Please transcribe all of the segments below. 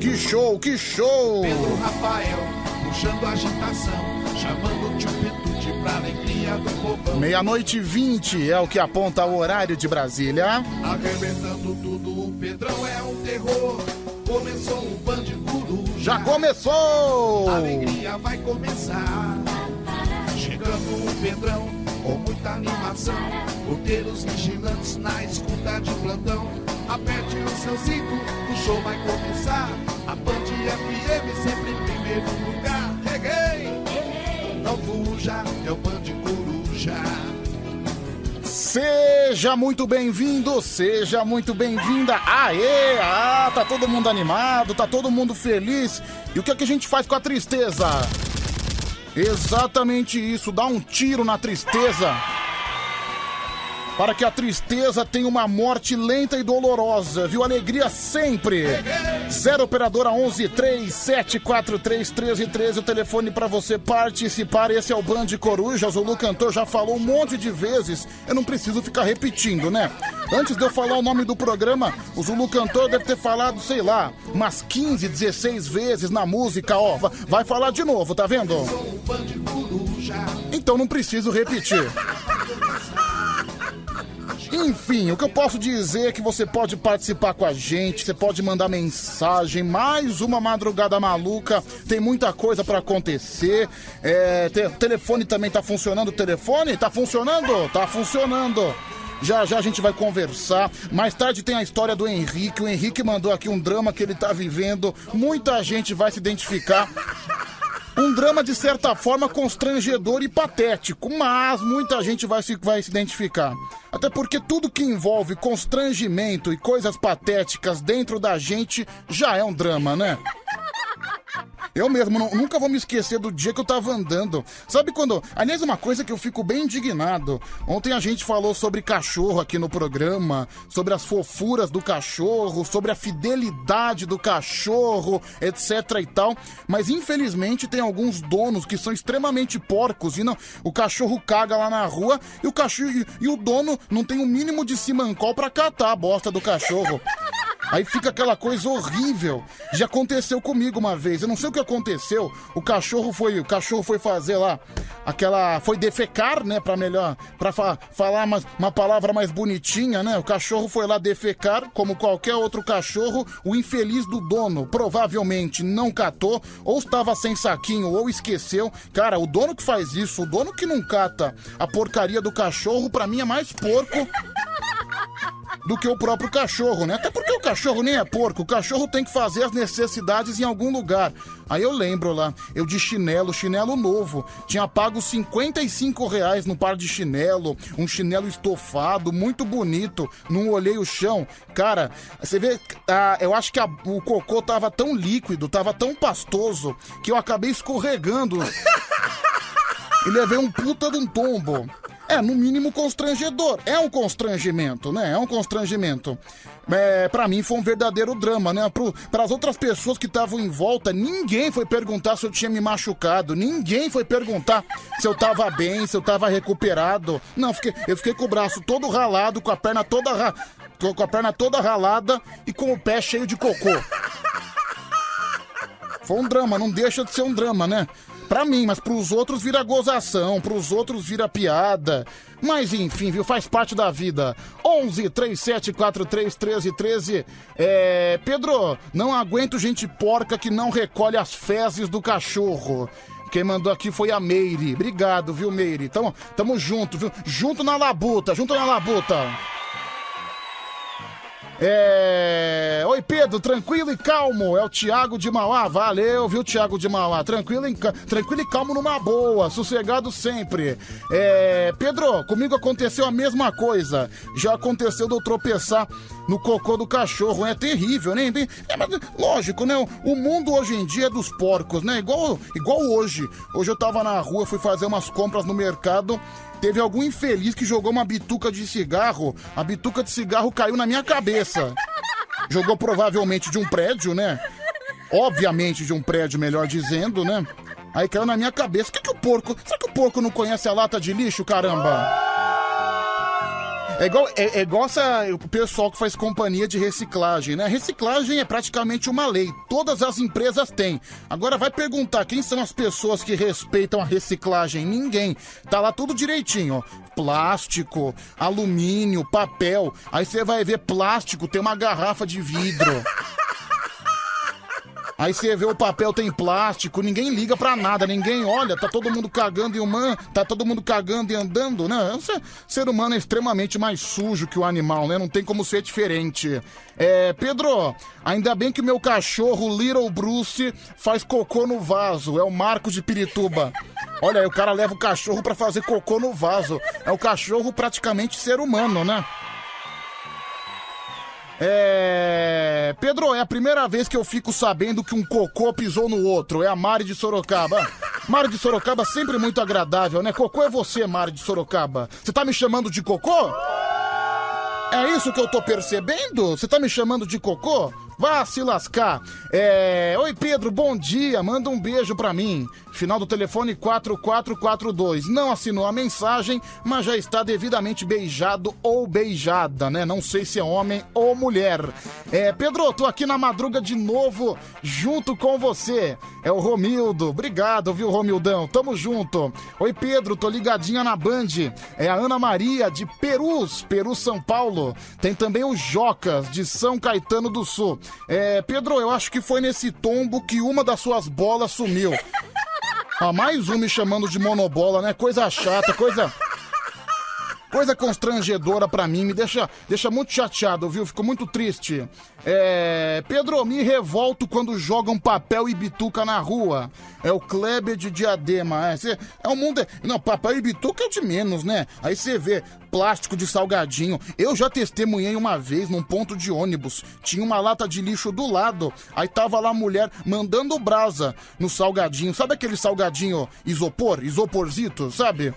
Que show, que show! Pedro Rafael, puxando agitação, chamando o Petude pra alegria do povão. Meia-noite e 20 é o que aponta o horário de Brasília. Arrebentando tudo, o Pedrão é um terror. Começou o Band Coruja. Já começou! A alegria vai começar. Chegando o Pedrão com muita animação. Porteiros vigilantes na escuta de plantão. Aperte o seu cinto, o show vai começar. A Band FM sempre em primeiro lugar. Reguei! Não fuja, é o Band Coruja. Seja muito bem-vindo, seja muito bem-vinda. Aê, ah, tá todo mundo animado, tá todo mundo feliz. E o que é que a gente faz com a tristeza? Exatamente isso, dá um tiro na tristeza. Para que a tristeza tenha uma morte lenta e dolorosa, viu? Alegria sempre. Zero operadora 11 3743 1313, o telefone para você participar. Esse é o Band Coruja. O Zulu Cantor já falou um monte de vezes. Eu não preciso ficar repetindo, né? Antes de eu falar o nome do programa, o Zulu Cantor deve ter falado, sei lá, umas 15, 16 vezes na música, ó. Va- Vai falar de novo, tá vendo? Então não preciso repetir. Enfim, o que eu posso dizer é que você pode participar com a gente, você pode mandar mensagem, mais uma madrugada maluca, tem muita coisa pra acontecer. É, te- telefone também tá funcionando, telefone tá funcionando? Tá funcionando. Já já a gente vai conversar. Mais tarde tem a história do Henrique. O Henrique mandou aqui um drama que ele tá vivendo. Muita gente vai se identificar. Um drama, de certa forma, constrangedor e patético, mas muita gente vai se, vai se identificar. Até porque tudo que envolve constrangimento e coisas patéticas dentro da gente já é um drama, né? Eu mesmo não- nunca vou me esquecer do dia que eu tava andando. Sabe quando. Aliás, uma coisa que eu fico bem indignado. Ontem a gente falou sobre cachorro aqui no programa, sobre as fofuras do cachorro, sobre a fidelidade do cachorro, etc e tal. Mas infelizmente tem alguns donos que são extremamente porcos e não. O cachorro caga lá na rua e o cachorro e, o dono não tem o mínimo de simancol pra catar a bosta do cachorro. Aí fica aquela coisa horrível. Já aconteceu comigo uma vez. Eu não sei o que aconteceu. O cachorro foi, o cachorro foi fazer lá aquela, foi defecar, né, para melhor, para falar uma, uma palavra mais bonitinha, né? O cachorro foi lá defecar, como qualquer outro cachorro. O infeliz do dono provavelmente não catou, ou estava sem saquinho, ou esqueceu. Cara, o dono que faz isso, o dono que não cata a porcaria do cachorro, pra mim é mais porco do que o próprio cachorro, né? Até porque o cachorro nem é porco, o cachorro tem que fazer as necessidades em algum lugar. Aí eu lembro lá, eu de chinelo, chinelo novo, tinha pago 55 reais no par de chinelo, um chinelo estofado, muito bonito, não olhei o chão. Cara, você vê, ah, eu acho que a- o cocô tava tão líquido, tava tão pastoso, que eu acabei escorregando e levei um puta de um tombo. É, no mínimo constrangedor. É um constrangimento, né? É um constrangimento. É, para mim foi um verdadeiro drama, né? Para as outras pessoas que estavam em volta, ninguém foi perguntar se eu tinha me machucado. Ninguém foi perguntar se eu tava bem, se eu tava recuperado. Não, fiquei- eu fiquei com o braço todo ralado, com a perna toda ra- com a perna toda ralada e com o pé cheio de cocô. Foi um drama, não deixa de ser um drama, né? Pra mim, mas pros outros vira gozação, pros outros vira piada. Mas enfim, viu? Faz parte da vida. 11 37 43 13 13. É. Pedro, não aguento gente porca que não recolhe as fezes do cachorro. Quem mandou aqui foi a Meire. Obrigado, viu, Meire? Tamo, tamo junto, viu? Junto na labuta, junto na labuta. É... Oi, Pedro, tranquilo e calmo. É o Thiago de Mauá. Valeu, viu, Thiago de Mauá? Tranquilo e, tranquilo e calmo numa boa, sossegado sempre. É... Pedro, comigo aconteceu a mesma coisa. Já aconteceu de eu tropeçar no cocô do cachorro. É terrível, né? É, mas, lógico, né? O mundo hoje em dia é dos porcos, né? Igual, igual hoje. Hoje eu tava na rua, fui fazer umas compras no mercado. Teve algum infeliz que jogou uma bituca de cigarro. A bituca de cigarro caiu na minha cabeça. Jogou provavelmente de um prédio, né? Obviamente de um prédio, melhor dizendo, né? Aí caiu na minha cabeça. O que, que o porco. Será que o porco não conhece a lata de lixo, caramba? É igual, é, é igual essa, o pessoal que faz companhia de reciclagem, né? Reciclagem é praticamente uma lei. Todas as empresas têm. Agora vai perguntar quem são as pessoas que respeitam a reciclagem. Ninguém. Tá lá tudo direitinho, ó. Plástico, alumínio, papel. Aí você vai ver plástico, tem uma garrafa de vidro. Aí você vê o papel tem plástico, ninguém liga pra nada, ninguém olha, tá todo mundo cagando e humano, tá todo mundo cagando e andando, né? O ser humano é extremamente mais sujo que o animal, né? Não tem como ser diferente. É, Pedro, ainda bem que meu cachorro Little Bruce faz cocô no vaso, é o Marco de Pirituba. Olha aí, o cara leva o cachorro para fazer cocô no vaso. É o cachorro praticamente ser humano, né? É. Pedro, é a primeira vez que eu fico sabendo que um cocô pisou no outro. É a Mari de Sorocaba. Mari de Sorocaba sempre muito agradável, né? Cocô é você, Mari de Sorocaba. Você tá me chamando de cocô? É isso que eu tô percebendo? Você tá me chamando de cocô? Vá se lascar. É... Oi, Pedro, bom dia. Manda um beijo pra mim. Final do telefone 4442. Não assinou a mensagem, mas já está devidamente beijado ou beijada, né? Não sei se é homem ou mulher. É, Pedro, tô aqui na madruga de novo, junto com você. É o Romildo. Obrigado, viu, Romildão? Tamo junto. Oi, Pedro, tô ligadinha na Band. É a Ana Maria, de Perus, Peru, São Paulo. Tem também o Jocas, de São Caetano do Sul. É, Pedro, eu acho que foi nesse tombo que uma das suas bolas sumiu. Ah, mais um me chamando de monobola, né? Coisa chata, coisa. Coisa constrangedora para mim, me deixa, deixa muito chateado, viu? Fico muito triste. É. Pedro, me revolto quando jogam papel e bituca na rua. É o Kleber de Diadema. É, cê, é o mundo. Não, papel e bituca é de menos, né? Aí você vê plástico de salgadinho. Eu já testemunhei uma vez num ponto de ônibus. Tinha uma lata de lixo do lado. Aí tava lá a mulher mandando brasa no salgadinho. Sabe aquele salgadinho isopor? Isoporzito, sabe?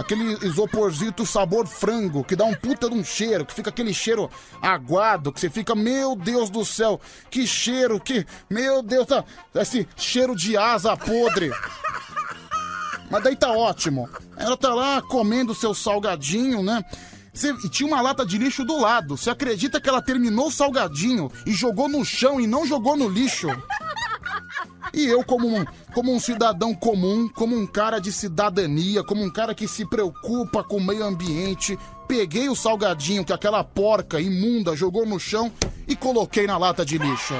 Aquele isoporzito sabor frango, que dá um puta de um cheiro, que fica aquele cheiro aguado, que você fica, meu Deus do céu, que cheiro, que, meu Deus, tá, esse cheiro de asa podre. Mas daí tá ótimo. Ela tá lá comendo seu salgadinho, né? Cê, e tinha uma lata de lixo do lado. Você acredita que ela terminou o salgadinho e jogou no chão e não jogou no lixo? E eu, como um, como um cidadão comum, como um cara de cidadania, como um cara que se preocupa com o meio ambiente, peguei o salgadinho que aquela porca imunda jogou no chão e coloquei na lata de lixo.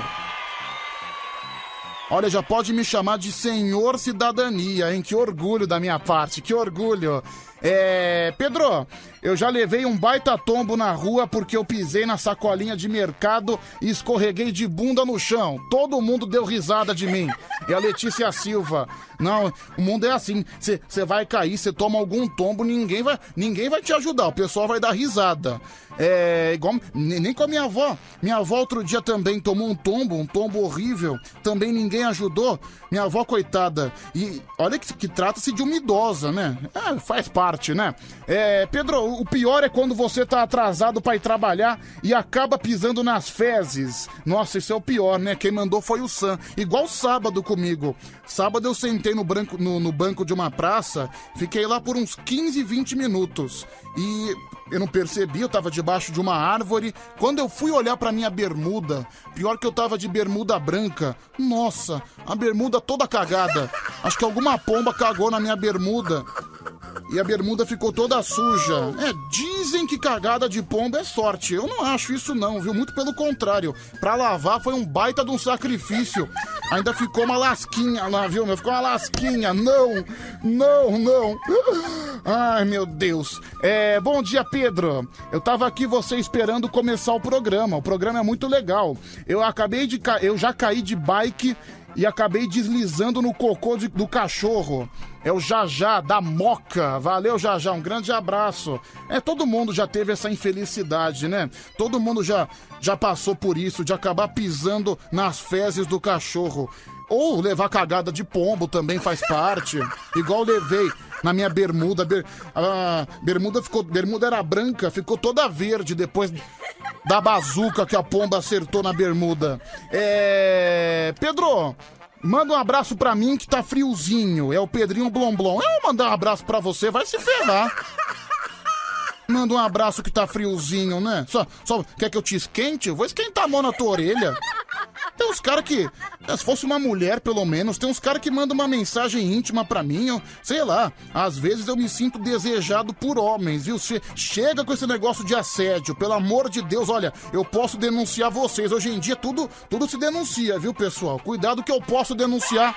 Olha, já pode me chamar de senhor cidadania, hein? Que orgulho da minha parte, que orgulho. É. Pedro, eu já levei um baita tombo na rua porque eu pisei na sacolinha de mercado e escorreguei de bunda no chão. Todo mundo deu risada de mim. É a Letícia Silva. Não, o mundo é assim. Você vai cair, você toma algum tombo, ninguém vai, ninguém vai te ajudar. O pessoal vai dar risada. É igual. Nem com a minha avó. Minha avó outro dia também tomou um tombo, um tombo horrível. Também ninguém ajudou. Minha avó, coitada. E olha que, que trata-se de uma idosa, né? É, faz parte, né? É, Pedro, o pior é quando você tá atrasado para ir trabalhar e acaba pisando nas fezes. Nossa, isso é o pior, né? Quem mandou foi o Sam. Igual sábado comigo. Sábado eu sentei no, branco, no, no banco de uma praça, fiquei lá por uns 15, 20 minutos. E eu não percebi, eu tava debaixo de uma árvore. Quando eu fui olhar para minha bermuda, pior que eu tava de bermuda branca. Nossa, a bermuda toda cagada. Acho que alguma pomba cagou na minha bermuda e a bermuda ficou toda suja. É, dizem que cagada de pomba é sorte. Eu não acho isso não, viu? Muito pelo contrário. Pra lavar foi um baita de um sacrifício. Ainda ficou uma lasquinha lá, viu? Ficou uma lasquinha. Não, não, não. Ai, meu Deus. É, bom dia, Pedro. Eu tava aqui você esperando começar o programa. O programa é muito legal. Eu acabei de ca... eu já caí de bike e acabei deslizando no cocô de, do cachorro. É o Jajá da Moca. Valeu, Jajá, um grande abraço. É, todo mundo já teve essa infelicidade, né? Todo mundo já, já passou por isso, de acabar pisando nas fezes do cachorro. Ou levar cagada de pombo também faz parte. Igual levei na minha bermuda. Ber, a bermuda ficou. Bermuda era branca, ficou toda verde depois da bazuca que a pomba acertou na bermuda. É. Pedro, Manda um abraço pra mim que tá friozinho. É o Pedrinho Blomblom. Eu vou mandar um abraço pra você, vai se ferrar. Manda um abraço que tá friozinho, né? Só, só quer que eu te esquente? Eu vou esquentar a mão na tua orelha. Tem uns caras que, se fosse uma mulher pelo menos, tem uns caras que mandam uma mensagem íntima pra mim, eu, sei lá. Às vezes eu me sinto desejado por homens, viu? Che chega com esse negócio de assédio, pelo amor de Deus, olha, eu posso denunciar vocês. Hoje em dia tudo, tudo se denuncia, viu, pessoal? Cuidado que eu posso denunciar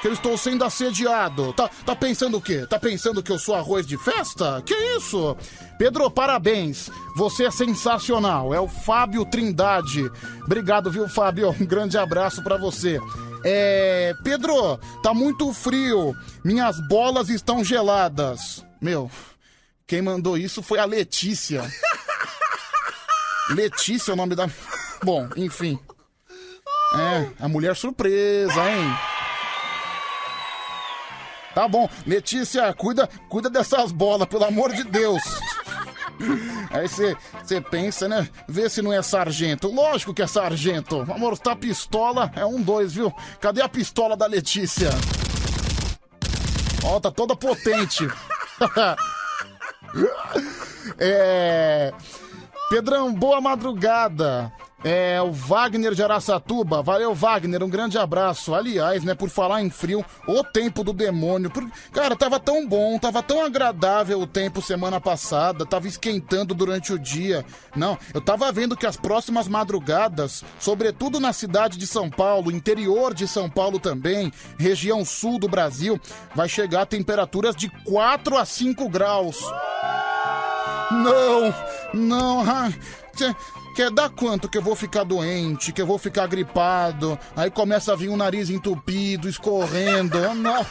que eu estou sendo assediado. Tá, tá pensando o quê? Tá pensando que eu sou arroz de festa? Que isso? Pedro, parabéns. Você é sensacional. É o Fábio Trindade. Obrigado, viu, Fábio? Um grande abraço para você. É, Pedro, tá muito frio. Minhas bolas estão geladas. Meu, quem mandou isso foi a Letícia. Letícia é o nome da. Bom, enfim. É, a mulher surpresa, hein? Tá bom, Letícia, cuida, cuida dessas bolas, pelo amor de Deus. Aí você pensa, né? Vê se não é sargento. Lógico que é sargento. Amor, tá pistola, é um dois, viu? Cadê a pistola da Letícia? Ó, tá toda potente. é. Pedrão, boa madrugada. É, o Wagner de Araçatuba. Valeu, Wagner, um grande abraço. Aliás, né, por falar em frio, o tempo do demônio. Por... Cara, tava tão bom, tava tão agradável o tempo semana passada, tava esquentando durante o dia. Não, eu tava vendo que as próximas madrugadas, sobretudo na cidade de São Paulo, interior de São Paulo também, região sul do Brasil, vai chegar a temperaturas de 4 a 5 graus. Não, não, Quer dar quanto que eu vou ficar doente, que eu vou ficar gripado? Aí começa a vir um nariz entupido, escorrendo. Ah, não.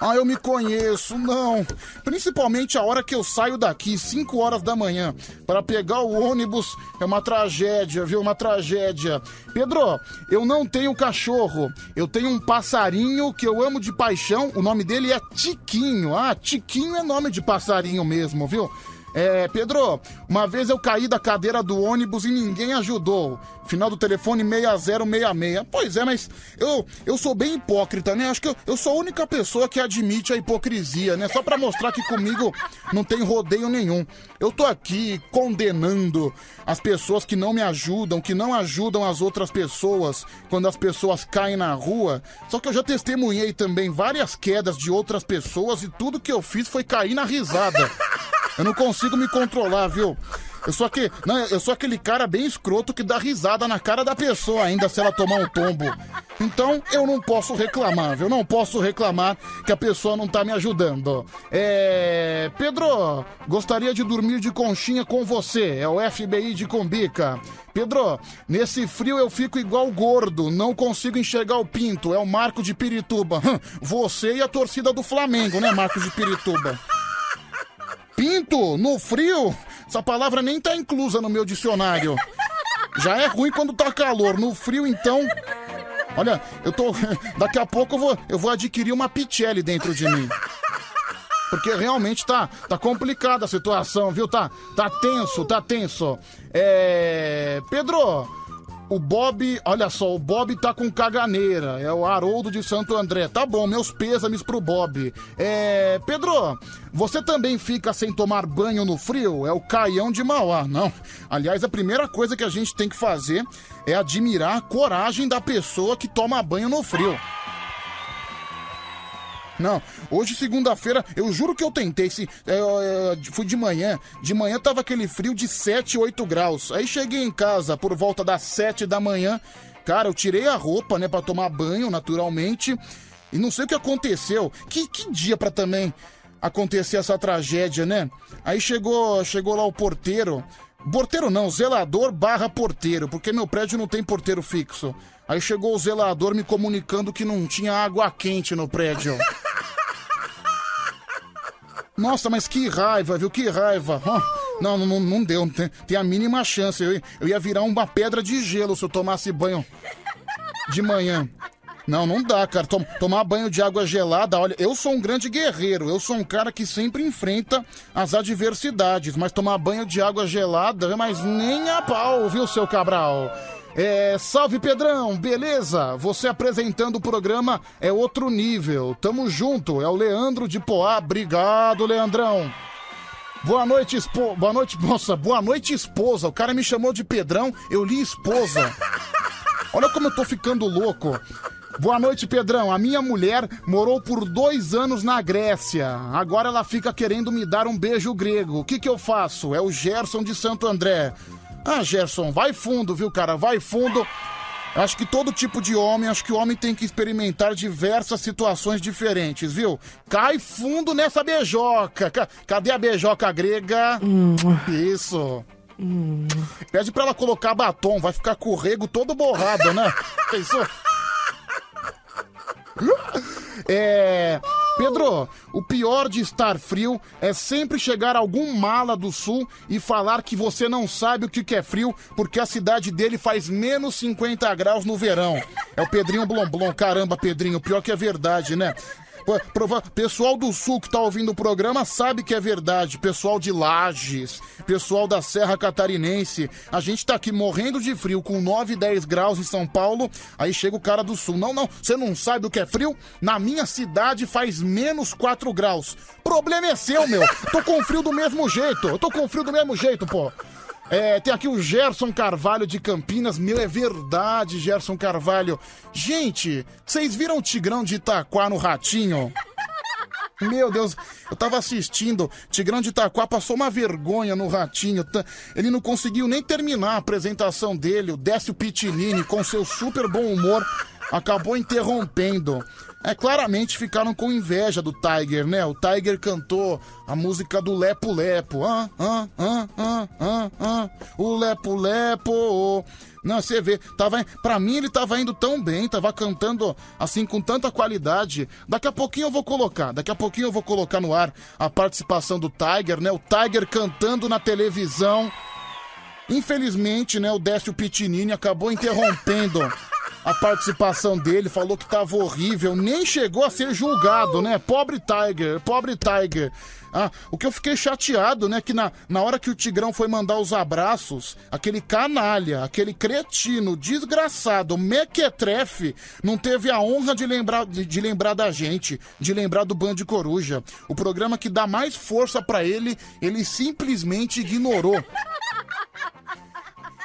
Ah, eu me conheço, não. Principalmente a hora que eu saio daqui, 5 horas da manhã, para pegar o ônibus, é uma tragédia, viu? Uma tragédia. Pedro, eu não tenho cachorro. Eu tenho um passarinho que eu amo de paixão. O nome dele é Tiquinho. Ah, Tiquinho é nome de passarinho mesmo, viu? É, Pedro, uma vez eu caí da cadeira do ônibus e ninguém ajudou. Final do telefone 6066. Pois é, mas eu, eu sou bem hipócrita, né? Acho que eu, eu sou a única pessoa que admite a hipocrisia, né? Só para mostrar que comigo não tem rodeio nenhum. Eu tô aqui condenando as pessoas que não me ajudam, que não ajudam as outras pessoas quando as pessoas caem na rua. Só que eu já testemunhei também várias quedas de outras pessoas e tudo que eu fiz foi cair na risada. Eu não consigo me controlar, viu? Eu sou, aquele, não, eu sou aquele cara bem escroto que dá risada na cara da pessoa ainda se ela tomar um tombo. Então eu não posso reclamar, viu? Não posso reclamar que a pessoa não tá me ajudando. É. Pedro, gostaria de dormir de conchinha com você. É o FBI de Combica. Pedro, nesse frio eu fico igual gordo, não consigo enxergar o pinto. É o Marco de Pirituba. Você e a torcida do Flamengo, né, Marco de Pirituba? Pinto, no frio, essa palavra nem tá inclusa no meu dicionário. Já é ruim quando tá calor. No frio, então. Olha, eu tô. Daqui a pouco eu vou, eu vou adquirir uma Pichelli dentro de mim. Porque realmente tá, tá complicada a situação, viu? Tá, tá tenso, tá tenso. É. Pedro, o Bob, olha só, o Bob tá com caganeira. É o Haroldo de Santo André. Tá bom, meus pêsames pro Bob. É. Pedro, você também fica sem tomar banho no frio? É o Caião de Mauá. Não. Aliás, a primeira coisa que a gente tem que fazer é admirar a coragem da pessoa que toma banho no frio. Não, hoje segunda-feira, eu juro que eu tentei. Se, é, é, fui de manhã. De manhã tava aquele frio de 7, 8 graus. Aí cheguei em casa por volta das 7 da manhã. Cara, eu tirei a roupa, né, para tomar banho, naturalmente. E não sei o que aconteceu. Que, que dia para também acontecer essa tragédia, né? Aí chegou, chegou lá o porteiro. Porteiro não, zelador barra porteiro, porque meu prédio não tem porteiro fixo. Aí chegou o zelador me comunicando que não tinha água quente no prédio. Nossa, mas que raiva, viu? Que raiva. não, não, não deu. Não tem, tem, a mínima chance. Eu, eu ia virar uma pedra de gelo se eu tomasse banho de manhã. Não, não dá, cara. Tom, tomar banho de água gelada, olha, eu sou um grande guerreiro. Eu sou um cara que sempre enfrenta as adversidades. Mas tomar banho de água gelada, mas nem a pau, viu, seu Cabral? É, salve Pedrão, beleza? Você apresentando o programa é outro nível. Tamo junto, é o Leandro de Poá. Obrigado, Leandrão. Boa noite, esposa. Boa noite, moça. Boa noite, esposa. O cara me chamou de Pedrão, eu li esposa. Olha como eu tô ficando louco. Boa noite, Pedrão. A minha mulher morou por dois anos na Grécia. Agora ela fica querendo me dar um beijo grego. O que que eu faço? É o Gerson de Santo André. Ah, Gerson, vai fundo, viu, cara? Vai fundo. Acho que todo tipo de homem, acho que o homem tem que experimentar diversas situações diferentes, viu? Cai fundo nessa beijoca. Ca- Cadê a beijoca grega? Isso. Pede pra ela colocar batom, vai ficar com o rego todo borrado, né? Pensou? É. Pedro, o pior de estar frio é sempre chegar algum mala do sul e falar que você não sabe o que que é frio porque a cidade dele faz menos 50 graus no verão. É o Pedrinho Blomblom. Caramba, Pedrinho, pior que é verdade, né? Prova- Pessoal do Sul que tá ouvindo o programa sabe que é verdade. Pessoal de Lages, pessoal da Serra Catarinense. A gente tá aqui morrendo de frio com 9, 10 graus em São Paulo. Aí chega o cara do Sul. Não, não, você não sabe o que é frio? Na minha cidade faz menos 4 graus. Problema é seu, meu. Tô com frio do mesmo jeito. Eu tô com frio do mesmo jeito, pô. É, tem aqui o Gerson Carvalho de Campinas. Meu, é verdade, Gerson Carvalho. Gente, vocês viram o Tigrão de Itaquá no Ratinho? Meu Deus, eu tava assistindo. Tigrão de Itaquá passou uma vergonha no Ratinho. Ele não conseguiu nem terminar a apresentação dele. O Décio Pitinini, com seu super bom humor, acabou interrompendo. É, claramente ficaram com inveja do Tiger, né? O Tiger cantou a música do Lepo Lepo. Ah, ah, ah, ah, ah, ah. O Lepo Lepo. Não, você vê, tava, pra mim ele tava indo tão bem, tava cantando assim com tanta qualidade. Daqui a pouquinho eu vou colocar, daqui a pouquinho eu vou colocar no ar a participação do Tiger, né? O Tiger cantando na televisão. Infelizmente, né, o Décio Pitinini acabou interrompendo a participação dele, falou que tava horrível, nem chegou a ser julgado, né? Pobre Tiger, pobre Tiger. Ah, o que eu fiquei chateado, né, que na, na hora que o Tigrão foi mandar os abraços, aquele canalha, aquele cretino, desgraçado, mequetrefe, não teve a honra de lembrar, de, de lembrar da gente, de lembrar do Band Coruja. O programa que dá mais força pra ele, ele simplesmente ignorou.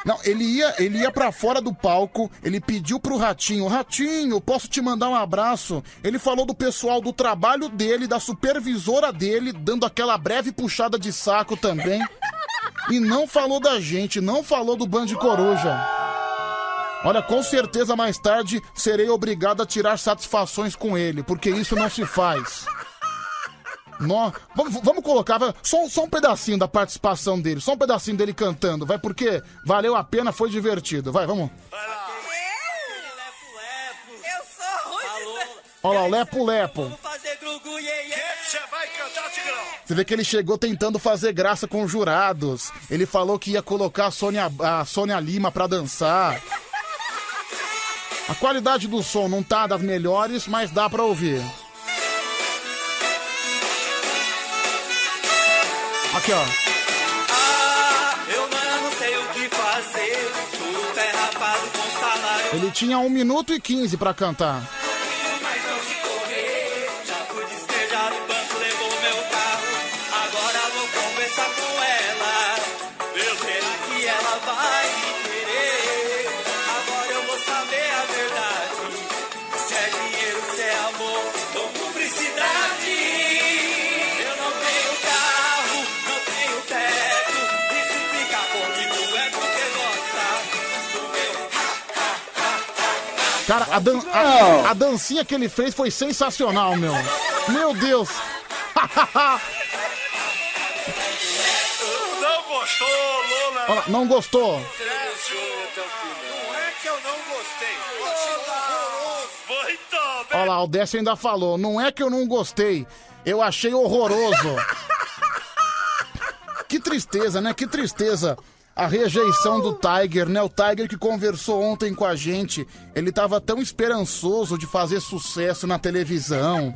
Não, ele ia, ele ia para fora do palco, ele pediu pro Ratinho, Ratinho, posso te mandar um abraço? Ele falou do pessoal do trabalho dele, da supervisora dele, dando aquela breve puxada de saco também. E não falou da gente, não falou do Band Coruja. Olha, com certeza mais tarde serei obrigado a tirar satisfações com ele, porque isso não se faz. Nó, vamos, vamos colocar vai, só, só um pedacinho da participação dele, só um pedacinho dele cantando, vai, porque valeu a pena, foi divertido. Vai, vamos. Eu sou ruim. Olha lá, o Lepo Lepo. Vai cantar, Tigrão? Você vê que ele chegou tentando fazer graça com os jurados. Ele falou que ia colocar a Sônia, a Sônia Lima pra dançar. A qualidade do som não tá das melhores, mas dá pra ouvir. Aqui, ó. Ah, eu não sei o que fazer. Tudo é rapado com salário. Ele tinha 1 minuto e 15 pra cantar. Cara, a, dan a, a dancinha que ele fez foi sensacional, meu. Meu Deus. Não gostou, Lola? Olha lá, não gostou? Não é que eu não gostei. Olha lá, o Décio ainda falou. Não é que eu não gostei, eu achei horroroso. Que tristeza, né? Que tristeza. A rejeição do Tiger, né? O Tiger que conversou ontem com a gente. Ele tava tão esperançoso de fazer sucesso na televisão.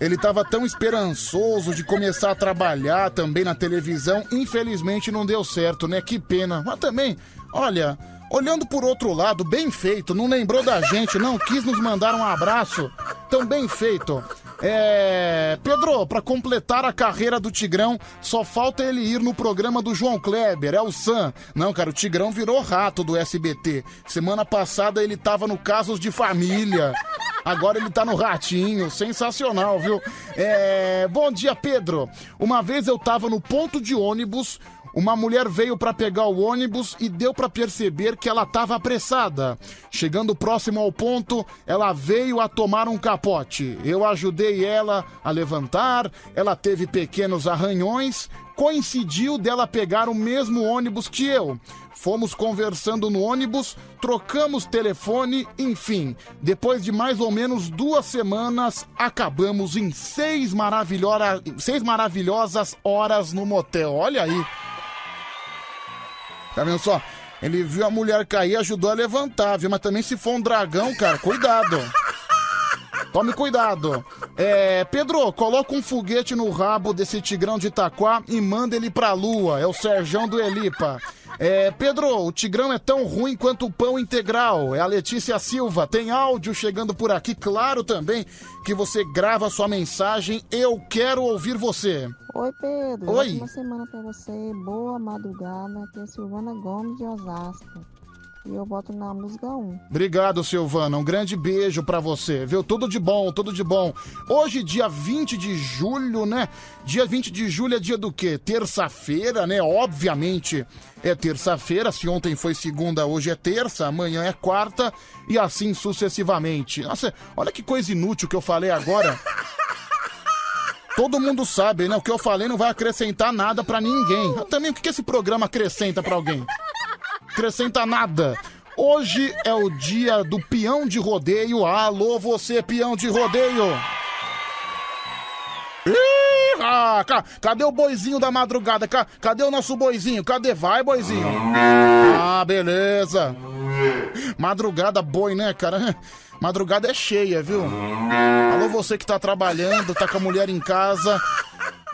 Ele tava tão esperançoso de começar a trabalhar também na televisão. Infelizmente não deu certo, né? Que pena. Mas também, olha, olhando por outro lado, bem feito. Não lembrou da gente, não quis nos mandar um abraço. Tão bem feito. É, Pedro, pra completar a carreira do Tigrão, só falta ele ir no programa do João Kleber, é o Sam. Não, cara, o Tigrão virou rato do SBT. Semana passada ele tava no Casos de Família. Agora ele tá no Ratinho, sensacional, viu? É, bom dia, Pedro. Uma vez eu tava no ponto de ônibus, uma mulher veio para pegar o ônibus e deu para perceber que ela estava apressada. Chegando próximo ao ponto, ela veio a tomar um capote. Eu ajudei ela a levantar, ela teve pequenos arranhões. Coincidiu dela pegar o mesmo ônibus que eu. Fomos conversando no ônibus, trocamos telefone, enfim. Depois de mais ou menos duas semanas, acabamos em seis, maravilhora... seis maravilhosas horas no motel. Olha aí. Tá vendo só? Ele viu a mulher cair, ajudou a levantar, viu? Mas também se for um dragão, cara, cuidado. Tome cuidado. É, Pedro, coloca um foguete no rabo desse tigrão de Itaquá e manda ele pra lua. É o Serjão do Elipa. É, Pedro, o Tigrão é tão ruim quanto o pão integral. É a Letícia Silva. Tem áudio chegando por aqui. Claro também que você grava sua mensagem. Eu quero ouvir você. Oi, Pedro. Oi. Ótima semana pra você. Boa madrugada. Aqui é Silvana Gomes de Osasco. E eu boto na música 1. Obrigado, Silvana. Um grande beijo pra você, viu? Tudo de bom, tudo de bom. Hoje, dia 20 de julho, né? Dia 20 de julho é dia do quê? Terça-feira, né? Obviamente é terça-feira. Se ontem foi segunda, hoje é terça, amanhã é quarta e assim sucessivamente. Nossa, olha que coisa inútil que eu falei agora. Todo mundo sabe, né? O que eu falei não vai acrescentar nada pra ninguém. Também o que esse programa acrescenta pra alguém? Acrescenta nada. Hoje é o dia do peão de rodeio. Alô, você, peão de rodeio. Ih, ah, ca- cadê o boizinho da madrugada? Ca- cadê o nosso boizinho? Cadê? Vai, boizinho. Ah, beleza. Madrugada boi, né, cara? Madrugada é cheia, viu? Alô, você que tá trabalhando, tá com a mulher em casa.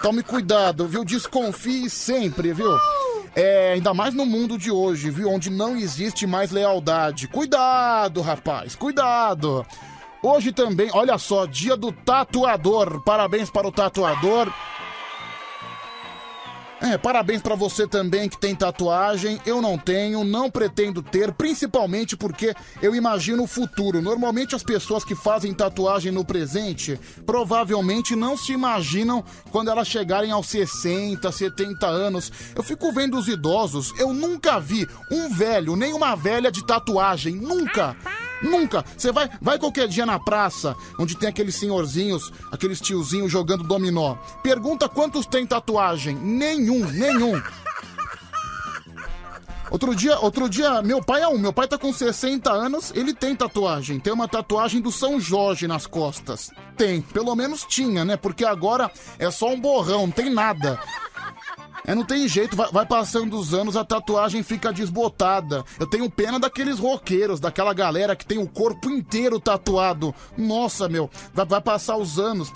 Tome cuidado, viu? Desconfie sempre, viu? É, ainda mais no mundo de hoje, viu? Onde não existe mais lealdade. Cuidado, rapaz, cuidado. Hoje também, olha só, dia do tatuador. Parabéns para o tatuador. É, parabéns pra você também que tem tatuagem. Eu não tenho, não pretendo ter, principalmente porque eu imagino o futuro. Normalmente as pessoas que fazem tatuagem no presente provavelmente não se imaginam quando elas chegarem aos 60, 70 anos. Eu fico vendo os idosos, eu nunca vi um velho, nem uma velha de tatuagem, nunca. Nunca. Você vai, vai qualquer dia na praça, onde tem aqueles senhorzinhos, aqueles tiozinhos jogando dominó. Pergunta quantos tem tatuagem. Nenhum, nenhum. Outro dia, outro dia, meu pai é um. Meu pai tá com 60 anos, ele tem tatuagem. Tem uma tatuagem do São Jorge nas costas. Tem, pelo menos tinha, né? Porque agora é só um borrão, não tem nada. É, não tem jeito, vai, vai passando os anos, a tatuagem fica desbotada. Eu tenho pena daqueles roqueiros, daquela galera que tem o corpo inteiro tatuado. Nossa, meu, vai, vai passar os anos,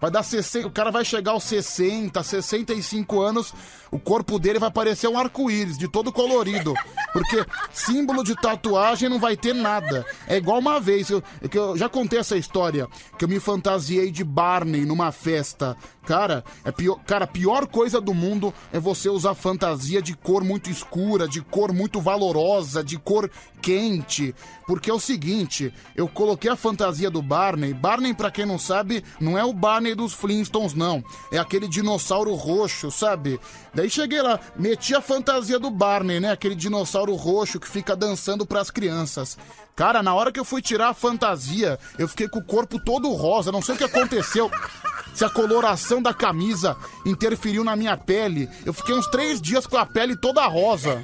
vai dar 60, o cara vai chegar aos 60, 65 anos, o corpo dele vai parecer um arco-íris, de todo colorido. Porque símbolo de tatuagem não vai ter nada. É igual uma vez, eu, é que eu já contei essa história, que eu me fantasiei de Barney numa festa. Cara, é pior, cara, a pior coisa do mundo é você usar fantasia de cor muito escura, de cor muito valorosa, de cor quente. Porque é o seguinte, eu coloquei a fantasia do Barney. Barney, pra quem não sabe, não é o Barney dos Flintstones, não. É aquele dinossauro roxo, sabe? Daí cheguei lá, meti a fantasia do Barney, né? Aquele dinossauro roxo que fica dançando pras crianças. Cara, na hora que eu fui tirar a fantasia, eu fiquei com o corpo todo rosa, não sei o que aconteceu. Se a coloração da camisa interferiu na minha pele. Eu fiquei uns três dias com a pele toda rosa.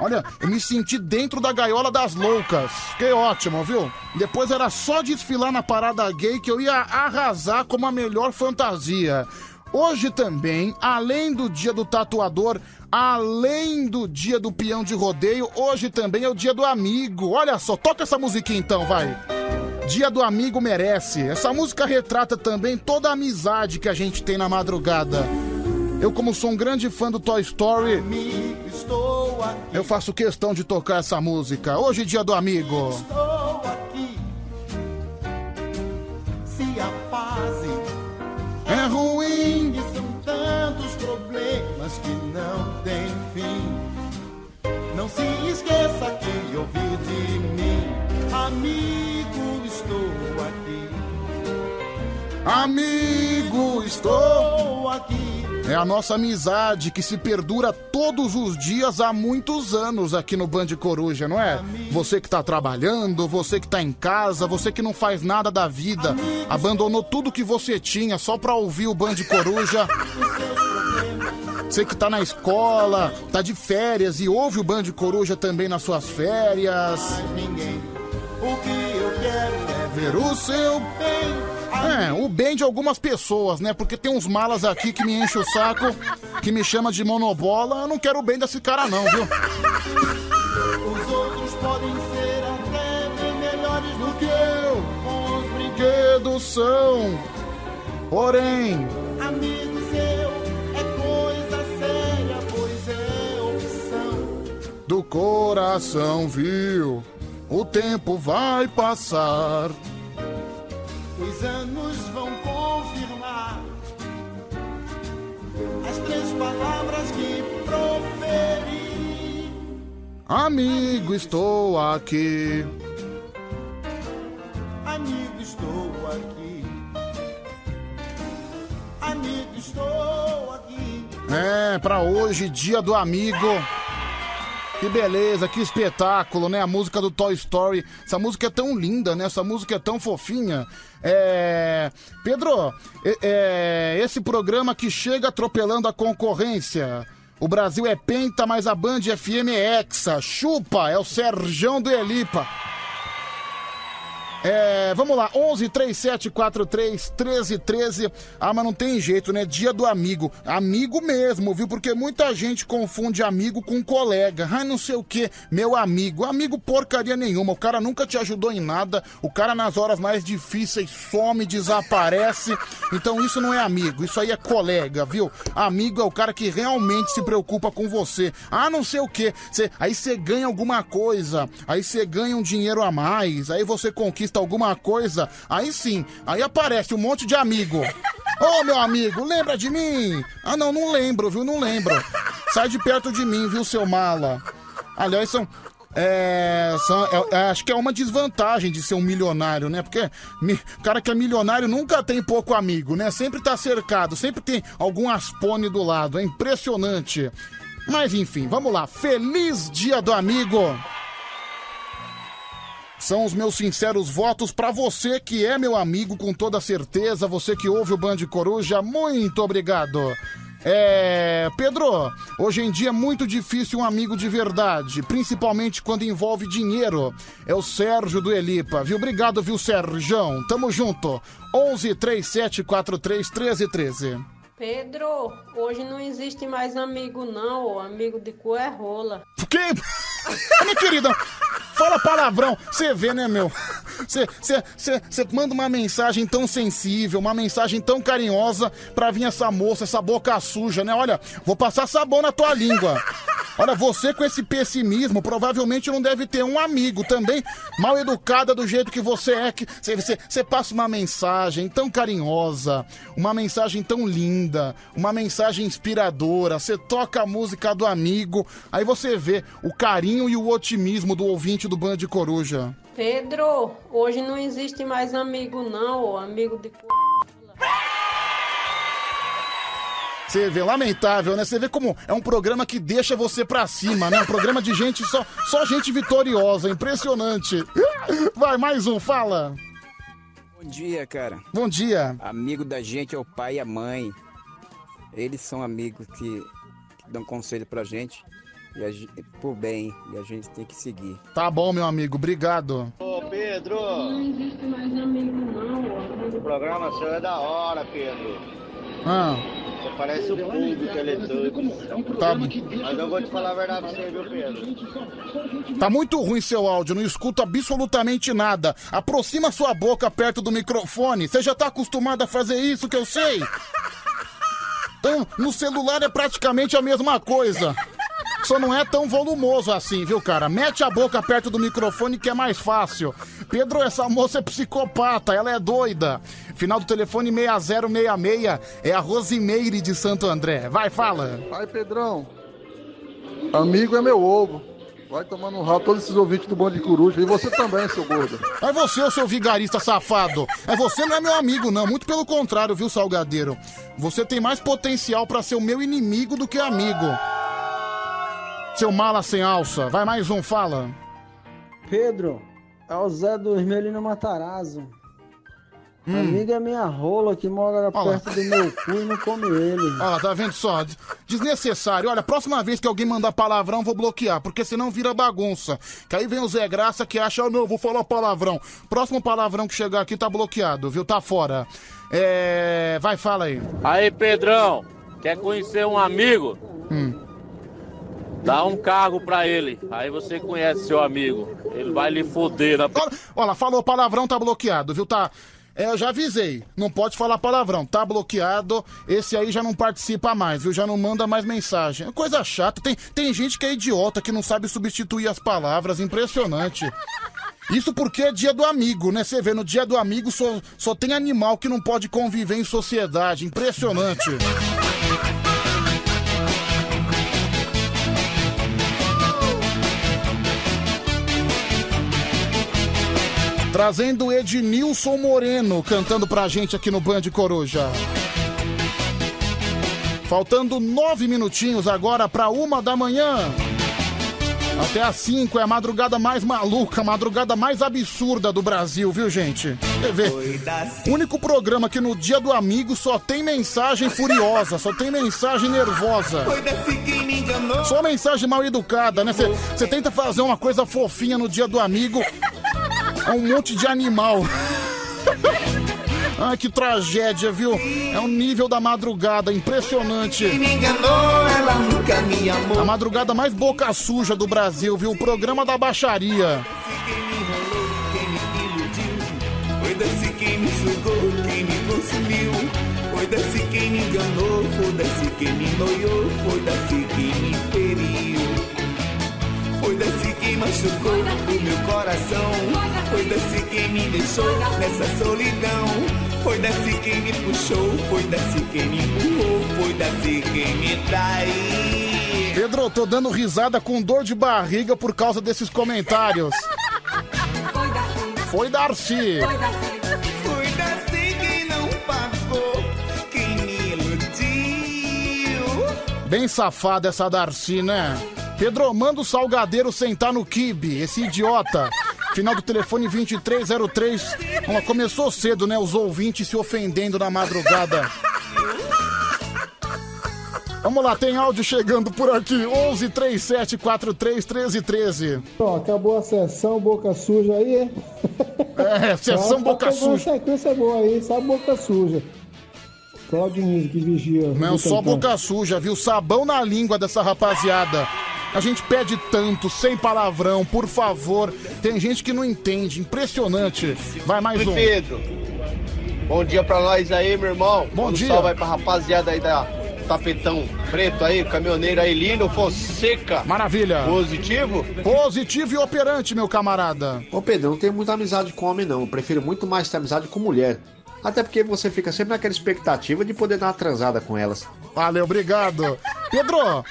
Olha, eu me senti dentro da gaiola das loucas. Fiquei ótimo, viu? Depois era só desfilar na parada gay que eu ia arrasar como a melhor fantasia. Hoje também, além do dia do tatuador, além do dia do peão de rodeio, hoje também é o dia do amigo. Olha só, toca essa musiquinha então, vai. Dia do amigo merece. Essa música retrata também toda a amizade que a gente tem na madrugada. Eu, como sou um grande fã do Toy Story, eu faço questão de tocar essa música. Hoje, dia do amigo. estou aqui. Se a é ruim. E são tantos problemas que não têm fim. Não se esqueça que ouvi de mim, amigo, estou aqui. Amigo, estou aqui. É a nossa amizade que se perdura todos os dias há muitos anos aqui no Band Coruja, não é? Você que tá trabalhando, você que tá em casa, você que não faz nada da vida, abandonou tudo que você tinha só pra ouvir o Band Coruja. Você que tá na escola, tá de férias e ouve o Band Coruja também nas suas férias. Ninguém. O que eu quero é Ver o seu bem. É, o bem de algumas pessoas, né? Porque tem uns malas aqui que me enchem o saco, que me chama de monobola. Eu não quero o bem desse cara, não, viu? Os outros podem ser até bem melhores do que eu. Os. Brinquedos são. Porém, Amigo seu é coisa séria, pois é opção. do coração, viu? O tempo vai passar. Os anos vão confirmar as três palavras que proferi. Amigo, estou aqui. Amigo, estou aqui. Amigo, estou aqui. É, pra hoje, dia do amigo. Que beleza, que espetáculo, né? A música do Toy Story. Essa música é tão linda, né? Essa música é tão fofinha. É. Pedro, é- esse programa que chega atropelando a concorrência. O Brasil é penta, mas a Band FM é hexa. Chupa, é o Serjão do Elipa. É, vamos lá, 11 37 43 13 13. Ah, mas não tem jeito, né? Dia do amigo. Amigo mesmo, viu? Porque muita gente confunde amigo com colega. Ai, não sei o que, meu amigo. Amigo porcaria nenhuma. O cara nunca te ajudou em nada. O cara nas horas mais difíceis some, desaparece. Então isso não é amigo, isso aí é colega, viu? Amigo é o cara que realmente se preocupa com você. Ah, não sei o que. Aí você ganha alguma coisa. Aí você ganha um dinheiro a mais. Aí você conquista alguma coisa. Aí sim, aí aparece um monte de amigo. Ô meu amigo, lembra de mim? Ah não, não lembro, viu? Não lembro. Sai de perto de mim, viu, seu mala? Aliás, são. É, são- é- é, acho que é uma desvantagem de ser um milionário, né? Porque o cara que é milionário nunca tem pouco amigo, né? Sempre tá cercado, sempre tem algum aspone do lado. É impressionante. Mas enfim, vamos lá. Feliz Dia do Amigo! São os meus sinceros votos pra você que é meu amigo com toda certeza, você que ouve o Band Coruja, muito obrigado. É, Pedro, hoje em dia é muito difícil um amigo de verdade, principalmente quando envolve dinheiro. É o Sérgio do Elipa, viu? Obrigado, viu, Sérgio? Tamo junto. 11 37 43 13 13. Pedro, hoje não existe mais amigo não, amigo de cu é rola. Que? Minha querida, fala palavrão. Você vê, né, meu? Você manda uma mensagem tão sensível, uma mensagem tão carinhosa pra vir essa moça, essa boca suja, né? Olha, vou passar sabão na tua língua. Olha, você com esse pessimismo provavelmente não deve ter um amigo também mal educada do jeito que você é. que Você passa uma mensagem tão carinhosa, uma mensagem tão linda, uma mensagem inspiradora. Você toca a música do amigo, aí você vê o carinho e o otimismo do ouvinte do Band Coruja. Pedro, hoje não existe mais amigo não, amigo de rola. Você vê, lamentável, né? Você vê como é um programa que deixa você pra cima, né? Um programa de gente, só, só gente vitoriosa, impressionante. Vai, mais um, fala. Bom dia, cara. Bom dia. Amigo da gente é o pai e a mãe. Eles são amigos que, que dão conselho pra gente e a, por bem e a gente tem que seguir. Tá bom, meu amigo, obrigado. Ô Pedro, Não existe mais amigo não, o programa seu é da hora, Pedro. Ah, Você parece o Pug do Teletubbies. tá, Mas eu vou te falar a verdade pra você, viu, Pedro? tá muito ruim seu áudio, não escuto absolutamente nada. Aproxima sua boca perto do microfone. Você já tá acostumado a fazer isso que eu sei? Então, no celular é praticamente a mesma coisa. Só não é tão volumoso assim, viu, cara? Mete a boca perto do microfone que é mais fácil. Pedro, essa moça é psicopata, ela é doida. Final do telefone 6066 é a Rosimeire de Santo André. Vai, fala. Ai, Pedrão. Amigo é meu ovo. Vai tomando um ralo todos esses ouvintes do Bando de Coruja. E você também, seu gordo. É você, ô seu vigarista safado. É você não é meu amigo, não. Muito pelo contrário, viu, Salgadeiro? Você tem mais potencial pra ser o meu inimigo do que amigo. Seu mala sem alça. Vai mais um, fala. Pedro, é o Zé do Esmelino Matarazzo. Hum. Amiga é minha rola que mora Olha lá. perto do meu cu e não come ele. Olha lá, tá vendo só? Des- Desnecessário. Olha, próxima vez que alguém mandar palavrão, vou bloquear, porque senão vira bagunça. Que aí vem o Zé Graça que acha, ah, não, vou falar palavrão. Próximo palavrão que chegar aqui tá bloqueado, viu? Tá fora. É. Vai, fala aí. Aí, Pedrão, quer conhecer um amigo? Hum. Dá um cargo pra ele. Aí você conhece seu amigo. Ele vai lhe foder na. Olha, falou palavrão, tá bloqueado, viu? Tá. É, eu já avisei, não pode falar palavrão, tá bloqueado. Esse aí já não participa mais, viu? Já não manda mais mensagem. É Coisa chata. Tem, tem gente que é idiota, que não sabe substituir as palavras. Impressionante. Isso porque é dia do amigo, né? Você vê, no dia do amigo só, só tem animal que não pode conviver em sociedade. Impressionante. Trazendo Ednilson Moreno cantando pra gente aqui no Band Coruja. Faltando nove minutinhos agora pra uma da manhã. Até às cinco é a madrugada mais maluca, a madrugada mais absurda do Brasil, viu, gente? O único programa que no dia do amigo só tem mensagem furiosa, só tem mensagem nervosa. Só mensagem mal educada, né? Você tenta fazer uma coisa fofinha no dia do amigo, é um monte de animal. Ai, que tragédia, viu? É o nível da madrugada, impressionante. A madrugada mais boca suja do Brasil, viu? O programa da baixaria. Foi desse quem me sugou, quem me consumiu. Foi desse quem me enganou, foi desse quem me noiou, foi desse quem me feriu. Foi desse machucou o meu coração. Foi desse quem me deixou nessa solidão. Foi desse quem me puxou, foi desse quem me empurrou, foi desse quem me traiu. Pedro, tô dando risada com dor de barriga por causa desses comentários. Foi Darcy. Foi desse quem não pagou, quem me iludiu. Bem safada essa Darcy, né? Pedro, manda o salgadeiro sentar no kibe, esse idiota. Final do telefone 2303. Ó, começou cedo, né? Os ouvintes se ofendendo na madrugada. Vamos lá, tem áudio chegando por aqui. 11 37 43 13 13. Ó, acabou a sessão Boca Suja aí, é? É, sessão Tá Boca pegando uma Suja. sequência boa aí, sabe Boca Suja. Claudio Nise que vigia. Não, só boca suja, viu? Sabão na língua dessa rapaziada. A gente pede tanto, sem palavrão, por favor. Tem gente que não entende, impressionante. Vai mais um. Pedro. Bom dia pra nós aí, meu irmão. Bom Manda dia. salve aí pra rapaziada aí da Tapetão Preto aí, caminhoneiro aí, Lino Fonseca. Maravilha. Positivo? Positivo e operante, meu camarada. Ô Pedro, eu não tenho muita amizade com homem não, eu prefiro muito mais ter amizade com mulher. Até porque você fica sempre naquela expectativa de poder dar uma transada com elas. Valeu, obrigado. Pedro,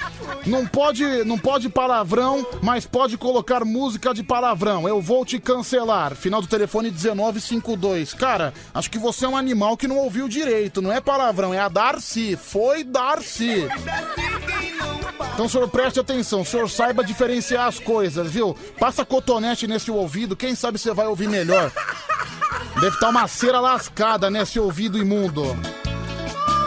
não pode, não pode palavrão, mas pode colocar música de palavrão. Eu vou te cancelar. Final do telefone 1952. Cara, acho que você é um animal que não ouviu direito. Não é palavrão, é a Darcy. Foi Darcy. Então, senhor, preste atenção. O senhor saiba diferenciar as coisas, viu? Passa cotonete nesse ouvido, quem sabe você vai ouvir melhor. Deve estar uma cera lascada nesse ouvido imundo.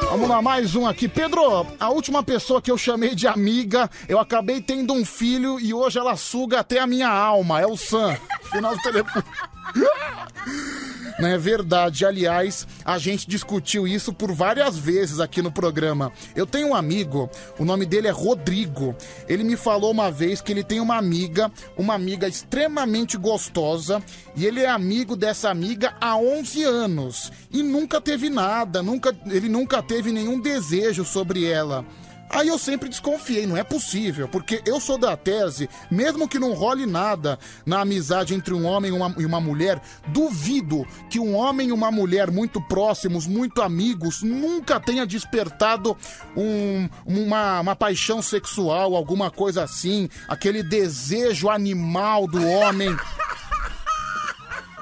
Vamos lá, mais um aqui. Pedro, a última pessoa que eu chamei de amiga, eu acabei tendo um filho e hoje ela suga até a minha alma. É o Sam. Final do telefone. Não é verdade. Aliás, a gente discutiu isso por várias vezes aqui no programa. Eu tenho um amigo, o nome dele é Rodrigo. Ele me falou uma vez que ele tem uma amiga, uma amiga extremamente gostosa, e ele é amigo dessa amiga há 11 anos e nunca teve nada, nunca, ele nunca teve nenhum desejo sobre ela. Aí eu sempre desconfiei, não é possível, porque eu sou da tese, mesmo que não role nada na amizade entre um homem e uma, e uma mulher, duvido que um homem e uma mulher muito próximos, muito amigos, nunca tenha despertado um- uma, uma paixão sexual, alguma coisa assim, aquele desejo animal do homem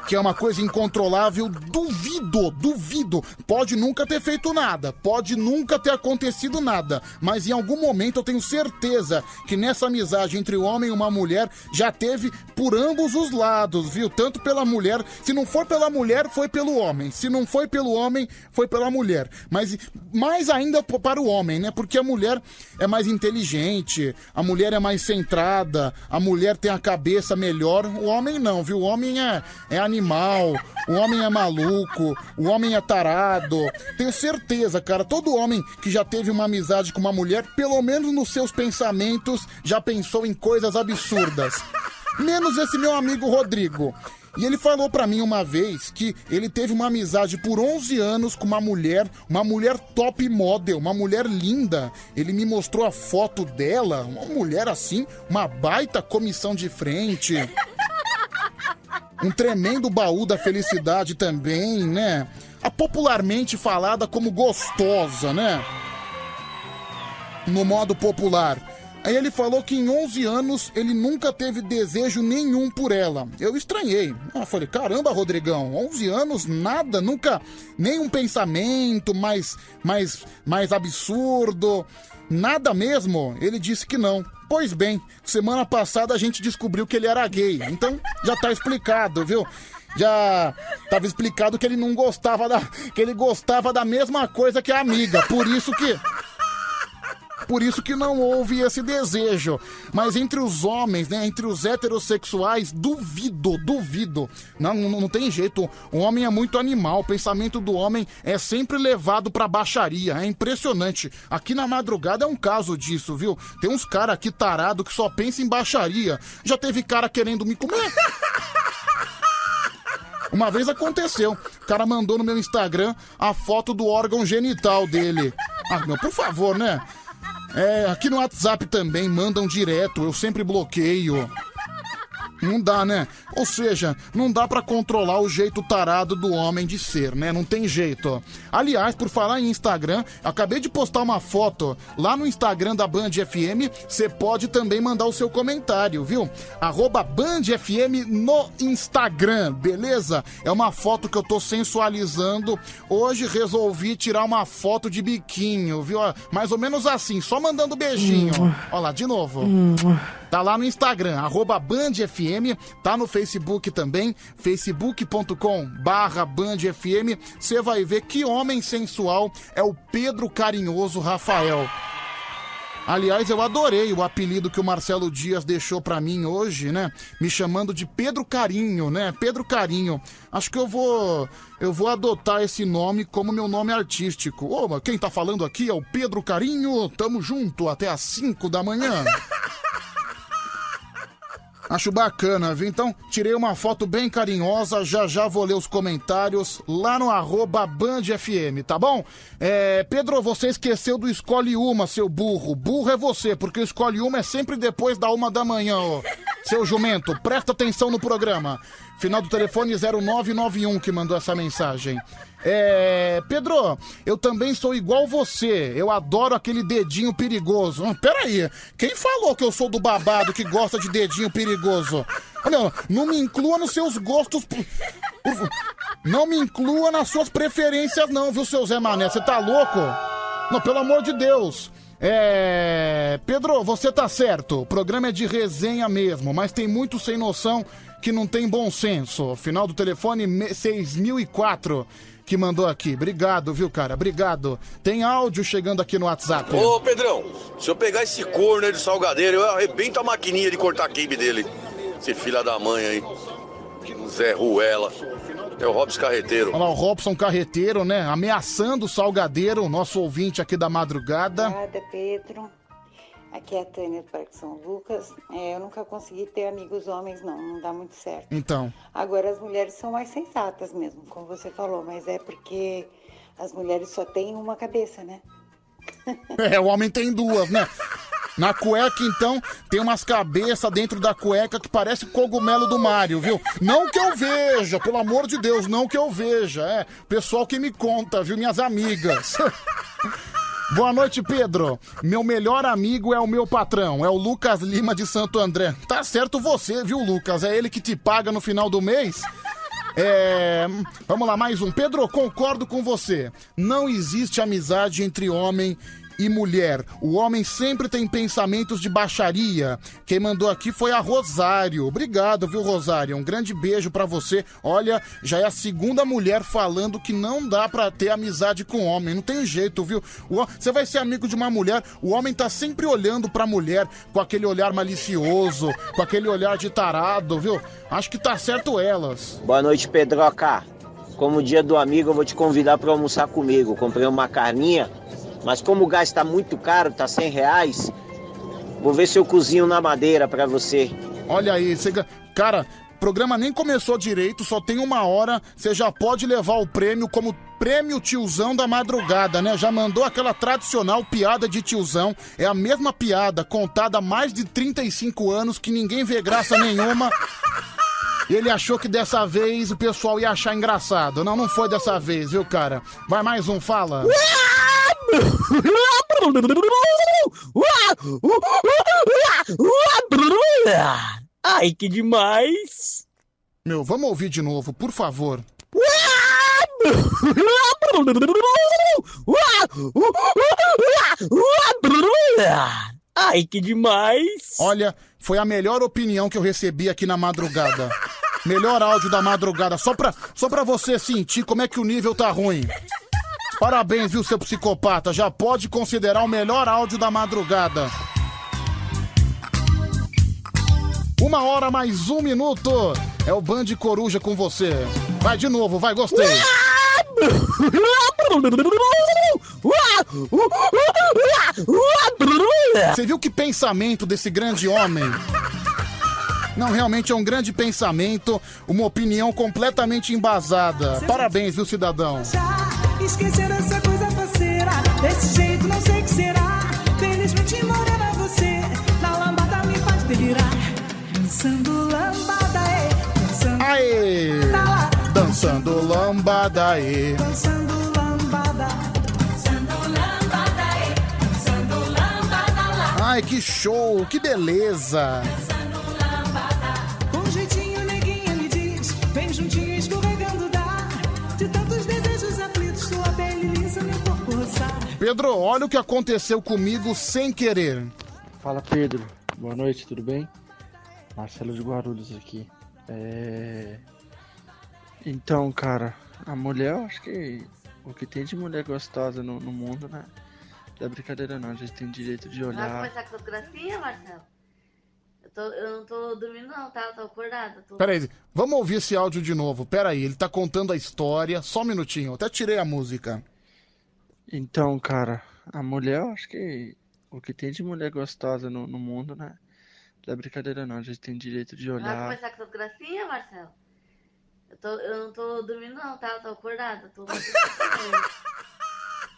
que é uma coisa incontrolável, duvido, duvido. Pode nunca ter feito nada, pode nunca ter acontecido nada, mas em algum momento eu tenho certeza que nessa amizade entre o homem e uma mulher já teve por ambos os lados, viu? Tanto pela mulher, se não for pela mulher, foi pelo homem. Se não foi pelo homem, foi pela mulher. Mas mais ainda para o homem, né? Porque a mulher é mais inteligente, a mulher é mais centrada, a mulher tem a cabeça melhor. O homem não, viu? O homem é, é animal, o homem é maluco, o homem é tarado. Tenho certeza, cara, todo homem que já teve uma amizade com uma mulher, pelo menos nos seus pensamentos, já pensou em coisas absurdas. Menos esse meu amigo Rodrigo. E ele falou pra mim uma vez que ele teve uma amizade por 11 anos com uma mulher, uma mulher top model, uma mulher linda. Ele me mostrou a foto dela, uma mulher assim, uma baita comissão de frente. Um tremendo baú da felicidade também, né? A popularmente falada como gostosa, né? No modo popular. Aí ele falou que em 11 anos ele nunca teve desejo nenhum por ela. Eu estranhei. Eu falei, caramba, Rodrigão, 11 anos, nada, nunca, nenhum pensamento mais, mais, mais absurdo, nada mesmo. Ele disse que não. Pois bem, semana passada a gente descobriu que ele era gay, então já tá explicado, viu? Já tava explicado que ele não gostava da, que ele gostava da mesma coisa que a amiga, por isso que por isso que não houve esse desejo. Mas entre os homens, né, entre os heterossexuais, duvido, duvido. Não, não, não tem jeito. O homem é muito animal. O pensamento do homem é sempre levado pra baixaria. É impressionante. Aqui na madrugada é um caso disso, viu? Tem uns caras aqui tarado que só pensa em baixaria. Já teve cara querendo me comer. Uma vez aconteceu. O cara mandou no meu Instagram a foto do órgão genital dele. Ah, meu, por favor, né? É, aqui no WhatsApp também mandam direto, eu sempre bloqueio. Não dá, né? Ou seja, não dá pra controlar o jeito tarado do homem de ser, né? Não tem jeito. Aliás, por falar em Instagram, acabei de postar uma foto lá no Instagram da Band FM. Você pode também mandar o seu comentário, viu? Arroba Band FM no Instagram, beleza? É uma foto que eu tô sensualizando. Hoje resolvi tirar uma foto de biquinho, viu? Mais ou menos assim, só mandando beijinho. Ó lá, de novo. Tá lá no Instagram, arroba Band FM, tá no Facebook também, facebook.com barra Band FM. Você vai ver que homem sensual é o Pedro Carinhoso Rafael. Aliás, eu adorei o apelido que o Marcelo Dias deixou pra mim hoje, né? Me chamando de Pedro Carinho, né? Pedro Carinho. Acho que eu vou eu vou adotar esse nome como meu nome artístico. Ô, quem tá falando aqui é o Pedro Carinho. Tamo junto até às 5 da manhã. Acho bacana, viu? Então, tirei uma foto bem carinhosa, já já vou ler os comentários lá no arroba Band FM, tá bom? É, Pedro, você esqueceu do Escolhe Uma, seu burro. Burro é você, porque o Escolhe Uma é sempre depois da uma da manhã, ô. Seu jumento, presta atenção no programa. Final do telefone 0991 que mandou essa mensagem. É. Pedro, eu também sou igual você. Eu adoro aquele dedinho perigoso. Hum, peraí, quem falou que eu sou do babado que gosta de dedinho perigoso? Olha, não me inclua nos seus gostos. Não me inclua nas suas preferências, não, viu, seu Zé Mané? Você tá louco? Não, pelo amor de Deus. É. Pedro, você tá certo. O programa é de resenha mesmo, mas tem muito sem noção que não tem bom senso. Final do telefone me- 6004 que mandou aqui. Obrigado, viu, cara? Obrigado. Tem áudio chegando aqui no WhatsApp. Ô Pedrão, se eu pegar esse corno aí do salgadeiro, eu arrebento a maquininha de cortar quibe dele. Esse filho da mãe aí. Zé Ruela. É o Robson Carreteiro. Olha lá, o Robson Carreteiro, né? Ameaçando o Salgadeiro, nosso ouvinte aqui da madrugada. Obrigada, Pedro. Aqui é a Tânia do Parque São Lucas. É, eu nunca consegui ter amigos homens, não. Não dá muito certo. Então, Agora, as mulheres são mais sensatas mesmo, como você falou. Mas é porque as mulheres só têm uma cabeça, né? É, o homem tem duas, né? Na cueca, então, tem umas cabeças dentro da cueca que parece cogumelo do Mário, viu? Não que eu veja, pelo amor de Deus, não que eu veja. É, pessoal que me conta, viu? Minhas amigas. Boa noite, Pedro. Meu melhor amigo é o meu patrão, é o Lucas Lima de Santo André. Tá certo você, viu, Lucas? É ele que te paga no final do mês? É, vamos lá, mais um. Pedro, concordo com você. Não existe amizade entre homem e mulher. O homem sempre tem pensamentos de baixaria. Quem mandou aqui foi a Rosário. Obrigado, viu, Rosário? Um grande beijo pra você. Olha, já é a segunda mulher falando que não dá pra ter amizade com homem. Não tem jeito, viu? Você vai ser amigo de uma mulher, o homem tá sempre olhando pra mulher com aquele olhar malicioso, com aquele olhar de tarado, viu? Acho que tá certo elas. Boa noite, Pedroca. Como dia do amigo, eu vou te convidar para almoçar comigo. Comprei uma carninha, mas como o gás está muito caro, tá 100 reais, vou ver se eu cozinho na madeira para você. Olha aí, você... cara, o programa nem começou direito, só tem uma hora, você já pode levar o prêmio como prêmio tiozão da madrugada, né? Já mandou aquela tradicional piada de tiozão, é a mesma piada contada há mais de 35 anos que ninguém vê graça nenhuma. Ele achou que dessa vez o pessoal ia achar engraçado. Não, não foi dessa vez, viu, cara? Vai mais um, fala. Ai, que demais! Meu, vamos ouvir de novo, por favor. Ai, que demais! Olha, foi a melhor opinião que eu recebi aqui na madrugada. Melhor áudio da madrugada, só pra, só pra você sentir como é que o nível tá ruim. Parabéns, viu, seu psicopata? Já pode considerar o melhor áudio da madrugada. Uma hora mais um minuto. É o Band Coruja com você. Vai de novo, vai, gostei. Você viu que pensamento desse grande homem? Não, realmente é um grande pensamento, uma opinião completamente embasada. Parabéns, viu, cidadão? Esquecer essa coisa faceira Desse jeito não sei o que será. Felizmente morena você Na lambada me faz delirar. Dançando lambada, é. Dançando Aê! Dançando lambada, aê. Dançando lambada. Dançando lambada, é. Dançando lambada lá. Ai, que show, que beleza. Com Pedro, olha o que aconteceu comigo sem querer. Fala Pedro, boa noite, tudo bem? Marcelo de Guarulhos aqui. É... Então, cara, a mulher, eu acho que o que tem de mulher gostosa no, no mundo, né? Não é brincadeira não, a gente tem direito de Vai olhar. começar com fotografia, Marcelo? Eu, tô, eu não tô dormindo não, tá? Eu tô acordada. Tô... Peraí, vamos ouvir esse áudio de novo. Peraí, ele tá contando a história. Só um minutinho, eu até tirei a música. Então, cara, a mulher, eu acho que o que tem de mulher gostosa no, no mundo, né? Não é brincadeira não, a gente tem direito de Vai olhar. começar com fotografia, Marcelo? Eu, tô, eu não tô dormindo não, tá? Eu tô acordada. Tô,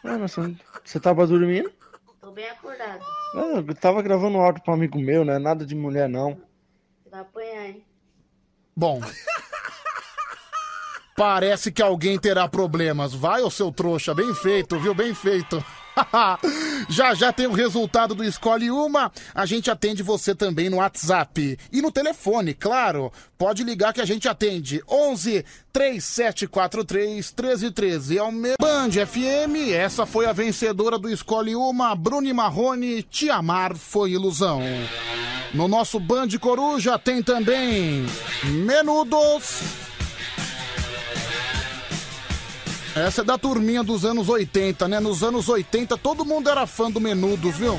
Ah, mas você, você tava dormindo? tô bem acordada. Ah, Eu tava gravando um áudio pra um amigo meu, né? Nada de mulher não. Você vai apanhar, hein? Bom. Parece que alguém terá problemas. Vai, ô seu trouxa, bem feito, viu? Bem feito. já já tem o resultado do Escolhe Uma. A gente atende você também no WhatsApp. E no telefone, claro. Pode ligar que a gente atende. 11 3743 1313. É o meu Band FM. Essa foi a vencedora do Escolhe Uma. Bruni Marrone, Te Amar Foi Ilusão. No nosso Band Coruja tem também Menudos. Essa é da turminha dos anos 80, né? Nos anos 80 todo mundo era fã do Menudos, viu?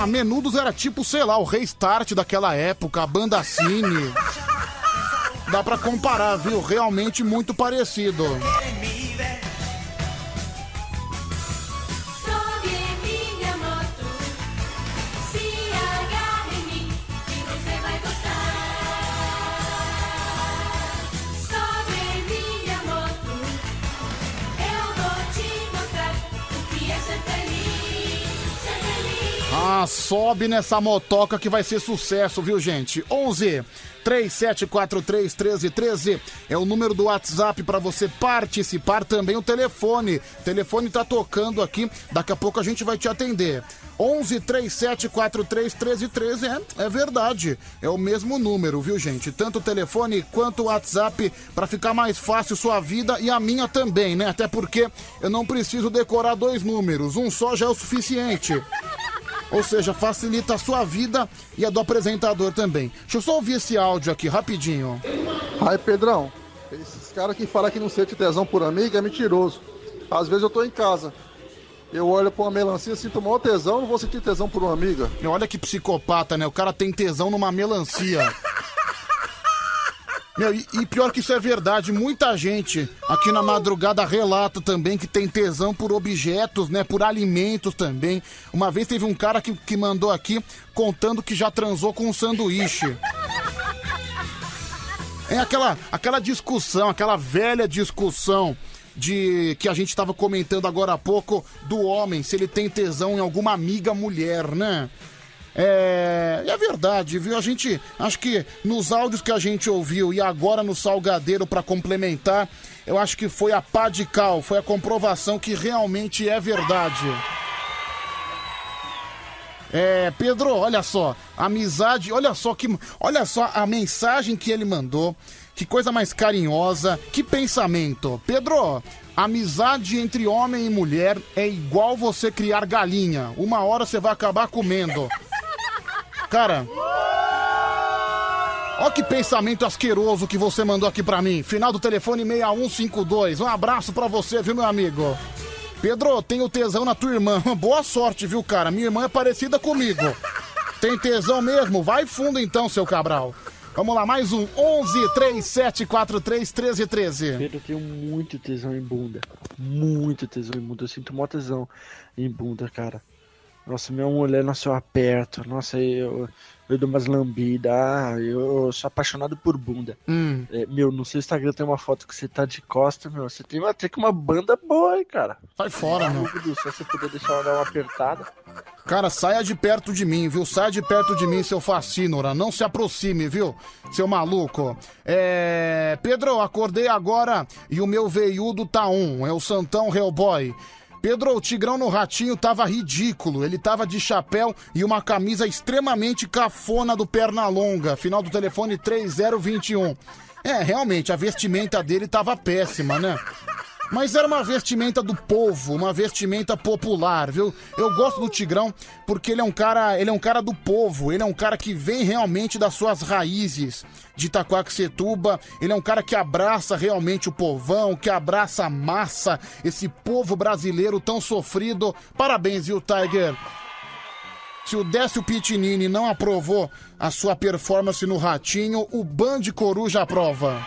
A Menudos era tipo, sei lá, o Restart daquela época, a banda Cine. Dá pra comparar, viu? Realmente muito parecido. Já sobe nessa motoca que vai ser sucesso, viu, gente? 11 3743 1313 é o número do WhatsApp para você participar. Também o telefone. O telefone tá tocando aqui. Daqui a pouco a gente vai te atender. 11 3743 1313 é, é verdade. É o mesmo número, viu, gente? Tanto o telefone quanto o WhatsApp para ficar mais fácil sua vida e a minha também, né? Até porque eu não preciso decorar dois números. Um só já é o suficiente. Ou seja, facilita a sua vida e a do apresentador também. Deixa eu só ouvir esse áudio aqui, rapidinho. Aí, Pedrão, esses caras que falam que não sente tesão por amiga é mentiroso. Às vezes eu tô em casa. Eu olho pra uma melancia, sinto maior tesão, não vou sentir tesão por uma amiga. Olha que psicopata, né? O cara tem tesão numa melancia. Meu, e, e pior que isso é verdade, muita gente aqui na madrugada relata também que tem tesão por objetos, né? Por alimentos também. Uma vez teve um cara que, que mandou aqui contando que já transou com um sanduíche. É aquela, aquela discussão, aquela velha discussão de que a gente estava comentando agora há pouco do homem, se ele tem tesão em alguma amiga mulher, né? É, é verdade, viu? A gente, acho que nos áudios que a gente ouviu e agora no Salgadeiro para complementar, eu acho que foi a pá de cal, foi a comprovação que realmente é verdade. É, Pedro, olha só, amizade, olha só que, olha só a mensagem que ele mandou. Que coisa mais carinhosa, que pensamento. Pedro, amizade entre homem e mulher é igual você criar galinha. Uma hora você vai acabar comendo. Cara, Ó que pensamento asqueroso que você mandou aqui pra mim. Final do telefone 6152. Um abraço pra você, viu, meu amigo? Pedro, tenho tesão na tua irmã. Boa sorte, viu, cara? Minha irmã é parecida comigo. Tem tesão mesmo? Vai fundo então, seu Cabral. Vamos lá, mais um. 11 3743 1313. Pedro, eu tenho muito tesão em bunda. Muito tesão em bunda. Eu sinto mó tesão em bunda, cara. Nossa, minha mulher, nossa, eu aperto. Nossa, eu, eu dou umas lambidas. Ah, eu sou apaixonado por bunda. Hum. É, meu, no seu Instagram tem uma foto que você tá de costa, meu. Você tem até que uma banda boa, hein, cara. Sai fora, meu. Se você puder deixar ela dar uma apertada. Cara, saia de perto de mim, viu? Saia de perto de mim, seu fascínora. Não se aproxime, viu? Seu maluco. É. Pedro, acordei agora e o meu veiudo tá um. É o Santão Hellboy. Pedro, o Tigrão no Ratinho tava ridículo. Ele tava de chapéu e uma camisa extremamente cafona do Pernalonga. Final do telefone 3021. É, realmente, a vestimenta dele tava péssima, né? Mas era uma vestimenta do povo, uma vestimenta popular, viu? Eu gosto do Tigrão porque ele é um cara, ele é um cara do povo, ele é um cara que vem realmente das suas raízes de Itaquaquecetuba, ele é um cara que abraça realmente o povão, que abraça a massa, esse povo brasileiro tão sofrido. Parabéns, viu, Tiger? Se o Décio Pitinini não aprovou a sua performance no Ratinho, o Band Coruja aprova.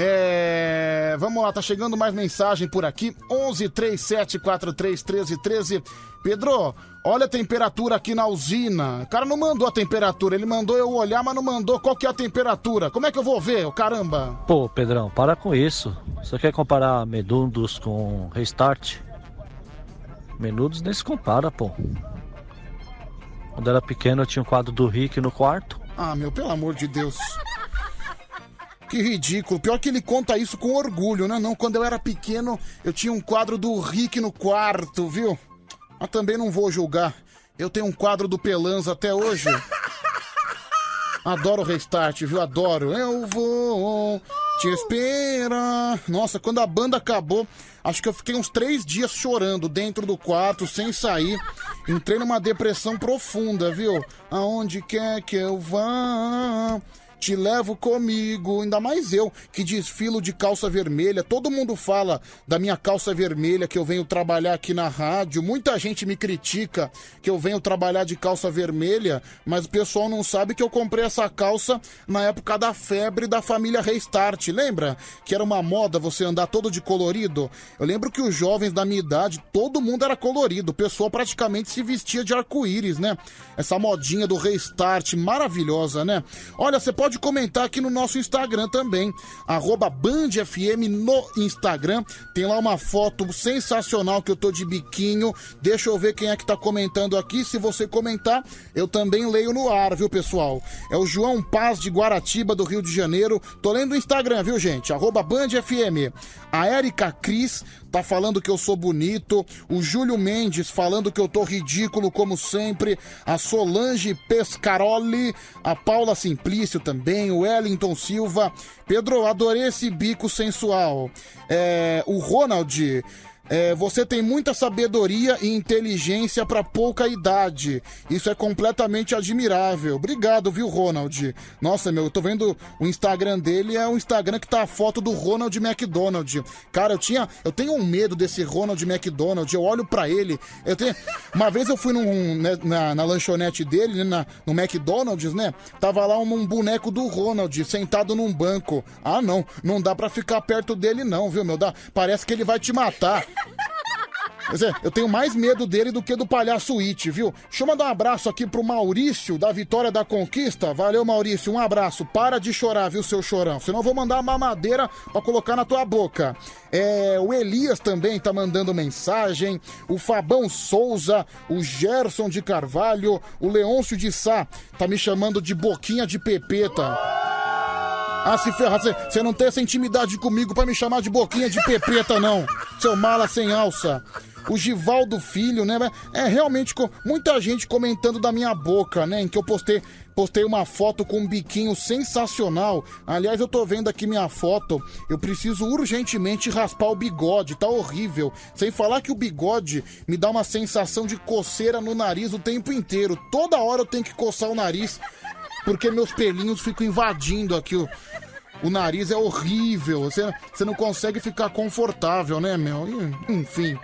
É, vamos lá, tá chegando mais mensagem por aqui. 11 37 43 13 13. Pedro, olha a temperatura aqui na usina. O cara não mandou a temperatura, ele mandou eu olhar, mas não mandou qual que é a temperatura. Como é que eu vou ver, caramba? Pô, Pedrão, para com isso. Você quer comparar Menudos com Restart? Menudos nem se compara, pô. Quando era pequeno eu tinha um quadro do Rick no quarto. Ah, meu, pelo amor de Deus. Que ridículo. Pior que ele conta isso com orgulho, né? Não, quando eu era pequeno, eu tinha um quadro do Rick no quarto, viu? Mas também não vou julgar. Eu tenho um quadro do Pelanza até hoje. Adoro o restart, viu? Adoro. Eu vou te esperar. Nossa, quando a banda acabou, acho que eu fiquei uns três dias chorando dentro do quarto, sem sair. Entrei numa depressão profunda, viu? Aonde quer que eu vá. Te levo comigo, ainda mais eu que desfilo de calça vermelha. Todo mundo fala da minha calça vermelha que eu venho trabalhar aqui na rádio. Muita gente me critica que eu venho trabalhar de calça vermelha, mas o pessoal não sabe que eu comprei essa calça na época da febre da família Restart. Lembra que era uma moda você andar todo de colorido? Eu lembro que os jovens da minha idade, todo mundo era colorido. O pessoal praticamente se vestia de arco-íris, né? Essa modinha do Restart, maravilhosa, né? Olha, você pode pode comentar aqui no nosso Instagram também, arroba BandFM no Instagram. Tem lá uma foto sensacional que eu tô de biquinho. Deixa eu ver quem é que tá comentando aqui. Se você comentar, eu também leio no ar, viu, pessoal? É o João Paz de Guaratiba, do Rio de Janeiro. Tô lendo o Instagram, viu, gente? Arroba BandFM. A Érica Cris tá falando que eu sou bonito. O Júlio Mendes falando que eu tô ridículo, como sempre. A Solange Pescaroli. A Paula Simplício também. O Wellington Silva. Pedro, adorei esse bico sensual. É, o Ronald. É, você tem muita sabedoria e inteligência para pouca idade. Isso é completamente admirável. Obrigado, viu, Ronald? Nossa, meu, eu tô vendo o Instagram dele, é o Instagram que tá a foto do Ronald McDonald. Cara, eu tinha, eu tenho um medo desse Ronald McDonald. Eu olho para ele, eu tenho, uma vez eu fui num, né, na, na lanchonete dele, né, na, no McDonald's, né? Tava lá um, um boneco do Ronald sentado num banco. Ah, não, não dá para ficar perto dele não, viu, meu? Dá, parece que ele vai te matar. Dizer, eu tenho mais medo dele do que do palhaço It, viu? Deixa eu mandar um abraço aqui pro Maurício, da Vitória da Conquista. Valeu, Maurício, um abraço. Para de chorar, viu, seu chorão? Senão eu vou mandar uma mamadeira pra colocar na tua boca. É, o Elias também tá mandando mensagem. O Fabão Souza, o Gerson de Carvalho, o Leôncio de Sá tá me chamando de boquinha de pepeta. Ah, se ferrar, você não tem essa intimidade comigo pra me chamar de boquinha de pepeta, não. Seu mala sem alça. O Givaldo Filho, né? É realmente com muita gente comentando da minha boca, né? Em que eu postei, postei uma foto com um biquinho sensacional. Aliás, eu tô vendo aqui minha foto. Eu preciso urgentemente raspar o bigode, tá horrível. Sem falar que o bigode me dá uma sensação de coceira no nariz o tempo inteiro. Toda hora eu tenho que coçar o nariz porque meus pelinhos ficam invadindo aqui o, o nariz é horrível. Você, você não consegue ficar confortável, né, meu? Enfim.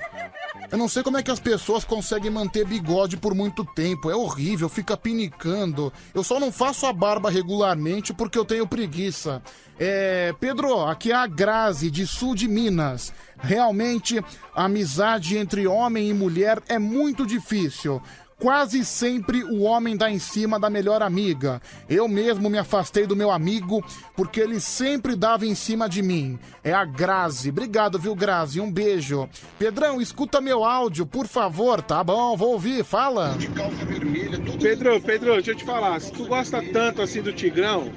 Eu não sei como é que as pessoas conseguem manter bigode por muito tempo. É horrível, fica pinicando. Eu só não faço a barba regularmente porque eu tenho preguiça. É, Pedro, aqui é a Grazi, de sul de Minas. Realmente, a amizade entre homem e mulher é muito difícil. Quase sempre o homem dá em cima da melhor amiga. Eu mesmo me afastei do meu amigo porque ele sempre dava em cima de mim. É a Grazi. Obrigado, viu, Grazi? Um beijo. Pedrão, escuta meu áudio, por favor. Tá bom, vou ouvir. Fala. Pedro, Pedro, deixa eu te falar. Se tu gosta tanto assim do Tigrão,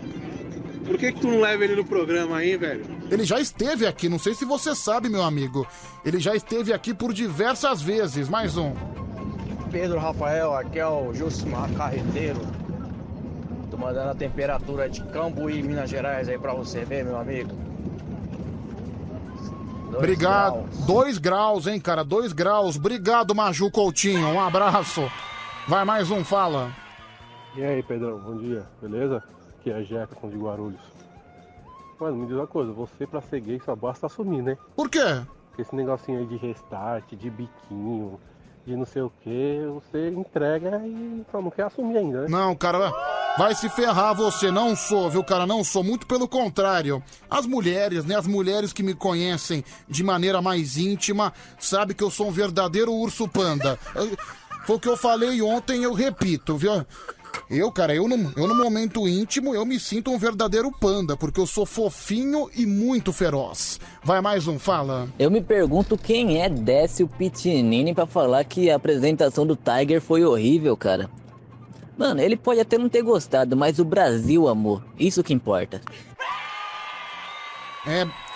por que, que tu não leva ele no programa aí, velho? Ele já esteve aqui, não sei se você sabe, meu amigo. Ele já esteve aqui por diversas vezes. Mais um. Pedro Rafael, aqui é o Josimar Carreteiro. Tô mandando a temperatura de Cambuí, Minas Gerais aí pra você ver, meu amigo. Dois Obrigado. graus. Dois graus, hein, cara? Dois graus. Obrigado, Maju Coutinho. Um abraço. Vai mais um, fala. E aí, Pedrão, bom dia, beleza? Aqui é a Jefferson de Guarulhos. Mano, me diz uma coisa, você pra ser gay só basta assumir, né? Por quê? Esse negocinho aí de restart, de biquinho, de não sei o que, você entrega e só não quer assumir ainda, né? Não, cara, vai se ferrar você. Não sou, viu, cara? Não sou. Muito pelo contrário. As mulheres, né? As mulheres que me conhecem de maneira mais íntima, sabem que eu sou um verdadeiro urso panda. Foi o que eu falei ontem, eu repito, viu? Eu, cara, eu no, eu no momento íntimo, eu me sinto um verdadeiro panda, porque eu sou fofinho e muito feroz. Vai mais um, fala. Eu me pergunto quem é Décio Pitinini pra falar que a apresentação do Tiger foi horrível, cara. Mano, ele pode até não ter gostado, mas o Brasil amor. Isso que importa. É.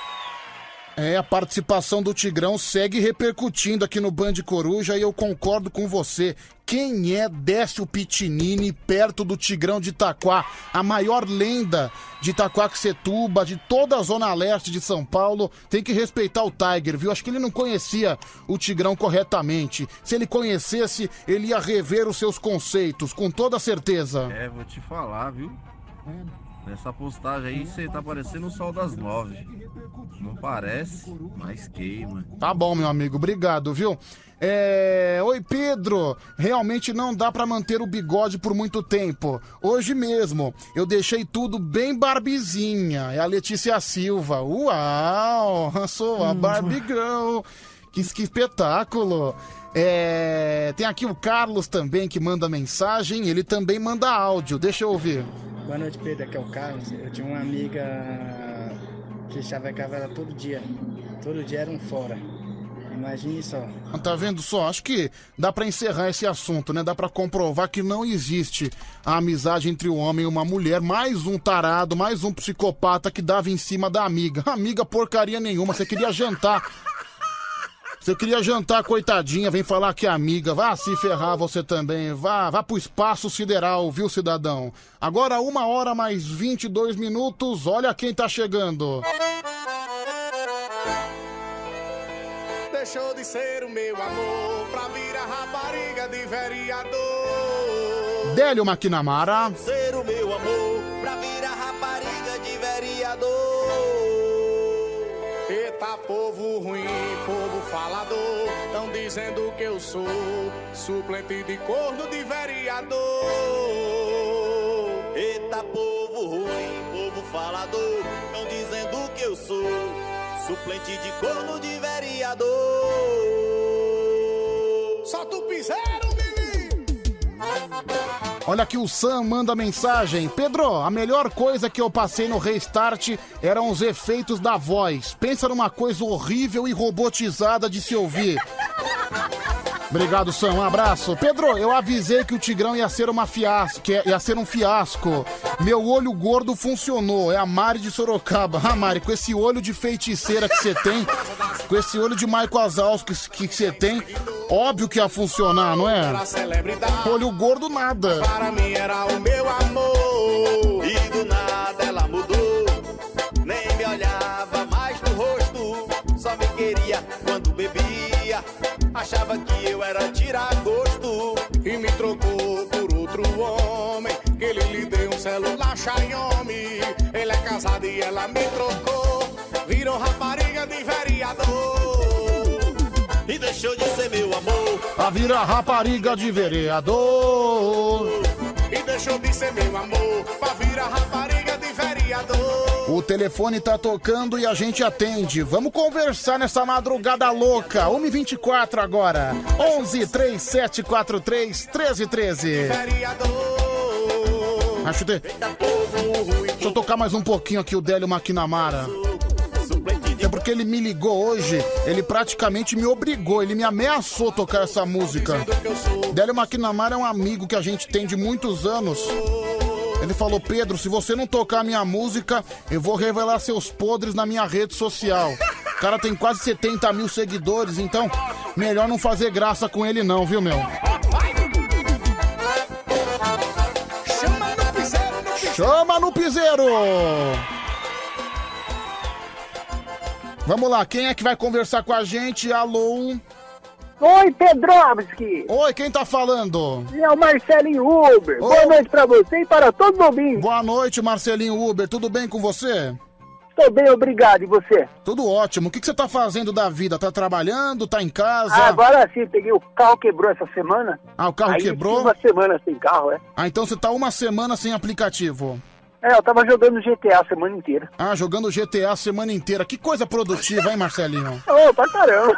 É, a participação do Tigrão segue repercutindo aqui no Band Coruja e eu concordo com você. Quem é Décio Pitinini perto do Tigrão de Itaquá? A maior lenda de Itaquaquecetuba, de toda a zona leste de São Paulo. Tem que respeitar o Tiger, viu? Acho que ele não conhecia o Tigrão corretamente. Se ele conhecesse, ele ia rever os seus conceitos, com toda certeza. É, vou te falar, viu? Nessa postagem aí você tá parecendo o sol das nove. Não parece, mas queima. Tá bom, meu amigo, obrigado, viu? É... Oi, Pedro. Realmente não dá pra manter o bigode por muito tempo. Hoje mesmo, eu deixei tudo bem barbizinha. É a Letícia Silva. Uau! Sou a Barbie. Que, que espetáculo! É... Tem aqui o Carlos também que manda mensagem. Ele também manda áudio. Deixa eu ouvir. Boa noite, Pedro. Aqui é o Carlos. Eu tinha uma amiga que chavecava ela todo dia. Todo dia era um fora. Imagine só. Tá vendo só? Acho que dá pra encerrar esse assunto, né? Dá pra comprovar que não existe a amizade entre o homem e uma mulher. Mais um tarado, mais um psicopata que dava em cima da amiga. Amiga porcaria nenhuma. Você queria jantar. Você queria jantar, coitadinha, vem falar que é amiga. Vá se ferrar você também. Vá, vá pro espaço sideral, viu, cidadão? Agora, uma hora mais 22 minutos. Olha quem tá chegando. Deixou de ser o meu amor pra virar rapariga de vereador. Délio Maquinamara. Ser o meu amor pra virar rapariga de vereador. Eita, povo ruim, povo falador. Tão dizendo que eu sou suplente de corno de vereador. Eita, povo ruim, povo falador. Tão dizendo que eu sou suplente de corno de vereador. Solta o piseiro, Olha aqui o Sam manda mensagem. Pedro, a melhor coisa que eu passei no Restart eram os efeitos da voz. Pensa numa coisa horrível e robotizada de se ouvir. Obrigado, Sam. Um abraço. Pedro, eu avisei que o Tigrão ia ser uma fiasco, que ia ser um fiasco. Meu olho gordo funcionou. É a Mari de Sorocaba. Ah, Mari, com esse olho de feiticeira que você tem, com esse olho de Michael Azalski que que você tem, óbvio que ia funcionar, não é? Olho gordo, nada. Para mim era o meu amor. Achava que eu era tiragosto. E me trocou por outro homem. Que ele lhe deu um celular Xiaomi. Ele é casado e ela me trocou. Virou rapariga de vereador. E deixou de ser meu amor. Pra virar rapariga de vereador. E deixou de ser meu amor. Pra virar rapariga de vereador. O telefone tá tocando e a gente atende. Vamos conversar nessa madrugada louca. 1h24 agora. 11 3743 1313. Acho que... Deixa eu tocar mais um pouquinho aqui o Délio Maquinamara. É porque ele me ligou hoje, ele praticamente me obrigou, ele me ameaçou tocar essa música. Délio Maquinamara é um amigo que a gente tem de muitos anos. Ele falou, Pedro, se você não tocar minha música, eu vou revelar seus podres na minha rede social. O cara tem quase 70 mil seguidores, então melhor não fazer graça com ele não, viu, meu? Chama no piseiro! Vamos lá, quem é que vai conversar com a gente? Alô? Oi, Pedrovski. Oi, quem tá falando? É o Marcelinho Uber. Boa noite pra você e para todos os ouvintes. Boa noite, Marcelinho Uber. Tudo bem com você? Estou bem, obrigado. E você? Tudo ótimo. O que, que você tá fazendo da vida? Tá trabalhando? Tá em casa? Ah, agora sim, peguei o carro quebrou essa semana. Ah, o carro Aí quebrou? uma semana sem carro, é. Ah, então você tá uma semana sem aplicativo. É, eu tava jogando GTA a semana inteira. Ah, jogando GTA a semana inteira. Que coisa produtiva, hein, Marcelinho? Ô, pra caramba.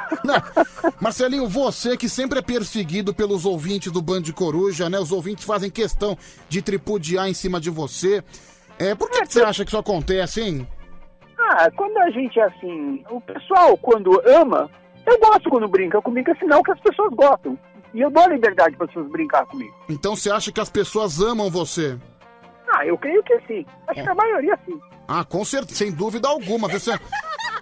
Marcelinho, você que sempre é perseguido pelos ouvintes do Band de Coruja, né? Os ouvintes fazem questão de tripudiar em cima de você. É, por que, que você acha que isso acontece, hein? Ah, quando a gente é assim, o pessoal quando ama, eu gosto quando brinca comigo, é sinal que as pessoas gostam. E eu dou a liberdade para as pessoas brincar comigo. Então você acha que as pessoas amam você? Ah, eu creio que sim. Acho que a maioria sim. Ah, com certeza, sem dúvida alguma. Você,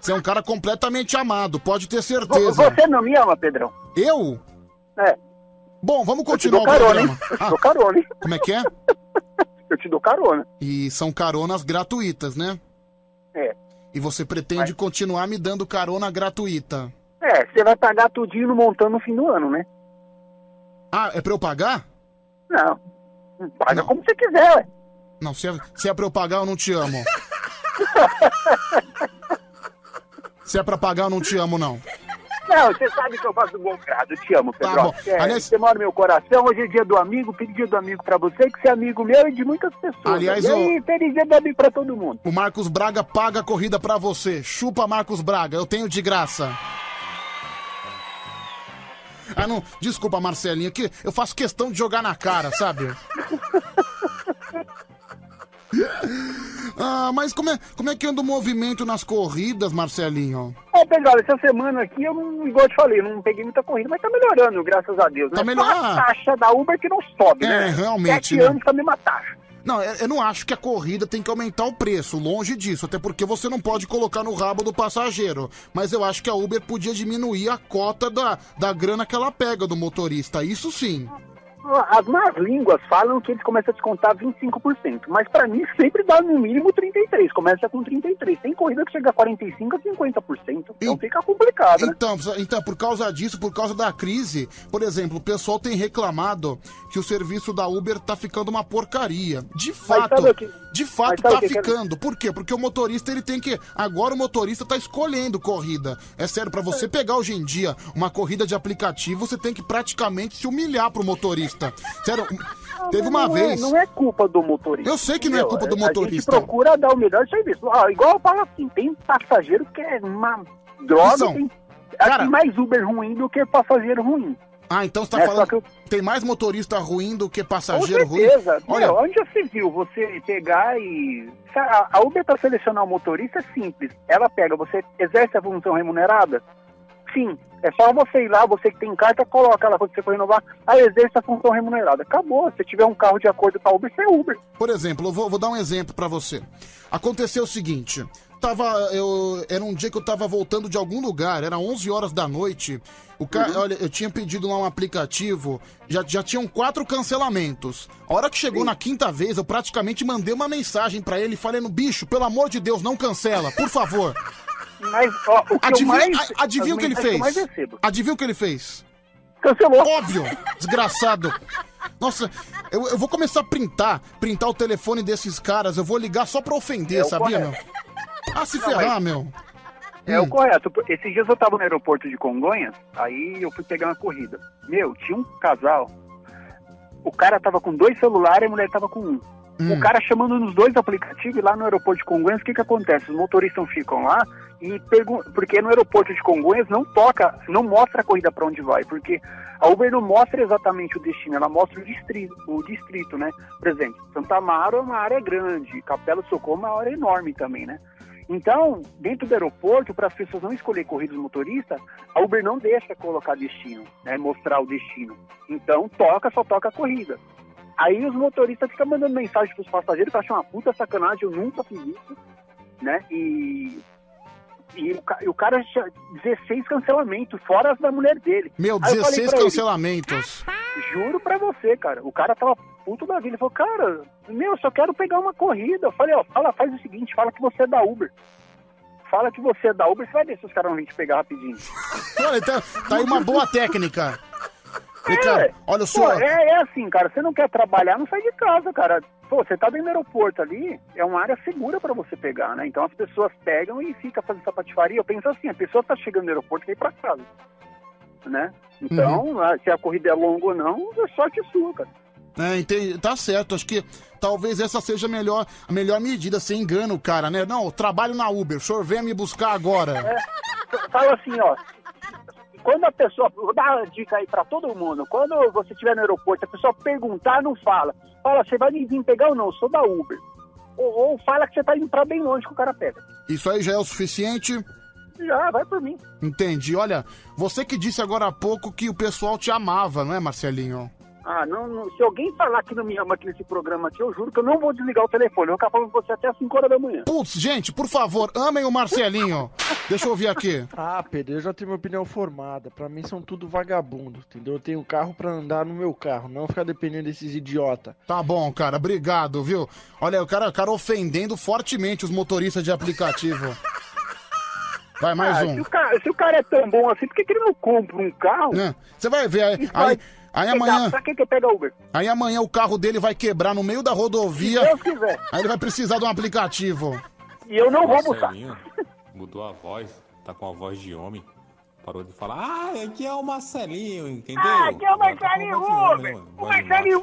você é um cara completamente amado, pode ter Vo- certeza. Você não me ama, Pedrão? Eu? É. Bom, vamos Eu te continuar dou o carona, programa. hein? Eu te dou carona, hein? como é que é? Eu te dou carona. E são caronas gratuitas, né? É. E você pretende continuar me dando carona gratuita. É, você vai pagar tudinho no montão no fim do ano, né? Ah, é pra eu pagar? Não. Paga como você quiser, ué. Não, se é, se é pra eu pagar, eu não te amo. se é pra pagar, eu não te amo, não. Não, você sabe que eu faço bom grado. Eu te amo, Pedro. Tá bom. É, Aliás- Você mora no meu coração. Hoje é dia do amigo. Feliz dia do amigo pra você, que você é amigo meu e de muitas pessoas. Aliás, e aí, eu- feliz dia do amigo pra todo mundo. O Marcos Braga paga a corrida pra você. Chupa, Marcos Braga, eu tenho de graça. Ah, não. Desculpa, Marcelinho, que eu faço questão de jogar na cara, sabe? Ah, mas como é, como é que anda o movimento nas corridas, Marcelinho? Ó, Pedro, olha, essa semana aqui eu não, igual eu te falei, não peguei muita corrida, mas tá melhorando, graças a Deus. Né? Tá melhorando. A taxa da Uber que não sobe, É, né? realmente, Sete né? anos com a mesma taxa. Não, eu eu não acho que a corrida tem que aumentar o preço, longe disso, até porque você não pode colocar no rabo do passageiro. Mas eu acho que a Uber podia diminuir a cota da, da grana que ela pega do motorista, isso sim. As más línguas falam que eles começam a descontar 25%, mas pra mim sempre dá no mínimo 33%, começa com 33%. Tem corrida que chega a 45% a 50%, então fica complicado, né? Então, então, por causa disso, por causa da crise, por exemplo, o pessoal tem reclamado que o serviço da Uber tá ficando uma porcaria. De fato, que- de fato tá que é- ficando. Por quê? Porque o motorista ele tem que. Agora o motorista tá escolhendo corrida. É sério, pra você pegar hoje em dia uma corrida de aplicativo, você tem que praticamente se humilhar pro motorista. Sério, teve uma não vez. É, não é culpa do motorista. Eu sei que não é culpa do A gente motorista. procura dar o melhor serviço. Ah, igual eu falo assim, tem passageiro que é uma droga, São. tem, tem mais Uber ruim do que passageiro ruim. Ah, então você tá É, falando que tem mais motorista ruim do que Com passageiro ruim? certeza. Olha, Meu, onde já se viu você pegar e... A Uber para selecionar o motorista é simples. Ela pega, você exerce a função remunerada? Sim. É só você ir lá, você que tem carta, coloca lá quando você for renovar, aí exerce a função remunerada. Acabou. Se tiver um carro de acordo com a Uber, você é Uber. Por exemplo, eu vou, vou dar um exemplo pra você. Aconteceu o seguinte, tava, eu, era um dia que eu tava voltando de algum lugar, era 11 horas da noite. O ca... Uhum. Olha, eu tinha pedido lá um aplicativo, já, já tinham quatro cancelamentos. A hora que chegou na quinta vez, eu praticamente mandei uma mensagem pra ele falando, bicho, pelo amor de Deus, não cancela, por favor. Mas, ó, o que Adivinha, mais... adivinha o que ele fez? que. Adivinha o que ele fez? Cancelou. Óbvio, desgraçado. Nossa, eu, eu vou começar a printar, printar o telefone desses caras, eu vou ligar só pra ofender, É sabia, meu? correto. Ah, se Não, ferrar, mas- meu. É Hum. o correto. Esses dias eu tava no aeroporto de Congonhas, aí eu fui pegar uma corrida. Meu, tinha um casal. O cara tava com dois celulares e a mulher tava com um. Hum. O cara chamando nos dois aplicativos e lá no aeroporto de Congonhas, o que que acontece? Os motoristas ficam lá e perguntam, porque no aeroporto de Congonhas não toca, não mostra a corrida para onde vai, porque a Uber não mostra exatamente o destino, ela mostra o distrito, o distrito, né? Por exemplo, Santa Amaro é uma área grande, Capela Socorro é uma área enorme também, né? Então, dentro do aeroporto, para as pessoas não escolher corridas motoristas, a Uber não deixa colocar destino, né, mostrar o destino. Então, toca, só toca a corrida. Aí os motoristas ficam mandando mensagem para os passageiros que acho uma puta sacanagem, eu nunca fiz isso, né? E, e, o, e o cara tinha 16 cancelamentos, fora as da mulher dele. Meu, Aí eu falei 16 pra ele, cancelamentos. Juro pra você, cara. O cara tava puto da vida. Ele falou, cara, meu, eu só quero pegar uma corrida. Eu falei, ó, fala, faz o seguinte, fala que você é da Uber. Fala que você é da Uber, você vai ver se os caras vão vir te pegar rapidinho. Olha, tá, tá aí uma boa técnica. E, É, olha só. é, é assim, cara, você não quer trabalhar, não sai de casa, cara. Pô, você tá dentro do aeroporto ali, é uma área segura pra você pegar, né? Então as pessoas pegam e ficam fazendo essa patifaria. Eu penso assim, a pessoa tá chegando no aeroporto e ir pra casa, né? Então, Uhum. ah, se a corrida é longa ou não, é sorte sua, cara. É, entendi, tá certo, acho que talvez essa seja a melhor, a melhor medida, você engana o cara, né? Não, eu trabalho na Uber, o senhor venha me buscar agora. É, fala assim, ó. Quando a pessoa. Vou dar uma dica aí pra todo mundo. Quando você estiver no aeroporto, a pessoa perguntar, não fala. Fala, você vai me vir pegar ou não? Eu sou da Uber. Ou, ou fala que você tá indo pra bem longe que o cara pega. Isso aí já é o suficiente? Já, vai por mim. Entendi. Olha, você que disse agora há pouco que o pessoal te amava, não é, Marcelinho? Ah, não, não- se alguém falar que não me ama aqui nesse programa aqui, eu juro que eu não vou desligar o telefone. Eu vou ficar falando com você até as 5 horas da manhã. Putz, gente, por favor, amem o Marcelinho. Deixa eu ouvir aqui. Ah, Pedro, eu já tenho minha opinião formada. Pra mim são tudo vagabundo, entendeu? Eu tenho carro pra andar no meu carro, não ficar dependendo desses idiota. Tá bom, cara, obrigado, viu? Olha, o cara, o cara ofendendo fortemente os motoristas de aplicativo. Vai, mais Ah, um. Se o, cara, se o cara é tão bom assim, por que, que ele não compra um carro? Né? Você vai ver, aí, e vai aí, amanhã. Pra que, que pega Uber? Aí amanhã o carro dele vai quebrar no meio da rodovia. Se Deus quiser. Aí ele vai precisar de um aplicativo. E eu não vou buscar. Mudou a voz, tá com a voz de homem. Parou de falar, ah, aqui é o Marcelinho, entendeu? Ah, aqui é o tá Marcelinho Uber. né? O Marcelinho.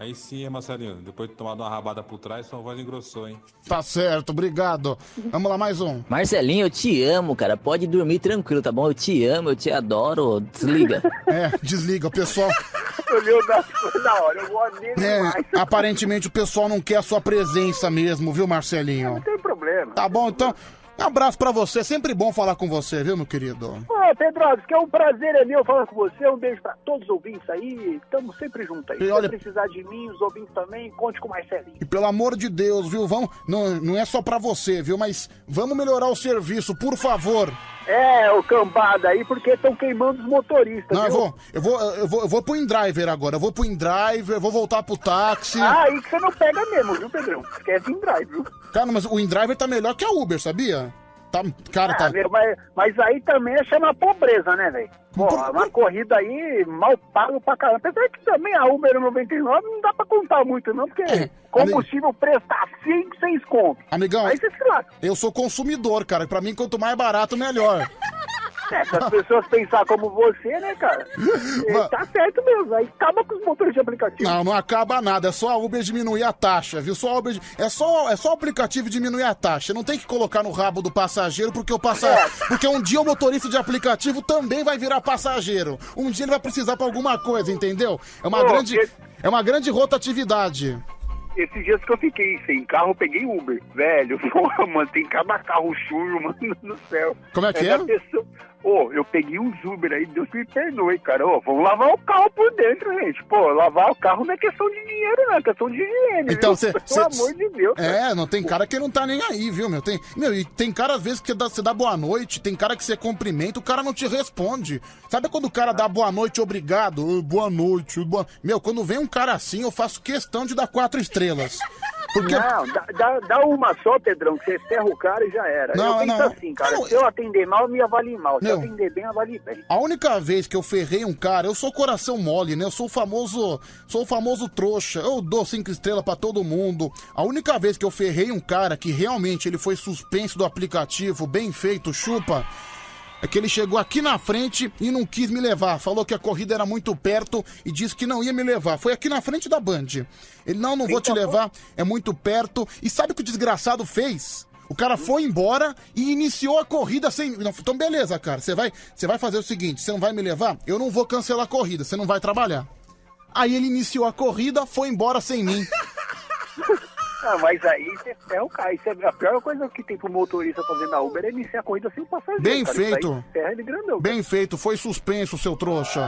Aí sim, é Marcelinho. Depois de tomar uma rabada por trás, sua voz engrossou, hein? Tá certo, obrigado. Vamos lá, mais um. Marcelinho, eu te amo, cara. Pode dormir tranquilo, tá bom? Eu te amo, eu te adoro. Desliga. É, desliga, o pessoal. Foi da hora, eu gosto dele demais. É, aparentemente o pessoal não quer a sua presença mesmo, viu, Marcelinho? Não tem problema. Tá bom, então. Um abraço pra você. Sempre bom falar com você, viu, meu querido? Ô, Pedro, que é um prazer é meu falar com você. Um beijo pra todos os ouvintes aí. Estamos sempre juntos aí. E Se olha- precisar de mim, os ouvintes também, conte com o Marcelinho. E pelo amor de Deus, viu? Vamos, não, não é só pra você, viu? Mas vamos melhorar o serviço, por favor. É, o cambada aí, porque estão queimando os motoristas. Não, eu viu? vou, eu vou, eu vou, eu vou pro InDriver agora. Eu vou pro InDriver, eu vou voltar pro táxi. Ah, aí que você não pega mesmo, viu, Pedrão? Esquece em drive, viu? Cara, mas o InDriver tá melhor que a Uber, sabia? Tá, cara, Ah, tá. meu, mas, mas aí também é chamar pobreza, né, velho? Uma corrida aí mal pago pra caramba. Apesar que também a Uber 99 não dá pra contar muito, não, porque É, combustível preço tá 5, 6 conto. Amigão, Aí você se lasca. eu sou consumidor, cara. Pra mim, quanto mais barato, melhor. É, se as pessoas pensar como você, né, cara? É, tá certo mesmo. Aí acaba com os motores de aplicativo. Não, não acaba nada. É só a Uber diminuir a taxa, viu? Só a Uber... É só, é só o aplicativo diminuir a taxa. Não tem que colocar no rabo do passageiro, porque o passageiro. Porque um dia o motorista de aplicativo também vai virar passageiro. Um dia ele vai precisar pra alguma coisa, entendeu? É uma Pô, grande. esse- É uma grande rotatividade. Esses dias que eu fiquei sem carro, eu peguei Uber. Velho, porra, mano, tem cada carro sujo, mano, no céu. Como é que da é? Pessoa... Ô, eu peguei uns Uber aí, Deus me perdoe, cara. Ô, vamos lavar o carro por dentro, gente. Pô, lavar o carro não é questão de dinheiro, não, é questão de higiene. Então, você. Pelo amor de Deus. cara. É, não tem cara que não tá nem aí, viu, meu? Tem, meu, e tem cara, às vezes, que dá- você dá boa noite, tem cara que você cumprimenta, o cara não te responde. Sabe quando o cara dá boa noite, obrigado? Boa noite, boa... Meu, quando vem um cara assim, eu faço questão de dar quatro estrelas. Porque. Não, dá, dá, dá uma só, Pedrão, que você ferra o cara e já era. Não, eu penso não. assim, cara. Não, Se eu atender mal, me avalie mal. Se eu Meu. atender bem, avalie bem. A única vez que eu ferrei um cara, eu sou coração mole, né? Eu sou o famoso, sou o famoso trouxa. Eu dou cinco estrelas pra todo mundo. A única vez que eu ferrei um cara que realmente ele foi suspenso do aplicativo, bem feito, chupa, é que ele chegou aqui na frente e não quis me levar. Falou que a corrida era muito perto e disse que não ia me levar. Foi aqui na frente da Band. Ele, não, não vou te levar, é muito perto. E sabe o que o desgraçado fez? O cara foi embora e iniciou a corrida sem. Então, beleza, cara. Você vai, você vai fazer o seguinte: você não vai me levar? Eu não vou cancelar a corrida, você não vai trabalhar. Aí ele iniciou a corrida, foi embora sem mim. Ah, mas aí você ferra o cara. Isso é a pior coisa que tem pro motorista fazer na Uber é iniciar a corrida sem passageiro. Bem cara. Feito. ferra ele grandão. Bem feito, foi suspenso, seu trouxa.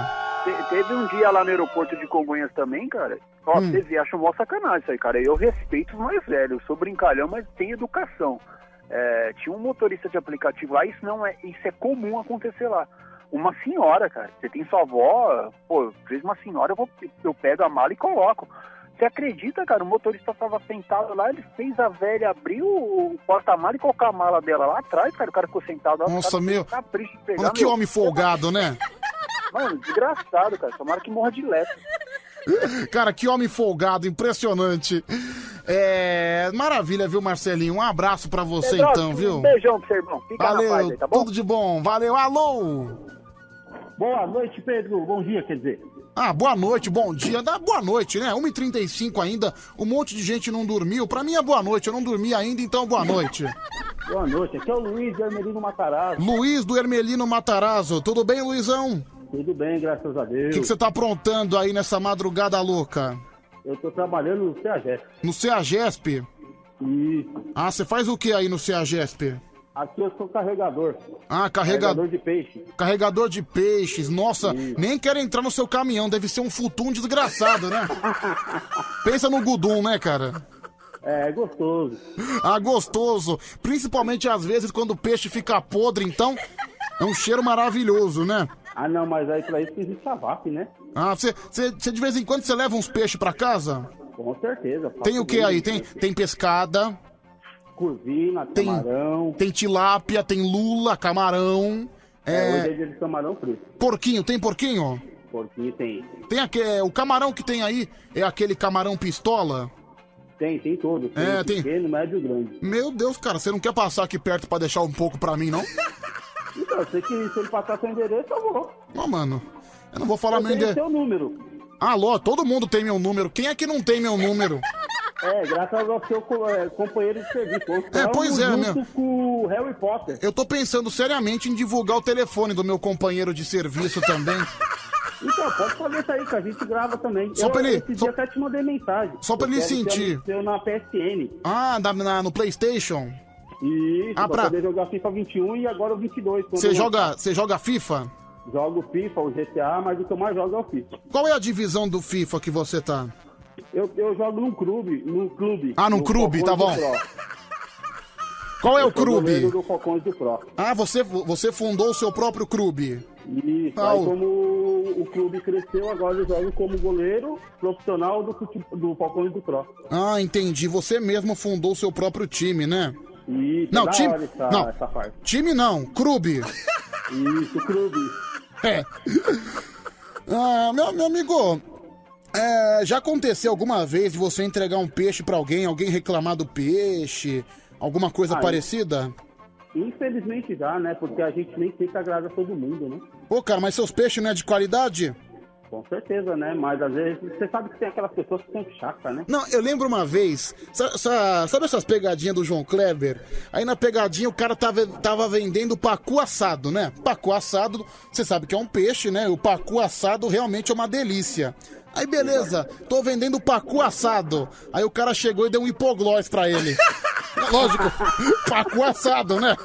Te- Teve um dia lá no aeroporto de Congonhas também, cara. Ó, Hum. vocês acham mó sacanagem isso aí, cara. Eu respeito os mais velhos, eu sou brincalhão, mas tem educação. É, tinha um motorista de aplicativo lá, isso não é, isso é comum acontecer lá. Uma senhora, cara, você tem sua avó, pô, fez uma senhora, eu, vou, eu pego a mala e coloco. Você acredita, cara? O motorista tava sentado lá, ele fez a velha abrir o, o porta-mala e colocar a mala dela lá atrás, cara. O cara ficou sentado lá. Nossa, cara meu. Capricho de pegar, Olha que meu. homem folgado, né? Mano, desgraçado, cara. Tomara que morra de lepra. Cara, que homem folgado, impressionante. É. Maravilha, viu, Marcelinho? Um abraço pra você, Pedro, então, viu? Um beijão pro seu irmão. Fica na paz Valeu, aí, tá bom? tudo de bom. Valeu, alô! Boa noite, Pedro. Bom dia, quer dizer. Ah, boa noite, bom dia. Dá boa noite, né? 1h35 ainda, um monte de gente não dormiu. Pra mim é boa noite, eu não dormi ainda, então boa noite. Boa noite. Aqui é o Luiz de Armelino Matarazzo. Luiz do Hermelino Matarazzo, tudo bem, Luizão? Tudo bem, graças a O Deus. que que você tá aprontando aí nessa madrugada louca? Eu tô trabalhando no CEAGESP. No CEAGESP? Isso. Ah, você faz o que aí no CEAGESP? Aqui eu sou carregador. Ah, carregador. Carregador de peixe. Carregador de peixes, nossa, nem quero entrar no seu caminhão, deve ser um futum desgraçado, né? Pensa no Gudum, né, cara? É, gostoso. Ah, gostoso. Principalmente às vezes quando o peixe fica podre, então é um cheiro maravilhoso, né? Ah, não, mas aí pra isso que existe a VAP, né? Ah, você de vez em quando você leva uns peixes pra casa? Com certeza. Tem o que aí? Tem, tem pescada, Curvina, tem, camarão. tem tilápia, tem lula, camarão. É, hoje é É, dia de camarão frito. porquinho, tem porquinho? Porquinho tem. Tem aquele, o camarão que tem aí é aquele camarão pistola? Tem, tem todo. Tem É, tem- pequeno, médio grande. Meu Deus, cara, você não quer passar aqui perto pra deixar um pouco pra mim, não? Então, você que se ele passar seu endereço, eu vou. Não, mano. Eu não vou falar eu meu endereço. seu número. Alô, todo mundo tem meu número. Quem é que não tem meu número? É, graças ao seu é, companheiro de serviço. É, pois é, junto com o Harry Potter. Eu tô pensando seriamente em divulgar o telefone do meu companheiro de serviço também. Então, pode fazer isso aí, que a gente grava também. Só eu, pra ele- Esse só- dia até te mandei mensagem. Só pra Eu ele sentir. Seu na PSN. Ah, na, na- no PlayStation? Isso, Ah, pra pra- poder jogar FIFA 21 e agora o 22. quando Você eu- joga, você joga FIFA? Jogo FIFA, o GTA, mas o que eu mais jogo é o FIFA. Qual é a divisão do FIFA que você tá? Eu, eu jogo num clube, num clube. Ah, num clube, tá bom. Qual é Eu o clube? do Falcões do Pro. Ah, você, você fundou o seu próprio clube? Isso, Ah, aí como o clube cresceu, agora eu jogo como goleiro profissional do, do Falcões do Pro. Ah, entendi. Você mesmo fundou o seu próprio time, né? Isso, Não, é time- essa, não. essa parte. Time não, clube. Isso, clube. É. Ah, meu, meu amigo, é, já aconteceu alguma vez de você entregar um peixe pra alguém, alguém reclamar do peixe, alguma coisa Ah, parecida? Infelizmente dá, né? Porque a gente nem sempre agrada todo mundo, né? Pô, cara, mas seus peixes não é de qualidade? Com certeza, né? Mas às vezes você sabe que tem aquelas pessoas que são chatas, né? Não, eu lembro uma vez, sa- sa- sabe essas pegadinhas do João Kleber? Aí na pegadinha o cara tava, tava vendendo pacu assado, né? Pacu assado, você sabe que é um peixe, né? O pacu assado realmente é uma delícia. Aí beleza, tô vendendo pacu assado. Aí o cara chegou e deu um hipoglós pra ele. Lógico, pacu assado, né?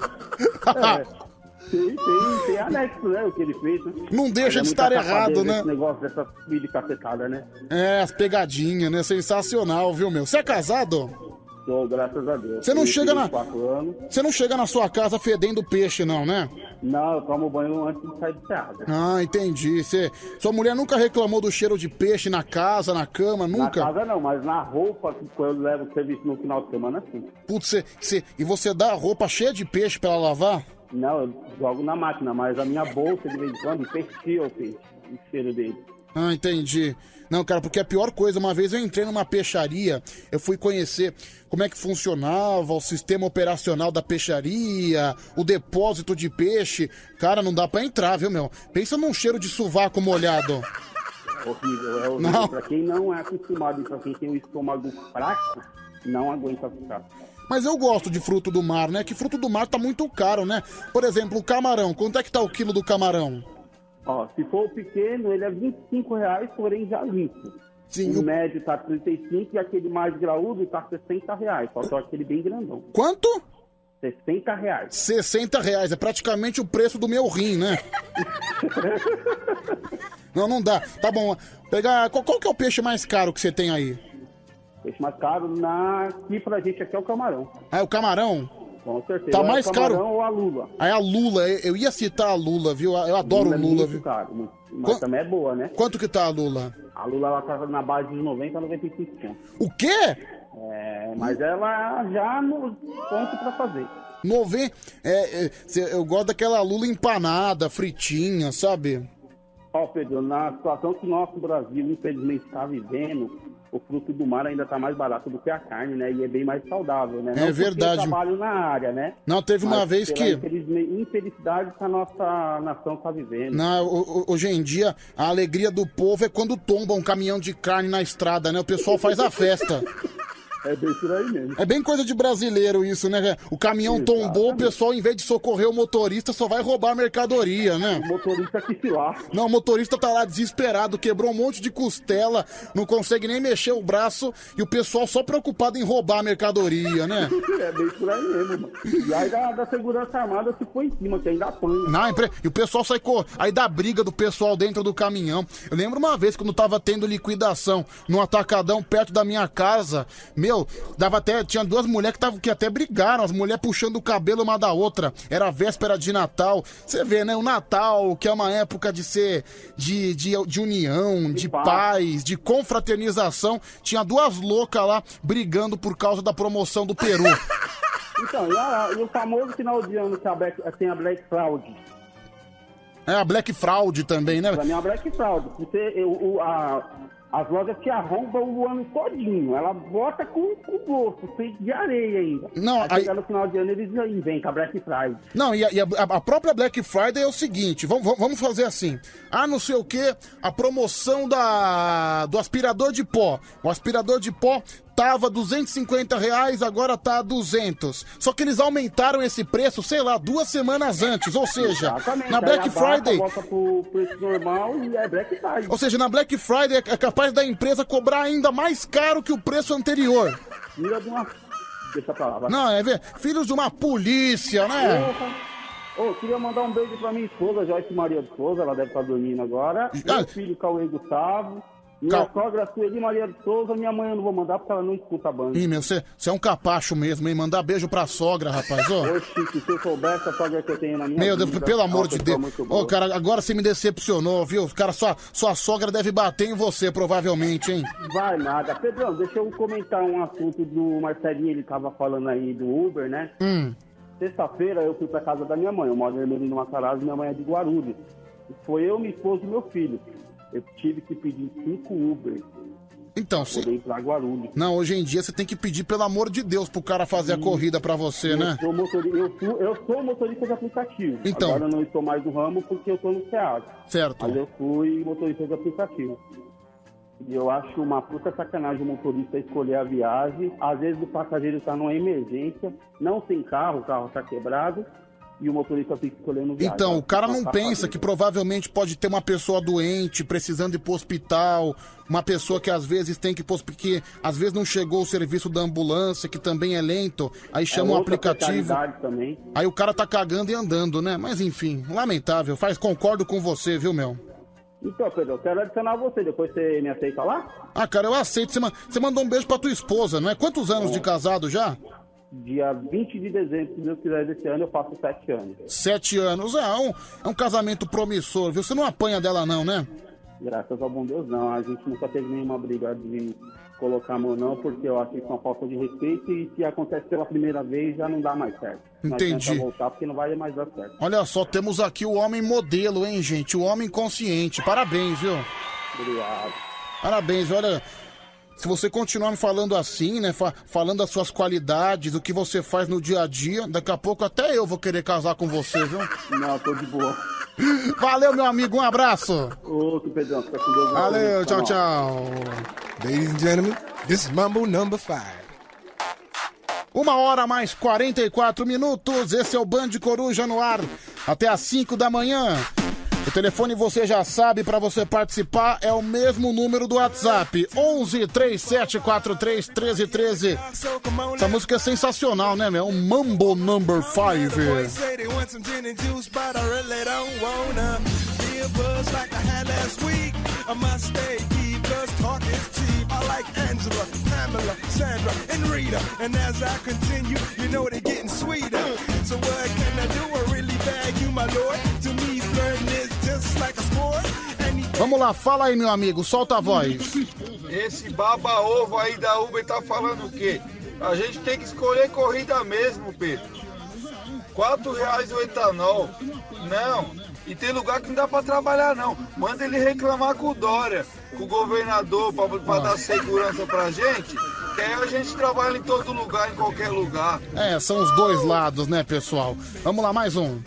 Tem, tem, tem anexo, né? O que ele fez, né? Não deixa Mas de é muita estar errado, né? Esse negócio dessa filha de cacetada, né? É, as pegadinhas, né? Sensacional, viu, meu? Você é casado? Tô, graças a Deus. Você não chega na- 24 anos. Você não chega na sua casa fedendo peixe, não, né? Não, eu tomo banho antes de sair de casa. Ah, entendi. Você, sua mulher nunca reclamou do cheiro de peixe na casa, na cama, nunca? Na casa não, mas na roupa, que quando eu levo o serviço no final de semana, sim. Putz, você, você- e você dá a roupa cheia de peixe pra ela lavar? Não, eu jogo na máquina, mas a minha bolsa, de vez em quando, peixe. O cheiro dele. Ah, entendi. Não, cara, porque a pior coisa, uma vez eu entrei numa peixaria, eu fui conhecer como é que funcionava o sistema operacional da peixaria, o depósito de peixe. Cara, não dá pra entrar, viu, meu? Pensa num cheiro de sovaco molhado. Horrível, é horrível. Não. Pra quem não é acostumado pra quem tem o estômago fraco, não aguenta ficar. Mas eu gosto de fruto do mar, né? Que fruto do mar tá muito caro, né? Por exemplo, o camarão. Quanto é que tá o quilo do camarão? Ó, se for o pequeno, ele é 25 reais, porém já limpo. Sim, o o- médio tá 35 e aquele mais graúdo tá 60 reais. Faltou aquele bem grandão. Quanto? 60 reais. 60 reais. É praticamente o preço do meu rim, né? não, não dá. Tá bom. Pegar. Qual, qual que é o peixe mais caro que você tem aí? Peixe mais caro na... aqui pra gente aqui é o camarão. Ah, é o camarão? Com certeza. Tá é mais camarão caro? ou a lula. Aí a Lula, eu ia citar a Lula, viu? Eu adoro é Lula, muito viu? caro, muito. mas Qu- também é boa, né? Quanto que tá a Lula? A lula ela tá na base de 90 a 95 conto. O quê? É, mas ela já no ponto pra fazer. Nove... É, é, eu gosto daquela Lula empanada, fritinha, sabe? Ó, Pedro, na situação que o nosso Brasil, infelizmente, está vivendo, o fruto do mar ainda está mais barato do que a carne, né? E é bem mais saudável, né? É Não porque verdade. Eu trabalho na área, né? Não, teve uma Mas vez que- Infelicidade que a nossa nação está vivendo. Ho- hoje em dia, a alegria do povo é quando tomba um caminhão de carne na estrada, né? O pessoal faz a festa. É bem por aí mesmo. É bem coisa de brasileiro isso, né? O caminhão tombou, o pessoal, em vez de socorrer o motorista, só vai roubar a mercadoria, né? O motorista que se lá. Não, o motorista tá lá desesperado, quebrou um monte de costela, não consegue nem mexer o braço, e o pessoal só preocupado em roubar a mercadoria, né? É bem por aí mesmo, mano. E aí da, da segurança armada se foi em cima, que ainda apanha. Não, empre- e o pessoal sai cor... aí dá briga do pessoal dentro do caminhão. Eu lembro uma vez quando tava tendo liquidação num atacadão perto da minha casa. Meu, dava até tinha duas mulheres que, tavam, que até brigaram, as mulheres puxando o cabelo uma da outra. Era a véspera de Natal. Você vê, né, o Natal, que é uma época de ser de, de, de união, de, paz, de confraternização. Tinha duas loucas lá brigando por causa da promoção do Peru. Então, e, a- e o famoso final de ano que a Black, tem a Black Fraud. É a Black Fraud também, né? Pra mim é a Black Fraud. Você, eu- a- as lojas te arrombam o ano todinho. Ela bota com, com gosto, feito de areia ainda. Não, aí, aí- no final de ano eles inventam a Black Friday. Não, e, a, e a- a própria Black Friday é o seguinte, vamos, vamos- vamos fazer assim. Ah, não sei o que, a promoção da, do aspirador de pó. O aspirador de pó tava 250 reais, agora tá 200. Só que eles aumentaram esse preço, sei lá, duas semanas antes. Ou seja, Exatamente, na Black Friday. Volta pro preço normal e é Black Friday. Ou seja, na Black Friday é capaz da empresa cobrar ainda mais caro que o preço anterior. Filha de uma. Deixa pra lá, vai. Não, é ver, filhos de uma polícia, né? Ô, queria mandar um beijo pra minha esposa, Joyce Maria de Souza, ela deve estar dormindo agora. Meu filho, Cauê Gustavo. Minha sogra, Sueli Maria de Souza. Minha mãe eu não vou mandar porque ela não escuta a banda. Ih, meu, você é um capacho mesmo, hein? Mandar beijo pra sogra, rapaz, ô. Oxi, se soubesse a sogra que eu tenho na minha Meu Deus, vida, pelo amor de Deus. Ô, cara, agora você me decepcionou, viu? Cara, sua, sua sogra deve bater em você, provavelmente, hein? Vai nada. Pedrão, deixa eu comentar um assunto do Marcelinho, ele tava falando aí do Uber, né? Hum. Sexta-feira eu fui pra casa da minha mãe, eu moro em Ermelino Matarazzo, minha mãe é de Guarulhos. Foi eu, minha esposa e meu filho. Eu tive que pedir cinco Uber Então, poder sim. ir pra Guarulhos. Não, hoje em dia você tem que pedir, pelo amor de Deus, pro cara fazer a corrida pra você, né? Eu sou, motori- eu, sou, eu sou motorista de aplicativo. Então. Agora eu não estou mais no ramo porque eu tô no SEAD. Certo. Mas eu fui motorista de aplicativo. E eu acho uma puta sacanagem o motorista escolher a viagem. Às vezes o passageiro está numa emergência, não tem carro, o carro está quebrado, e o motorista fica escolhendo viagem. Então, o cara não Uma pensa que provavelmente pode ter uma pessoa doente, precisando ir pro hospital, uma pessoa que às vezes tem que ir pro hospital, que às vezes não chegou o serviço da ambulância, que também é lento, aí chama é outra aplicativo. Aí o cara tá cagando e andando, né? Mas enfim, lamentável. Faz, concordo com você, viu, meu? Então, Pedro, eu quero adicionar você, depois você me aceita lá? Ah, cara, eu aceito. Você, ma- você mandou um beijo pra tua esposa, não é? Quantos anos de casado já? Dia 20 de dezembro, se Deus quiser, desse ano eu faço sete anos. Sete anos. É um, é um casamento promissor, viu? Você não apanha dela, não, né? Graças ao bom Deus, não. A gente nunca teve nenhuma briga de colocar a mão, não, porque eu acho que isso é uma falta de respeito e se acontece pela primeira vez já não dá mais certo. Não Entendi. adianta voltar porque não vai mais dar certo. Olha só, temos aqui o homem modelo, hein, gente? O homem consciente. Parabéns, viu? Obrigado. Parabéns, olha. Se você continuar me falando assim, né? fa- falando as suas qualidades, o que você faz no dia a dia, daqui a pouco até eu vou querer casar com você, viu? Não, tô de boa. Valeu, meu amigo, um abraço. Outro, Pedrão, fica com Deus. Valeu, tchau, tchau. Ladies and gentlemen, this is Mambo number five. Uma hora mais 44 minutos. Esse é o Band Coruja no ar. Até às 5 da manhã. O telefone você já sabe para você participar é o mesmo número do WhatsApp 11 3743 1313. Essa música é sensacional, né, meu? Um Mambo Number 5. Boys say they want some gin and juice, but I really don't wanna be a buzz like I had last week. I must stay deep, cause talk is cheap. I like Angela, Pamela, Sandra, and Rita. And as I continue, you know they're getting sweeter. So what can I do? I really bag you, my lord. Vamos lá, fala aí, meu amigo, solta a voz. Esse baba-ovo aí da Uber tá falando o quê? A gente tem que escolher corrida mesmo, Pedro. Quatro reais o etanol. Não. E tem lugar que não dá pra trabalhar, não. Manda ele reclamar com o Dória, com o governador, pra, pra dar segurança pra gente. Que aí a gente trabalha em todo lugar, em qualquer lugar. É, são os dois lados, né, pessoal? Vamos lá, mais um.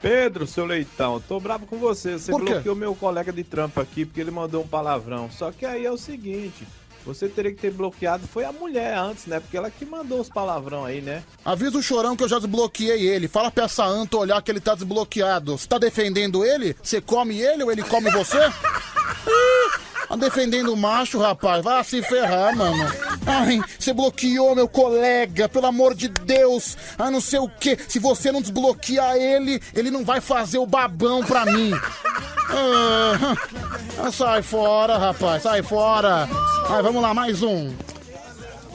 Pedro, seu leitão, tô bravo com você. Você Por quê? bloqueou meu colega de trampo aqui porque ele mandou um palavrão. Só que aí é o seguinte: você teria que ter bloqueado foi a mulher antes, né? Porque ela que mandou os palavrão aí, né? Avisa o chorão que eu já desbloqueei ele. Fala pra essa anta olhar que ele tá desbloqueado. Você tá defendendo ele? Você come ele ou ele come você? Tá defendendo o macho, rapaz. Vai se ferrar, mano. Ai, você bloqueou meu colega, pelo amor de Deus. Ah, não sei o que. Se você não desbloquear ele, ele não vai fazer o babão pra mim. Ah, ah, sai fora, rapaz. Sai fora. Vai, vamos lá, mais um.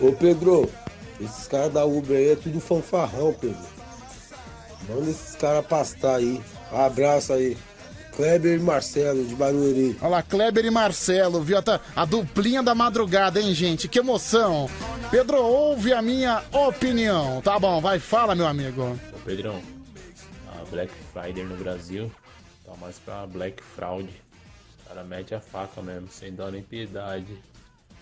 Ô Pedro, esses caras da Uber aí é tudo fanfarrão, Pedro. Manda esses caras pastar aí. Abraço aí. Kleber e Marcelo de Barueri. Olha lá, Kleber e Marcelo, viu? A, a duplinha da madrugada, hein, gente? Que emoção. Pedro, ouve a minha opinião. Tá bom, vai, fala, meu amigo. Ô Pedrão, a Black Friday no Brasil tá mais pra Black Fraud. Os caras metem a faca mesmo, sem dó nem piedade.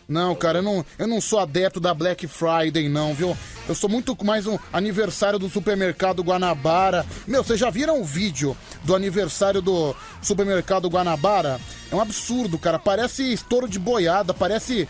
Não, cara, eu não, eu não sou adepto da Black Friday, não, viu? Eu sou muito mais um aniversário do supermercado Guanabara. Meu, vocês já viram o vídeo do aniversário do supermercado Guanabara? É um absurdo, cara. Parece estouro de boiada, parece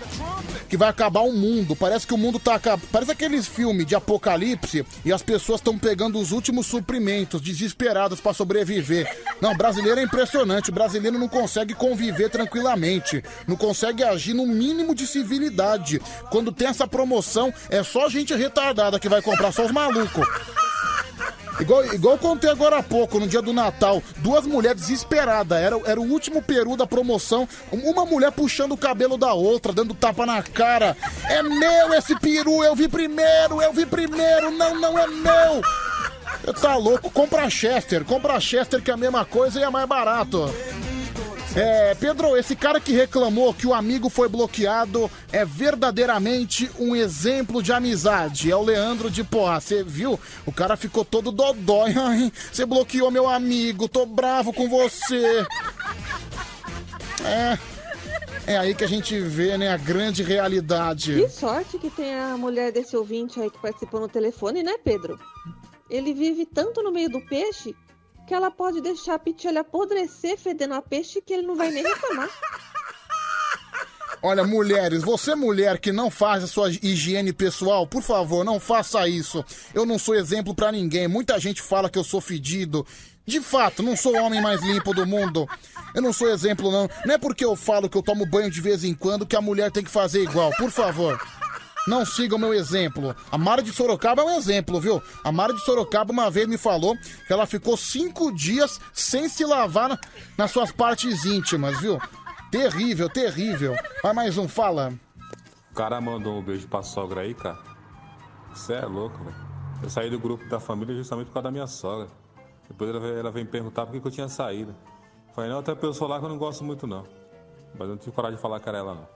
que vai acabar o mundo. Parece que o mundo tá acabando. Parece aqueles filmes de apocalipse e as pessoas estão pegando os últimos suprimentos, desesperadas pra sobreviver. Não, brasileiro é impressionante. O brasileiro não consegue conviver tranquilamente. Não consegue agir no mínimo de civilidade. Quando tem essa promoção, é só gente retardada que vai comprar, só os malucos. Igual, igual eu contei agora há pouco, no dia do Natal, duas mulheres desesperadas. Era, era o último peru da promoção. Uma mulher puxando o cabelo da outra, dando tapa na cara. É meu esse peru, eu vi primeiro, eu vi primeiro. Não, não é meu. Tá louco? Compra Chester, compra Chester que é a mesma coisa e é mais barato. É, Pedro, esse cara que reclamou que o amigo foi bloqueado é verdadeiramente um exemplo de amizade. É o Leandro de Porra. Você viu? O cara ficou todo dodói. Você bloqueou meu amigo, tô bravo com você. É. É aí que a gente vê, né, a grande realidade. Que sorte que tem a mulher desse ouvinte aí que participou no telefone, né, Pedro? Ele vive tanto no meio do peixe que ela pode deixar a pitilha apodrecer fedendo a peixe que ele não vai nem reclamar. Olha, mulheres, você mulher que não faz a sua higiene pessoal, por favor, não faça isso. Eu não sou exemplo pra ninguém. Muita gente fala que eu sou fedido. De fato, não sou o homem mais limpo do mundo. Eu não sou exemplo, não. Não é porque eu falo que eu tomo banho de vez em quando que a mulher tem que fazer igual. Por favor. Não siga o meu exemplo. A Mara de Sorocaba é um exemplo, viu? A Mara de Sorocaba uma vez me falou que ela ficou cinco dias sem se lavar na- nas suas partes íntimas, viu? Terrível, terrível. Vai mais um, fala. O cara mandou um beijo pra sogra aí, cara. Você é louco, velho. Eu saí do grupo da família justamente por causa da minha sogra. Depois ela ela veio me perguntar por que que eu tinha saído. Falei, não, até pessoa lá que eu não gosto muito, não. Mas eu não tive coragem de falar era ela, não.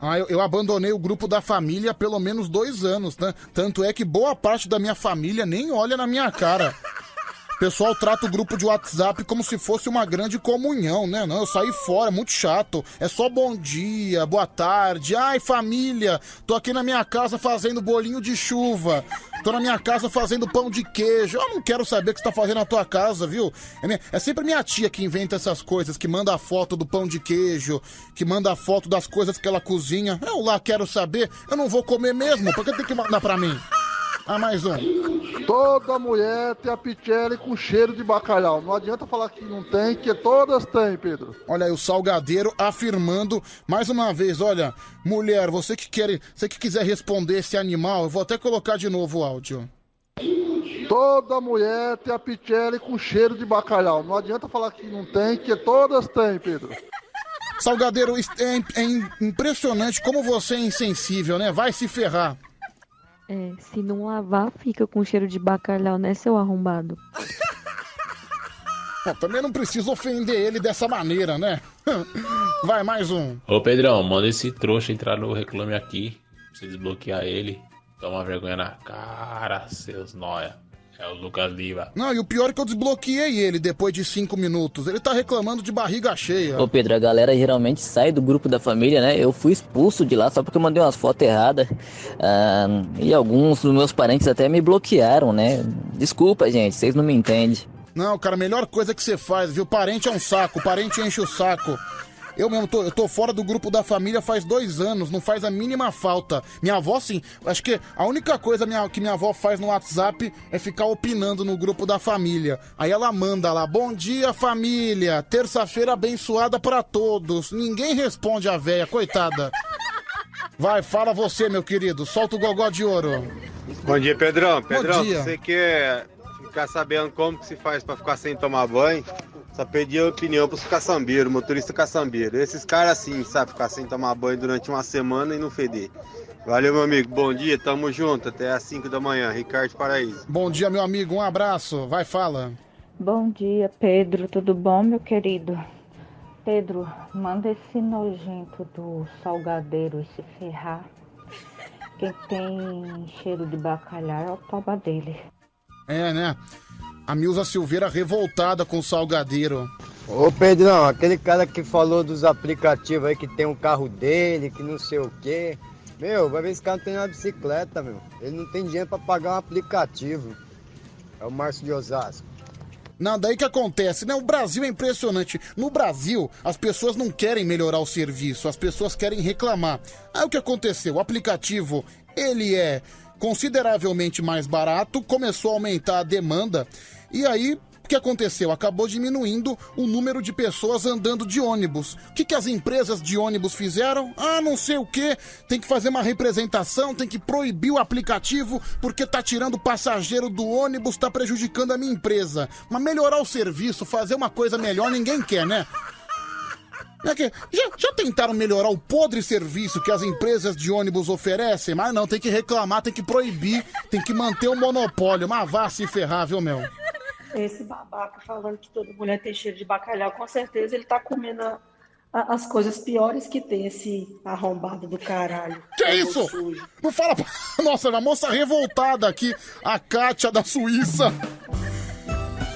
Ah, eu, eu abandonei o grupo da família há pelo menos dois anos, né? Tanto é que boa parte da minha família nem olha na minha cara. O pessoal trata o grupo de WhatsApp como se fosse uma grande comunhão, né? Não, eu saí fora, é muito chato. É só bom dia, boa tarde. Ai, família, tô aqui na minha casa fazendo bolinho de chuva. Tô na minha casa fazendo pão de queijo. Eu não quero saber o que você tá fazendo na tua casa, viu? É, minha- é sempre minha tia que inventa essas coisas, que manda a foto do pão de queijo, que manda a foto das coisas que ela cozinha. Eu lá quero saber, eu não vou comer mesmo, por que tem que mandar pra mim? Ah, mais um. Toda mulher tem a pichele com cheiro de bacalhau. Não adianta falar que não tem, que todas têm, Pedro. Olha aí o Salgadeiro afirmando mais uma vez, olha, mulher, você que quer, você que quiser responder esse animal, eu vou até colocar de novo o áudio. Toda mulher tem a pichele com cheiro de bacalhau. Não adianta falar que não tem, que todas têm, Pedro. Salgadeiro, é, é im- impressionante como você é insensível, né? Vai se ferrar. É, se não lavar, fica com cheiro de bacalhau, né, seu arrombado? Bom, também não preciso ofender ele dessa maneira, né? Vai, mais um. Ô Pedrão, manda esse trouxa entrar no Reclame Aqui. Pra você desbloquear ele. Toma vergonha na cara, seus noia. É o Lucas Liva. Não, e o pior é que eu desbloqueei ele depois de cinco minutos. Ele tá reclamando de barriga cheia. Ô Pedro, a galera geralmente sai do grupo da família, né? Eu fui expulso de lá só porque eu mandei umas fotos erradas. Ah, e alguns dos meus parentes até me bloquearam, né? Desculpa, gente, vocês não me entendem. Não, cara, a melhor coisa que você faz, viu? Parente é um saco, parente enche o saco. Eu mesmo tô, eu tô fora do grupo da família faz dois anos, não faz a mínima falta. Minha avó, sim, acho que a única coisa minha- que minha avó faz no WhatsApp é ficar opinando no grupo da família. Aí ela manda lá, bom dia família, terça-feira abençoada pra todos. Ninguém responde a véia, coitada. Vai, fala você, meu querido, solta o gogó de ouro. Bom dia, Pedrão. Pedrão, dia. se você quer ficar sabendo como que se faz pra ficar sem tomar banho, só pedir a opinião pros caçambeiros, motorista caçambeiro. Esses caras assim, sabe, ficar sem tomar banho durante uma semana e não feder. Valeu, meu amigo. Bom dia, tamo junto. Até às 5 da manhã. Ricardo Paraíso. Bom dia, meu amigo, um abraço. Vai, fala. Bom dia, Pedro. Tudo bom, meu querido? Pedro, manda esse nojento do salgadeiro se ferrar. Quem tem cheiro de bacalhau é o toba dele. É, né? A Milza Silveira revoltada com o salgadeiro. Ô Pedrão, aquele cara que falou dos aplicativos aí que tem um carro dele, que não sei o quê. Meu, vai ver esse cara não tem uma bicicleta, meu. Ele não tem dinheiro pra pagar um aplicativo. É o Márcio de Osasco. Não, daí que acontece, né? O Brasil é impressionante. No Brasil, as pessoas não querem melhorar o serviço, as pessoas querem reclamar. Aí o que aconteceu? O aplicativo, ele é consideravelmente mais barato, começou a aumentar a demanda, e aí o que aconteceu? Acabou diminuindo o número de pessoas andando de ônibus. O que, que as empresas de ônibus fizeram? Ah, não sei o que, tem que fazer uma representação, tem que proibir o aplicativo porque tá tirando o passageiro do ônibus, tá prejudicando a minha empresa. Mas melhorar o serviço, fazer uma coisa melhor, ninguém quer, né? É que já, já tentaram melhorar o podre serviço que as empresas de ônibus oferecem? Mas não, tem que reclamar, tem que proibir, tem que manter o monopólio. Mas vá se ferrar, viu, meu? Esse babaca falando que toda mulher tem cheiro de bacalhau, com certeza ele tá comendo a- a- as coisas piores que tem esse arrombado do caralho. Que é isso? Não fala. pra- Nossa, uma moça revoltada aqui, a Kátia da Suíça.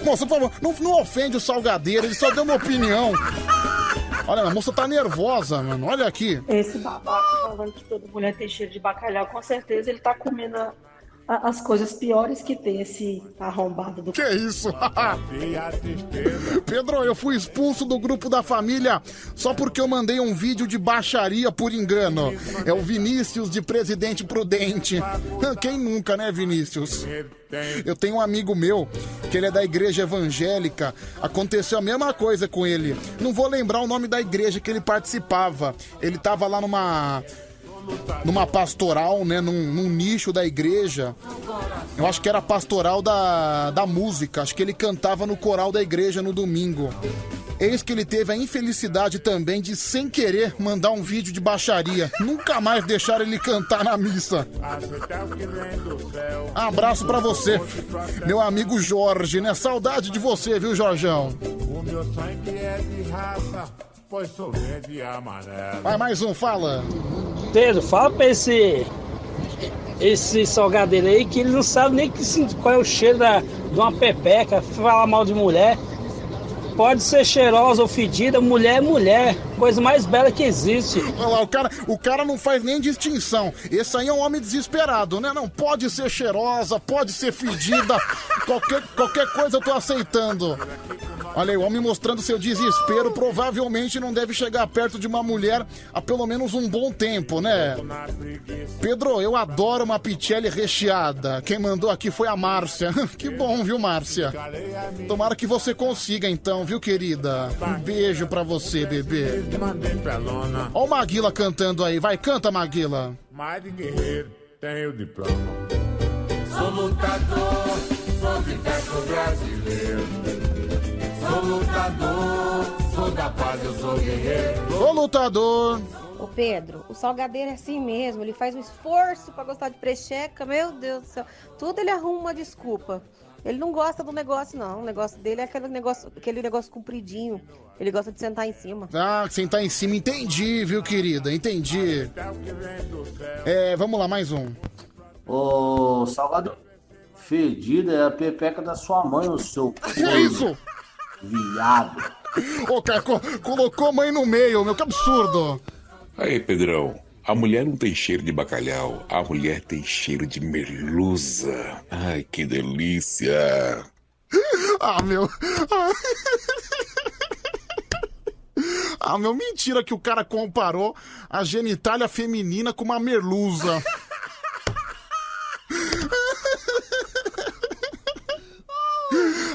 Moça, por favor, não, não ofende o salgadeiro, ele só deu uma opinião. Olha, a moça tá nervosa, mano. Olha aqui. Esse babaca falando que toda mulher tem cheiro de bacalhau, com certeza ele tá comendo a- a- as coisas piores que tem esse arrombado do Que isso? Pedro, eu fui expulso do grupo da família só porque eu mandei um vídeo de baixaria por engano. É o Vinícius de Presidente Prudente. Quem nunca, né, Vinícius? Eu tenho um amigo meu que ele é da igreja evangélica. Aconteceu a mesma coisa com ele. Não vou lembrar o nome da igreja que ele participava. Ele tava lá numa numa pastoral, né, num, num nicho da igreja. Eu acho que era pastoral da, da música. Acho que ele cantava no coral da igreja no domingo. Eis que ele teve a infelicidade também de, sem querer, mandar um vídeo de baixaria. Nunca mais deixaram ele cantar na missa. Abraço pra você, meu amigo Jorge, né? Saudade de você, viu, Jorjão? O meu sangue é de raça, pois sou verde e amarelo. Vai mais um, fala. Pedro, fala pra esse. Esse salgadeiro aí que ele não sabe nem que, qual é o cheiro da, de uma pepeca, fala mal de mulher. Pode ser cheirosa ou fedida, mulher é mulher. Coisa mais bela que existe. Olha lá, o cara, o cara não faz nem distinção. Esse aí é um homem desesperado, né? Não pode ser cheirosa, pode ser fedida, qualquer, qualquer coisa eu tô aceitando. Olha aí, o homem mostrando seu desespero, provavelmente não deve chegar perto de uma mulher há pelo menos um bom tempo, né? Pedro, eu adoro uma pichelli recheada. Quem mandou aqui foi a Márcia. Que bom, viu, Márcia? Tomara que você consiga então, viu, querida? Um beijo pra você, bebê. Ó o Maguila cantando aí. Vai, canta, Maguila. mais de guerreiro, tenho diploma. Sou lutador, sou de brasileiro. Sou lutador, sou da paz, eu sou guerreiro. Ô, lutador. Ô Pedro, o salgadeiro é assim mesmo, ele faz um esforço pra gostar de precheca, meu Deus do céu. Tudo ele arruma uma desculpa. Ele não gosta do negócio, não. O negócio dele é aquele negócio, aquele negócio compridinho. Ele gosta de sentar em cima. Ah, sentar em cima. Entendi, viu, querida? Entendi. É, vamos lá, mais um. Ô, salgado fedida é a pepeca da sua mãe, o seu. Que é isso? Viado. Ô, cara, co- colocou a mãe no meio, meu, que absurdo. Aí, Pedrão, a mulher não tem cheiro de bacalhau, a mulher tem cheiro de merluza. Ai, que delícia. Ah, meu. Ah, meu, mentira que o cara comparou a genitália feminina com uma merluza.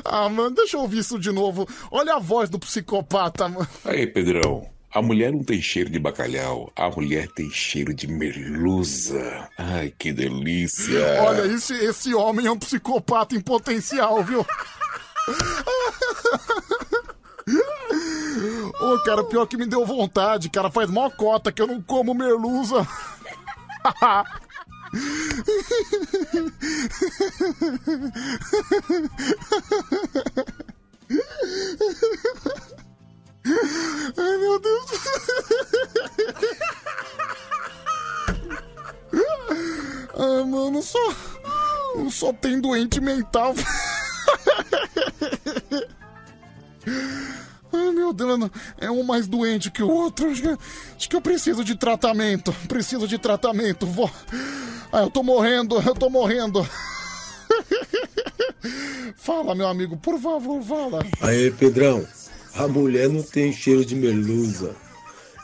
Ah, mano, deixa eu ouvir isso de novo. Olha a voz do psicopata, mano. Aí, Pedrão, a mulher não tem cheiro de bacalhau, a mulher tem cheiro de merluza. Ai, que delícia. Olha, esse, esse homem é um psicopata em potencial, viu? Ô, cara, pior que me deu vontade, cara. Faz mó cota que eu não como merluza. Ai, meu Deus. Ah, mano, só. Só tem doente mental. Ai, meu Deus, é um mais doente que o outro. Acho que, eu preciso de tratamento. Preciso de tratamento. Vou. Ah, eu tô morrendo, eu tô morrendo. Fala, meu amigo, por favor, fala. Aí, Pedrão, a mulher não tem cheiro de merluza.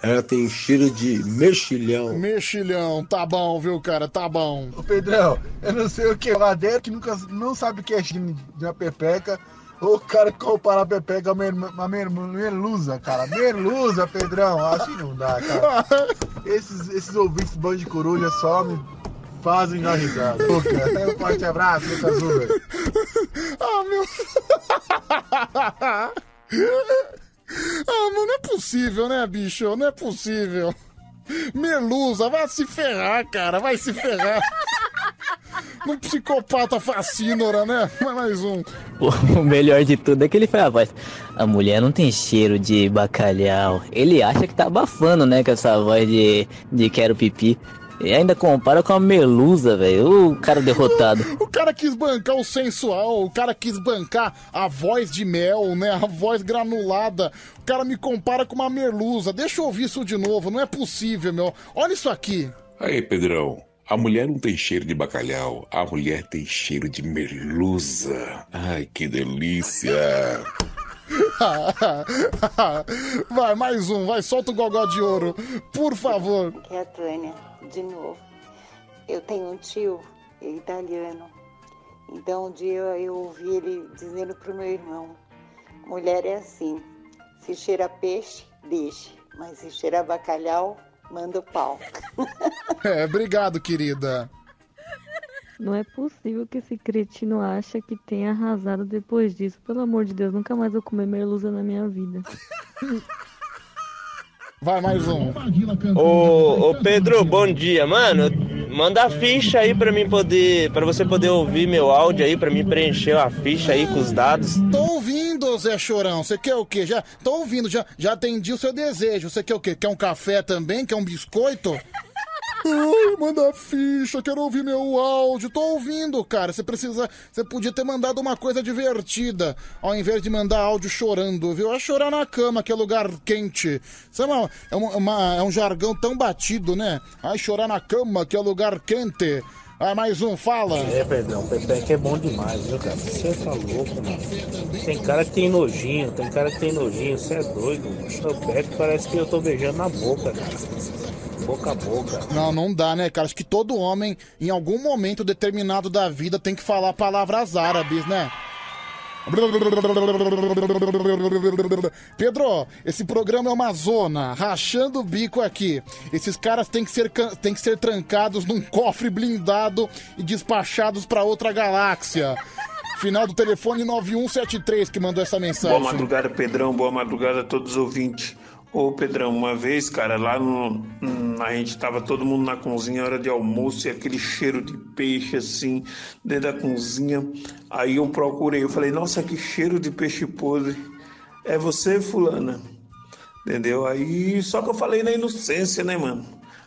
Ela tem cheiro de mexilhão. Mexilhão, tá bom, viu, cara? Tá bom. Ô Pedrão, eu não sei o que, o Adélio que nunca não sabe o que é de uma pepeca, o cara que compara a pepeca merluza, cara. Merluza, Pedrão, assim não dá, cara. Esses, esses ouvintes bando de coruja só me fazem dar risada. Cara, um forte abraço, Lucas Uber. Ah, meu. Ah, mano, não é possível, né, bicho? Não é possível. Merluza, vai se ferrar, cara, vai se ferrar. Um psicopata fascínora, né? Mais um. O melhor de tudo é que ele foi a voz. A mulher não tem cheiro de bacalhau. Ele acha que tá abafando, né, com essa voz de, de quero pipi. E ainda compara com a melusa, velho. O cara derrotado. O cara quis bancar o sensual, o cara quis bancar a voz de mel, né? A voz granulada. O cara me compara com uma merluza. Deixa eu ouvir isso de novo, não é possível, meu. Olha isso aqui. Aí, Pedrão. A mulher não tem cheiro de bacalhau, a mulher tem cheiro de merluza. Ai, que delícia. vai, mais um, vai, solta o gogó de ouro, por favor. Aqui é a Tânia, de novo. Eu tenho um tio italiano. Então um dia eu ouvi ele dizendo pro meu irmão, mulher é assim, se cheira peixe, deixe, mas se cheira bacalhau, manda o pau. É, obrigado, querida. Não é possível que esse cretino acha que tenha arrasado depois disso. Pelo amor de Deus, nunca mais vou comer merluza na minha vida. Vai, mais um. Ô, ô Pedro, bom dia, mano. Manda a ficha aí pra mim poder, para você poder ouvir meu áudio aí, pra mim preencher a ficha aí com os dados. Tô ouvindo, Zé Chorão. Você quer o quê? Já tô ouvindo, já, já atendi o seu desejo. Você quer o quê? Quer um café também? Quer um biscoito? Ai, manda ficha, quero ouvir meu áudio. Tô ouvindo, cara. Você precisa. Você podia ter mandado uma coisa divertida, ao invés de mandar áudio chorando, viu? É chorar na cama, que é lugar quente. Isso é, uma, é, uma- uma- é um jargão tão batido, né? Ai, chorar na cama, que é lugar quente. Ah, mais um, fala. É, Pedrão, Pepeca é bom demais, viu, cara? Você tá louco, mano. Tem cara que tem nojinho, tem cara que tem nojinho, você é doido. Pepeca parece que eu tô beijando na boca, cara. Boca a boca. Não, não dá, né, cara? Acho que todo homem, em algum momento determinado da vida, tem que falar palavras árabes, né? Pedro, esse programa é uma zona, rachando o bico aqui. Esses caras têm que ser, têm que ser trancados num cofre blindado e despachados pra outra galáxia. Final do telefone 9173 que mandou essa mensagem. Boa madrugada, Pedrão. Boa madrugada a todos os ouvintes. Ô, Pedrão, uma vez, cara, lá no. hum, A gente tava todo mundo na cozinha, hora de almoço, e aquele cheiro de peixe, assim, dentro da cozinha. Aí eu procurei, eu falei, nossa, que cheiro de peixe podre. É você, Fulana? Entendeu? Aí, só que eu falei na inocência, né, mano?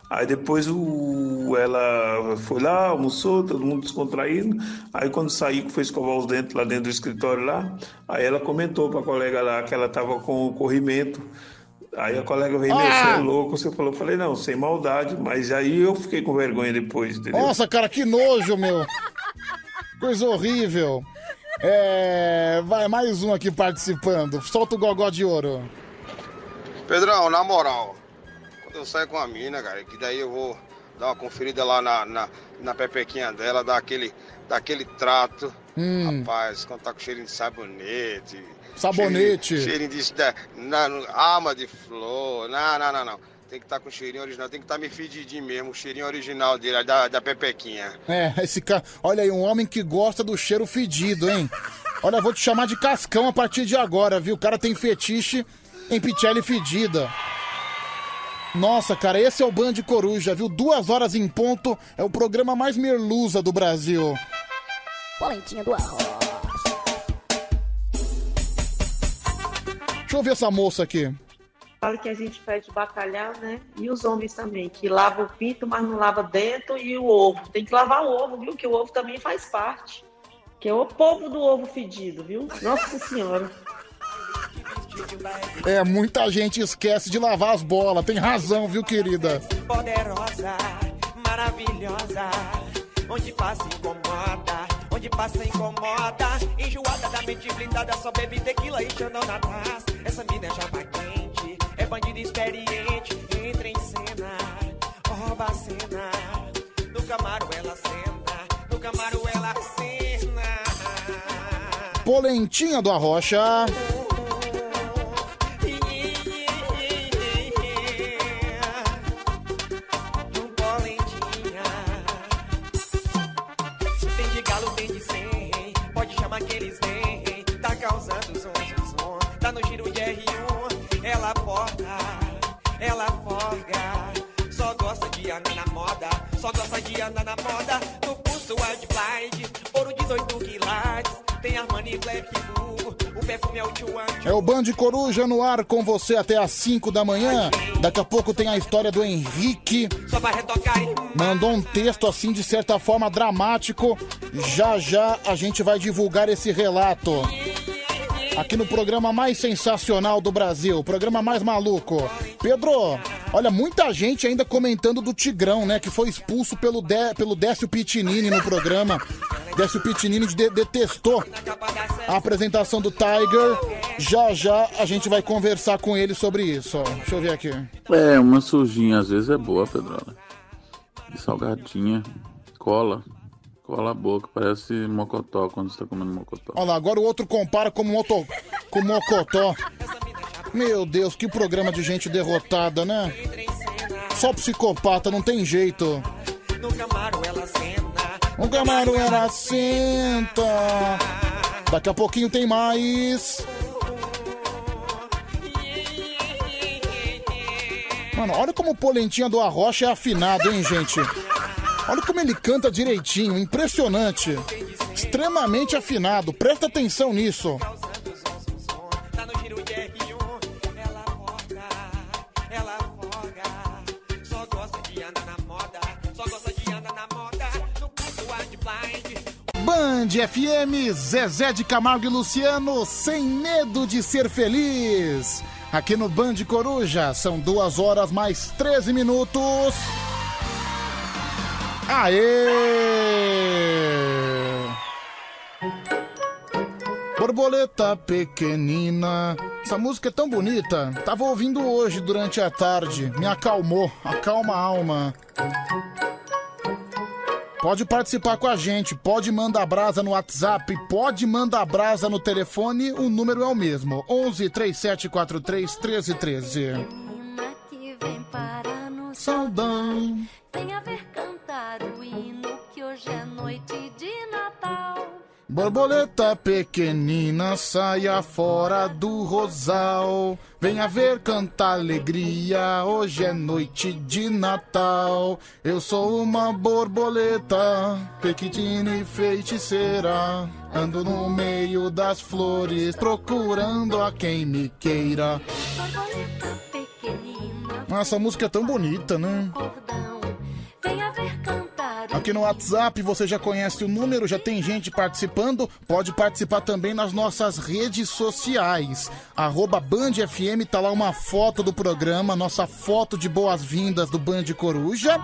Aí depois o, ela foi lá, almoçou, todo mundo descontraído. Aí quando saí, que foi escovar os dentes lá dentro do escritório lá, aí ela comentou pra colega lá que ela tava com corrimento. Aí a colega veio Ah! mexer louco, você falou, eu falei, não, sem maldade, mas aí eu fiquei com vergonha depois, entendeu? Nossa, cara, que nojo, meu. Coisa horrível. É. Vai, mais um aqui participando. Solta o gogó de ouro. Pedrão, na moral, quando eu saio com a mina, cara, que daí eu vou dar uma conferida lá na, na, na pepequinha dela, dar aquele, dar aquele trato. Hum. Rapaz, quando tá com cheirinho de sabonete. Sabonete. Cheirinho, cheirinho de. da- na, no- alma de flor. Não, não, não, não. Tem que estar com cheirinho original, tem que estar me fedidinho mesmo, o cheirinho original dele, da, da pepequinha. É, esse cara. Olha aí, um homem que gosta do cheiro fedido, hein? Olha, eu vou te chamar de Cascão a partir de agora, viu? O cara tem fetiche em pichelli fedida. Nossa, cara, esse é o Band Coruja, viu? Duas horas em ponto, é o programa mais merluza do Brasil. Polentinha do arroz. Deixa eu ver essa moça aqui. Fala que a gente pede bacalhau, né? E os homens também, que lava o pinto, mas não lava dentro e o ovo. Tem que lavar o ovo, viu? Que o ovo também faz parte. Que é o povo do ovo fedido, viu? Nossa Senhora. É, muita gente esquece de lavar as bolas. Tem razão, viu, querida? Poderosa, maravilhosa, onde passa incomoda, onde passa incomoda, enjoada da mente blindada, só bebe tequila e xandão na taça. Essa mina é chapa quente, é bandida experiente, entra em cena, rouba a cena, no camaro ela cena, no camaro ela cena. Polentinha do Arrocha. Andar na moda. No pulso Blind. Ouro 18 quilates. Tem Armani Black Blue. O perfume é o Chuan É o Band Coruja no ar com você até às 5 da manhã. Daqui a pouco tem a história do Henrique. Só pra retocar Mandou um texto assim, de certa forma, dramático. Já já a gente vai divulgar esse relato. Aqui no programa mais sensacional do Brasil, o programa mais maluco. Pedro, olha, muita gente ainda comentando do Tigrão, né? Que foi expulso pelo, Dé- pelo Décio Pitinini no programa. Décio Pitinini de- detestou a apresentação do Tiger. Já já a gente vai conversar com ele sobre isso. Deixa eu ver aqui. É, uma sujinha às vezes é boa, Pedrola. E salgadinha, cola, cola a boca, parece mocotó quando você tá comendo mocotó. Olha lá, agora o outro compara com moto, com mocotó. Meu Deus, que programa de gente derrotada, né? Só psicopata, não tem jeito. no camaro ela cena. O Camaro era senta. Daqui a pouquinho tem mais. Mano, olha como o Polentinha do Arrocha é afinado, hein, gente? Olha como ele canta direitinho, impressionante. Extremamente afinado, presta atenção nisso. No giro de R1. Ela folga, ela folga. Só gosta de andar na moda. Só gosta de andar na moda. No pulso White Blind. Band FM, Zezé de Camargo e Luciano, sem medo de ser feliz. Aqui no Band Coruja, são duas horas mais 13 minutos. Aê! Borboleta pequenina. Essa música é tão bonita. Tava ouvindo hoje durante a tarde. Me acalmou. Acalma a alma. Pode participar com a gente, pode mandar brasa no WhatsApp, pode mandar brasa no telefone, o número é o mesmo: 11 3743 1313. que vem para nos Saudão. Vem a ver cantar o hino que hoje é noite de Natal. Borboleta pequenina, saia fora do rosal. Venha ver cantar alegria, hoje é noite de Natal. Eu sou uma borboleta, pequitina e feiticeira. Ando no meio das flores, procurando a quem me queira. Borboleta pequenina, Essa música é tão bonita, né? Aqui no WhatsApp você já conhece o número, já tem gente participando. Pode participar também nas nossas redes sociais. Arroba Band FM, tá lá uma foto do programa, nossa foto de boas-vindas do Band Coruja.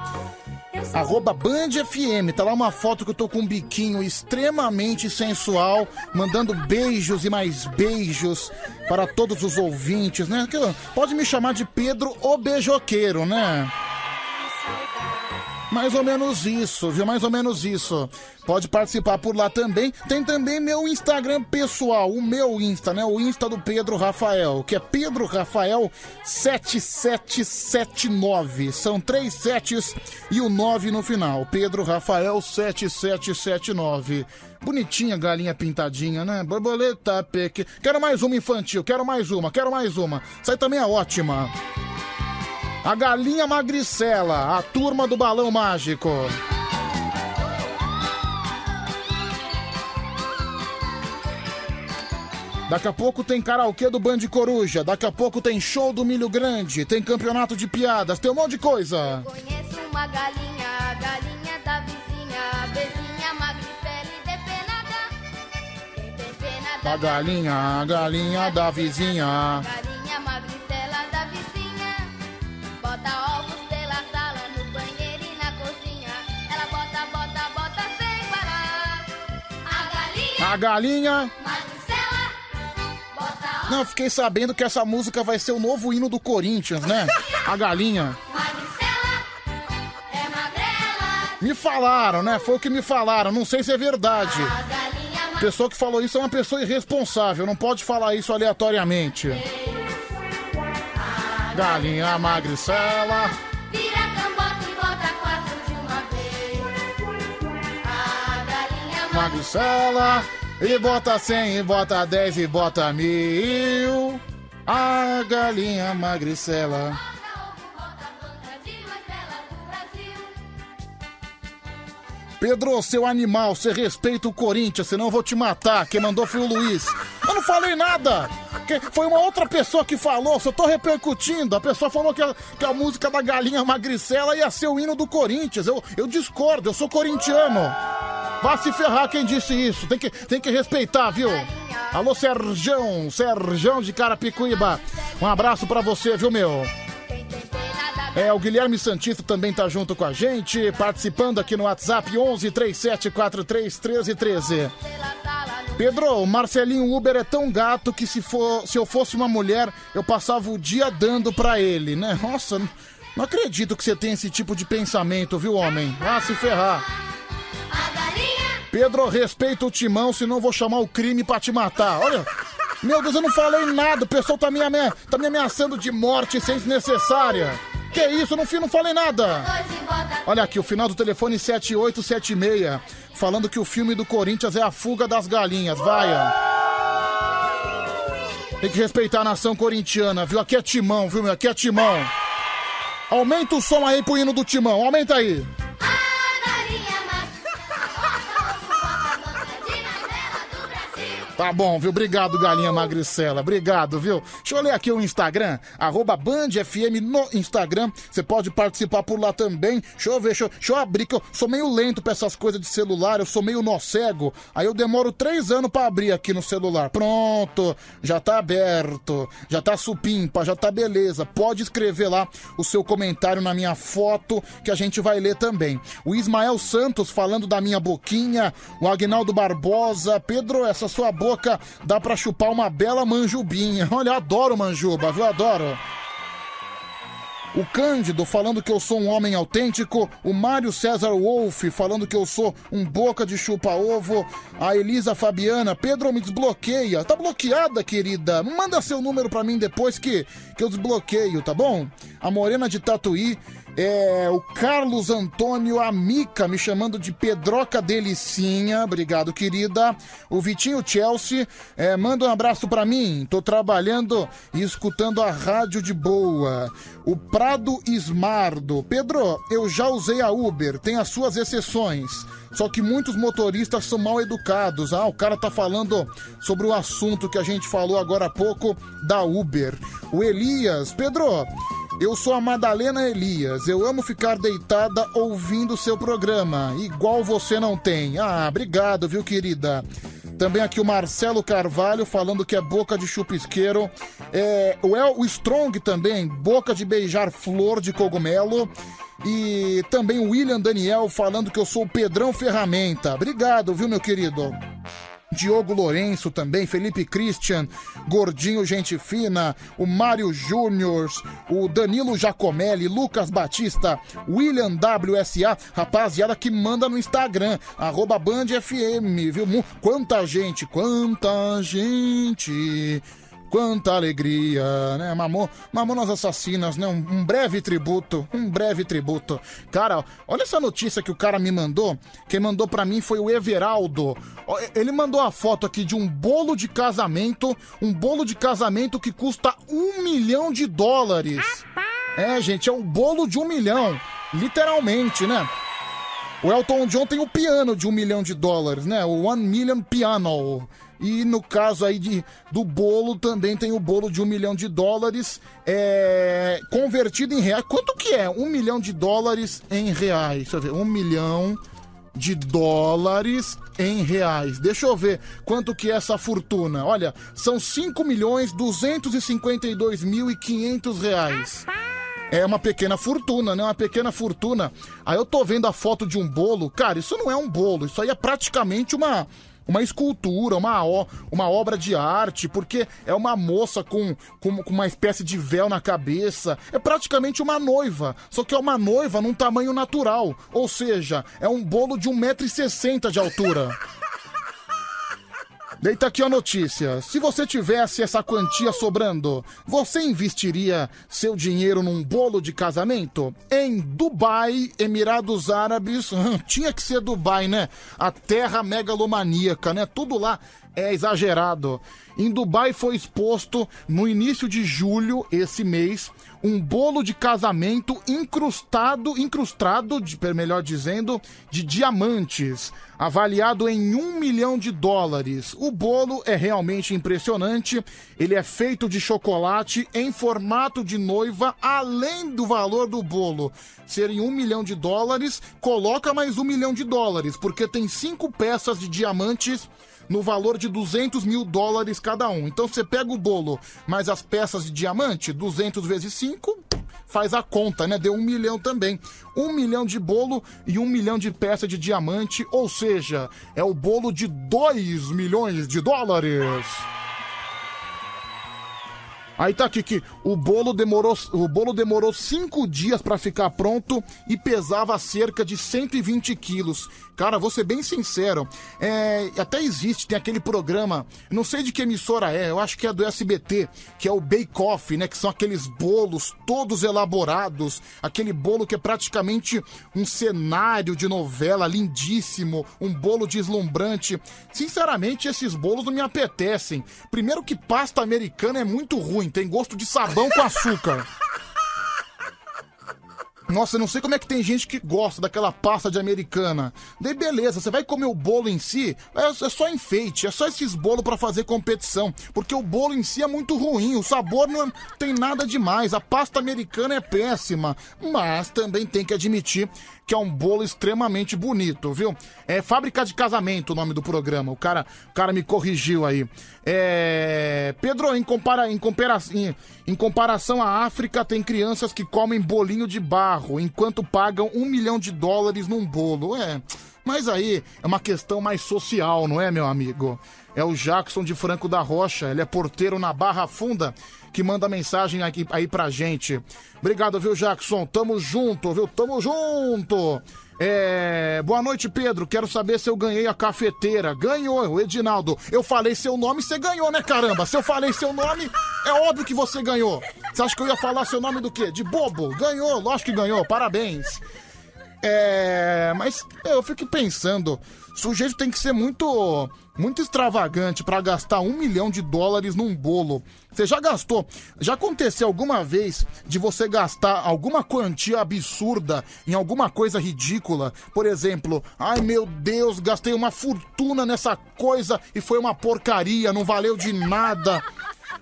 Arroba Band FM, tá lá uma foto que eu tô com um biquinho extremamente sensual, mandando beijos e mais beijos para todos os ouvintes, né? Pode me chamar de Pedro o Beijoqueiro, né? Mais ou menos isso, viu? Mais ou menos isso. Pode participar por lá também. Tem também meu Instagram pessoal, o meu Insta, né? O Insta do Pedro Rafael, que é Pedro Rafael 7779. São três setes e o 9 no final. Pedro Rafael 7779. Bonitinha galinha pintadinha, né? Borboleta peque. Quero mais uma infantil, quero mais uma, quero mais uma. Essa aí também é ótima. A Galinha Magricela, a turma do Balão Mágico. Daqui a pouco tem karaokê do Band Coruja, daqui a pouco tem show do Milho Grande, tem campeonato de piadas, tem um monte de coisa. Conheço uma galinha, a galinha da vizinha, a bezinha magricela e depenada. Pena A galinha, a galinha da vizinha. A galinha Não, fiquei sabendo que essa música vai ser o novo hino do Corinthians, né? A galinha. Me falaram, né? Foi o que me falaram. Não sei se é verdade. A pessoa que falou isso é uma pessoa irresponsável. Não pode falar isso aleatoriamente. Galinha magricela. Magricela. E bota 100, e bota 10, e bota mil. A galinha magricela. Pedro, seu animal, você respeita o Corinthians, senão eu vou te matar. Quem mandou foi o Luiz. Eu não falei nada. Que- foi uma outra pessoa que falou, só tô repercutindo. A pessoa falou que a, que a música da galinha magricela ia ser o hino do Corinthians. Eu, eu discordo, eu sou corintiano. Vá se ferrar quem disse isso. Tem que, tem que respeitar, viu? Alô, Serjão, Serjão de Carapicuíba. Um abraço pra você, viu, meu? É, o Guilherme Santista também tá junto com a gente, participando aqui no WhatsApp 11 37 43 13 13. Pedro, o Marcelinho Uber é tão gato que se, for, se eu fosse uma mulher, eu passava o dia dando pra ele, né? Nossa, não- acredito que você tem esse tipo de pensamento, viu, homem? Ah, se ferrar. Pedro, respeita o timão, senão vou chamar o crime pra te matar. Olha, meu Deus, eu não falei nada. O pessoal tá me, tá me ameaçando de morte sem desnecessária. Que isso, eu não, fi- não falei nada. Olha aqui, o final do telefone 7876, falando que o filme do Corinthians é a fuga das galinhas. Vaia. Tem que respeitar a nação corintiana, viu? Aqui é timão, viu, meu? Aqui é timão. Aumenta o som aí pro hino do timão, aumenta aí. Tá bom, viu? Obrigado, Galinha Magricela. Obrigado, viu? Deixa eu ler aqui o Instagram, arroba Band FM no Instagram. Você pode participar por lá também. Deixa eu ver, deixa eu, deixa eu abrir, que eu sou meio lento pra essas coisas de celular, eu sou meio nó cego. Aí eu demoro três anos pra abrir aqui no celular. Pronto, já tá aberto, já tá supimpa, já tá beleza. Pode escrever lá o seu comentário na minha foto que a gente vai ler também. O Ismael Santos falando da minha boquinha, o Agnaldo Barbosa, Pedro, essa sua boca dá pra chupar uma bela manjubinha. Olha, eu adoro manjuba, viu? Adoro. O Cândido falando que eu sou um homem autêntico. O Mário César Wolff falando que eu sou um boca de chupa-ovo. A Elisa Fabiana. Pedro, me desbloqueia. Tá bloqueada, querida. Manda seu número pra mim depois que, que eu desbloqueio, tá bom? A Morena de Tatuí. É, o Carlos Antônio Amica me chamando de Pedroca Delicinha. Obrigado, querida. O Vitinho Chelsea é, manda um abraço pra mim. Tô trabalhando e escutando a rádio de boa. O Prado Ismardo. Pedro, eu já usei a Uber, tem as suas exceções. Só que muitos motoristas são mal educados. Ah, o cara tá falando sobre o assunto que a gente falou agora há pouco da Uber. O Elias, Pedro, eu sou a Madalena Elias. Eu amo ficar deitada ouvindo seu programa. Igual você não tem. Ah, obrigado, viu, querida? Também aqui o Marcelo Carvalho falando que é boca de chupisqueiro. É, o, El, o Strong também, boca de beijar flor de cogumelo. E também o William Daniel falando que eu sou o Pedrão Ferramenta. Obrigado, viu, meu querido? Diogo Lourenço também, Felipe Christian, Gordinho Gente Fina, o Mário Júnior, o Danilo Jacomelli, Lucas Batista, William WSA, rapaziada que manda no Instagram, arroba Band FM, viu? Quanta gente, quanta gente, quanta alegria, né? Mamou, Mamonas Assassinas, né? Um, um breve tributo, um breve tributo. Cara, olha essa notícia que o cara me mandou. Quem mandou pra mim foi o Everaldo. Ele mandou a foto aqui de um bolo de casamento, um bolo de casamento que custa um milhão de dólares. É, gente, é um bolo de um milhão, literalmente, né? O Elton John tem o piano de um milhão de dólares, né? O One Million Piano. E no caso aí de, do bolo, também tem o bolo de um milhão de dólares é, convertido em reais. Quanto que é um milhão de dólares em reais? Deixa eu ver, um milhão de dólares em reais. Deixa eu ver quanto que é essa fortuna. Olha, são 5 milhões 252 mil e 500 reais. É uma pequena fortuna, né? Uma pequena fortuna. Aí eu tô vendo a foto de um bolo. Cara, isso não é um bolo. Isso aí é praticamente uma, uma escultura, uma, uma obra de arte, porque é uma moça com, com, com uma espécie de véu na cabeça. É praticamente uma noiva. Só que é uma noiva num tamanho natural. Ou seja, é um bolo de 1,60m de altura. Tá aqui a notícia. Se você tivesse essa quantia sobrando, você investiria seu dinheiro num bolo de casamento? Em Dubai, Emirados Árabes, tinha que ser Dubai, né? A terra megalomaníaca, né? Tudo lá é exagerado. Em Dubai foi exposto no início de julho, esse mês, um bolo de casamento incrustado, incrustado, de- melhor dizendo, de diamantes, avaliado em um milhão de dólares. O bolo é realmente impressionante. Ele é feito de chocolate em formato de noiva, além do valor do bolo ser em um milhão de dólares, coloca mais um milhão de dólares, porque tem cinco peças de diamantes no valor de 200 mil dólares cada um. Então você pega o bolo mais as peças de diamante, 200 vezes 5, faz a conta, né? Deu um milhão também. Um milhão de bolo e um milhão de peça de diamante, ou seja, é o bolo de 2 milhões de dólares. Aí tá aqui que o bolo demorou, o bolo demorou cinco dias pra ficar pronto e pesava cerca de 120 quilos. Cara, vou ser bem sincero, é, até existe, tem aquele programa, não sei de que emissora é, eu acho que é do SBT, que é o Bake Off, né? Que são aqueles bolos todos elaborados, aquele bolo que é praticamente um cenário de novela lindíssimo, um bolo deslumbrante. Sinceramente, esses bolos não me apetecem. Primeiro que pasta americana é muito ruim, tem gosto de sabão com açúcar. Nossa, eu não sei como é que tem gente que gosta daquela pasta de americana. Daí beleza, você vai comer o bolo em si, é, é só enfeite, é só esses bolos pra fazer competição. Porque o bolo em si é muito ruim, o sabor não é- tem nada demais, a pasta americana é péssima. Mas também tem que admitir que é um bolo extremamente bonito, viu? É Fábrica de Casamento o nome do programa, o cara, o cara me corrigiu aí. É... Pedro, em, compara... em, compara... em... comparação à África, tem crianças que comem bolinho de barro, enquanto pagam um milhão de dólares num bolo. É, mas aí é uma questão mais social, não é, meu amigo? É o Jackson de Franco da Rocha, ele é porteiro na Barra Funda, que manda mensagem aqui, aí pra gente. Obrigado, viu, Jackson? Tamo junto, viu? Tamo junto! É... Boa noite, Pedro. Quero saber se eu ganhei a cafeteira. Ganhou, Edinaldo. Eu falei seu nome, você ganhou, né, caramba? Se eu falei seu nome, é óbvio que você ganhou. Você acha que eu ia falar seu nome do quê? De bobo? Ganhou, lógico que ganhou. Parabéns. É, mas eu fico pensando, sujeito tem que ser muito, muito extravagante pra gastar um milhão de dólares num bolo. Você já gastou? Já aconteceu alguma vez de você gastar alguma quantia absurda em alguma coisa ridícula? Por exemplo, ai meu Deus, gastei uma fortuna nessa coisa e foi uma porcaria, não valeu de nada.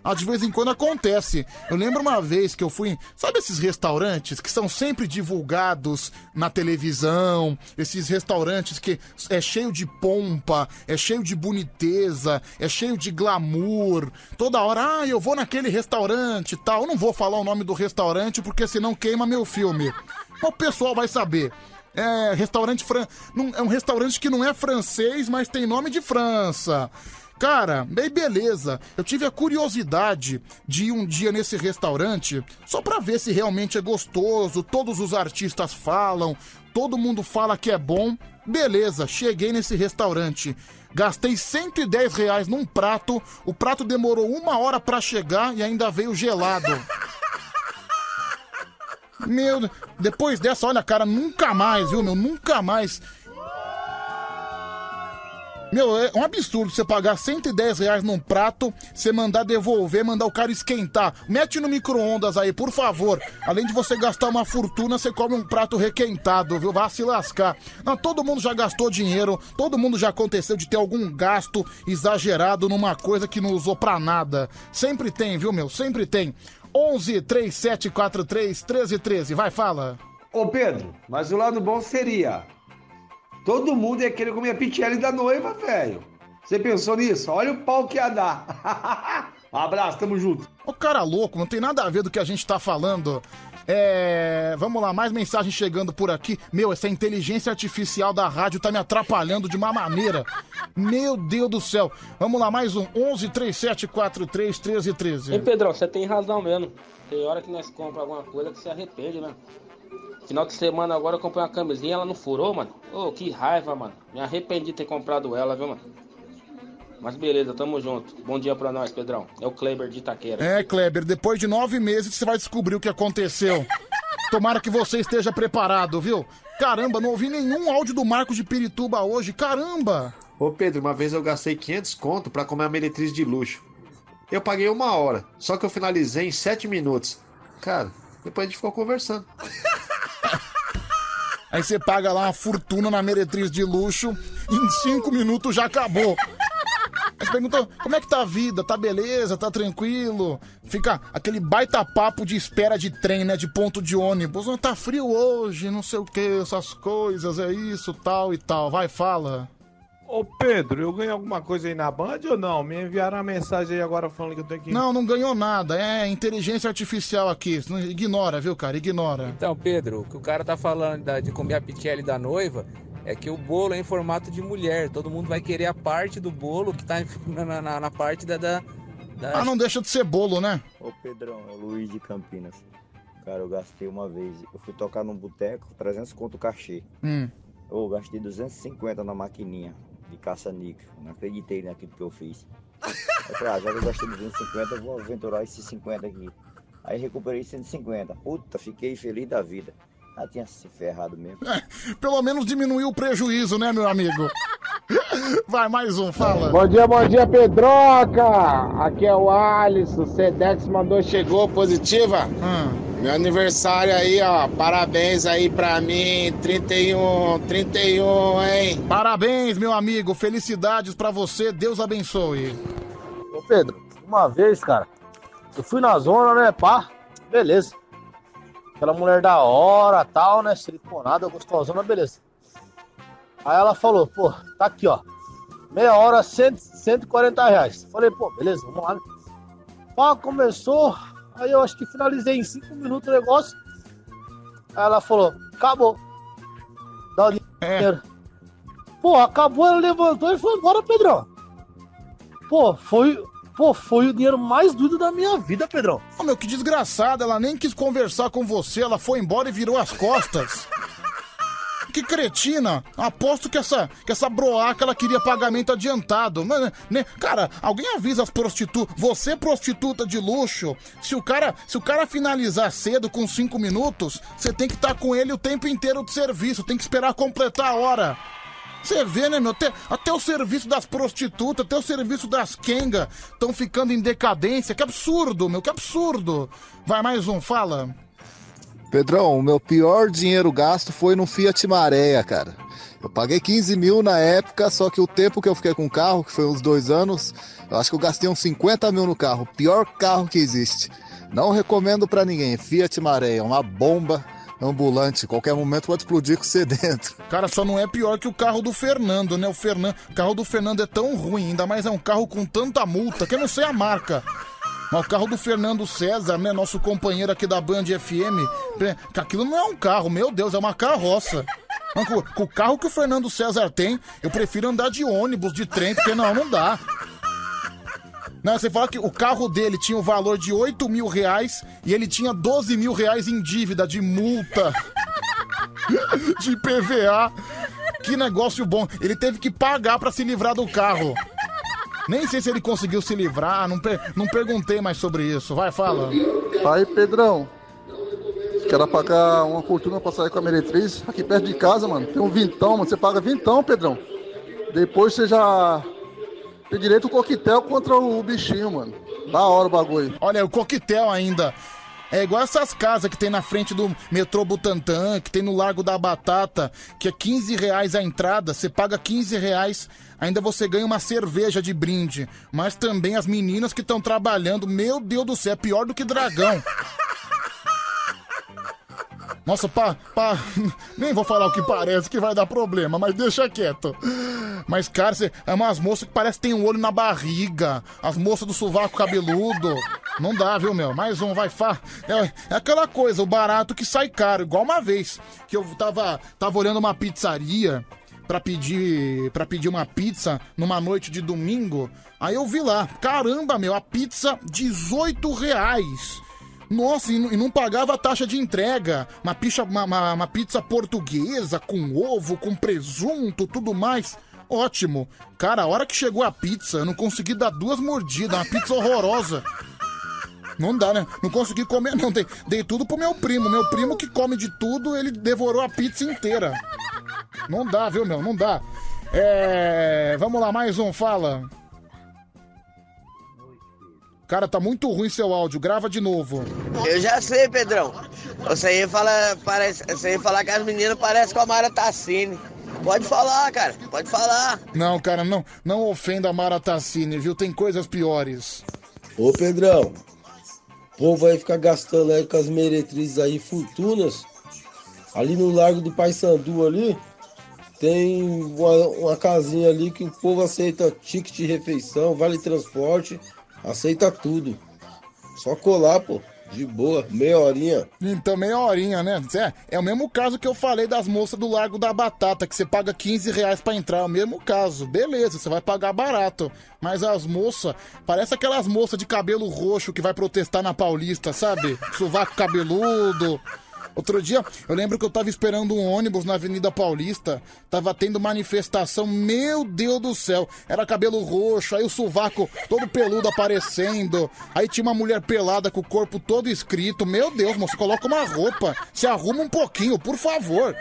Ah, de vez em quando acontece. Eu lembro uma vez que eu fui. Sabe esses restaurantes que são sempre divulgados na televisão? Esses restaurantes que é cheio de pompa, é cheio de boniteza, é cheio de glamour. Toda hora, ah, eu vou naquele restaurante e tal. Eu não vou falar o nome do restaurante porque senão queima meu filme. Mas o pessoal vai saber. É restaurante fran... é um restaurante que não é francês, mas tem nome de França. Cara, bem beleza. Eu tive a curiosidade de ir um dia nesse restaurante só pra ver se realmente é gostoso. Todos os artistas falam, todo mundo fala que é bom. Beleza, cheguei nesse restaurante. Gastei 110 reais num prato. O prato demorou uma hora pra chegar e ainda veio gelado. Meu, depois dessa, olha, cara, nunca mais, viu, meu? Nunca mais. Meu, é um absurdo você pagar 110 reais num prato, você mandar devolver, mandar o cara esquentar. Mete no micro-ondas aí, por favor. Além de você gastar uma fortuna, você come um prato requentado, viu? Vá se lascar. Não, todo mundo já gastou dinheiro, todo mundo já aconteceu de ter algum gasto exagerado numa coisa que não usou pra nada. Sempre tem, viu, meu? Sempre tem. 11 3743 1313. Vai, fala. Ô Pedro, mas o lado bom seria Todo mundo ia querer comer a pitiele da noiva, velho. Você pensou nisso? Olha o pau que ia dar. Um Abraço, tamo junto. Ô cara louco, não tem nada a ver do que a gente tá falando. É. Vamos lá, mais mensagem chegando por aqui. Meu, essa inteligência artificial da rádio tá me atrapalhando de uma maneira. Meu Deus do céu. Vamos lá, mais um. 11 3743 1313. Ei, Pedrão, você tem razão mesmo. Tem hora que nós compramos alguma coisa que se arrepende, né? Final de semana agora eu comprei uma camisinha, ela não furou, mano. Ô, que raiva, mano. Me arrependi de ter comprado ela, viu, mano? Mas beleza, tamo junto. Bom dia pra nós, Pedrão. É o Kleber de Itaquera. É, Kleber, depois de nove meses você vai descobrir o que aconteceu. Tomara que você esteja preparado, viu? Caramba, não ouvi nenhum áudio do Marcos de Pirituba hoje. Caramba! Ô Pedro, uma vez eu gastei 500 conto pra comer uma meretriz de luxo. Eu paguei uma hora, só que eu finalizei em 7 minutos. Cara, depois a gente ficou conversando. Aí você paga lá uma fortuna na meretriz de luxo, em cinco minutos já acabou. Aí você perguntou, como é que tá a vida? Tá beleza? Tá tranquilo? Fica aquele baita papo de espera de trem, né? De ponto de ônibus. "Ah, Tá frio hoje, não sei o que, essas coisas, é isso, tal e tal. Vai, fala. Ô Pedro, eu ganhei alguma coisa aí na Band ou não? Me enviaram uma mensagem aí agora falando que eu tenho que. Não, não ganhou nada. É inteligência artificial aqui. Ignora, viu, cara? Ignora. Então, Pedro, o que o cara tá falando da- de comer a pitiele da noiva é que o bolo é em formato de mulher. Todo mundo vai querer a parte do bolo que tá na, na- na parte da, da, da- Ah, não deixa de ser bolo, né? Ô Pedrão, é o Luiz de Campinas. Cara, eu gastei uma vez. Eu fui tocar num boteco, 300 conto o cachê. Hum. Eu gastei 250 na maquininha de caça-níquel. Não acreditei naquilo que eu fiz. Eu falei, ah, já que eu gastei 250, eu vou aventurar esses 50 aqui. Aí recuperei 150. Puta, fiquei feliz da vida. Ah, tinha se ferrado mesmo. Pelo menos diminuiu o prejuízo, né, meu amigo? Vai, mais um, fala. Bom dia, bom dia, Pedroca! Aqui é o Alisson, Sedex mandou, chegou, positiva. Meu aniversário aí, ó, parabéns aí pra mim, 31, 31, hein? Parabéns, meu amigo. Felicidades pra você. Deus abençoe. Ô Pedro, uma vez, cara, eu fui na zona, né, pá, beleza. Aquela mulher da hora, tal, né, siliconada, gostosona, beleza. Aí ela falou, pô, tá aqui, ó, meia hora, 100, 140 reais. Falei, pô, beleza, vamos lá, né. Pá, começou, aí eu acho que finalizei em 5 minutos o negócio. Aí ela falou, acabou. Dá o dinheiro. Pô, acabou, ela levantou e foi embora, Pedrão. Pô, foi, pô, foi o dinheiro mais doido da minha vida, Pedrão. Ô, meu, que desgraçada. Ela nem quis conversar com você. Ela foi embora e virou as costas. Que cretina! Aposto que essa, que essa broaca ela queria pagamento adiantado. Mas, né? Cara, alguém avisa as prostitutas. Você, prostituta de luxo, se o cara, se o cara finalizar cedo com cinco minutos, você tem que estar com ele o tempo inteiro de serviço. Tem que esperar completar a hora. Você vê, né, meu? Até, até o serviço das prostitutas, até o serviço das Kenga estão ficando em decadência. Que absurdo, meu, que absurdo. Vai mais um, fala. Pedrão, o meu pior dinheiro gasto foi no Fiat Maréia, cara. Eu paguei 15 mil na época, só que o tempo que eu fiquei com o carro, que foi uns dois anos, eu acho que eu gastei uns 50 mil no carro. Pior carro que existe. Não recomendo pra ninguém. Fiat Maréia, uma bomba ambulante. Qualquer momento pode explodir com você dentro. Cara, só não é pior que o carro do Fernando, né? O, Fernan... carro do Fernando é tão ruim, ainda mais é um carro com tanta multa, que eu não sei a marca. Mas o carro do Fernando César, né? Nosso companheiro aqui da Band FM, é, que aquilo não é um carro, meu Deus, é uma carroça. Com o carro que o Fernando César tem, eu prefiro andar de ônibus, de trem, porque não, não dá. Não, você fala que o carro dele tinha o valor de 8 mil reais e ele tinha 12 mil reais em dívida de multa. de PVA. Que negócio bom. Ele teve que pagar pra se livrar do carro. Nem sei se ele conseguiu se livrar, não, per- não perguntei mais sobre isso. Vai, fala. Aí, Pedrão. Quero pagar uma fortuna pra sair com a meretriz. Aqui perto de casa, mano. Tem um vintão, mano. Você paga vintão, Pedrão. Depois você já tem direito ao coquetel contra o bichinho, mano. Da hora o bagulho. Olha, o coquetel ainda. É igual essas casas que tem na frente do metrô Butantã, que tem no Largo da Batata, que é 15 reais a entrada, você paga 15 reais, ainda você ganha uma cerveja de brinde. Mas também as meninas que estão trabalhando, meu Deus do céu, é pior do que dragão. Nossa, pá, pá, nem vou falar o que parece que vai dar problema, mas deixa quieto. Mas, cara, cê, é umas moças que parece que tem um olho na barriga. As moças do sovaco cabeludo. Não dá, viu, meu? Mais um, vai, fa. É, é aquela coisa, o barato que sai caro. Igual uma vez que eu tava, tava olhando uma pizzaria pra pedir, pra pedir uma pizza numa noite de domingo. Aí eu vi lá, caramba, meu, a pizza 18 reais. Nossa, e não, e não pagava a taxa de entrega. Uma, picha, uma, uma- uma pizza portuguesa, com ovo, com presunto, tudo mais. Ótimo. Cara, a hora que chegou a pizza, eu não consegui dar duas mordidas. Uma pizza horrorosa. Não dá, né? Não consegui comer, não. Dei, dei tudo pro meu primo. Meu primo que come de tudo, ele devorou a pizza inteira. Não dá, viu, meu? Não dá. É. Vamos lá, mais um, fala. Cara, tá muito ruim seu áudio. Grava de novo. Eu já sei, Pedrão. Você aí fala, parece, você aí falar que as meninas parecem com a Mara Tassini. Pode falar, cara. Pode falar. Não, cara, não, não ofenda a Mara Tassini, viu? Tem coisas piores. Ô Pedrão, o povo vai ficar gastando aí com as meretrizes aí fortunas. Ali no Largo do Paissandu ali, tem uma, uma casinha ali que o povo aceita ticket de refeição, vale transporte, aceita tudo. Só colar, pô, de boa, meia horinha. Então, meia horinha, né? É, é o mesmo caso que eu falei das moças do Largo da Batata, que você paga 15 reais pra entrar. É o mesmo caso. Beleza, você vai pagar barato. Mas as moças, parece aquelas moças de cabelo roxo que vai protestar na Paulista, sabe? Sovaco cabeludo. Outro dia, eu lembro que eu tava esperando um ônibus na Avenida Paulista, tava tendo manifestação, meu Deus do céu, era cabelo roxo, aí o sovaco todo peludo aparecendo, aí tinha uma mulher pelada com o corpo todo escrito, meu Deus, moço, coloca uma roupa, se arruma um pouquinho, por favor.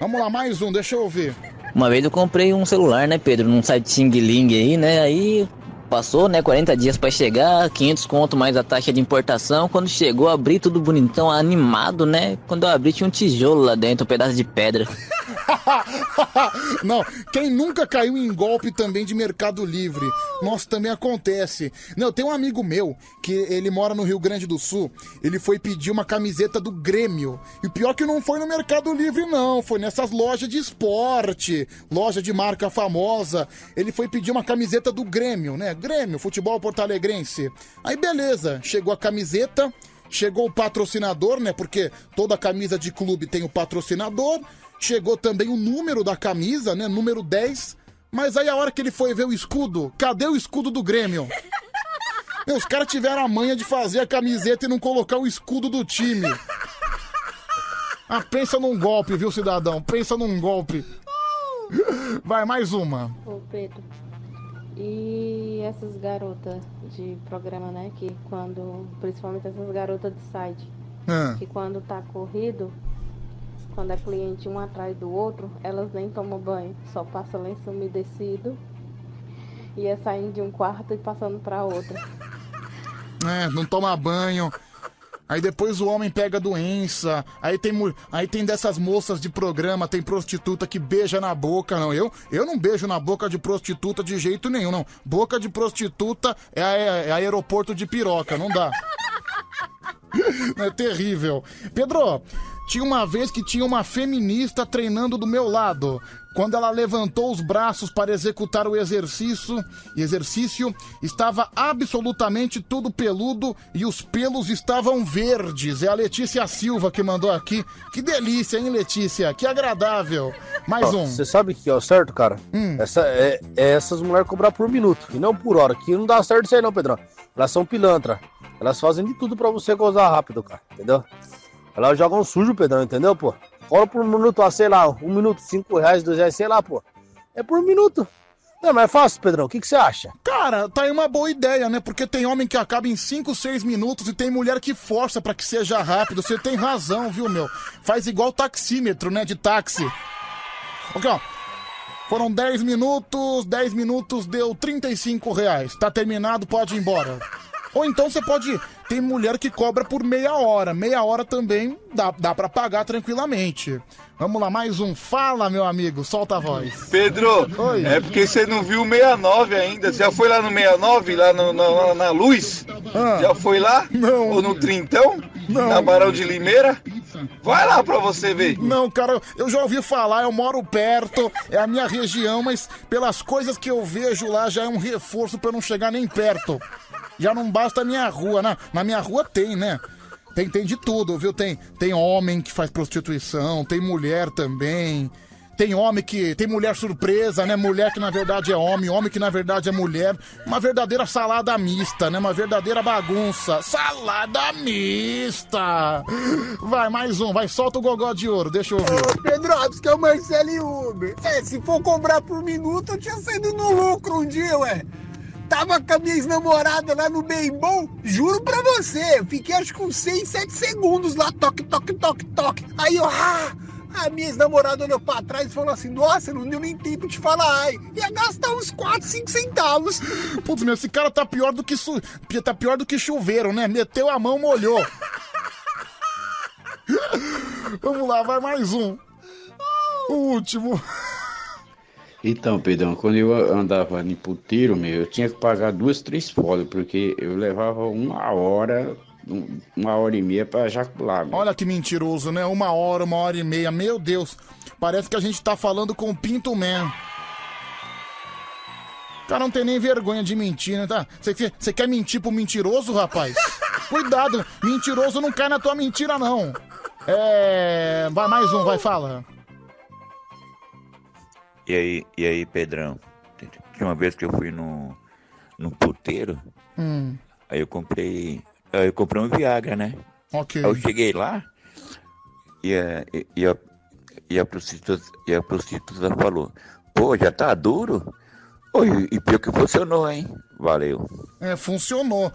Vamos lá, mais um, deixa eu ver. Uma vez eu comprei um celular, né, Pedro, num site Xing Ling aí, né? Aí passou, né, 40 dias pra chegar, 500 conto mais a taxa de importação. Quando chegou, abri tudo bonitão, animado, né? Quando eu abri tinha um tijolo lá dentro, um pedaço de pedra. Não, quem nunca caiu em golpe também de Mercado Livre? Nossa, também acontece. Não, tem um amigo meu que ele mora no Rio Grande do Sul. Ele foi pedir uma camiseta do Grêmio. E pior que não foi no Mercado Livre, não. Foi nessas lojas de esporte, loja de marca famosa. Ele foi pedir uma camiseta do Grêmio, né? Grêmio, futebol porto-alegrense. Aí beleza, chegou a camiseta. Chegou o patrocinador, né? Porque toda camisa de clube tem o patrocinador. Chegou também o número da camisa, né? Número 10. Mas aí a hora que ele foi ver o escudo, cadê o escudo do Grêmio? Meu, os caras tiveram a manha de fazer a camiseta e não colocar o escudo do time. Ah, pensa num golpe, viu, cidadão? Pensa num golpe. Vai, mais uma. Ô Pedro, e essas garotas de programa, né? Que quando. Principalmente essas garotas de site. Ah. Que quando tá corrido, quando é cliente um atrás do outro, elas nem tomam banho. Só passa lenço umedecido. E é saindo de um quarto e passando pra outro. É, não toma banho. Aí depois o homem pega doença. Aí tem, aí tem dessas moças de programa, tem prostituta que beija na boca. Não, eu, eu não beijo na boca de prostituta de jeito nenhum, não. Boca de prostituta é, a- é aeroporto de piroca, não dá. É terrível. Pedro, tinha uma vez que tinha uma feminista treinando do meu lado. Quando ela levantou os braços para executar o exercício, exercício estava absolutamente tudo peludo e os pelos estavam verdes. É a Letícia Silva que mandou aqui. Que delícia, hein, Letícia? Que agradável. Mais Ó, um. Você sabe que é o certo, cara? Essa, é, é essas mulheres cobrar por minuto e não por hora. Que não dá certo isso aí, não, Pedrão. Elas são pilantra. Elas fazem de tudo pra você gozar rápido, cara. Entendeu? Elas jogam sujo, Pedrão, entendeu, pô? Cobra por minuto, ah, sei lá, um minuto, cinco reais, dois reais, sei lá, pô. É por minuto. Não é mais fácil, Pedrão. O que, que você acha? Cara, tá aí uma boa ideia, né? Porque tem homem que acaba em 5, 6 minutos e tem mulher que força pra que seja rápido. Você tem razão, viu, meu? Faz igual taxímetro, né? De táxi. Ok, ó. Foram 10 minutos, 10 minutos deu 35 reais. Tá terminado, pode ir embora. Ou então você pode. Tem mulher que cobra por meia hora. Meia hora também dá, dá para pagar tranquilamente. Vamos lá, mais um. Fala, meu amigo, solta a voz. Pedro, Oi. é porque você não viu o 69 ainda. Você já foi lá no 69, lá no- na, na luz? Já foi lá? Não. Ou no Trintão? Na Barão de Limeira? Vai lá pra você ver. Não, cara, eu já ouvi falar, eu moro perto, é a minha região, mas pelas coisas que eu vejo lá já é um reforço pra eu não chegar nem perto. Já não basta a minha rua, né? Na minha rua tem, né? Tem, tem de tudo, viu? Tem, tem homem que faz prostituição, tem mulher também. Tem homem que. Tem mulher surpresa, né? Mulher que na verdade é homem, homem que na verdade é mulher. Uma verdadeira salada mista, né? Uma verdadeira bagunça. Salada mista! Vai, mais um, vai, solta o gogó de ouro, deixa eu ouvir. Ô, Pedro, que é o Marcelo Uber. É, se for cobrar por minuto, eu tinha saído no lucro um dia, ué. Tava com a minha ex-namorada lá no bem bom, juro pra você, eu fiquei acho que uns 6, 7 segundos lá, toque, toque, toque, toque. Aí eu, ah, a minha ex-namorada olhou pra trás e falou assim, nossa, não deu nem tempo de falar ai. Ia gastar uns 4, 5 centavos. Putz, meu, esse cara tá pior do que su... tá pior do que chuveiro, né? Meteu a mão, molhou. Vamos lá, vai mais um. O último. Então, Pedrão, quando eu andava em puteiro, meu, eu tinha que pagar duas, três folhas, porque eu levava uma hora, um- uma hora e meia pra ejacular, meu. Olha que mentiroso, né? Uma hora, uma hora e meia. Meu Deus, parece que a gente tá falando com o Pinto Man. O cara não tem nem vergonha de mentir, né? Tá? Você quer mentir pro mentiroso, rapaz? Cuidado, mentiroso não cai na tua mentira, não. É. Vai mais um, vai, fala. E aí, e aí, Pedrão? Tinha uma vez que eu fui no, no puteiro, Hum, aí eu comprei. Aí eu comprei um Viagra, né? ok. Aí eu cheguei lá e a, e a, e a, prostituta, e a prostituta falou, pô, já tá duro? Oi, e pior que funcionou, hein? Valeu. É, funcionou.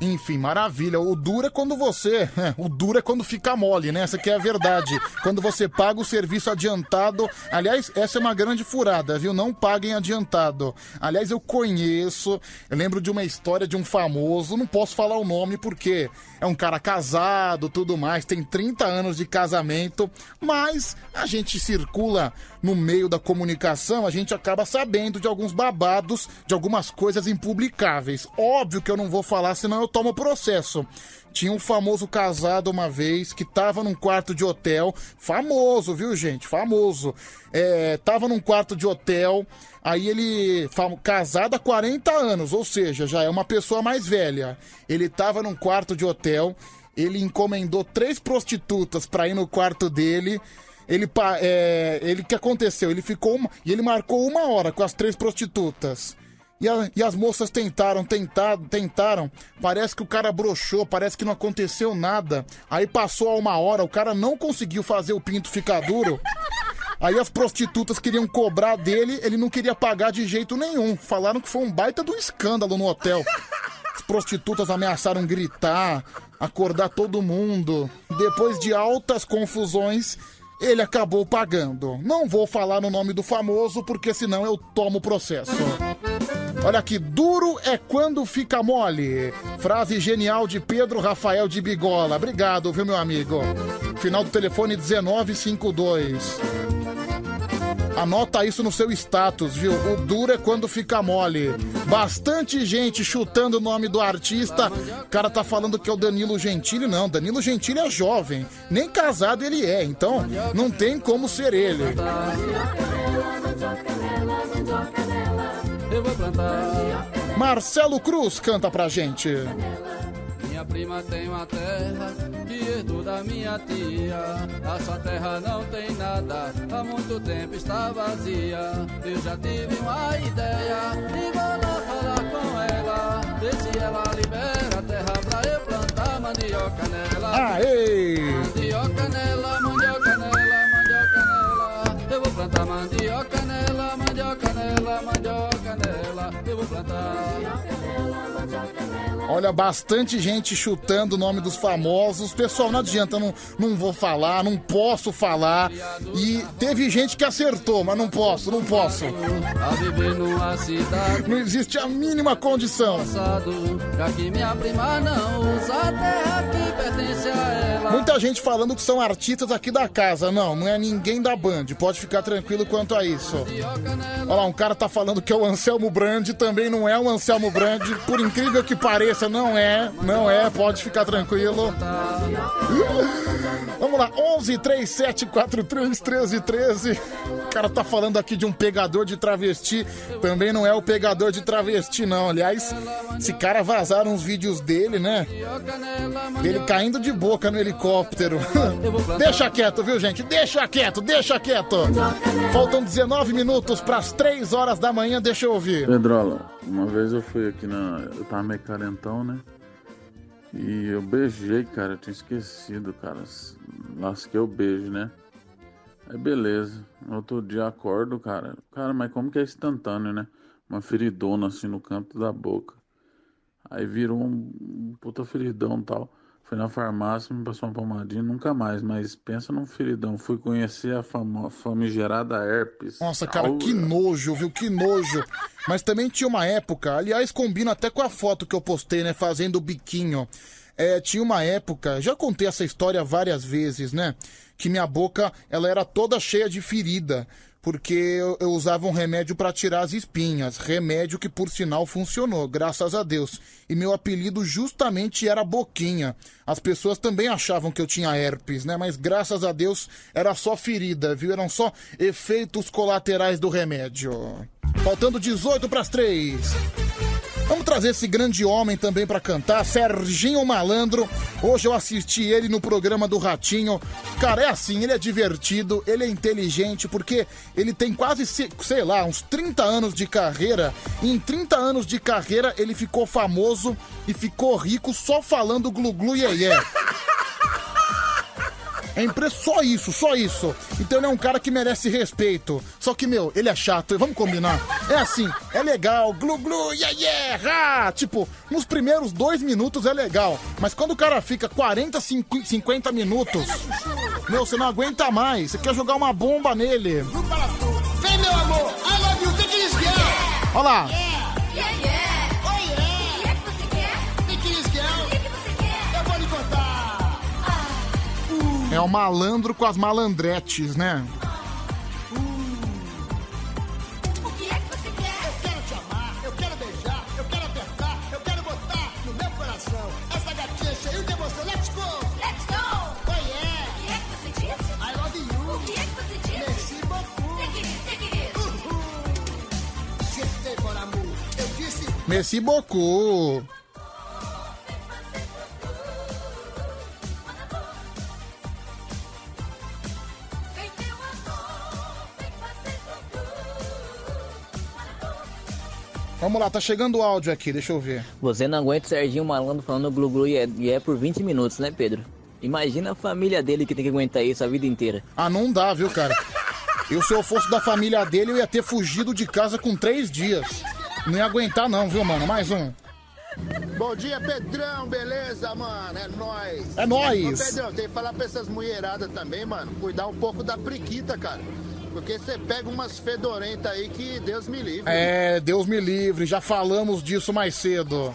Enfim, maravilha. O duro é quando você. é, o duro é quando fica mole, né? Essa que é a verdade. quando você paga o serviço adiantado. Aliás, essa é uma grande furada, viu? Não paguem adiantado. Aliás, eu conheço. Eu lembro de uma história de um famoso. Não posso falar o nome porque é um cara casado, tudo mais. Tem 30 anos de casamento. Mas a gente circula no meio da comunicação, a gente acaba sabendo de alguns babados, de algumas coisas impublicáveis. Óbvio que eu não vou falar, senão eu tomo processo. Tinha um famoso casado uma vez que tava num quarto de hotel, famoso, viu, gente? Famoso. É, tava num quarto de hotel, aí ele, casado há 40 anos, ou seja, já é uma pessoa mais velha. Ele tava num quarto de hotel, ele encomendou três prostitutas pra ir no quarto dele. Ele, é, ele que aconteceu? Ele ficou uma, e ele marcou uma hora com as três prostitutas. E, a- e as moças tentaram, tentaram, tentaram. Parece que o cara broxou, parece que não aconteceu nada. Aí passou a uma hora, o cara não conseguiu fazer o pinto ficar duro. Aí as prostitutas queriam cobrar dele, ele não queria pagar de jeito nenhum. Falaram que foi um baita do escândalo no hotel. As prostitutas ameaçaram gritar, acordar todo mundo. Depois de altas confusões, ele acabou pagando. Não vou falar no nome do famoso, porque senão eu tomo processo. Olha aqui, duro é quando fica mole. Frase genial de Pedro Rafael de Bigola. Obrigado, viu, meu amigo? Final do telefone 1952. Anota isso no seu status, viu? O duro é quando fica mole. Bastante gente chutando o nome do artista. O cara tá falando que é o Danilo Gentili. Não, Danilo Gentili é jovem. Nem casado ele é, então não tem como ser ele. Marcelo Cruz canta pra gente. Minha prima tem uma terra que herdou da minha tia. A sua terra não tem nada, há muito tempo está vazia. Eu já tive uma ideia e vou lá falar com ela. Ver se ela libera a terra pra eu plantar mandioca nela. Aê! Mandioca nela, mandioca nela, mandioca nela. Eu vou plantar mandioca nela, mandioca nela, mandioca nela. Eu vou plantar. Olha, bastante gente chutando o nome dos famosos. Pessoal, não adianta, não, não vou falar, não posso falar. E teve gente que acertou, mas não posso, não posso. Cidade. Não existe a mínima condição. Muita gente falando que são artistas aqui da casa. Não, não é ninguém da Band. Pode ficar tranquilo quanto a isso. Olha lá, um cara tá falando que é o Anselmo Brandi, também não é o Anselmo Brandi. Por incrível que pareça, não é, não é, pode ficar tranquilo. Vamos lá, 11 37 43 13 13. O cara tá falando aqui de um pegador de travesti. Também não é o pegador de travesti, não. Aliás, esse cara vazaram uns vídeos dele, né? Dele caindo de boca no helicóptero. deixa quieto, viu, gente? Deixa quieto, deixa quieto. Faltam 19 minutos pras 3 horas da manhã, deixa eu ouvir. Pedrola, uma vez eu fui aqui na. Eu tava meio carentão, né? E eu beijei, cara, eu tinha esquecido, cara. Lasquei o beijo, né? Aí beleza. Outro dia acordo, cara. Cara, mas como que é instantâneo, né? Uma feridona assim no canto da boca. Aí virou um puta feridão e tal. Fui na farmácia, me passou uma pomadinha, nunca mais. Mas pensa num feridão. Fui conhecer a famigerada herpes. Nossa, cara, Au- que nojo, viu? Que nojo. Mas também tinha uma época, aliás, combina até com a foto que eu postei, né? Fazendo o biquinho. É, tinha uma época, já contei essa história várias vezes, né? Que minha boca, ela era toda cheia de ferida. Porque eu, eu usava um remédio pra tirar as espinhas. Remédio que, por sinal, funcionou, graças a Deus. E meu apelido justamente era Boquinha. As pessoas também achavam que eu tinha herpes, né? Mas graças a Deus era só ferida, viu? Eram só efeitos colaterais do remédio. Faltando 18 para as 3. Vamos trazer esse grande homem também pra cantar, Serginho Malandro. Hoje eu assisti ele no programa do Ratinho. Cara, é assim, ele é divertido, ele é inteligente, porque ele tem quase, se- sei lá, uns 30 anos de carreira. E em 30 anos de carreira ele ficou famoso e ficou rico só falando glu-glu iê iê. É impresso só isso, só isso. Então ele é um cara que merece respeito. Só que, meu, ele é chato, vamos combinar. É assim, é legal, glu glu, yeah yeah, ha! Tipo, nos primeiros dois minutos é legal. Mas quando o cara fica 40, 5 50 minutos, meu, você não aguenta mais. Você quer jogar uma bomba nele. Vem, meu amor! I love you! Take it! Olha lá. Yeah, yeah! É o malandro com as malandretes, né? O que Vamos lá, tá chegando o áudio aqui, deixa eu ver. Você não aguenta o Serginho Malandro falando glu glu e é, e é por 20 minutos, né, Pedro? Imagina a família dele que tem que aguentar isso a vida inteira. Ah, não dá, viu, cara? Eu, se eu fosse da família dele, eu ia ter fugido de casa com três dias. Não ia aguentar, não, viu, mano? Mais um. Bom dia, Pedrão, beleza, mano? É nóis. É nóis. Ô, Pedrão, tem que falar pra essas mulheradas também, mano. Cuidar um pouco da priquita, cara. Porque você pega umas fedorentas aí que Deus me livre. É, Deus me livre, já falamos disso mais cedo.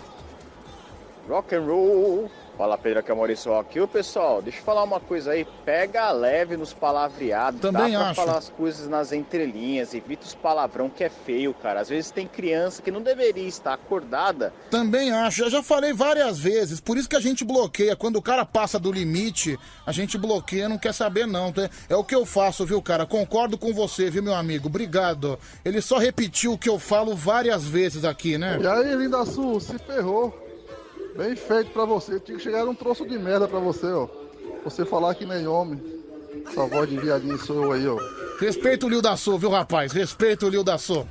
Rock and roll. Fala Pedro aqui é o Maurício aqui. Ô pessoal, deixa eu falar uma coisa aí. Pega leve nos palavreados. Também Dá pra acho. falar as coisas nas entrelinhas. Evita os palavrão que é feio, cara. Às vezes tem criança que não deveria estar acordada. Também acho, eu já falei várias vezes, por isso que a gente bloqueia. Quando o cara passa do limite, a gente bloqueia, não quer saber não. tá? É o que eu faço, viu, cara? Concordo com você, viu, meu amigo? Obrigado. Ele só repetiu o que eu falo várias vezes aqui, né? E aí, Linda Sul, se ferrou. Bem feito pra você. Tinha que chegar um troço de merda pra você, ó. Você falar que nem homem. Essa voz de viadinho sou eu aí, ó. Respeita o Lil da Sul, viu, rapaz? Respeita o Lil da Sul.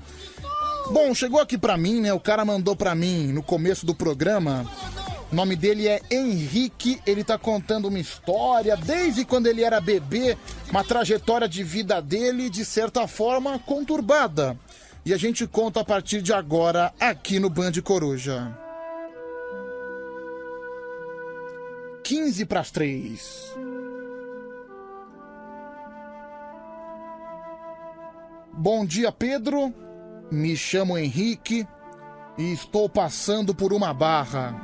Bom, chegou aqui pra mim, né? O cara mandou pra mim no começo do programa. O nome dele é Henrique, ele tá contando uma história desde quando ele era bebê, uma trajetória de vida dele, de certa forma, conturbada. E a gente conta a partir de agora aqui no Band Coruja. 15 para as 3. Bom dia, Pedro. Me chamo Henrique e estou passando por uma barra.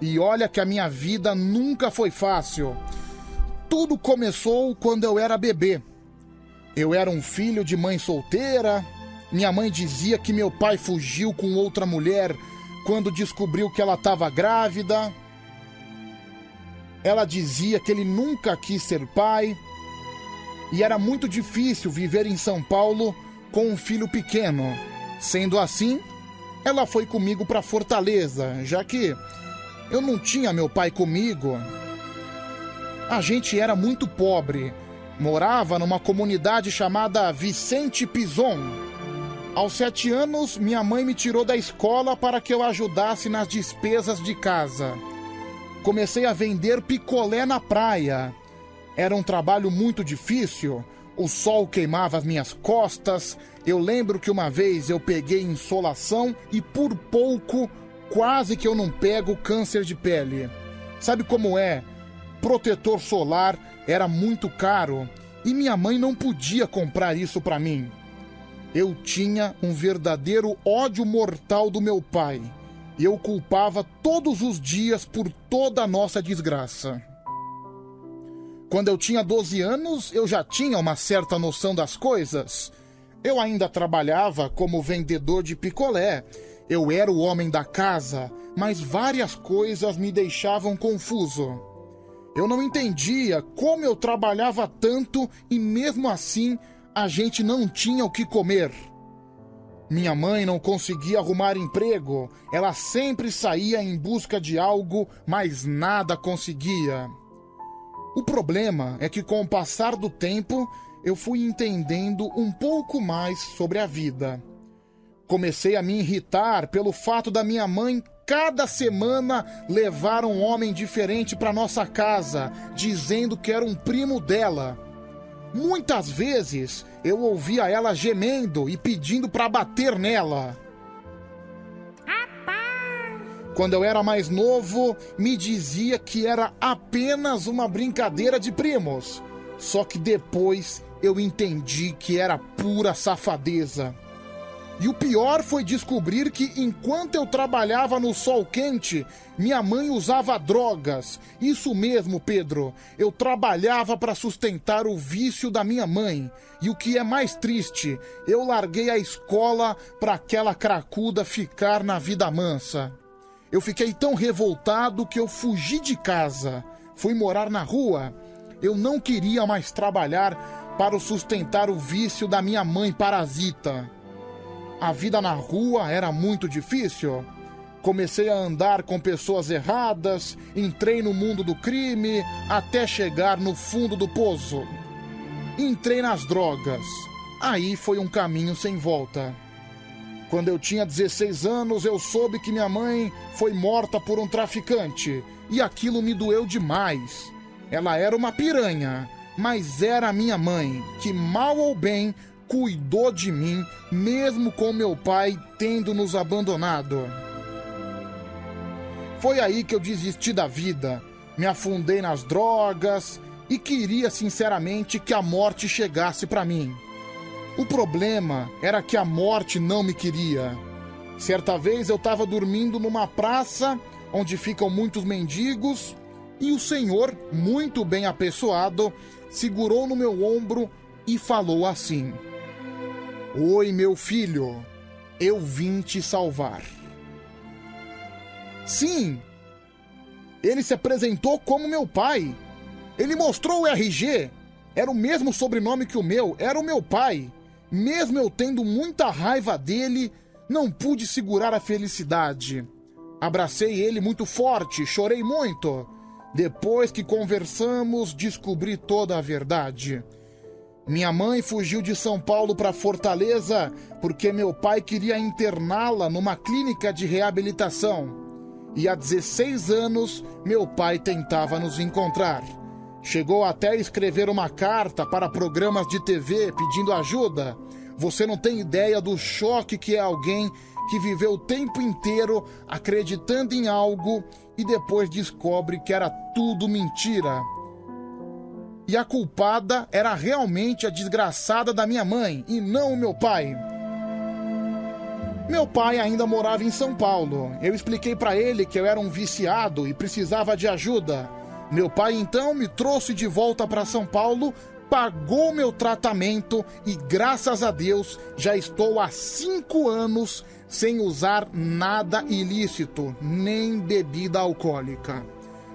E olha que a minha vida nunca foi fácil. Tudo começou quando eu era bebê. Eu era um filho de mãe solteira. Minha mãe dizia que meu pai fugiu com outra mulher quando descobriu que ela estava grávida. Ela dizia que ele nunca quis ser pai e era muito difícil viver em São Paulo com um filho pequeno. Sendo assim, ela foi comigo para Fortaleza, já que eu não tinha meu pai comigo. A gente era muito pobre, morava numa comunidade chamada Vicente Pison. Aos sete anos, minha mãe me tirou da escola para que eu ajudasse nas despesas de casa. Comecei a vender picolé na praia. Era um trabalho muito difícil. O sol queimava as minhas costas. Eu lembro que uma vez eu peguei insolação e por pouco quase que eu não pego câncer de pele. Sabe como é? Protetor solar era muito caro e minha mãe não podia comprar isso para mim. Eu tinha um verdadeiro ódio mortal do meu pai eu culpava todos os dias por toda a nossa desgraça. Quando eu tinha 12 anos, eu já tinha uma certa noção das coisas. Eu ainda trabalhava como vendedor de picolé. Eu era o homem da casa, mas várias coisas me deixavam confuso. Eu não entendia como eu trabalhava tanto e mesmo assim a gente não tinha o que comer. Minha mãe não conseguia arrumar emprego, ela sempre saía em busca de algo, mas nada conseguia. O problema é que, com o passar do tempo, eu fui entendendo um pouco mais sobre a vida. Comecei a me irritar pelo fato da minha mãe cada semana levar um homem diferente para nossa casa, dizendo que era um primo dela. Muitas vezes eu ouvia ela gemendo e pedindo para bater nela. Quando eu era mais novo, me dizia que era apenas uma brincadeira de primos. Só que depois eu entendi que era pura safadeza. E o pior foi descobrir que enquanto eu trabalhava no sol quente, minha mãe usava drogas. Isso mesmo, Pedro. Eu trabalhava para sustentar o vício da minha mãe. E o que é mais triste, eu larguei a escola para aquela cracuda ficar na vida mansa. Eu fiquei tão revoltado que eu fugi de casa. Fui morar na rua. Eu não queria mais trabalhar para sustentar o vício da minha mãe parasita. A vida na rua era muito difícil. Comecei a andar com pessoas erradas, entrei no mundo do crime até chegar no fundo do poço. Entrei nas drogas. Aí foi um caminho sem volta. Quando eu tinha 16 anos, eu soube que minha mãe foi morta por um traficante. E aquilo me doeu demais. Ela era uma piranha, mas era minha mãe, que mal ou bem cuidou de mim, mesmo com meu pai tendo nos abandonado. Foi aí que eu desisti da vida, me afundei nas drogas e queria sinceramente que a morte chegasse para mim. O problema era que a morte não me queria. Certa vez eu estava dormindo numa praça onde ficam muitos mendigos e o senhor, muito bem apessoado, segurou no meu ombro e falou assim: Oi, meu filho, eu vim te salvar. Sim, ele se apresentou como meu pai. Ele mostrou o RG. Era o mesmo sobrenome que o meu, era o meu pai. Mesmo eu tendo muita raiva dele, não pude segurar a felicidade. Abracei ele muito forte, chorei muito. Depois que conversamos, descobri toda a verdade. Minha mãe fugiu de São Paulo para Fortaleza porque meu pai queria interná-la numa clínica de reabilitação. E há 16 anos, meu pai tentava nos encontrar. Chegou até a escrever uma carta para programas de TV pedindo ajuda. Você não tem ideia do choque que é alguém que viveu o tempo inteiro acreditando em algo e depois descobre que era tudo mentira. E a culpada era realmente a desgraçada da minha mãe e não o meu pai. Meu pai ainda morava em São Paulo. Eu expliquei para ele que eu era um viciado e precisava de ajuda. Meu pai então me trouxe de volta para São Paulo pagou meu tratamento e graças a Deus já estou há cinco anos sem usar nada ilícito, nem bebida alcoólica.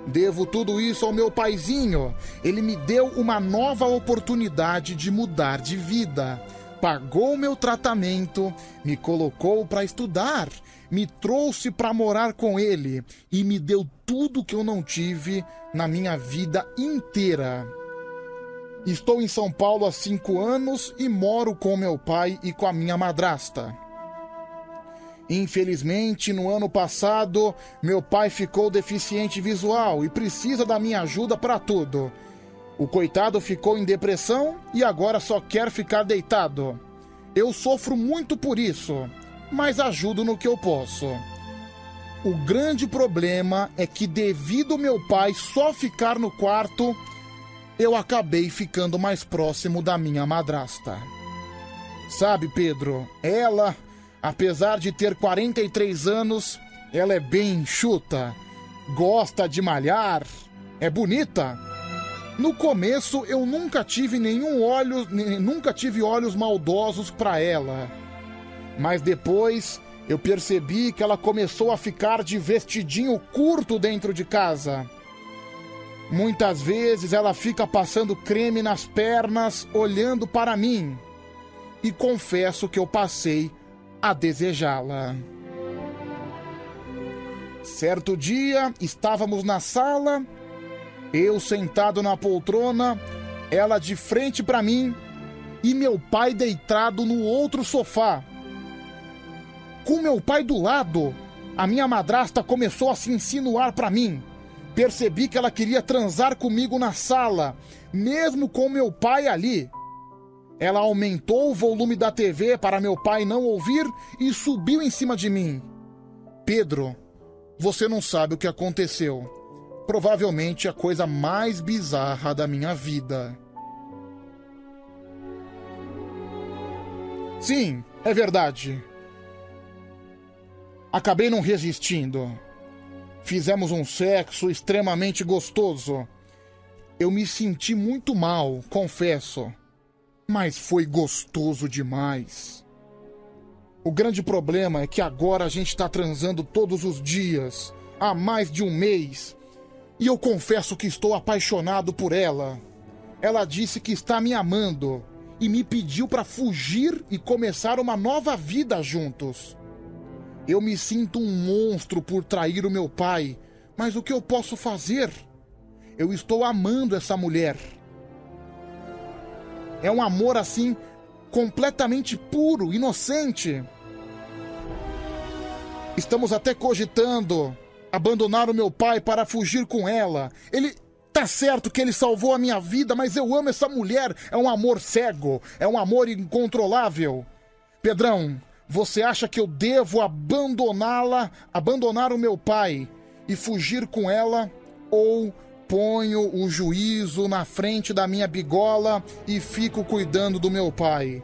Devo tudo isso ao meu paizinho. Ele me deu uma nova oportunidade de mudar de vida. Pagou meu tratamento, me colocou para estudar, me trouxe para morar com ele e me deu tudo que eu não tive na minha vida inteira. Estou em São Paulo há cinco anos e moro com meu pai e com a minha madrasta. Infelizmente, no ano passado, meu pai ficou deficiente visual e precisa da minha ajuda para tudo. O coitado ficou em depressão e agora só quer ficar deitado. Eu sofro muito por isso, mas ajudo no que eu posso. O grande problema é que, devido meu pai só ficar no quarto, eu acabei ficando mais próximo da minha madrasta. Sabe, Pedro, ela, apesar de ter 43 anos, ela é bem enxuta, gosta de malhar, é bonita. No começo eu nunca tive nenhum olho, nunca tive olhos maldosos para ela. Mas depois eu percebi que ela começou a ficar de vestidinho curto dentro de casa. Muitas vezes ela fica passando creme nas pernas, olhando para mim. E confesso que eu passei a desejá-la. Certo dia, estávamos na sala, eu sentado na poltrona, ela de frente para mim e meu pai deitado no outro sofá. Com meu pai do lado, a minha madrasta começou a se insinuar para mim. Percebi que ela queria transar comigo na sala, mesmo com meu pai ali. Ela aumentou o volume da TV para meu pai não ouvir e subiu em cima de mim. Pedro, você não sabe o que aconteceu. Provavelmente a coisa mais bizarra da minha vida. Sim, é verdade. Acabei não resistindo. Fizemos um sexo extremamente gostoso. Eu me senti muito mal, confesso. Mas foi gostoso demais. O grande problema é que agora a gente tá transando todos os dias, há mais de um mês. E eu confesso que estou apaixonado por ela. Ela disse que está me amando e me pediu para fugir e começar uma nova vida juntos. Eu me sinto um monstro por trair o meu pai, mas o que eu posso fazer? Eu estou amando essa mulher. É um amor assim, completamente puro, inocente. Estamos até cogitando abandonar o meu pai para fugir com ela. Ele. Tá certo que ele salvou a minha vida, mas eu amo essa mulher. É um amor cego, é um amor incontrolável. Pedrão, você acha que eu devo abandoná-la, abandonar o meu pai e fugir com ela? Ou ponho o juízo na frente da minha bigola e fico cuidando do meu pai?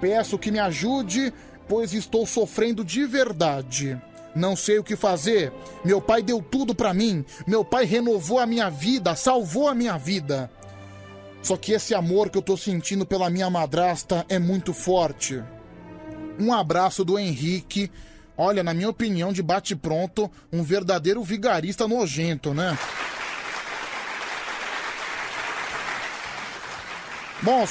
Peço que me ajude, pois estou sofrendo de verdade. Não sei o que fazer. Meu pai deu tudo pra mim. Meu pai renovou a minha vida, salvou a minha vida. Só que esse amor que eu tô sentindo pela minha madrasta é muito forte. Um abraço do Henrique. Olha, na minha opinião, de bate-pronto, um verdadeiro vigarista nojento, né? Bom,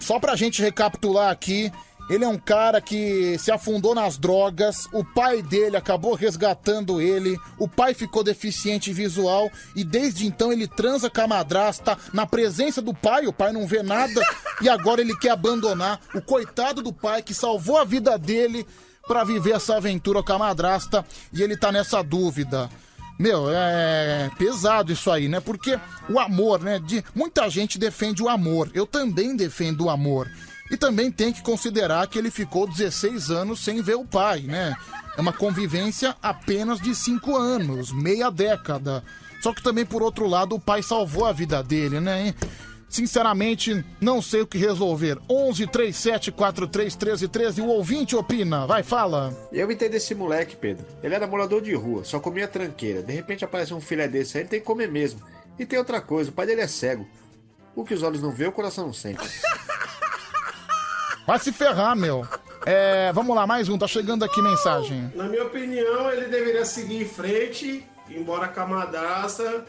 só pra gente recapitular aqui, ele é um cara que se afundou nas drogas, o pai dele acabou resgatando ele, o pai ficou deficiente visual e desde então ele transa com a madrasta na presença do pai, o pai não vê nada e agora ele quer abandonar o coitado do pai que salvou a vida dele pra viver essa aventura com a madrasta e ele tá nessa dúvida. Meu, é pesado isso aí, né? Porque o amor, né? De, muita gente defende o amor. Eu também defendo o amor. E também tem que considerar que ele ficou 16 anos sem ver o pai, né? É uma convivência apenas de 5 anos, meia década. Só que também, por outro lado, o pai salvou a vida dele, né? Sinceramente, não sei o que resolver. 11 37 43 13 13, o ouvinte opina. Vai, fala. Eu entendo esse moleque, Pedro. Ele era morador de rua, só comia tranqueira. De repente aparece um filé desse aí, ele tem que comer mesmo. E tem outra coisa, o pai dele é cego. O que os olhos não vê, o coração não sente. Vai se ferrar, meu. É, vamos lá, mais um, tá chegando aqui mensagem. Na minha opinião, ele deveria seguir em frente, embora com a madrasta.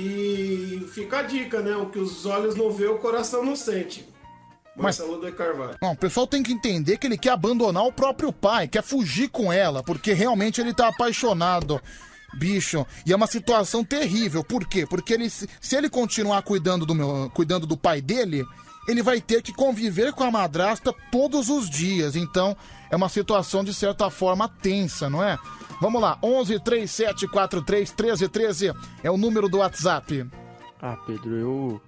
E fica a dica, né? O que os olhos não vê, o coração não sente. Mas- Marcelo de Carvalho. Não, o pessoal tem que entender que ele quer abandonar o próprio pai, quer fugir com ela, porque realmente ele tá apaixonado. Bicho, e é uma situação terrível. Por quê? Porque ele, se se ele continuar cuidando do, meu, cuidando do pai dele, ele vai ter que conviver com a madrasta todos os dias. Então, é uma situação de certa forma tensa, não é? Vamos lá, 11 37 43 13 13 é o número do WhatsApp. Ah, Pedro, eu.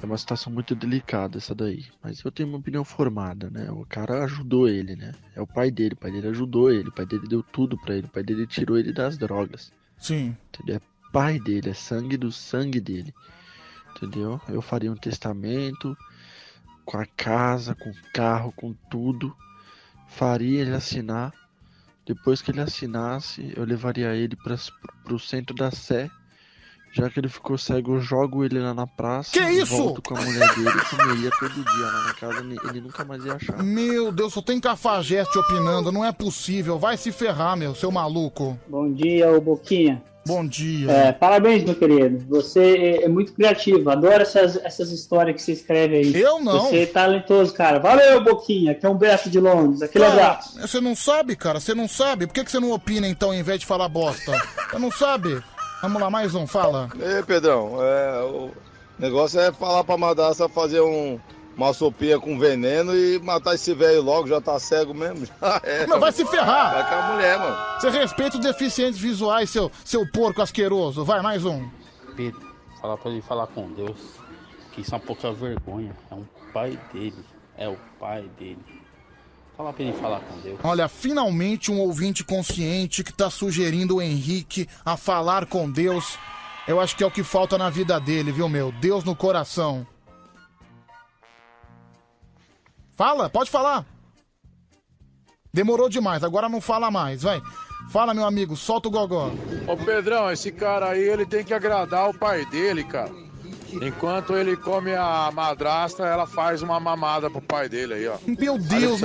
É uma situação muito delicada essa daí. Mas eu tenho uma opinião formada, né? O cara ajudou ele, né? É o pai dele, o pai dele ajudou ele, o pai dele deu tudo pra ele, o pai dele tirou ele das drogas. Sim. Entendeu? É pai dele, é sangue do sangue dele. Entendeu? Eu faria um testamento com a casa, com o carro, com tudo. Faria ele assinar. Depois que ele assinasse, eu levaria ele para pro centro da Sé. Já que ele ficou cego, eu jogo ele lá na praça. Que isso? Volto com a mulher dele comeria todo dia lá na casa. Ele ele nunca mais ia achar. Meu Deus, só tem cafajeste opinando, não é possível. Vai se ferrar, meu, seu maluco. Bom dia, ô Boquinha. Bom dia. É, parabéns, meu querido. Você é, é muito criativo. Adoro essas, essas histórias que você escreve aí. Eu não. Você é talentoso, cara. Valeu, Boquinha, que é um Beto de Londres. Aquele Cara, abraço. Você não sabe, cara? Você não sabe? Por que, que você não opina então, em vez de falar bosta? Você não sabe? Vamos lá, mais um, fala. Ei, Pedrão, é, o negócio é falar pra madrasta fazer um, uma sopinha com veneno e matar esse velho logo, já tá cego mesmo. Já é. Mas vai se ferrar! Vai com a mulher, mano. Você respeita os deficientes visuais, seu, seu porco asqueroso. Vai, mais um. Pedro, falar pra ele falar com Deus, que isso é uma pouca vergonha. É um pai dele. É o pai dele. Fala pra ele falar com Deus. Olha, finalmente um ouvinte consciente que tá sugerindo o Henrique a falar com Deus. Eu acho que é o que falta na vida dele, viu, meu? Deus no coração. Fala, pode falar. Demorou demais, agora não fala mais, vai. Fala, meu amigo, solta o gogó. Ô Pedrão, esse cara aí, ele tem que agradar o pai dele, cara. Enquanto ele come a madrasta, ela faz uma mamada pro pai dele aí, ó. Meu Deus?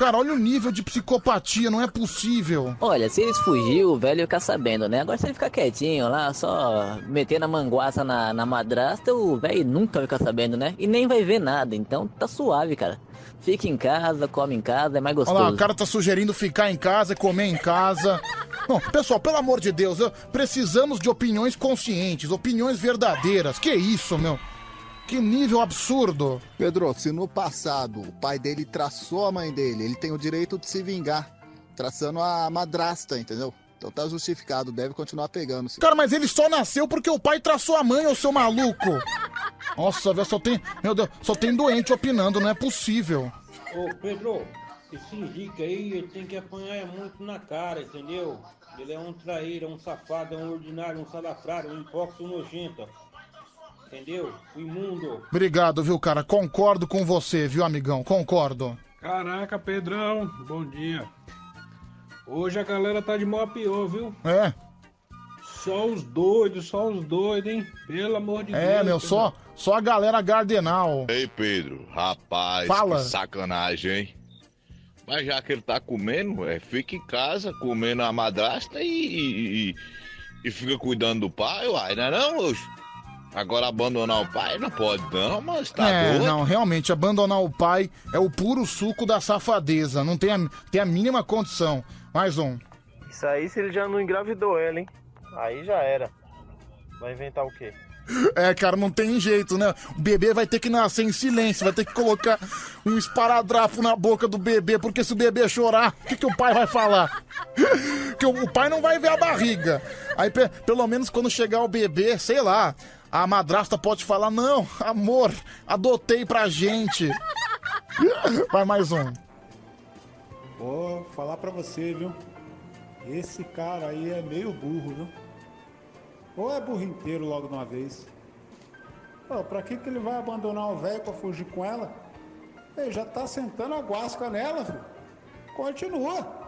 Cara, olha o nível de psicopatia, não é possível. Olha, se eles fugir, o velho ficar sabendo, né? Agora se ele ficar quietinho lá, só metendo a manguaça na, na madrasta, o velho nunca vai ficar sabendo, né? E nem vai ver nada, então tá suave, cara. Fica em casa, come em casa, é mais gostoso. Olha lá, o cara tá sugerindo ficar em casa, comer em casa. Não, pessoal, pelo amor de Deus, eu- precisamos de opiniões conscientes, opiniões verdadeiras. Que isso, meu? Que nível absurdo. Pedro, se no passado o pai dele traçou a mãe dele, ele tem o direito de se vingar, traçando a madrasta, entendeu? Então tá justificado, deve continuar pegando. Cara, mas ele só nasceu porque o pai traçou a mãe, ô seu maluco. Nossa, velho, só tem. Meu Deus, só tem doente opinando, não é possível. Ô Pedro, esse Henrique aí ele tem que apanhar muito na cara, entendeu? Ele é um traíra, um safado, é um ordinário, um salafrário, um hipócrita, um nojento. Entendeu? Imundo. Obrigado, viu, cara? Concordo com você, viu, amigão? Concordo. Caraca, Pedrão, bom dia. Hoje a galera tá de a pior, viu? É, Só os doidos, só os doidos, hein? Pelo amor de Deus. é, meu, só, só a galera Gardenal. Ei, Pedro, rapaz, Fala. que sacanagem, hein? Mas já que ele tá comendo, é, fica em casa comendo a madrasta e, e, e- e fica cuidando do pai, uai, não é não, hoje? Agora abandonar o pai não pode não, mas tá é, doido. não, realmente, abandonar o pai é o puro suco da safadeza. Não tem a, tem a mínima condição. Mais um. Isso aí se ele já não engravidou ela, hein? Aí já era. Vai inventar o quê? É, cara, não tem jeito, né? O bebê vai ter que nascer em silêncio, vai ter que colocar um esparadrapo na boca do bebê, porque se o bebê chorar, o que, que o pai vai falar? Que o, o pai não vai ver a barriga. Aí, pe- pelo menos quando chegar o bebê, sei lá, a madrasta pode falar: Não, amor, adotei pra gente. Vai mais um. Vou falar pra você, viu? Esse cara aí é meio burro, viu? Ou é burro inteiro logo de uma vez. Pô, pra que, que ele vai abandonar o velho pra fugir com ela? Ele já tá sentando a guasca nela, filho. Continua.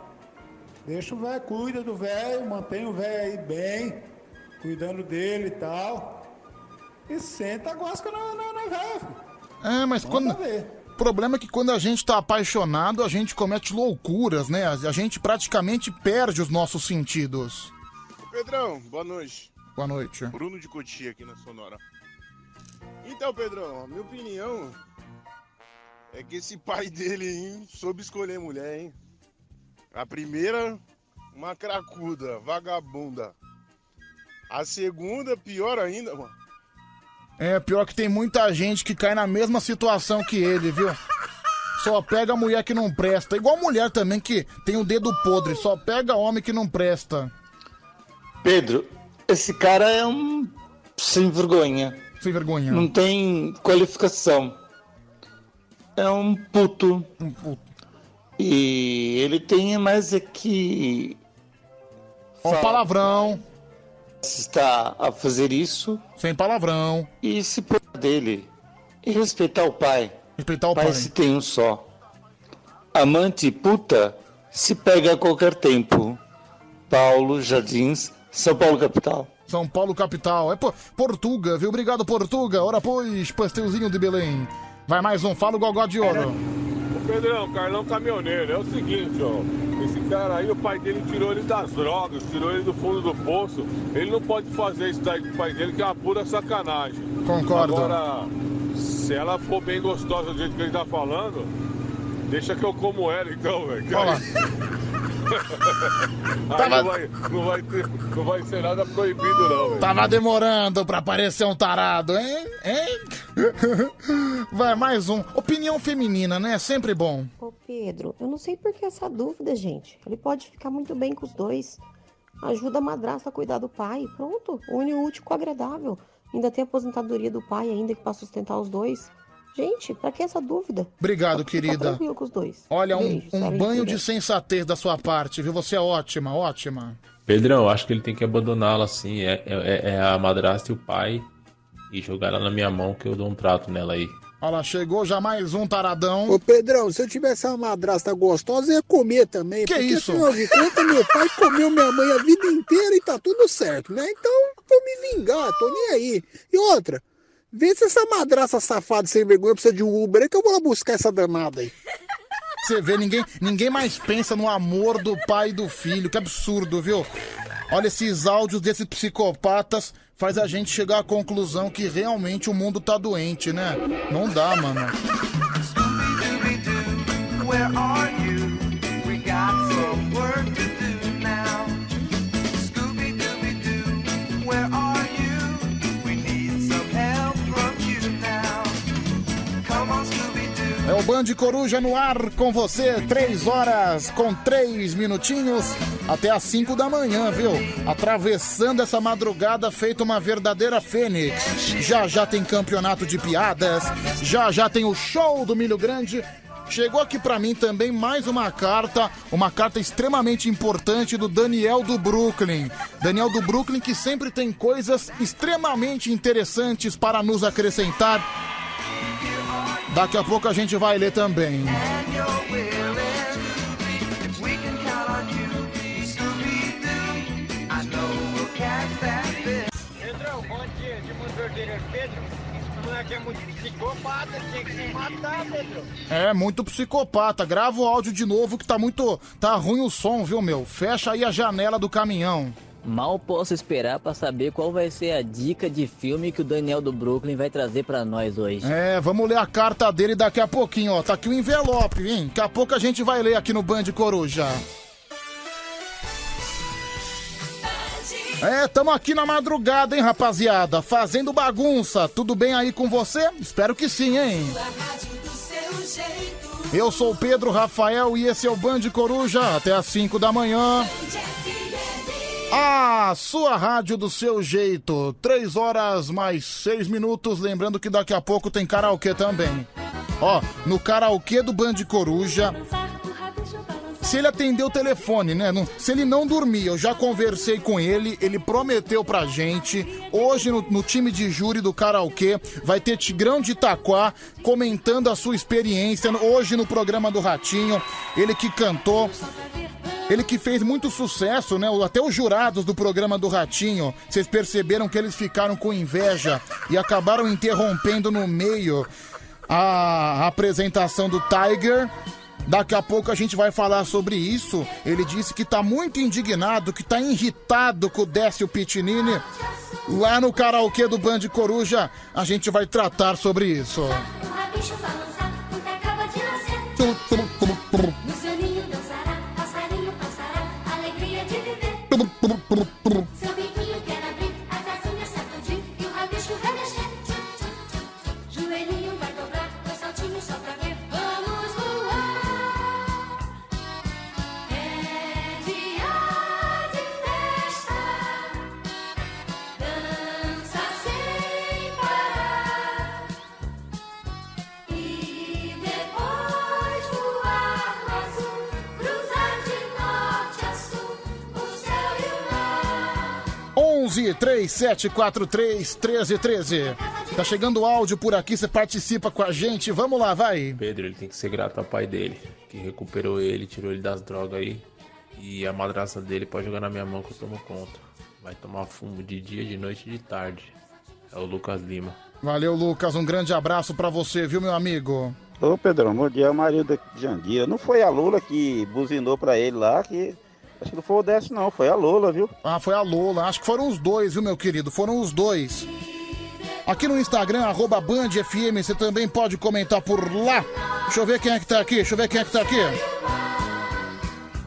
Deixa o velho, cuida do velho, mantém o velho aí bem. cuidando dele e tal. E senta a guasca na, na, na véia, filho. É, mas quando. Ver. O problema é que quando a gente tá apaixonado, a gente comete loucuras, né? A a gente praticamente perde os nossos sentidos. Pedrão, boa noite. Boa noite. Bruno de Cotia aqui na Sonora. Então, Pedrão, a minha opinião é que esse pai dele hein, soube escolher mulher, hein? A primeira, uma cracuda, vagabunda. A segunda, pior ainda, mano. É, pior que tem muita gente que cai na mesma situação que ele, viu? Só pega mulher que não presta. Igual mulher também que tem o dedo podre, só pega homem que não presta. Pedro, esse cara é um sem vergonha. Sem vergonha. Não tem qualificação. É um puto. Um puto. E ele tem mais é que. Ó, palavrão. Está a fazer isso. Sem palavrão. E se pôr dele. E respeitar o pai. Respeitar o pai. pai. se tem um só. Amante puta se pega a qualquer tempo. Paulo Jardins, São Paulo capital. São Paulo capital. É po- Portuga, viu? Obrigado, Portuga. Ora, pois, pastelzinho de Belém. Vai mais um, fala o gogó de ouro. Pedrão, Carlão Caminhoneiro, é o seguinte, ó. Esse cara aí, o pai dele tirou ele das drogas, tirou ele do fundo do poço. Ele não pode fazer isso daí com o pai dele, que é uma pura sacanagem. Concordo. Agora, se ela for bem gostosa do jeito que ele tá falando, deixa que eu como ela então, velho. Tava- não, vai, não, vai ter, não vai ser nada proibido, não, velho. Tava demorando pra parecer um tarado, hein? Hein? Vai, mais um. Opinião feminina, né? Sempre bom. Ô Pedro, eu não sei por que essa dúvida, gente. Ele pode ficar muito bem com os dois. Ajuda a madrasta a cuidar do pai. Pronto, une o útil com o agradável. Ainda tem a aposentadoria do pai ainda que pra sustentar os dois. Gente, pra que essa dúvida? Obrigado, querida. tranquilo com os dois. Olha, um, Beijo, um Sarah banho de sensatez da sua parte, viu? Você é ótima, ótima. Pedrão, eu acho que ele tem que abandoná-la assim. É, é, é a madrasta e o pai. E jogar ela na minha mão que eu dou um trato nela aí. Olha lá, chegou já mais um taradão. Ô Pedrão, se eu tivesse uma madrasta gostosa, eu ia comer também. Que porque isso? afinal de contas, meu pai comeu minha mãe a vida inteira e tá tudo certo, né? Então, vou me vingar, tô nem aí. E outra, vê se essa madrasta safada sem vergonha precisa de um Uber aí que eu vou lá buscar essa danada aí. Você vê, ninguém, ninguém mais pensa no amor do pai e do filho. Que absurdo, viu? Olha, esses áudios desses psicopatas faz a gente chegar à conclusão que realmente o mundo tá doente, né? Não dá, mano. O Band Coruja no ar com você, três horas com três minutinhos até às 5 da manhã, viu? Atravessando essa madrugada feita uma verdadeira fênix. Já já tem campeonato de piadas, já já tem o show do Milho Grande. Chegou aqui pra mim também mais uma carta, uma carta extremamente importante do Daniel do Brooklyn. Daniel do Brooklyn que sempre tem coisas extremamente interessantes para nos acrescentar. Daqui a pouco a gente vai ler também. Pedrão, bom dia, de Manzordeira Pedro. Esse moleque é muito psicopata, tinha que se matar, Pedro. É, muito psicopata. Grava o áudio de novo que tá muito. Tá ruim o som, viu, meu? Fecha aí a janela do caminhão. Mal posso esperar pra saber qual vai ser a dica de filme que o Daniel do Brooklyn vai trazer pra nós hoje. É, vamos ler a carta dele daqui a pouquinho, ó. Tá aqui o envelope, hein? Daqui a pouco a gente vai ler aqui no Band Coruja. É, tamo aqui na madrugada, hein, rapaziada? Fazendo bagunça. Tudo bem aí com você? Espero que sim, hein? Eu sou o Pedro Rafael e esse é o Band Coruja. Até às 5 da manhã. A sua rádio do seu jeito. Três horas mais seis minutos. Lembrando que daqui a pouco tem karaokê também. Ó, no karaokê do Band Coruja. Se ele atender o telefone, né? não- se ele não dormir, eu já conversei com ele, ele prometeu pra gente. Hoje, no, no time de júri do karaokê, vai ter Tigrão de Itaquá comentando a sua experiência. Hoje, no programa do Ratinho, ele que cantou. Ele que fez muito sucesso, né? Até os jurados do programa do Ratinho, vocês perceberam que eles ficaram com inveja e acabaram interrompendo no meio a apresentação do Tiger. Daqui a pouco a gente vai falar sobre isso. Ele disse que tá muito indignado, que tá irritado com o Décio Pitinini. Lá no karaokê do Band Coruja, a gente vai tratar sobre isso. 11 3743 1313. Tá chegando o áudio por aqui, você participa com a gente. Vamos lá, vai. Pedro, ele tem que ser grato ao pai dele, que recuperou ele, tirou ele das drogas aí. E a madraça dele pode jogar na minha mão que eu tomo conta. Vai tomar fumo de dia, de noite e de tarde. É o Lucas Lima. Valeu, Lucas. Um grande abraço pra você, viu, meu amigo? Ô Pedrão, bom dia, é o marido de Jandira. Não foi a Lula que buzinou pra ele lá, que. Acho que não foi o Décio, não, foi a Lola, viu? Ah, foi a Lola. Acho que foram os dois, viu, meu querido? Foram os dois. Aqui no Instagram, arroba Band FM, você também pode comentar por lá. Deixa eu ver quem é que tá aqui, deixa eu ver quem é que tá aqui.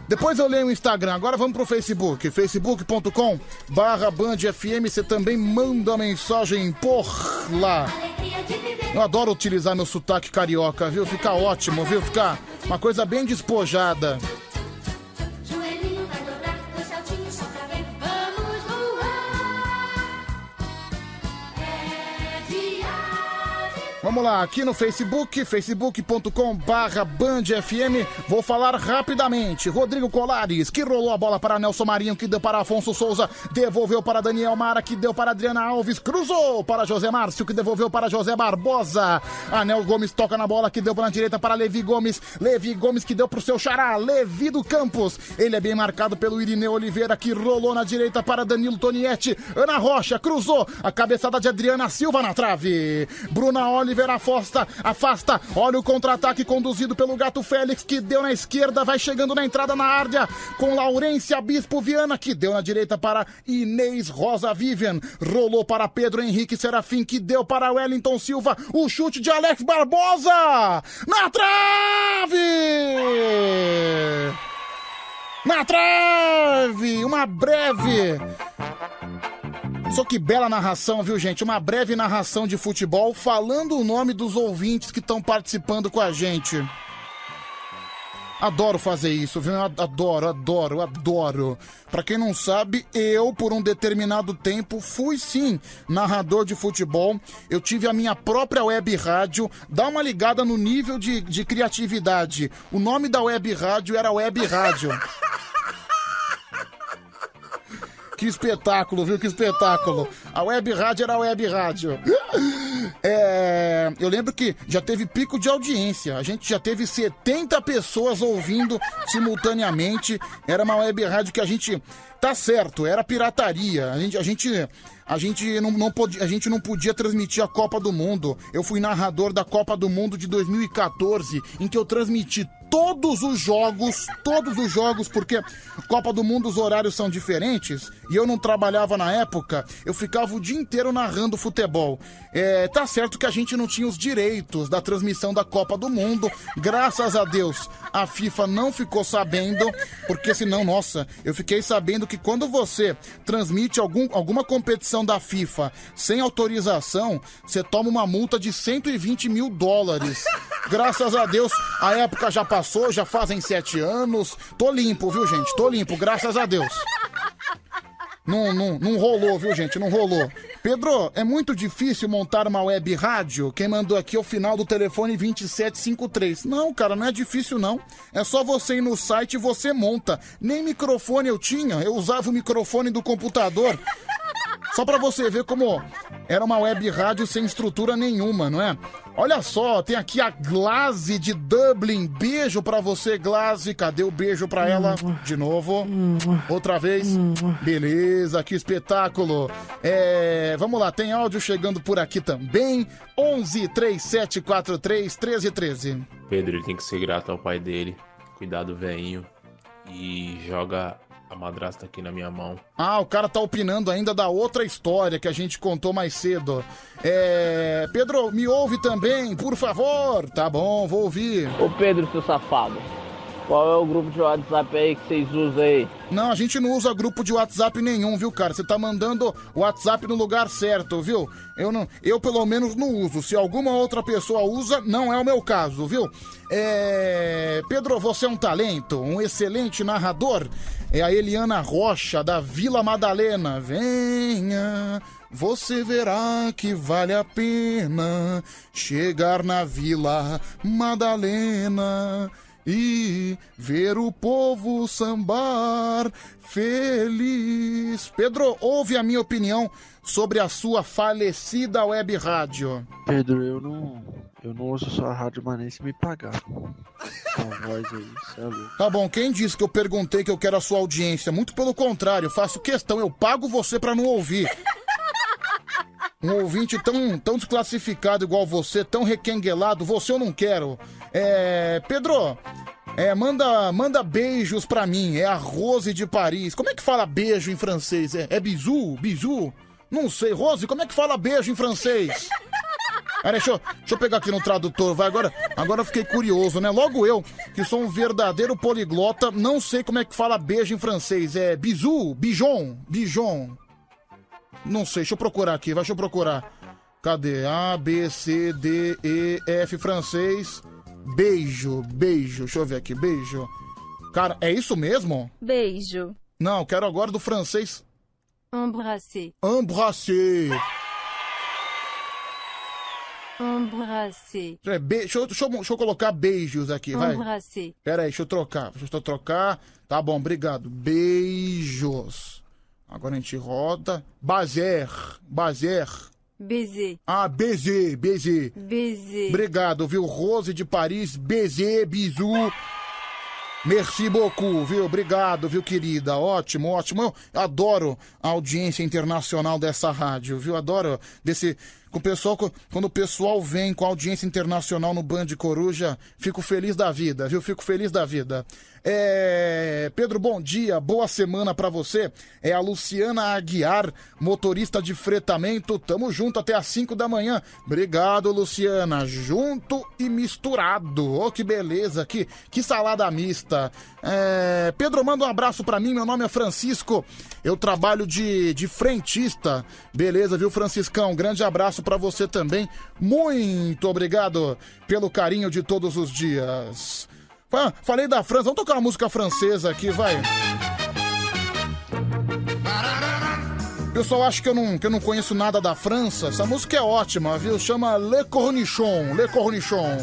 Depois eu leio o Instagram, agora vamos pro Facebook, facebook.com barra Band FM, você também manda mensagem por lá. Eu adoro utilizar meu sotaque carioca, viu? Fica ótimo, viu? Fica uma coisa bem despojada. Vamos lá, aqui no Facebook, facebook.com barra Band FM, vou falar rapidamente. Rodrigo Colares, que rolou a bola para Nelson Marinho, que deu para Afonso Souza, devolveu para Daniel Mara, que deu para Adriana Alves, cruzou para José Márcio, que devolveu para José Barbosa. Anel Gomes toca na bola, que deu na direita para Levi Gomes, Levi Gomes que deu para o seu xará, Levi do Campos. Ele é bem marcado pelo Irineu Oliveira, que rolou na direita para Danilo Tonietti. Ana Rocha cruzou, a cabeçada de Adriana Silva na trave. Bruna Oliver afasta, afasta. Olha o contra-ataque conduzido pelo Gato Félix, que deu na esquerda, vai chegando na entrada na área com Laurência Bispo Viana, que deu na direita para Inês Rosa Vivian. Rolou para Pedro Henrique Serafim, que deu para Wellington Silva. O chute de Alex Barbosa na trave! Na trave! Uma breve só que bela narração, viu, gente? Uma breve narração de futebol falando o nome dos ouvintes que estão participando com a gente. Adoro fazer isso, viu? Adoro, adoro, adoro. Pra quem não sabe, eu, por um determinado tempo, fui sim narrador de futebol. Eu tive a minha própria web rádio. Dá uma ligada no nível de, de criatividade. O nome da web rádio era Web Rádio. Que espetáculo, viu? Que espetáculo. A web rádio era a web rádio. É, eu lembro que já teve pico de audiência. A gente já teve 70 pessoas ouvindo simultaneamente. Era uma web rádio que a gente. Tá certo, era pirataria. A gente. A gente a gente não, não podia, a gente não podia transmitir a Copa do Mundo. Eu fui narrador da Copa do Mundo de 2014, em que eu transmiti todos os jogos, todos os jogos, porque Copa do Mundo os horários são diferentes e eu não trabalhava na época, eu ficava o dia inteiro narrando futebol. É, tá certo que a gente não tinha os direitos da transmissão da Copa do Mundo, graças a Deus a FIFA não ficou sabendo, porque senão, nossa, eu fiquei sabendo que quando você transmite algum, alguma competição da FIFA sem autorização, você toma uma multa de 120 mil dólares. Graças a Deus, a época já passou, já fazem sete anos. Tô limpo, viu, gente? Tô limpo, graças a Deus. Não, não, não rolou, viu, gente? Não rolou. Pedro, é muito difícil montar uma web rádio? Quem mandou aqui é o final do telefone 2753. Não, cara, não é difícil, não. É só você ir no site e você monta. Nem microfone eu tinha, eu usava o microfone do computador. Só pra você ver como era uma web rádio sem estrutura nenhuma, não é? Olha só, tem aqui a Glaze de Dublin. Beijo pra você, Glaze. Cadê o beijo pra ela? De novo. Outra vez. Beleza, que espetáculo. É, vamos lá, tem áudio chegando por aqui também. 11 3743 1313. Pedro, ele tem que ser grato ao pai dele, cuidar do veinho e joga a madrasta aqui na minha mão. Ah, o cara tá opinando ainda da outra história que a gente contou mais cedo. É. Pedro, me ouve também, por favor. Tá bom, vou ouvir. Ô Pedro, seu safado, qual é o grupo de WhatsApp aí que vocês usam aí? Não, a gente não usa grupo de WhatsApp nenhum, viu, cara? Você tá mandando o WhatsApp no lugar certo, viu? Eu não, eu pelo menos não uso. Se alguma outra pessoa usa, não é o meu caso, viu? É... Pedro, você é um talento, um excelente narrador. É a Eliana Rocha da Vila Madalena. Venha, você verá que vale a pena chegar na Vila Madalena e ver o povo sambar feliz. Pedro, ouve a minha opinião sobre a sua falecida web rádio. Pedro, eu não, eu não uso sua rádio, mas nem se me pagar. Com a voz aí, cê é. Tá bom, quem disse que eu perguntei que eu quero a sua audiência? Muito pelo contrário, eu faço questão, eu pago você pra não ouvir. Um ouvinte tão, tão desclassificado igual você, tão requenguelado, você eu não quero. É. Pedro, é, manda, manda beijos pra mim. É a Rose de Paris. Como é que fala beijo em francês? É, é bisou? Bisou? Não sei. Rose, como é que fala beijo em francês? Pera, deixa, eu, deixa eu pegar aqui no tradutor, vai agora. Agora eu fiquei curioso, né? Logo eu, que sou um verdadeiro poliglota, não sei como é que fala beijo em francês. É bisou, bijon, bijon. Não sei, deixa eu procurar aqui, vai, deixa eu procurar. Cadê? A, B, C, D, E, F, francês. Beijo, beijo. Deixa eu ver aqui, beijo. Cara, é isso mesmo? Beijo. Não, quero agora do francês. Embrasser. Embrasser. Embrasser. É, be- deixa, eu, deixa eu- deixa eu colocar beijos aqui, vai. Embrasser. Pera aí, deixa eu trocar. Deixa eu trocar. Tá bom, obrigado. Beijos. Agora a gente roda. Bazer. Bazer. Baiser. Ah, baiser, baiser. Baiser. Obrigado, viu? Rose de Paris, baiser, bisou. Merci beaucoup, viu? Obrigado, viu, querida? Ótimo, ótimo. Eu adoro a audiência internacional dessa rádio, viu? Adoro desse. O pessoal, quando o pessoal vem com audiência internacional no Band Coruja, fico feliz da vida, viu? Fico feliz da vida. É... Pedro, bom dia, boa semana pra você. É a Luciana Aguiar, motorista de fretamento. Tamo junto até às 5 da manhã. Obrigado, Luciana. Junto e misturado. Oh, que beleza, que, que salada mista. É... Pedro, manda um abraço pra mim. Meu nome é Francisco. Eu trabalho de, de frentista. Beleza, viu, Franciscão? Grande abraço pra você também. Muito obrigado pelo carinho de todos os dias. Fa- Falei da França, vamos tocar uma música francesa aqui, vai. O pessoal acha que eu, não, que eu não conheço nada da França. Essa música é ótima, viu? Chama Le Cornichon. Le Cornichon.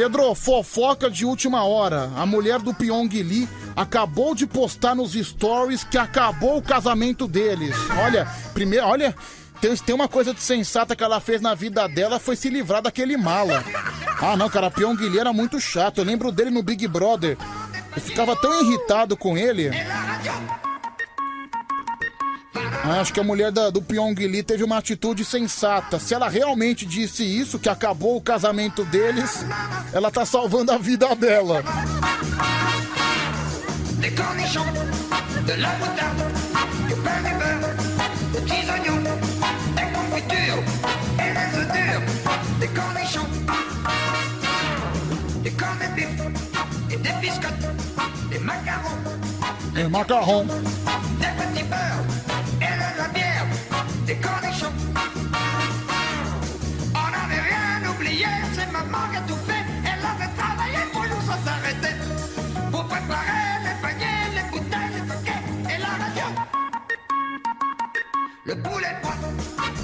Pedro, fofoca de última hora. A mulher do Pyong Lee acabou de postar nos stories que acabou o casamento deles. Olha, primeiro, olha, tem, tem uma coisa de sensata que ela fez na vida dela foi se livrar daquele mala. Ah, não, cara, Pyong Lee era muito chato. Eu lembro dele no Big Brother. Eu ficava tão irritado com ele. Ah, Acho que a mulher da- do Pyong Lee teve uma atitude sensata. Se ela realmente disse isso, que acabou o casamento deles, ela tá salvando a vida dela. Des cornichons, de la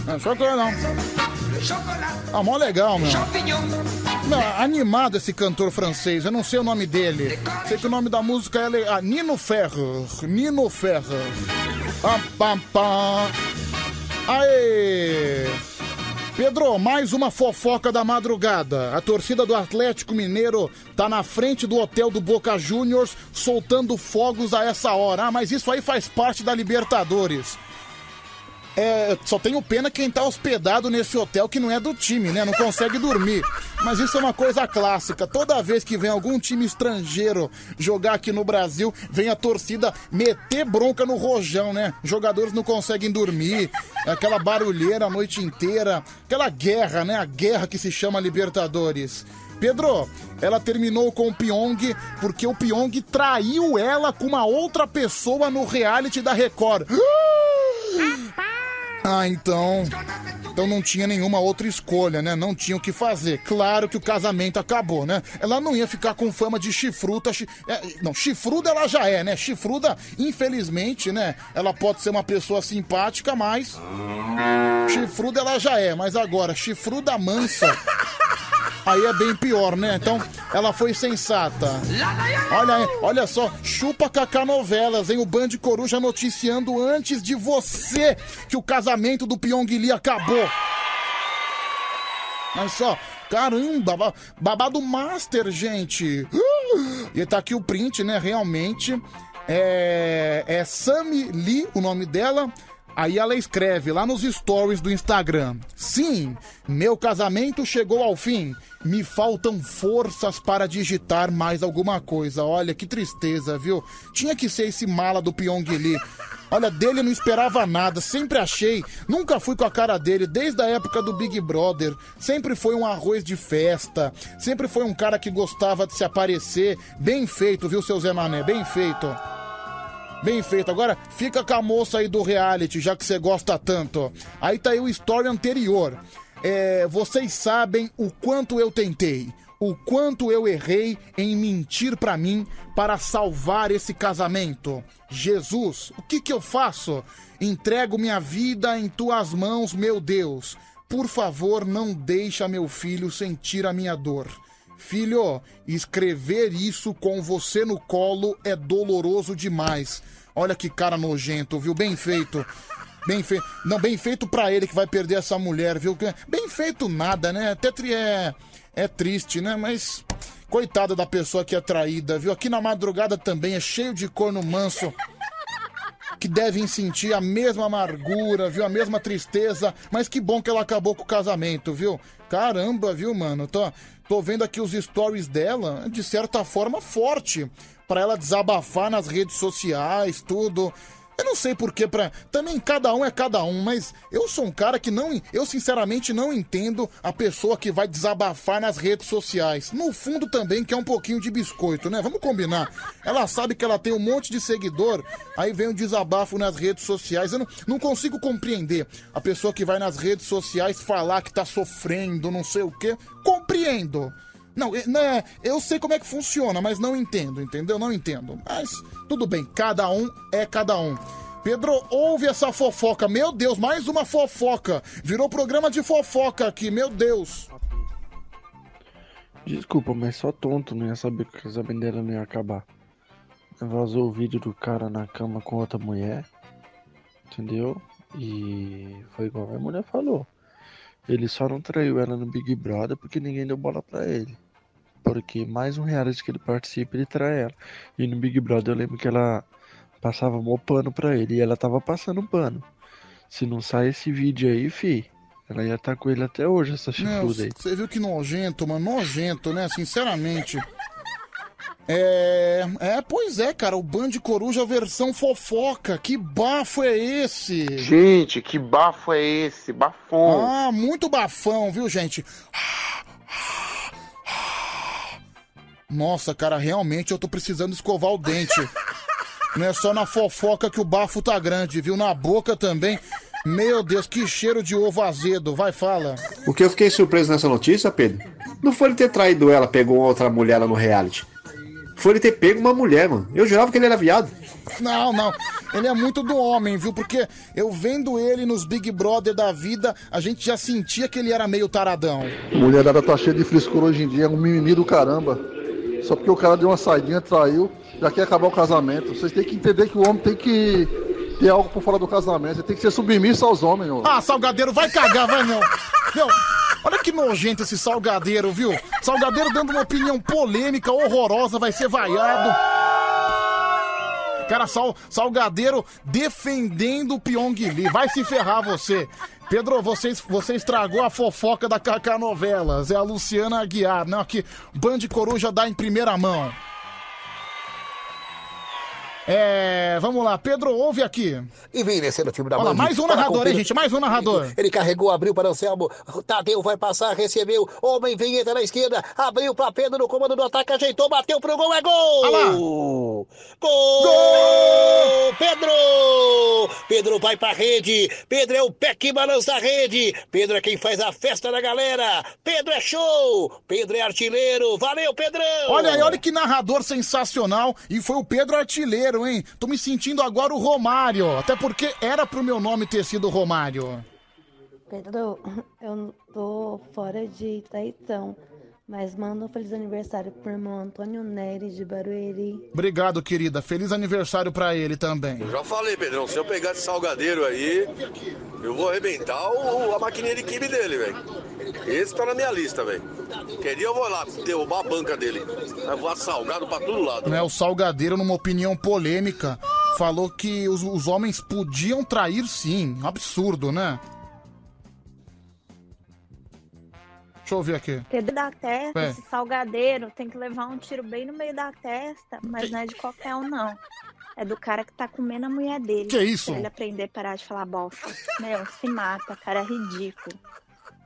Não, chocolate não. Ah, mó legal, meu. Não, animado esse cantor francês, eu não sei o nome dele. Sei que o nome da música é ah, Nino Ferrer. Nino Ferrer. Pam, pam, pam. Aê! Pedro, mais uma fofoca da madrugada. A torcida do Atlético Mineiro tá na frente do hotel do Boca Juniors soltando fogos a essa hora. Ah, mas isso aí faz parte da Libertadores. É, só tenho pena quem tá hospedado nesse hotel que não é do time, né? Não consegue dormir. Mas isso é uma coisa clássica. Toda vez que vem algum time estrangeiro jogar aqui no Brasil, vem a torcida meter bronca no rojão, né? Jogadores não conseguem dormir, aquela barulheira a noite inteira, aquela guerra, né? A guerra que se chama Libertadores. Pedro, ela terminou com o Pyong porque o Pyong traiu ela com uma outra pessoa no reality da Record. Ah, então. Então não tinha nenhuma outra escolha, né? Não tinha o que fazer. Claro que o casamento acabou, né? Ela não ia ficar com fama de chifruta. chi- é, não, chifruda ela já é, né? Chifruda, infelizmente, né? Ela pode ser uma pessoa simpática, mas. Chifruda ela já é, mas agora, chifruda mansa. Aí é bem pior, né? Então, ela foi sensata. Olha olha só, chupa Cacá Novelas, hein? O Band Coruja noticiando antes de você que o casamento do Pyong Lee acabou. Mas só, caramba, ba- babado master, gente. E tá aqui o print, né? Realmente. É, é Sammy Lee, o nome dela. Aí ela escreve lá nos stories do Instagram: Sim, meu casamento chegou ao fim. Me faltam forças para digitar mais alguma coisa. Olha que tristeza, viu? Tinha que ser esse mala do Pyong Lee. Olha, dele eu não esperava nada, sempre achei. Nunca fui com a cara dele, desde a época do Big Brother. Sempre foi um arroz de festa. Sempre foi um cara que gostava de se aparecer. Bem feito, viu, seu Zé Mané? Bem feito. Bem feito. Agora fica com a moça aí do reality, já que você gosta tanto. Aí tá aí o story anterior. É, vocês sabem o quanto eu tentei, o quanto eu errei em mentir pra mim para salvar esse casamento. Jesus, o que que eu faço? Entrego minha vida em tuas mãos, meu Deus. Por favor, não deixa meu filho sentir a minha dor. Filho, escrever isso com você no colo é doloroso demais. Olha que cara nojento, viu? Bem feito. Bem feito. Não, bem feito pra ele que vai perder essa mulher, viu? Bem feito nada, né? Até tri- é, é triste, né? Mas coitada da pessoa que é traída, viu? Aqui na madrugada também é cheio de corno manso que devem sentir a mesma amargura, viu? A mesma tristeza. Mas que bom que ela acabou com o casamento, viu? Caramba, viu, mano? Tô, tô vendo aqui os stories dela, de certa forma, forte. Pra ela desabafar nas redes sociais, tudo. Eu não sei porquê, pra. Também cada um é cada um, mas eu sou um cara que não. Eu sinceramente não entendo a pessoa que vai desabafar nas redes sociais. No fundo também que é um pouquinho de biscoito, né? Vamos combinar. Ela sabe que ela tem um monte de seguidor, aí vem um desabafo nas redes sociais. Eu não, não consigo compreender a pessoa que vai nas redes sociais falar que tá sofrendo, não sei o quê. Compreendo. Não, né, eu sei como é que funciona, mas não entendo, entendeu? Não entendo. Mas tudo bem, cada um é cada um. Pedro, ouve essa fofoca. Meu Deus, mais uma fofoca. Virou programa de fofoca aqui, meu Deus. Desculpa, mas só tonto não ia saber que casamento dela não ia acabar. Vazou o vídeo do cara na cama com outra mulher. Entendeu? E foi igual a mulher falou. Ele só não traiu ela no Big Brother porque ninguém deu bola pra ele. Porque mais um reality que ele participa, ele trai ela. E no Big Brother eu lembro que ela passava mó pano pra ele. E ela tava passando pano. Se não sai esse vídeo aí, fi, ela ia estar com ele até hoje, essa chifruda aí. Você viu que nojento, mano. Nojento, né? Sinceramente. É. É, pois é, cara. O Band Coruja versão fofoca. Que bafo é esse? Gente, que bafo é esse? Bafão. Ah, muito bafão, viu, gente? Nossa, cara, realmente eu tô precisando escovar o dente. Não é só na fofoca que o bafo tá grande, viu? Na boca também. Meu Deus, que cheiro de ovo azedo. Vai, fala. O que eu fiquei surpreso nessa notícia, Pedro, não foi ele ter traído ela, pegou outra mulher lá no reality. Foi ele ter pego uma mulher, mano. Eu jurava que ele era viado. Não, não. Ele é muito do homem, viu? Porque eu vendo ele nos Big Brother da vida, a gente já sentia que ele era meio taradão. Mulherada tá cheia de frescura hoje em dia, é um mimimi do caramba. Só porque o cara deu uma saidinha, traiu, já quer acabar o casamento. Vocês têm que entender que o homem tem que ter algo por fora do casamento. Você tem que ser submisso aos homens. Ah, salgadeiro, vai cagar, vai meu. Meu, olha que nojento esse salgadeiro, viu? Salgadeiro dando uma opinião polêmica, horrorosa, vai ser vaiado. Cara, sal, salgadeiro defendendo o Pyong Lee. Vai se ferrar você. Pedro, você, você estragou a fofoca da Kaká Novelas. É a Luciana Aguiar. Não, aqui, Band Coruja dá em primeira mão. É, vamos lá, Pedro, ouve aqui. E vem descendo o time da Olha lá, mais um narrador, hein, gente? Mais um narrador. Ele carregou, abriu para Anselmo. Tadeu vai passar, recebeu. Homem entra na esquerda. Abriu para Pedro no comando do ataque, ajeitou, bateu pro gol, é gol! Gol! Pedro! Pedro vai pra rede. Pedro é o pé que balança a rede. Pedro é quem faz a festa da galera. Pedro é show. Pedro é artilheiro. Valeu, Pedrão! Olha aí, olha que narrador sensacional. E foi o Pedro Artilheiro, hein? Tô me sentindo agora o Romário. Até porque era pro meu nome ter sido Romário. Pedro, eu tô fora de Taitão, mas manda um feliz aniversário pro irmão Antônio Nery de Barueri. Obrigado, querida. Feliz aniversário pra ele também. Eu já falei, Pedrão, se eu pegar esse salgadeiro aí, eu vou arrebentar o- a maquininha de kibe dele, velho. Esse tá na minha lista, velho. Queria eu vou lá derrubar a banca dele. Vai voar salgado pra todo lado. Né, o Salgadeiro, numa opinião polêmica, falou que os, os homens podiam trair sim. Absurdo, né? Deixa eu ver aqui. Pedro da testa, É. esse salgadeiro, tem que levar um tiro bem no meio da testa, mas não é de qualquer um, não. É do cara que tá comendo a mulher dele. Que isso? Pra ele aprender a parar de falar bosta. Meu, se mata, cara, é ridículo.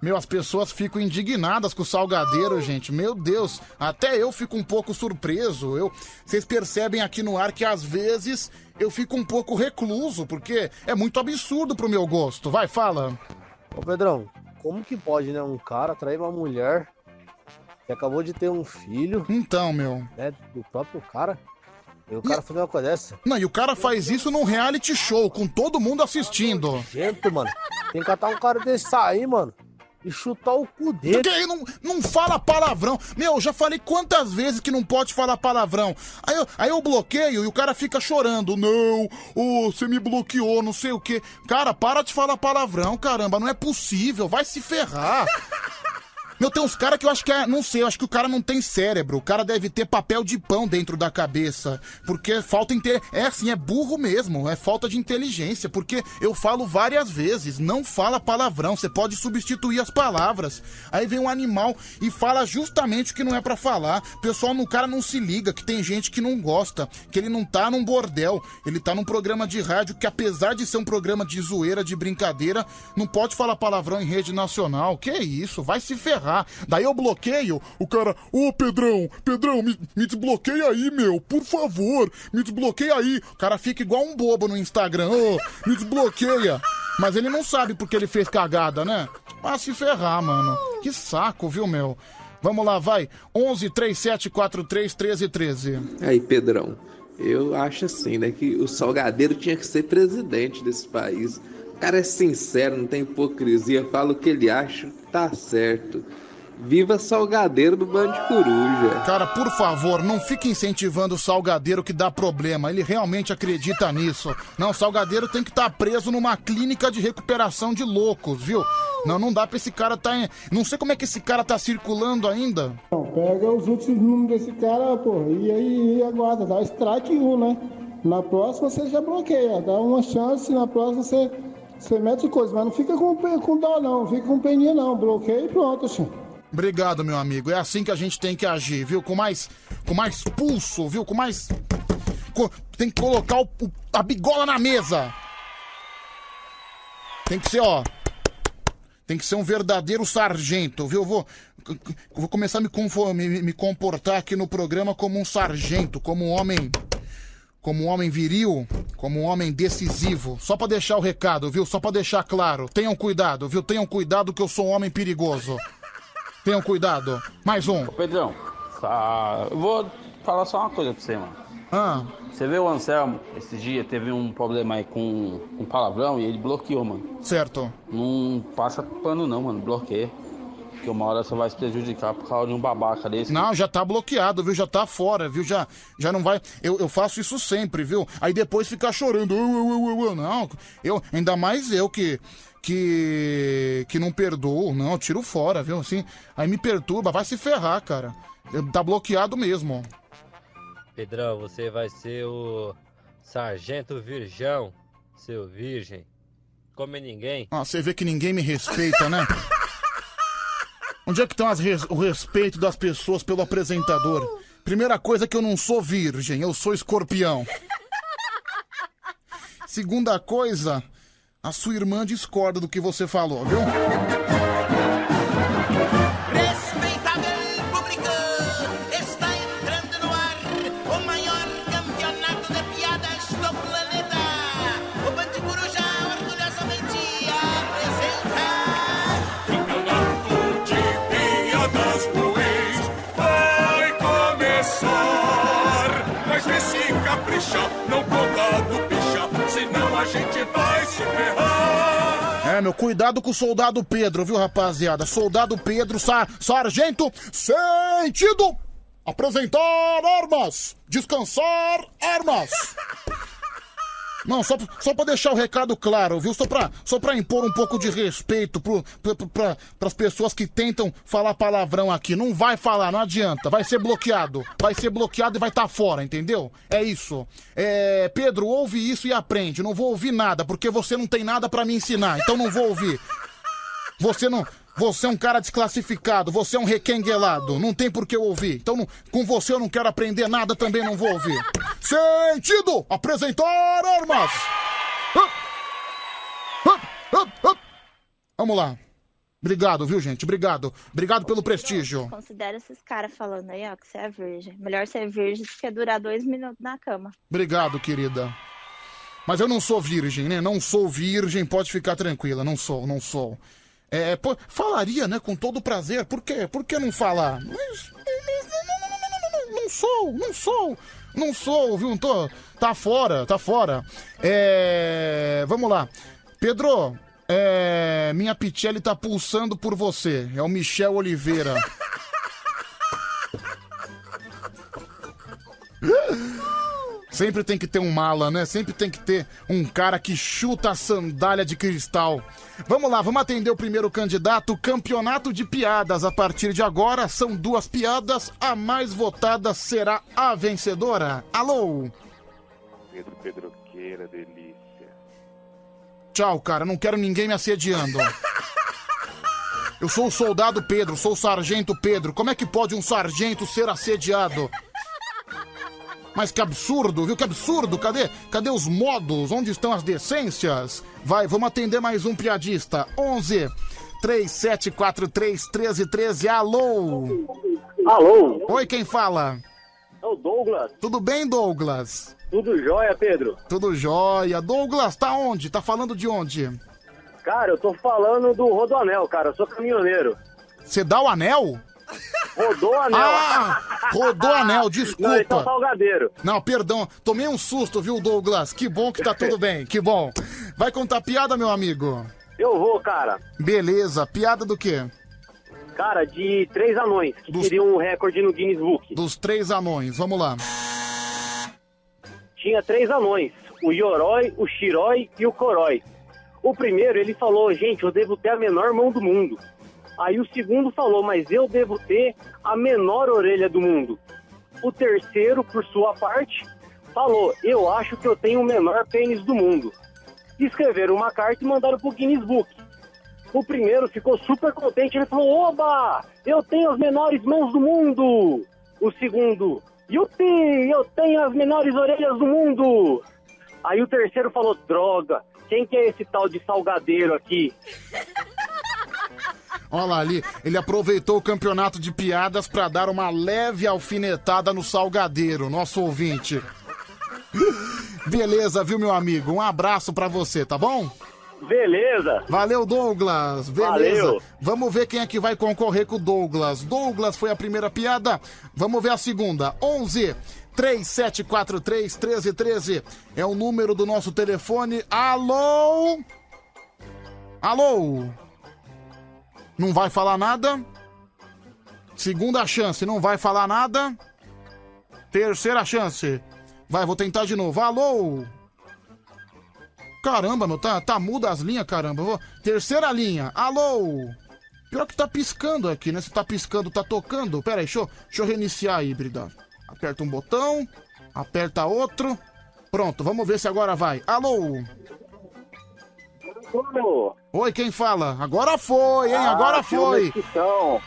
Meu, as pessoas ficam indignadas com o salgadeiro, gente. Meu Deus, até eu fico um pouco surpreso. Eu, vocês percebem aqui no ar que às vezes eu fico um pouco recluso, porque é muito absurdo pro meu gosto. Vai, fala. Ô Pedrão, como que pode, né, um cara trair uma mulher que acabou de ter um filho? Então, meu. Né, do próprio cara? E o cara fazer uma coisa dessa? Não, e o cara faz isso num reality show, com todo mundo assistindo. Gente, mano, tem que catar um cara desse aí, mano, e chutar o cu dele. Porque aí não, não fala palavrão. Meu, eu já falei quantas vezes que não pode falar palavrão. Aí eu, aí eu bloqueio e o cara fica chorando. Não, ô, você me bloqueou, não sei o quê. Cara, para de falar palavrão, caramba. Não é possível, vai se ferrar. Meu, tem uns caras que eu acho que é. Não sei, eu acho que o cara não tem cérebro. O cara deve ter papel de pão dentro da cabeça. Porque falta inte... É assim, é burro mesmo. É falta de inteligência. Porque eu falo várias vezes. Não fala palavrão. Você pode substituir as palavras. Aí vem um animal e fala justamente o que não é pra falar. O pessoal no cara não se liga. Que tem gente que não gosta. Que ele não tá num bordel. Ele tá num programa de rádio que, apesar de ser um programa de zoeira, de brincadeira, não pode falar palavrão em rede nacional. Que isso? Vai se ferrar. Daí eu bloqueio, o cara, ô Pedrão, Pedrão, me, me desbloqueia aí, meu, por favor, me desbloqueia aí. O cara fica igual um bobo no Instagram, ô, me desbloqueia. Mas ele não sabe porque ele fez cagada, né? Vai se ferrar, mano. Que saco, viu, meu? Vamos lá, vai. 11 37 43 13 13. Aí, Pedrão, eu acho assim, né, que o Salgadeiro tinha que ser presidente desse país. O cara é sincero, não tem hipocrisia, fala o que ele acha, tá certo. Viva Salgadeiro do Band Coruja. Cara, por favor, não fique incentivando o salgadeiro que dá problema. Ele realmente acredita nisso. Não, o salgadeiro tem que estar preso numa clínica de recuperação de loucos, viu? Não, não dá pra esse cara tá em... Não sei como é que esse cara tá circulando ainda. Não, pega os últimos números desse cara, pô, e aí e aguarda, dá strike 1, né? Na próxima você já bloqueia, dá uma chance, na próxima você, você mete coisa, mas não fica com, com dó não, fica com peninha não, bloqueia e pronto, xim. Obrigado, meu amigo. É assim que a gente tem que agir, viu? Com mais, com mais pulso, viu? Com mais. Tem que colocar o- o- a bigola na mesa. Tem que ser, ó. Tem que ser um verdadeiro sargento, viu? Eu vou, vou começar a me, me- me comportar aqui no programa como um sargento, como um homem. Como um homem viril, como um homem decisivo. Só pra deixar o recado, viu? Só pra deixar claro. Tenham cuidado, viu? Tenham cuidado que eu sou um homem perigoso. Tenham cuidado. Mais um. Pedrão, tá, eu vou falar só uma coisa pra você, mano. Ah. Você vê o Anselmo, esses dias teve um problema aí com, com palavrão e ele bloqueou, mano. Certo. Não passa pano não, mano, bloqueia. Porque uma hora você vai se prejudicar por causa de um babaca desse. Não, já tá bloqueado, viu? Já tá fora, viu? Já, já não vai. Eu, eu faço isso sempre, viu? Aí depois ficar chorando. "Uh, uh, uh, uh, uh". Não, eu, ainda mais eu que. Que. Que não perdoo. Não, tiro fora, viu? Assim, aí me perturba, vai se ferrar, cara. Tá bloqueado mesmo. Pedrão, você vai ser o Sargento Virgão, seu virgem. Come ninguém. Ah, você vê que ninguém me respeita, né? Onde é que estão as res- o respeito das pessoas pelo apresentador? Primeira coisa é que eu não sou virgem, eu sou escorpião. Segunda coisa, a sua irmã discorda do que você falou, viu? Meu, cuidado com o soldado Pedro, viu, rapaziada? Soldado Pedro, sar, sargento, sentido! Apresentar armas! Descansar armas! Não, só, só pra deixar o recado claro, viu? Só pra, só pra impor um pouco de respeito pro, pra, pra, pras pessoas que tentam falar palavrão aqui. Não vai falar, não adianta. Vai ser bloqueado. Vai ser bloqueado e vai estar fora, entendeu? É isso. É, Pedro, ouve isso e aprende. Não vou ouvir nada, porque você não tem nada pra me ensinar. Então não vou ouvir. Você não. Você é um cara desclassificado, você é um requenguelado, não tem por que eu ouvir. Então, não- com você eu não quero aprender nada, também não vou ouvir. Sentido! Apresentar armas! Vamos lá. Obrigado, viu, gente? Obrigado. Obrigado pelo prestígio. Considera esses caras falando aí, ó, que você é virgem. Melhor ser virgem do que durar dois minutos na cama. Obrigado, querida. Mas eu não sou virgem, né? Não sou virgem, pode ficar tranquila. Não sou, não sou. É, pô, falaria, né, com todo prazer. Por quê? Por que não falar? Mas. Não sou, não sou. Não sou, viu? Não tô. Tá fora, tá fora. É. Vamos lá. Pedro, é. Minha Pichelli tá pulsando por você. É o Michel Oliveira. Sempre tem que ter um mala, né? Sempre tem que ter um cara que chuta a sandália de cristal. Vamos lá, vamos atender o primeiro candidato. Campeonato de piadas. A partir de agora, são duas piadas. A mais votada será a vencedora. Alô? Pedro Pedroqueira, delícia. Tchau, cara. Não quero ninguém me assediando. Eu sou o soldado Pedro, sou o sargento Pedro. Como é que pode um sargento ser assediado? Mas que absurdo, viu? Que absurdo! Cadê, cadê os modos? Onde estão as decências? Vai, vamos atender mais um piadista. 11 3743 1313. Alô? Alô? Oi, quem fala? É o Douglas. Tudo bem, Douglas? Tudo jóia, Pedro? Tudo jóia. Douglas, tá onde? Tá falando de onde? Cara, eu tô falando do Rodoanel, cara. Eu sou caminhoneiro. Você dá o anel? Rodou anel. Ah, rodou anel, desculpa. Não, esse é o salgadeiro. Não, perdão. Tomei um susto, viu, Douglas? Que bom que tá tudo bem, que bom. Vai contar piada, meu amigo? Eu vou, cara. Beleza. Piada do quê? Cara, de três anões, que queriam um recorde no Guinness Book. Dos três anões. Vamos lá. Tinha três anões, o Yoroi, o Shiroi e o Koroi. O primeiro, ele falou, gente, eu devo ter a menor mão do mundo. Aí o segundo falou, mas eu devo ter a menor orelha do mundo. O terceiro, por sua parte, falou, eu acho que eu tenho o menor pênis do mundo. Escreveram uma carta e mandaram pro Guinness Book. O primeiro ficou super contente, ele falou, oba, eu tenho as menores mãos do mundo. O segundo, yupi, eu tenho as menores orelhas do mundo. Aí o terceiro falou, droga, quem que é esse tal de salgadeiro aqui? Olha lá ali, ele aproveitou o campeonato de piadas pra dar uma leve alfinetada no salgadeiro, nosso ouvinte. Beleza, viu, meu amigo? Um abraço pra você, tá bom? Beleza. Valeu, Douglas. Beleza. Valeu. Vamos ver quem é que vai concorrer com o Douglas. Douglas foi a primeira piada. Vamos ver a segunda. 11 3743 1313 é o número do nosso telefone. Alô? Alô? Não vai falar nada. Segunda chance, não vai falar nada. Terceira chance. Vai, vou tentar de novo. Alô? Caramba, meu, tá, tá muda as linhas, caramba. Vou- Terceira linha. Alô? Pior que tá piscando aqui, né? Se tá piscando, tá tocando. Pera aí, deixa, eu- deixa eu reiniciar a híbrida. Aperta um botão, aperta outro. Pronto, vamos ver se agora vai. Alô? Oi, quem fala? Agora foi, hein? Ah, Agora seu foi.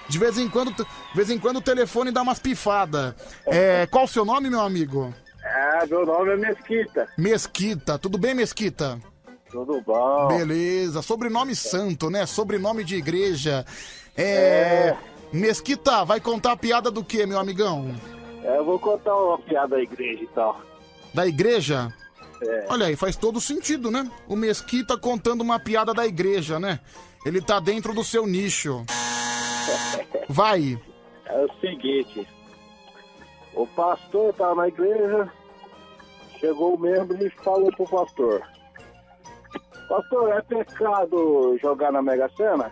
De vez em quando, de vez em quando o telefone dá umas pifadas. É, qual o seu nome, meu amigo? É, meu nome é Mesquita. Mesquita. Tudo bem, Mesquita? Tudo bom? Beleza. Sobrenome santo, né? Sobrenome de igreja. É... Mesquita, vai contar a piada do que, meu amigão? É, eu vou contar uma piada da igreja e tal. Da igreja? É. Olha aí, faz todo sentido, né? O Mesquita contando uma piada da igreja, né? Ele tá dentro do seu nicho. Vai. É o seguinte, o pastor tava na igreja, chegou o membro e falou pro pastor. Pastor, é pecado jogar na Mega Sena?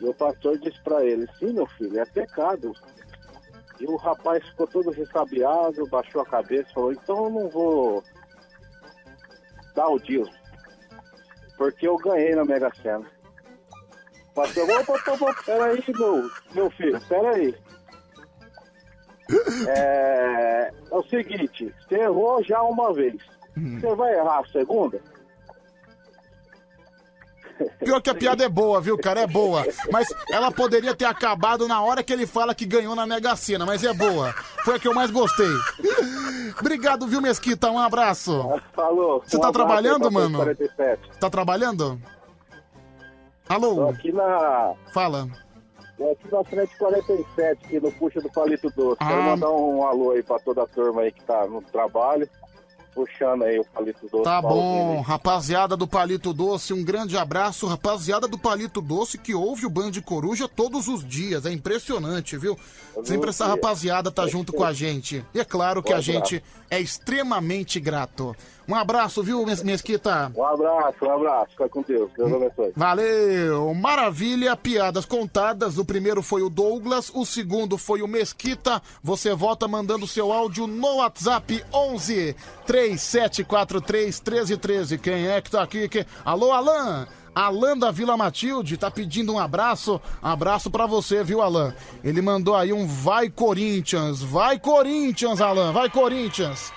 E o pastor disse pra ele, sim meu filho, é pecado. E o rapaz ficou todo ressabiado, baixou a cabeça e falou, então eu não vou dar o dízimo, porque eu ganhei na Mega Sena. Pastor, opa, opa, opa, peraí, meu, meu filho, peraí. É, é o seguinte, você errou já uma vez. Você vai errar a segunda? Pior que a piada é boa, viu, cara? É boa. Mas ela poderia ter acabado na hora que ele fala que ganhou na Mega Sena, mas é boa. Foi a que eu mais gostei. Obrigado, viu, Mesquita? Um abraço. Falou. Você Um tá abraço trabalhando, mano? 47. Tá trabalhando? Alô? Tô aqui na. Fala. Tô aqui na frente 47, aqui no puxa do Palito Doce. Quero Ah. mandar um alô aí pra toda a turma aí que tá no trabalho, puxando aí o Palito Doce. Tá bom, rapaziada do Palito Doce, um grande abraço, rapaziada do Palito Doce que ouve o Band Coruja todos os dias, é impressionante, viu? Sempre essa dia. rapaziada tá junto com a gente. E é claro que Um a abraço. gente é extremamente grato. Um abraço, viu, Mes- Mesquita? Um abraço, um abraço. Fica com Deus. Deus abençoe. Valeu! Maravilha, piadas contadas. O primeiro foi o Douglas, o segundo foi o Mesquita. Você volta mandando seu áudio no WhatsApp 11 3743 1313. Quem é que tá aqui? Quem- Alô, Alan! Alan da Vila Matilde tá pedindo um abraço. Abraço pra você, viu, Alan? Ele mandou aí um Vai Corinthians. Vai Corinthians, Alan. Vai Corinthians.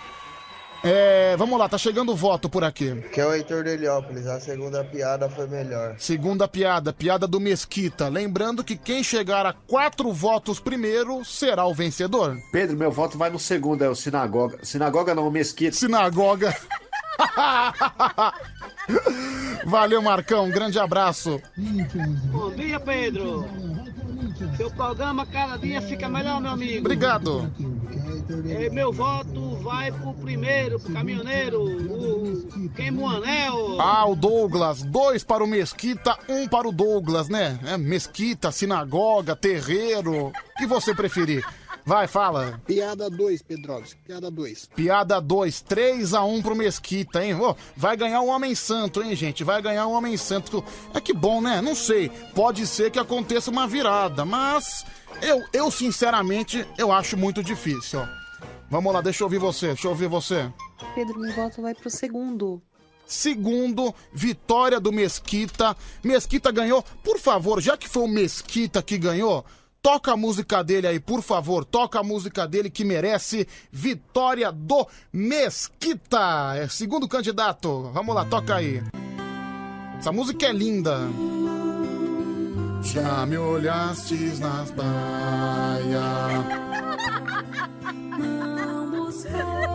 É, vamos lá, tá chegando o voto por aqui. Que é o Heitor de Heliópolis, a segunda piada foi melhor. Segunda piada, piada do Mesquita. Lembrando que quem chegar a quatro votos primeiro será o vencedor. Pedro, meu voto vai no segundo, é o Sinagoga. Sinagoga não, Mesquita. Sinagoga. Valeu, Marcão. Um grande abraço. Bom dia, Pedro. Seu programa cada dia fica melhor, meu amigo. Obrigado. É, meu voto vai pro primeiro, pro caminhoneiro, o Queimoanel. Ah, o Douglas. Dois para o Mesquita, um para o Douglas, né? É, Mesquita, sinagoga, terreiro. O que você preferir? Vai, fala. Piada 2, Pedrogs. Piada 2. Piada 2, 3 a 1 pro Mesquita, hein? Ô, vai ganhar o Homem Santo, hein, gente? Vai ganhar o Homem Santo. É que bom, né? Não sei. Pode ser que aconteça uma virada, mas eu, eu sinceramente, eu acho muito difícil, ó. Vamos lá, deixa eu ouvir você, deixa eu ouvir você. Pedro, meu voto vai pro segundo. Segundo, vitória do Mesquita. Mesquita ganhou. Por favor, já que foi o Mesquita que ganhou, toca a música dele aí, por favor. Toca a música dele que merece vitória do Mesquita. É segundo candidato. Vamos lá, toca aí. Essa música é linda. Já me olhastes nas baias.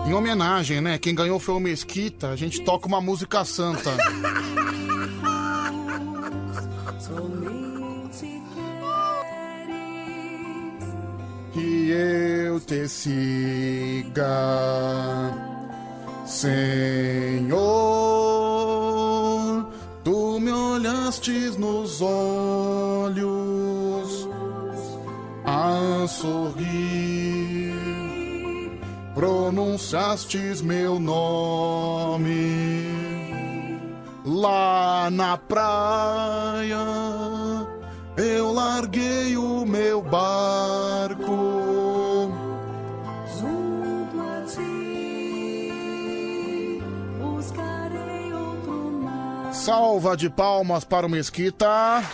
Em homenagem, né? Quem ganhou foi o Mesquita. A gente toca uma música santa. Que eu te siga, Senhor. Tu me olhastes nos olhos a sorrir pronunciastes meu nome lá na praia. Eu larguei o meu barco. Junto a ti, buscarei outro mar. Salva de palmas para o Mesquita.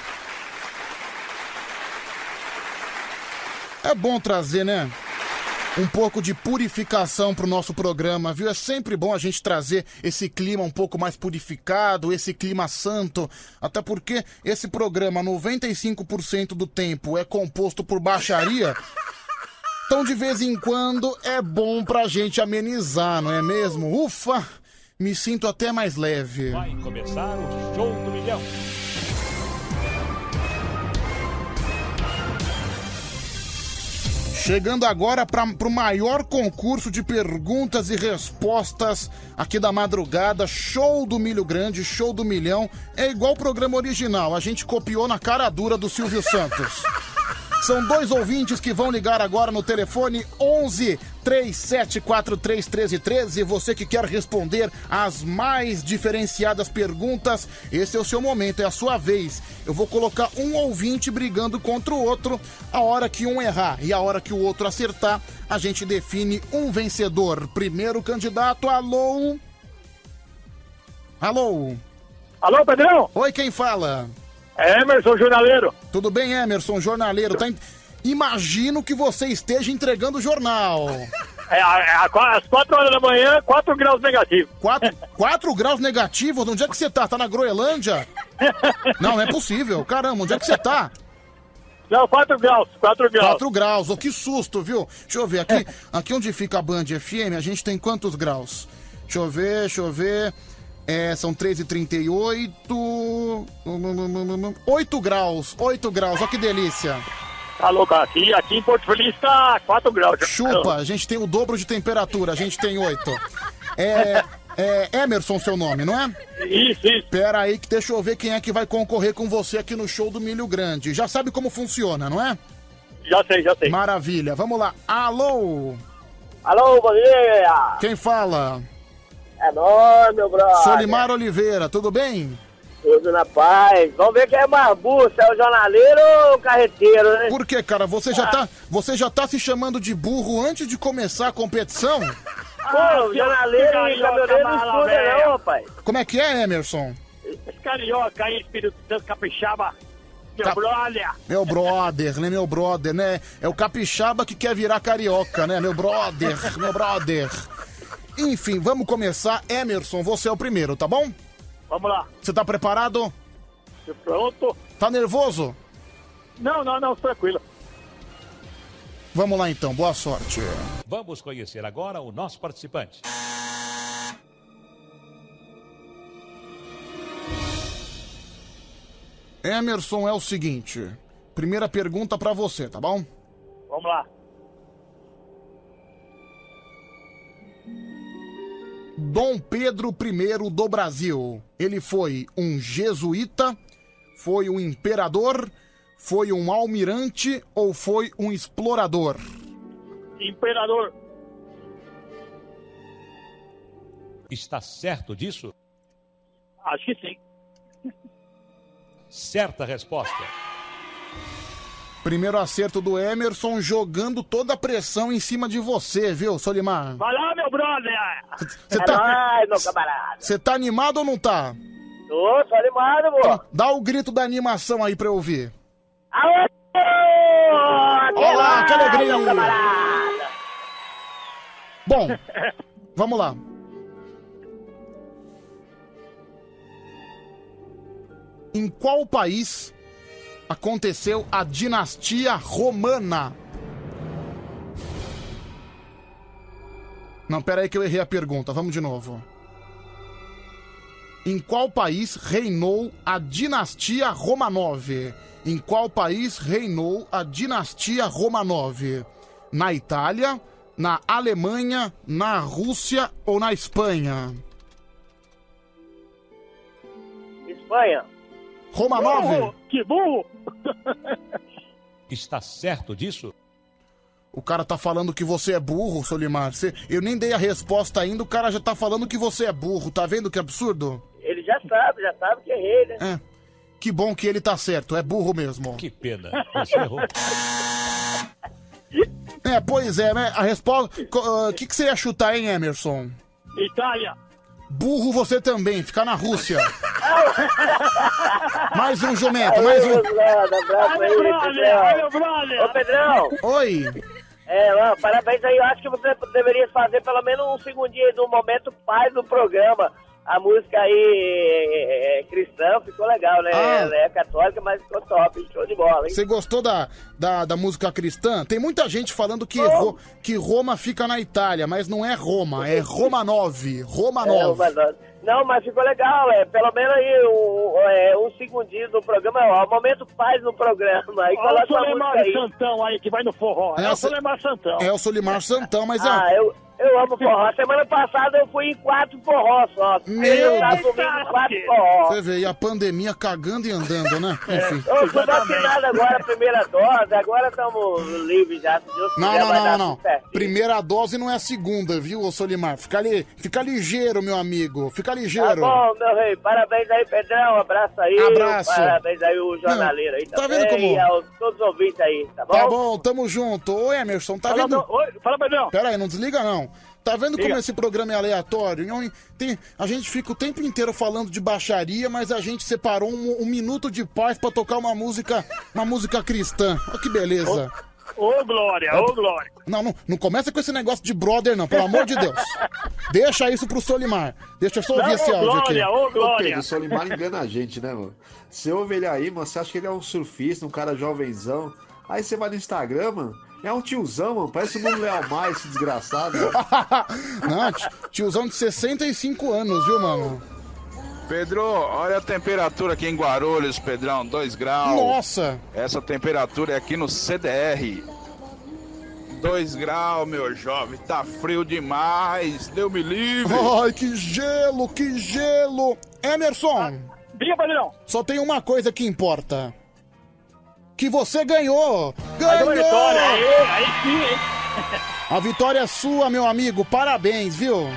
É bom trazer, né? Um pouco de purificação pro nosso programa, viu? É sempre bom a gente trazer esse clima um pouco mais purificado, esse clima santo. Até porque esse programa, 95% do tempo, é composto por baixaria. Então, de vez em quando, é bom pra gente amenizar, não é mesmo? Ufa! Me sinto até mais leve. Vai começar o show do milhão. Chegando agora para o maior concurso de perguntas e respostas aqui da madrugada, show do Milho Grande, show do Milhão. É igual o programa original, a gente copiou na cara dura do Silvio Santos. São dois ouvintes que vão ligar agora no telefone 11 3743 1313. Você que quer responder as mais diferenciadas perguntas, esse é o seu momento, é a sua vez. Eu vou colocar um ouvinte brigando contra o outro. A hora que um errar e a hora que o outro acertar, a gente define um vencedor. Primeiro candidato, alô? Alô? Alô, Pedrão? Oi, quem fala? É Emerson Jornaleiro. Tudo bem, Emerson, jornaleiro? Tá en- Imagino que você esteja entregando o jornal. É, a- às 4 horas da manhã, 4 graus negativos. 4, 4 graus negativos? Onde é que você tá? Tá na Groenlândia? Não, não é possível. Caramba, onde é que você tá? Não, 4 graus, 4 graus. 4 graus, oh, que susto, viu? Deixa eu ver, aqui, aqui onde fica a Band FM, a gente tem quantos graus? Deixa eu ver, deixa eu ver. É, são 13h38. 8 graus, 8 graus, olha que delícia. Louco, aqui, aqui em Porto Feliz tá 4 graus. Chupa, a gente tem o dobro de temperatura, a gente tem 8. É, é Emerson seu nome, não é? Isso, isso. Pera aí que deixa eu ver quem é que vai concorrer com você aqui no show do Milho Grande. Já sabe como funciona, não é? Já sei, já sei. Maravilha, vamos lá. Alô? Alô, bom dia! Quem fala? É nóis, meu brother. Solimar Oliveira, tudo bem? Tudo na paz. Vamos ver quem é mais burro, se é o jornaleiro ou o carreteiro, né? Por que, cara? Você já, tá, você já tá se chamando de burro antes de começar a competição? Pô, jornaleiro e caminhoneiro não estuda não, rapaz. Como é que é, Emerson? Esse carioca aí, Espírito Santo Capixaba, meu Cap- brother. Meu brother, né? Meu brother, né? É o capixaba que quer virar carioca, né? Meu brother, meu brother. Enfim, vamos começar. Emerson, você é o primeiro, tá bom? Vamos lá. Você tá preparado? Tô Pronto? Tá nervoso? Não, não, não, tranquilo. Vamos lá então, boa sorte. Vamos conhecer agora o nosso participante. Emerson é o seguinte. Primeira pergunta pra você, tá bom? Vamos lá. Dom Pedro I do Brasil. Ele foi um jesuíta, foi um imperador, foi um almirante ou foi um explorador? Imperador. Está certo disso? Acho que sim. Certa resposta. Primeiro acerto do Emerson jogando toda a pressão em cima de você, viu, Solimar? Vai lá, meu brother. Você tá, meu camarada. você tá animado ou não tá? Tô, tô animado, pô. Dá o grito da animação aí pra eu ouvir. Aê! Olá, que alegria! meu camarada. Bom, vamos lá. Em qual país aconteceu a dinastia romana? Não, pera aí que eu errei a pergunta. Vamos de novo. Em qual país reinou a dinastia Romanov? Em qual país reinou a dinastia Romanov? Na Itália, na Alemanha, na Rússia ou na Espanha? Espanha. Romanov? Burro, que burro. Está certo disso? O cara tá falando que você é burro, Solimar. Você- Eu nem dei a resposta ainda, o cara já tá falando que você é burro. Tá vendo que absurdo? Ele já sabe, já sabe que errei, né? É. Que bom que ele tá certo, é burro mesmo. Que pena. Você errou. É, pois é, né? A resposta. O que, que você ia chutar, hein, Emerson? Itália. Burro você também, ficar na Rússia. mais um jumento, mais um. abraço aí, Pedrão. Ô, Pedrão. Oi. É, ó, parabéns aí. Eu acho que você deveria fazer pelo menos um segundinho do momento paz do programa. A música aí é, é, cristã ficou legal, né? Ah. Ela é católica, mas ficou top. Show de bola, hein? Você gostou da, da, da música cristã? Tem muita gente falando que, Ro- que Roma fica na Itália, mas não é Roma, é Roma 9. Roma É, 9. mas, não, mas ficou legal, é. Pelo menos aí um, é, um segundinho do programa, ó. Momento paz no programa. Aí Olha o aí. Santão aí, que vai no forró. É, É, o o Solemar Santão. É o Solimar Santão, mas Ah, é. eu, eu amo forró. Semana passada eu fui em quatro forró só. Meu Aí, Deus. domingo, quatro forró. Você vê, e a pandemia cagando e andando, né? Enfim. Eu fui vacinado agora, a primeira dose, agora estamos livres já, Não, quiser, não, não, não. certo. Primeira dose não é a segunda, viu, ô Solimar? Fica, li... Fica ligeiro, meu amigo. Fica Tá ligeiro. bom, meu rei, parabéns aí, Pedrão, abraço aí. Abraço. Parabéns aí o jornaleiro aí Tá também, vendo como- e aos todos os ouvintes aí, tá bom? Tá bom, tamo junto. Ô, Emerson, tá Fala, vendo? Oi, fala, Pedrão. Pera aí, não desliga não. Tá vendo como Liga. esse programa é aleatório? Não, tem- a gente fica o tempo inteiro falando de baixaria, mas a gente separou um, um minuto de paz pra tocar uma música, uma música cristã. Olha que beleza. Ô, Glória, ô, Glória. Não, não, não começa com esse negócio de brother, não, pelo amor de Deus. Deixa isso pro Solimar. Deixa eu só ouvir esse áudio aqui. Ô, Pedro, o Solimar engana a gente, né, mano? Você ouve ele aí, mano, você acha que ele é um surfista, um cara jovenzão. Aí você vai no Instagram, mano, é um tiozão, mano, parece o Nuno Leal Mais, esse desgraçado. Não, ti- tiozão de 65 anos, viu, mano? Pedro, olha a temperatura aqui em Guarulhos, Pedrão, 2 graus. Nossa! Essa temperatura é aqui no CDR. 2 graus, meu jovem, tá frio demais. Deu me livre. Ai, que gelo, que gelo! Emerson! Diga, Pedrão! Só tem uma coisa que importa. Que você ganhou! Ganhou! vitória, aí, aí sim, hein? A vitória é sua, meu amigo. Parabéns, viu?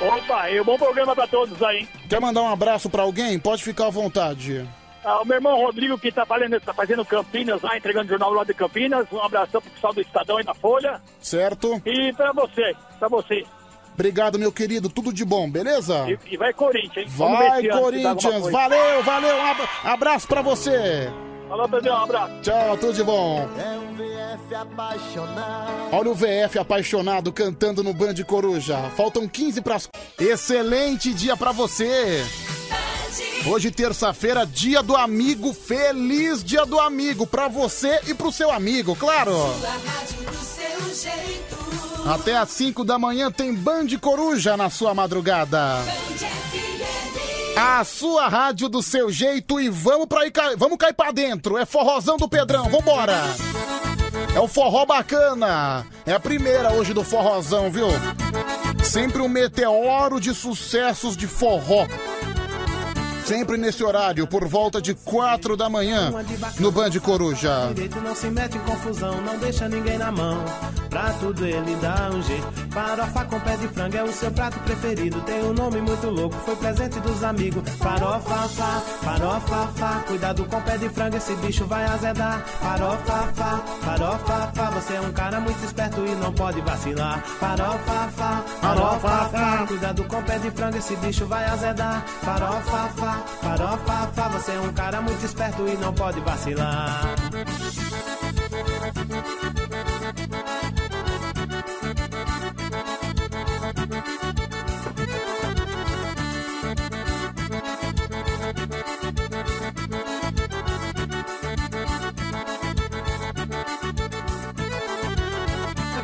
Opa, e um bom programa pra todos aí. Quer mandar um abraço pra alguém? Pode ficar à vontade. Ah, o meu irmão Rodrigo, que tá fazendo, tá fazendo Campinas lá, entregando jornal lá de Campinas. Um abração pro pessoal do Estadão e da Folha. Certo? E pra você, pra você. Obrigado, meu querido. Tudo de bom, beleza? E, e vai Corinthians, hein? Vai, Corinthians! Valeu, valeu! Um abra- abraço pra você! Falou, Pedrão, um abraço. Tchau, tudo de bom! Olha o VF apaixonado cantando no Band Coruja. Faltam 15 para Excelente dia pra você. Hoje terça-feira, dia do amigo. Feliz dia do amigo pra você e pro seu amigo, claro. Até às 5 da manhã tem Band Coruja na sua madrugada. A sua rádio do seu jeito e vamos pra ca- vamos cair pra dentro. É forrozão do Pedrão, vambora. É o forró bacana. É a primeira hoje do forrozão, viu? Sempre um meteoro de sucessos de forró. Sempre nesse horário, por volta de 4 da manhã, no Band Coruja. Direito não se mete em confusão, não deixa ninguém na mão. Pra tudo ele dá um jeito. Farofa com pé de frango é o seu prato preferido. Tem um nome muito louco, foi presente dos amigos. Farofa, fá, farofa, fá. Cuidado com pé de frango, esse bicho vai azedar. Farofa, fá, farofa, fá. Você é um cara muito esperto e não pode vacilar. Farofa, fá, farofa, fá. Cuidado com pé de frango, esse bicho vai azedar. Farofa, fá, farofa, fá. Você é um cara muito esperto e não pode vacilar.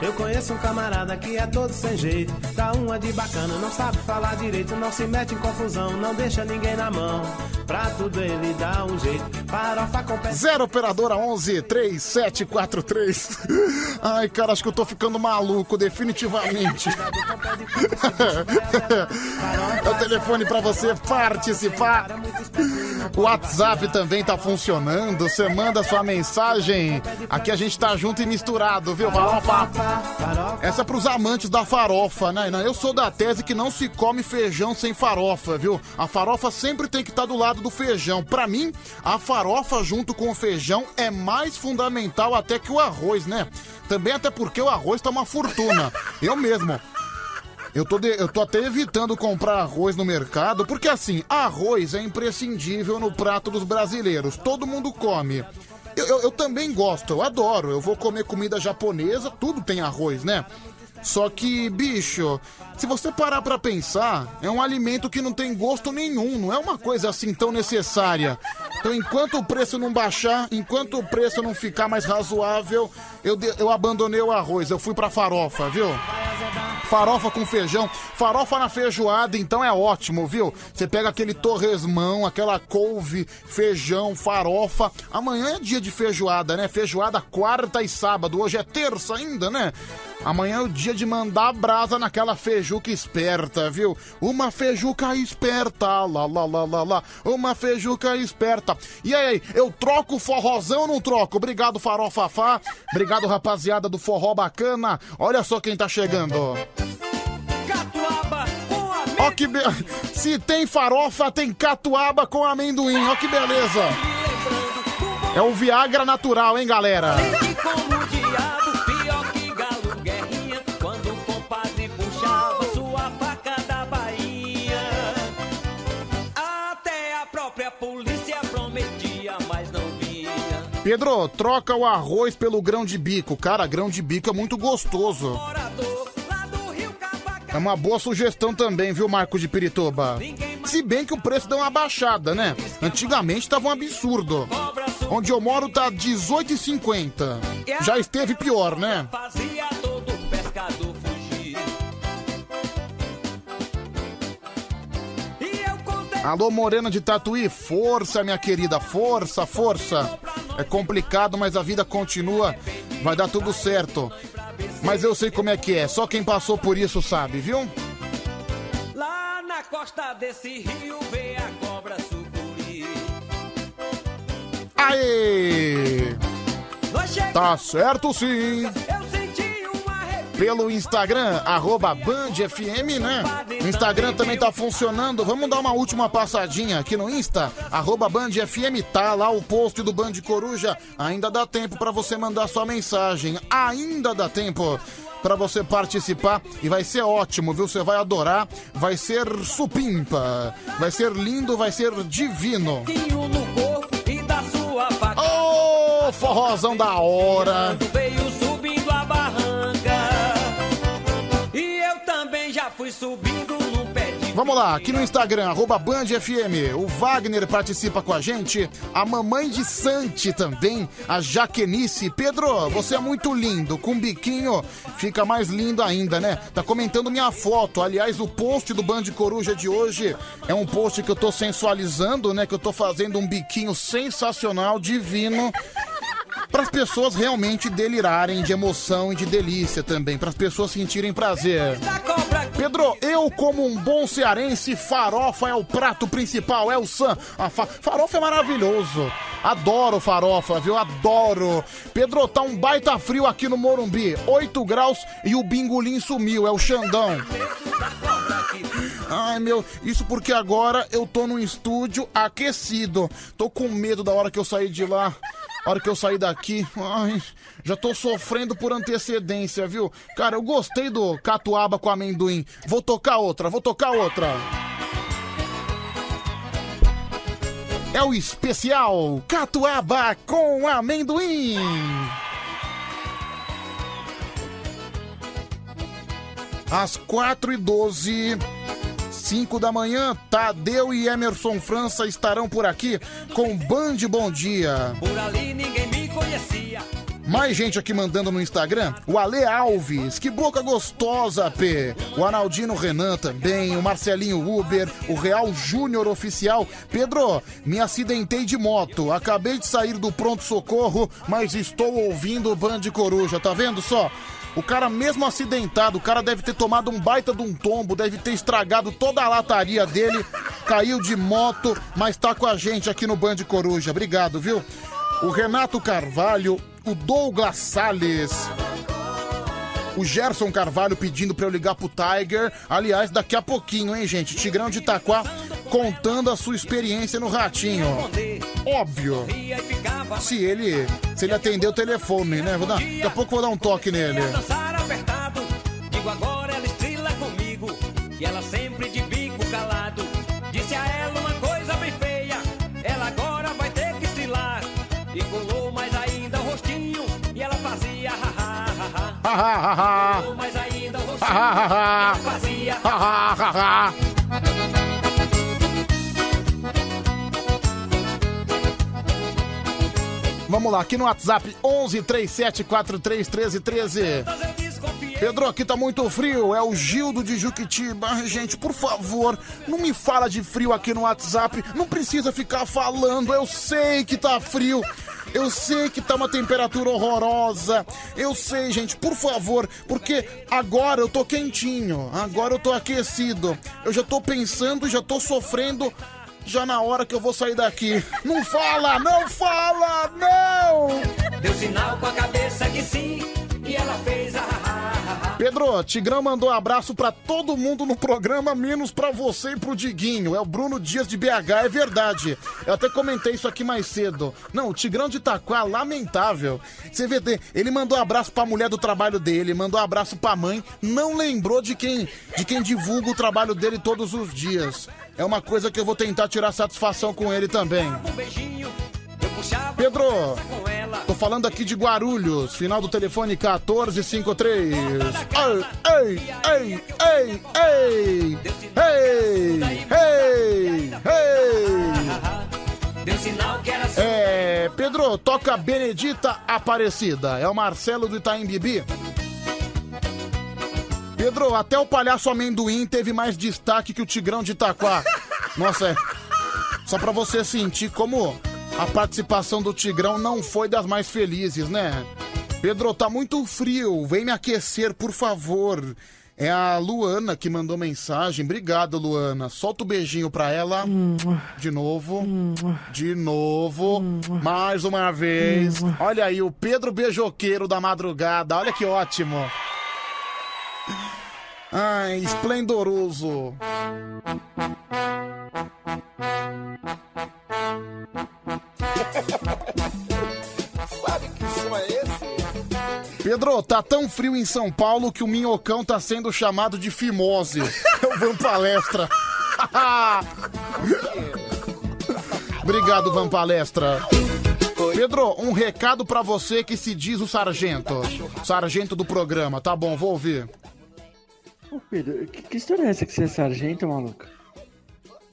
Eu conheço um camarada que é todo sem jeito. Tá uma de bacana, não sabe falar direito, não se mete em confusão, não deixa ninguém na mão. Pra tudo ele dá um jeito. Farofa com pé. Zero operadora 11 3743. Ai, cara, acho que eu tô ficando maluco, definitivamente. é o telefone pra você participar. O WhatsApp também tá funcionando. Você manda sua mensagem. Aqui a gente tá junto e misturado, viu? Farofa. Essa é pros amantes da farofa, né? Eu sou da tese que não se come feijão sem farofa, viu? A farofa sempre tem que estar do lado do feijão. Pra mim, a farofa junto com o feijão é mais fundamental até que o arroz, né? Também até porque o arroz tá uma fortuna. Eu mesmo. Eu tô, de- eu tô até evitando comprar arroz no mercado, porque assim, arroz é imprescindível no prato dos brasileiros. Todo mundo come. Eu, eu- eu também gosto, eu adoro. Eu vou comer comida japonesa, tudo tem arroz, né? Só que, bicho, se você parar pra pensar, é um alimento que não tem gosto nenhum, não é uma coisa assim tão necessária. Então, enquanto o preço não baixar, enquanto o preço não ficar mais razoável, eu, de- eu abandonei o arroz, eu fui pra farofa, viu? Farofa com feijão, farofa na feijoada, então é ótimo, viu? Você pega aquele torresmão, aquela couve, feijão, farofa. Amanhã é dia de feijoada, né? Feijoada quarta e sábado. Hoje é terça ainda, né? Amanhã é o dia de mandar brasa naquela feijuca esperta, viu? Uma feijuca esperta, lá, lá, lá, lá, lá. Uma feijuca esperta. E aí, eu troco o forrozão ou não troco? Obrigado, farofafá. Obrigado, rapaziada do forró bacana. Olha só quem tá chegando. Ó que be... Se tem farofa, tem catuaba com amendoim. Ó que beleza. É o Viagra natural, hein, galera? Pedro, troca o arroz pelo grão de bico. Cara, grão de bico é muito gostoso. É uma boa sugestão também, viu, Marco de Pirituba? Se bem que o preço deu uma baixada, né? Antigamente tava um absurdo. Onde eu moro tá 18,50. Já esteve pior, né? Alô, Morena de Tatuí, força, minha querida, força, força. É complicado, mas a vida continua, vai dar tudo certo. Mas eu sei como é que é, só quem passou por isso sabe, viu? Lá na costa desse rio vê a cobra sucuri. Aê! Tá certo sim! Pelo Instagram, arroba Band FM, né? Instagram também tá funcionando. Vamos dar uma última passadinha aqui no Insta, arroba Band FM, tá lá o post do Band Coruja. Ainda dá tempo pra você mandar sua mensagem. Ainda dá tempo pra você participar e vai ser ótimo, viu? Você vai adorar, vai ser supimpa, vai ser lindo, vai ser divino. Ô, forrozão da hora! Veio subindo a barranca. Vamos lá, aqui no Instagram, arroba Band FM. O Wagner participa com a gente. A mamãe de Santi também. A Jaquenice. Pedro, você é muito lindo. Com biquinho fica mais lindo ainda, né? Tá comentando minha foto. Aliás, o post do Band Coruja de hoje é um post que eu tô sensualizando, né? Que eu tô fazendo um biquinho sensacional, divino. Para as pessoas realmente delirarem de emoção e de delícia também, para as pessoas sentirem prazer. Pedro, eu como um bom cearense, farofa é o prato principal, é o sam. A fa- farofa é maravilhoso. Adoro farofa, viu? Adoro. Pedro, tá um baita frio aqui no Morumbi. 8 graus e o bingolim sumiu, é o Xandão. Ai, meu, isso porque agora eu tô num estúdio aquecido. Tô com medo da hora que eu sair de lá. A hora que eu sair daqui, ai, já tô sofrendo por antecedência, viu? Cara, eu gostei do catuaba com amendoim. Vou tocar outra, vou tocar outra. É o especial catuaba com amendoim. Às 4 e 12 5 da manhã, Tadeu e Emerson França estarão por aqui com Band Bom Dia. Por ali ninguém me conhecia. Mais gente aqui mandando no Instagram. O Ale Alves, que boca gostosa, P. O Analdino Renan também, o Marcelinho Uber, o Real Júnior Oficial. Pedro, me acidentei de moto. Acabei de sair do pronto-socorro, mas estou ouvindo o Band Coruja. Tá vendo só? O cara, mesmo acidentado, o cara deve ter tomado um baita de um tombo, deve ter estragado toda a lataria dele. caiu de moto, mas tá com a gente aqui no Band Coruja. Obrigado, viu? O Renato Carvalho, o Douglas Salles. O Gerson Carvalho pedindo pra eu ligar pro Tiger. Aliás, daqui a pouquinho, hein, gente? Tigrão de Itaquá contando a sua experiência no Ratinho. Óbvio. Se ele, se ele atender o telefone, né? Vou dar, daqui a pouco vou dar um toque nele. Digo agora ela estrela comigo. E ela sempre mais ainda. Ela fazia. Vamos lá, aqui no WhatsApp 11 37 43 13 13. Pedro, aqui tá muito frio. É o Gildo de Juquitiba. Gente, por favor, não me fala de frio aqui no WhatsApp. Não precisa ficar falando. Eu sei que tá frio. Eu sei que tá uma temperatura horrorosa. Eu sei, gente, por favor, porque agora eu tô quentinho. Agora eu tô aquecido. Eu já tô pensando, já tô sofrendo já na hora que eu vou sair daqui. Não fala, não fala, não! Deu sinal com a cabeça que sim. E ela fez ha. Pedro, Tigrão mandou abraço pra todo mundo no programa, menos pra você e pro Diguinho. É o Bruno Dias de BH, é verdade. Eu até comentei isso aqui mais cedo. Não, o Tigrão de Itaquá, lamentável. Você vê, ele mandou abraço pra mulher do trabalho dele, mandou abraço pra mãe, não lembrou de quem, de quem divulga o trabalho dele todos os dias. É uma coisa que eu vou tentar tirar satisfação com ele também. Um beijinho. Pedro, tô falando aqui de Guarulhos, final do telefone 1453. Ei, ei, ei, ei, ei, ei, ei, ei. É, Pedro, toca Benedita Aparecida. É o Marcelo do Itaim Bibi. Pedro, até o palhaço amendoim teve mais destaque que o Tigrão de Itaquá. Nossa, é. Só pra você sentir como a participação do Tigrão não foi das mais felizes, né? Pedro, tá muito frio. Vem me aquecer, por favor. É a Luana que mandou mensagem. Obrigado, Luana. Solta o beijinho pra ela. De novo. De novo. Mais uma vez. Olha aí, o Pedro Beijoqueiro da madrugada. Olha que ótimo. Ai, esplendoroso. Pedro, tá tão frio em São Paulo que o minhocão tá sendo chamado de fimose. Eu vou palestra. Obrigado, Van Palestra. Pedro, um recado pra você que se diz o sargento. Sargento do programa. Tá bom, vou ouvir. Ô Pedro, que, que história é essa que você é sargento, maluco?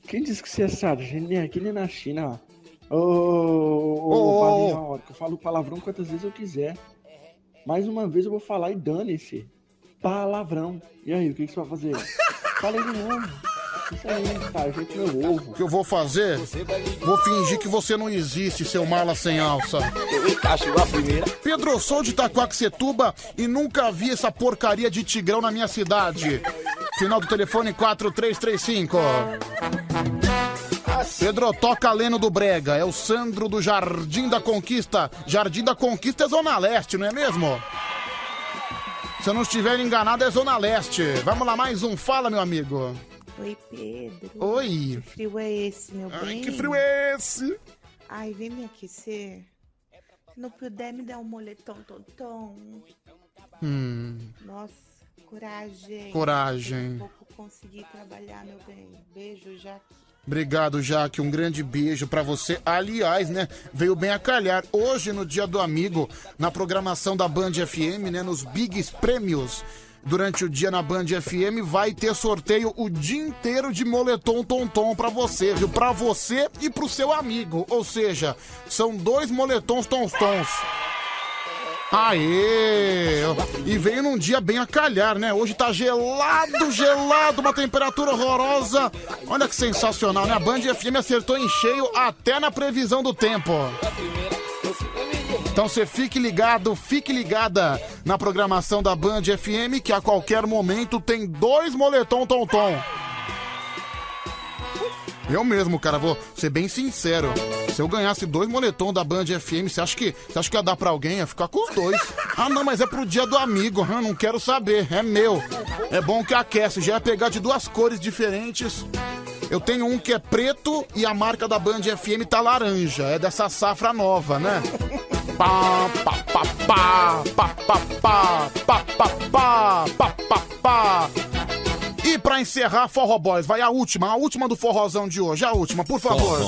Quem disse que você é sargento nem aqui nem na China, ó? Ô, ô, Ô, ô, ô, Valinho, ó, que eu falo palavrão quantas vezes eu quiser. Mais uma vez eu vou falar e dane-se. Palavrão. E aí, o que, que você vai fazer? Falei de novo. Isso aí, sargento meu ovo. O que eu vou fazer? Vou fingir que você não existe, seu mala sem alça. Eu encaixo a primeira. Pedro, eu sou de Itaquaquecetuba e nunca vi essa porcaria de tigrão na minha cidade. Final do telefone 4335. Pedro, toca Leno do Brega. É o Sandro do Jardim da Conquista. Jardim da Conquista é Zona Leste, não é mesmo? Se eu não estiver enganado, é Zona Leste. Vamos lá, mais um. Fala, meu amigo. Oi, Pedro. Oi. Que frio é esse, meu Ai, bem? que frio é esse? Ai, vem me aquecer. Se não puder, me dá um moletom tonton. Hum, Nossa, coragem. Coragem. Vou conseguir trabalhar, meu bem. Beijo, Jaque. Obrigado, Jaque. Um grande beijo pra você. Aliás, né, veio bem a calhar. Hoje, no Dia do Amigo, na programação da Band FM, né, nos Bigs Prêmios, durante o dia na Band FM, vai ter sorteio o dia inteiro de moletom tonton pra você, viu? Pra você e pro seu amigo. Ou seja, são dois moletons tons-tons. Aê! E veio num dia bem a calhar, né? Hoje tá gelado, gelado, uma temperatura horrorosa. Olha que sensacional, né? A Band FM acertou em cheio até na previsão do tempo. Então você fique ligado, fique ligada na programação da Band FM, que a qualquer momento tem dois moletom tom tom. Eu mesmo, cara, vou ser bem sincero. Se eu ganhasse dois moletom da Band FM, você acha que, você acha que ia dar pra alguém? Ia ficar com os dois. Ah, não, mas é pro dia do amigo. Ah, não quero saber. É meu. É bom que aquece. Já ia pegar de duas cores diferentes. Eu tenho um que é preto e a marca da Band FM tá laranja. É dessa safra nova, né? Pá, pá, pá, pá, pá, pá, pá, pá, pá, pá, pá, pá, pá. E pra encerrar, Forró Boys, vai a última, a última do forrozão de hoje, a última, por favor.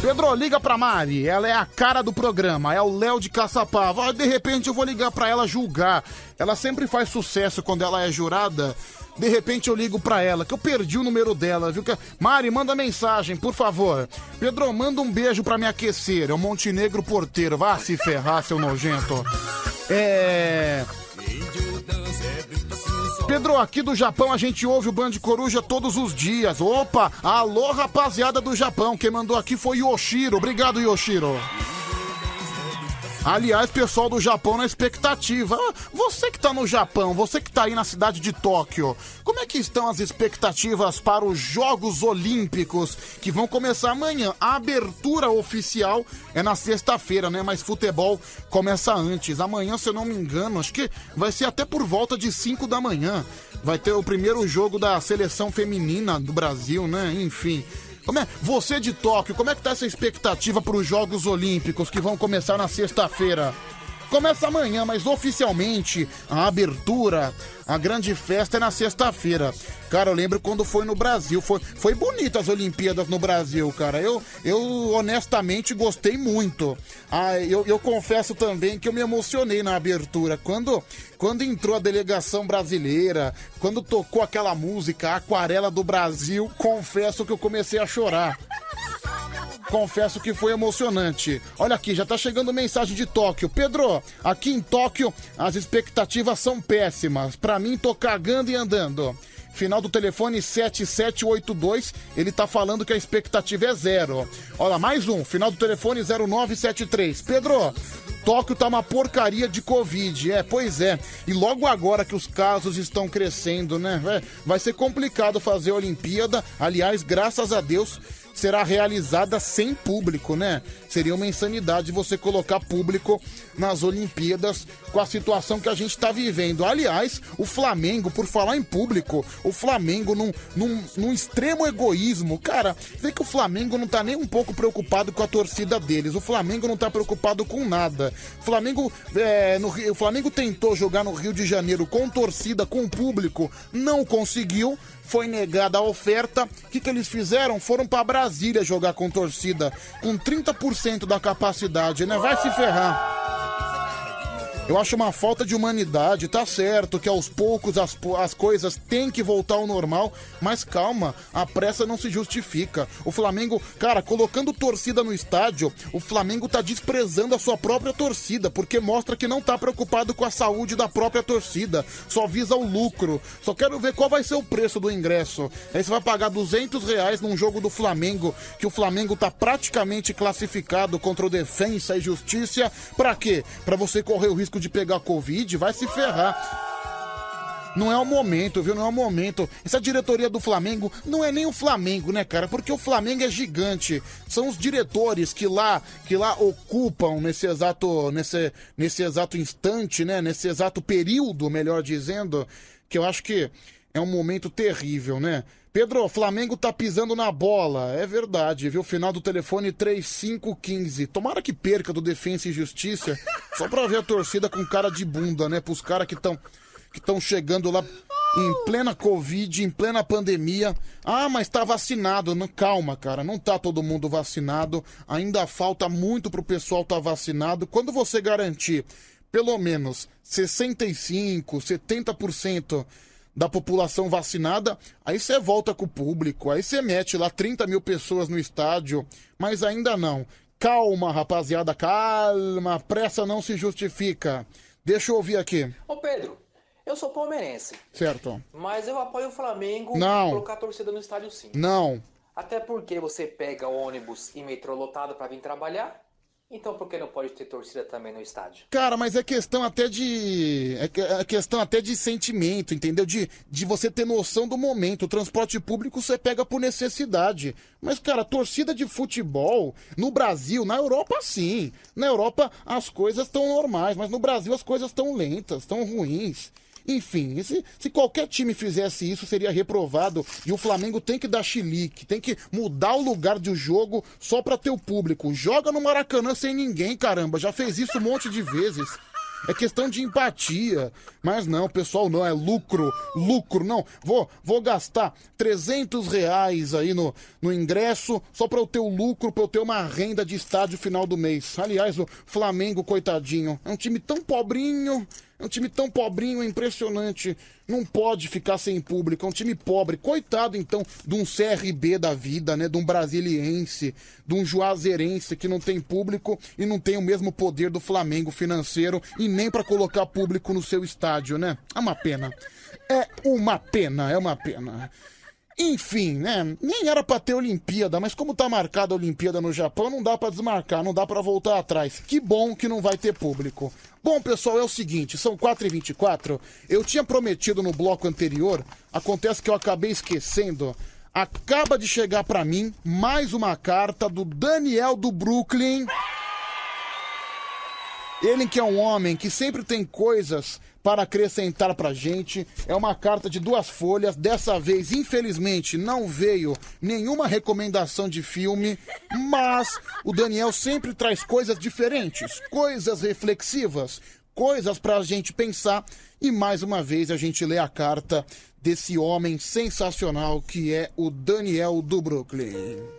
Pedro, liga pra Mari, ela é a cara do programa, é o Léo de Caçapava. De repente eu vou ligar pra ela julgar. Ela sempre faz sucesso quando ela é jurada. De repente eu ligo pra ela, que eu perdi o número dela, viu? Mari, manda mensagem, por favor. Pedro, manda um beijo pra me aquecer. É o Montenegro Porteiro. Vá se ferrar, seu nojento. É. Pedro, aqui do Japão a gente ouve o Band Coruja todos os dias. Opa, alô rapaziada do Japão. Quem mandou aqui foi Yoshiro. Obrigado, Yoshiro. Aliás, pessoal do Japão na expectativa. Ah, Você que tá no Japão, você que tá aí na cidade de Tóquio, como é que estão as expectativas para os Jogos Olímpicos que vão começar amanhã? A abertura oficial é na sexta-feira, né? Mas futebol começa antes. Amanhã, se eu não me engano, acho que vai ser até por volta de 5 da manhã. Vai ter o primeiro jogo da seleção feminina do Brasil, né? Enfim. Como é, você de Tóquio, como é que tá essa expectativa para os Jogos Olímpicos que vão começar na sexta-feira? Começa amanhã, mas oficialmente a abertura, a grande festa é na sexta-feira. Cara, eu lembro quando foi no Brasil, foi, foi bonito as Olimpíadas no Brasil, cara. Eu, eu honestamente gostei muito. Ah, eu, eu confesso também que eu me emocionei na abertura. Quando, quando entrou a delegação brasileira, quando tocou aquela música Aquarela do Brasil, confesso que eu comecei a chorar. Confesso que foi emocionante. Olha aqui, já tá chegando mensagem de Tóquio. Pedro, aqui em Tóquio as expectativas são péssimas. Pra mim, tô cagando e andando. Final do telefone 7782, ele tá falando que a expectativa é zero. Olha, mais um, final do telefone 0973. Pedro, Tóquio tá uma porcaria de Covid. É, pois é. E logo agora que os casos estão crescendo, né? É, vai ser complicado fazer a Olimpíada. Aliás, graças a Deus, será realizada sem público, né? Seria uma insanidade você colocar público nas Olimpíadas com a situação que a gente está vivendo. Aliás, o Flamengo, por falar em público, o Flamengo num, num, num extremo egoísmo, cara, vê que o Flamengo não tá nem um pouco preocupado com a torcida deles. O Flamengo não tá preocupado com nada. O Flamengo, é, no o Flamengo tentou jogar no Rio de Janeiro com torcida, com público, não conseguiu foi negada a oferta. O que, que eles fizeram? Foram pra Brasília jogar com torcida, com 30% da capacidade, né? Vai se ferrar. Oh. Eu acho uma falta de humanidade, tá certo que aos poucos as, as coisas têm que voltar ao normal, mas calma, a pressa não se justifica. O Flamengo, cara, colocando torcida no estádio, o Flamengo tá desprezando a sua própria torcida, porque mostra que não tá preocupado com a saúde da própria torcida, só visa o lucro. Só quero ver qual vai ser o preço do ingresso. Aí você vai pagar 200 reais num jogo do Flamengo, que o Flamengo tá praticamente classificado contra o Defensa e Justiça, pra quê? Pra você correr o risco de pegar Covid, vai se ferrar. Não é o momento, viu? Não é o momento. Essa diretoria do Flamengo não é nem o Flamengo, né, cara? Porque o Flamengo é gigante. São os diretores que lá, que lá ocupam nesse exato, nesse, nesse exato instante, né? Nesse exato período, melhor dizendo, que eu acho que é um momento terrível, né? Pedro, Flamengo tá pisando na bola. É verdade, viu? Final do telefone 3515. Tomara que perca do Defensa e Justiça, só pra ver a torcida com cara de bunda, né? Pros caras que estão que chegando lá em plena Covid, em plena pandemia. Ah, mas tá vacinado. Não, calma, cara, não tá todo mundo vacinado. Ainda falta muito pro pessoal tá vacinado. Quando você garantir pelo menos 65, 70% da população vacinada, aí você volta com o público, aí você mete lá 30 mil pessoas no estádio, mas ainda não. Calma, rapaziada, calma, pressa não se justifica. Deixa eu ouvir aqui, Ô Pedro, eu sou palmeirense, certo? mas eu apoio o Flamengo Não. colocar a torcida no estádio sim. Não. Até porque você pega ônibus e metrô lotado pra vir trabalhar Então por que não pode ter torcida também no estádio? Cara, mas é questão até de. É é questão até de sentimento, entendeu? De, de você ter noção do momento. O transporte público você pega por necessidade. Mas, cara, torcida de futebol, no Brasil, na Europa sim. Na Europa as coisas estão normais, mas no Brasil as coisas estão lentas, estão ruins. Enfim, se, se qualquer time fizesse isso, seria reprovado. E o Flamengo tem que dar chilique, tem que mudar o lugar do jogo só pra ter o público. Joga no Maracanã sem ninguém, caramba. Já fez isso um monte de vezes. É questão de empatia. Mas não, pessoal, não. É lucro. Lucro, não. Vou, vou gastar 300 reais aí no, no ingresso só pra eu ter o lucro, pra eu ter uma renda de estádio final do mês. Aliás, o Flamengo, coitadinho, é um time tão pobrinho. É um time tão pobrinho, é impressionante. Não pode ficar sem público. É um time pobre. Coitado, então, de um CRB da vida, né? De um brasiliense, de um juazeirense que não tem público e não tem o mesmo poder do Flamengo financeiro e nem pra colocar público no seu estádio, né? É uma pena. É uma pena, é uma pena. Enfim, né? Nem era pra ter Olimpíada, mas como tá marcada a Olimpíada no Japão, não dá pra desmarcar, não dá pra voltar atrás. Que bom que não vai ter público. Bom, pessoal, é o seguinte, são 4h24. Eu tinha prometido no bloco anterior, acontece que eu acabei esquecendo. Acaba de chegar pra mim mais uma carta do Daniel do Brooklyn. Ele que é um homem que sempre tem coisas para acrescentar pra gente. É uma carta de duas folhas. Dessa vez, infelizmente, não veio nenhuma recomendação de filme, mas o Daniel sempre traz coisas diferentes, coisas reflexivas, coisas pra gente pensar. E mais uma vez a gente lê a carta desse homem sensacional que é o Daniel do Brooklyn.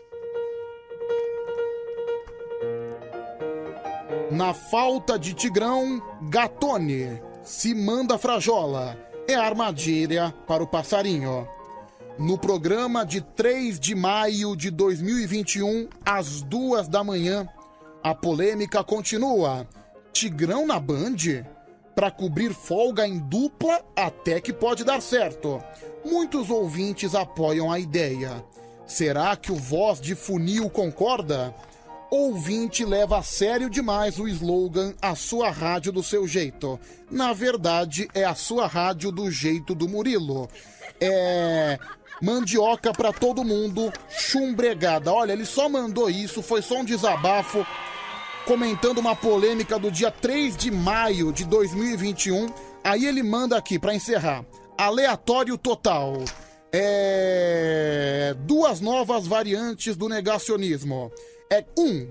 Na falta de Tigrão, Gatone se manda frajola. É armadilha para o passarinho. No programa de 3 de maio de 2021, às duas da manhã, a polêmica continua. Tigrão na Band? Para cobrir folga em dupla, até que pode dar certo. Muitos ouvintes apoiam a ideia. Será que o voz de funil concorda? Ouvinte leva a sério demais o slogan A sua rádio do seu jeito. Na verdade, é a sua rádio do jeito do Murilo. É. Mandioca pra todo mundo, chumbregada. Olha, ele só mandou isso, foi só um desabafo comentando uma polêmica do dia 3 de maio de 2021. Aí ele manda aqui pra encerrar. Aleatório total. É... Duas novas variantes do negacionismo. É um.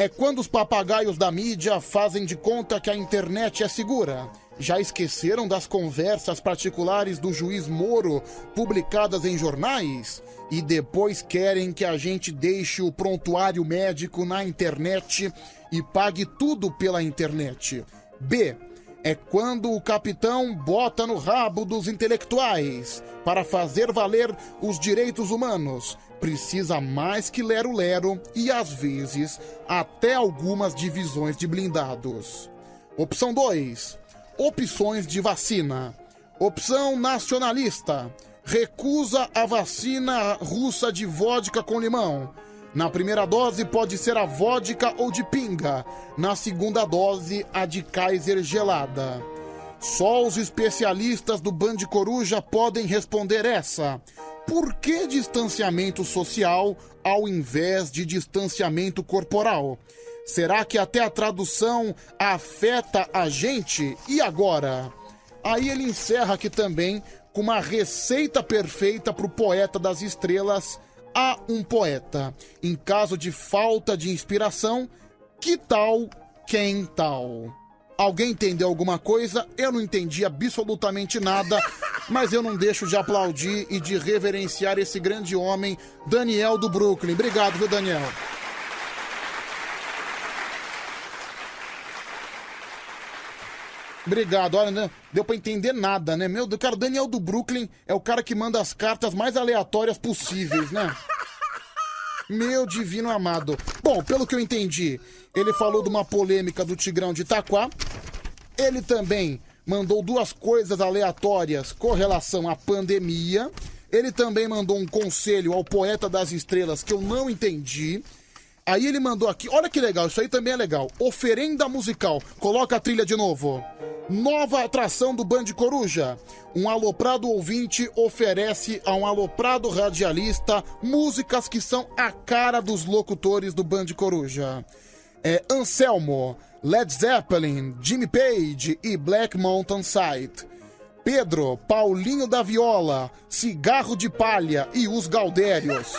É quando os papagaios da mídia fazem de conta que a internet é segura. Já esqueceram das conversas particulares do juiz Moro publicadas em jornais? E depois querem que a gente deixe o prontuário médico na internet e pague tudo pela internet. B. É quando o capitão bota no rabo dos intelectuais para fazer valer os direitos humanos. Precisa mais que lero-lero e, às vezes, até algumas divisões de blindados. Opção 2. Opções de vacina. Opção nacionalista. Recusa a vacina russa de vodka com limão. Na primeira dose pode ser a vodka ou de pinga. Na segunda dose, a de Kaiser gelada. Só os especialistas do Band Coruja podem responder essa. Por que distanciamento social ao invés de distanciamento corporal? Será que até a tradução afeta a gente? E agora? Aí ele encerra aqui também com uma receita perfeita para o poeta das estrelas, a um poeta. Em caso de falta de inspiração, que tal quem tal? Alguém entendeu alguma coisa? Eu não entendi absolutamente nada, mas eu não deixo de aplaudir e de reverenciar esse grande homem, Daniel do Brooklyn. Obrigado, viu, Daniel? Obrigado, olha, né? deu pra entender nada, né? Meu Deus, cara, o Daniel do Brooklyn é o cara que manda as cartas mais aleatórias possíveis, né? Meu divino amado. Bom, pelo que eu entendi, ele falou de uma polêmica do Tigrão de Itaquá. Ele também mandou duas coisas aleatórias com relação à pandemia. Ele também mandou um conselho ao poeta das estrelas que eu não entendi. Aí ele mandou aqui, olha que legal, isso aí também é legal. Oferenda musical. Coloca a trilha de novo. Nova atração do Band Coruja. Um aloprado ouvinte oferece a um aloprado radialista músicas que são a cara dos locutores do Band Coruja. É Anselmo, Led Zeppelin, Jimmy Page e Black Mountain Side. Pedro, Paulinho da Viola, Cigarro de Palha e os Gaudérios.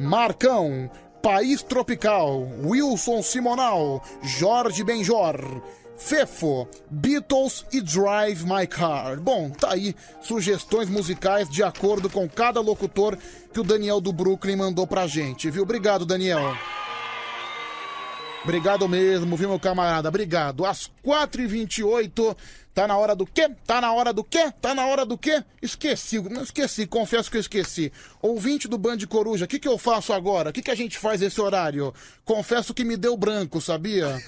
Marcão, País Tropical, Wilson Simonal, Jorge Benjor, Fefo, Beatles e Drive My Car. Bom, tá aí sugestões musicais de acordo com cada locutor que o Daniel do Brooklyn mandou pra gente, viu? Obrigado, Daniel. Obrigado mesmo, viu, meu camarada? Obrigado. Às 4h28, tá na hora do quê? Tá na hora do quê? Tá na hora do quê? Esqueci, não esqueci, confesso que eu esqueci. Ouvinte do Band Coruja, o que, que eu faço agora? O que, que a gente faz nesse horário? Confesso que me deu branco, sabia?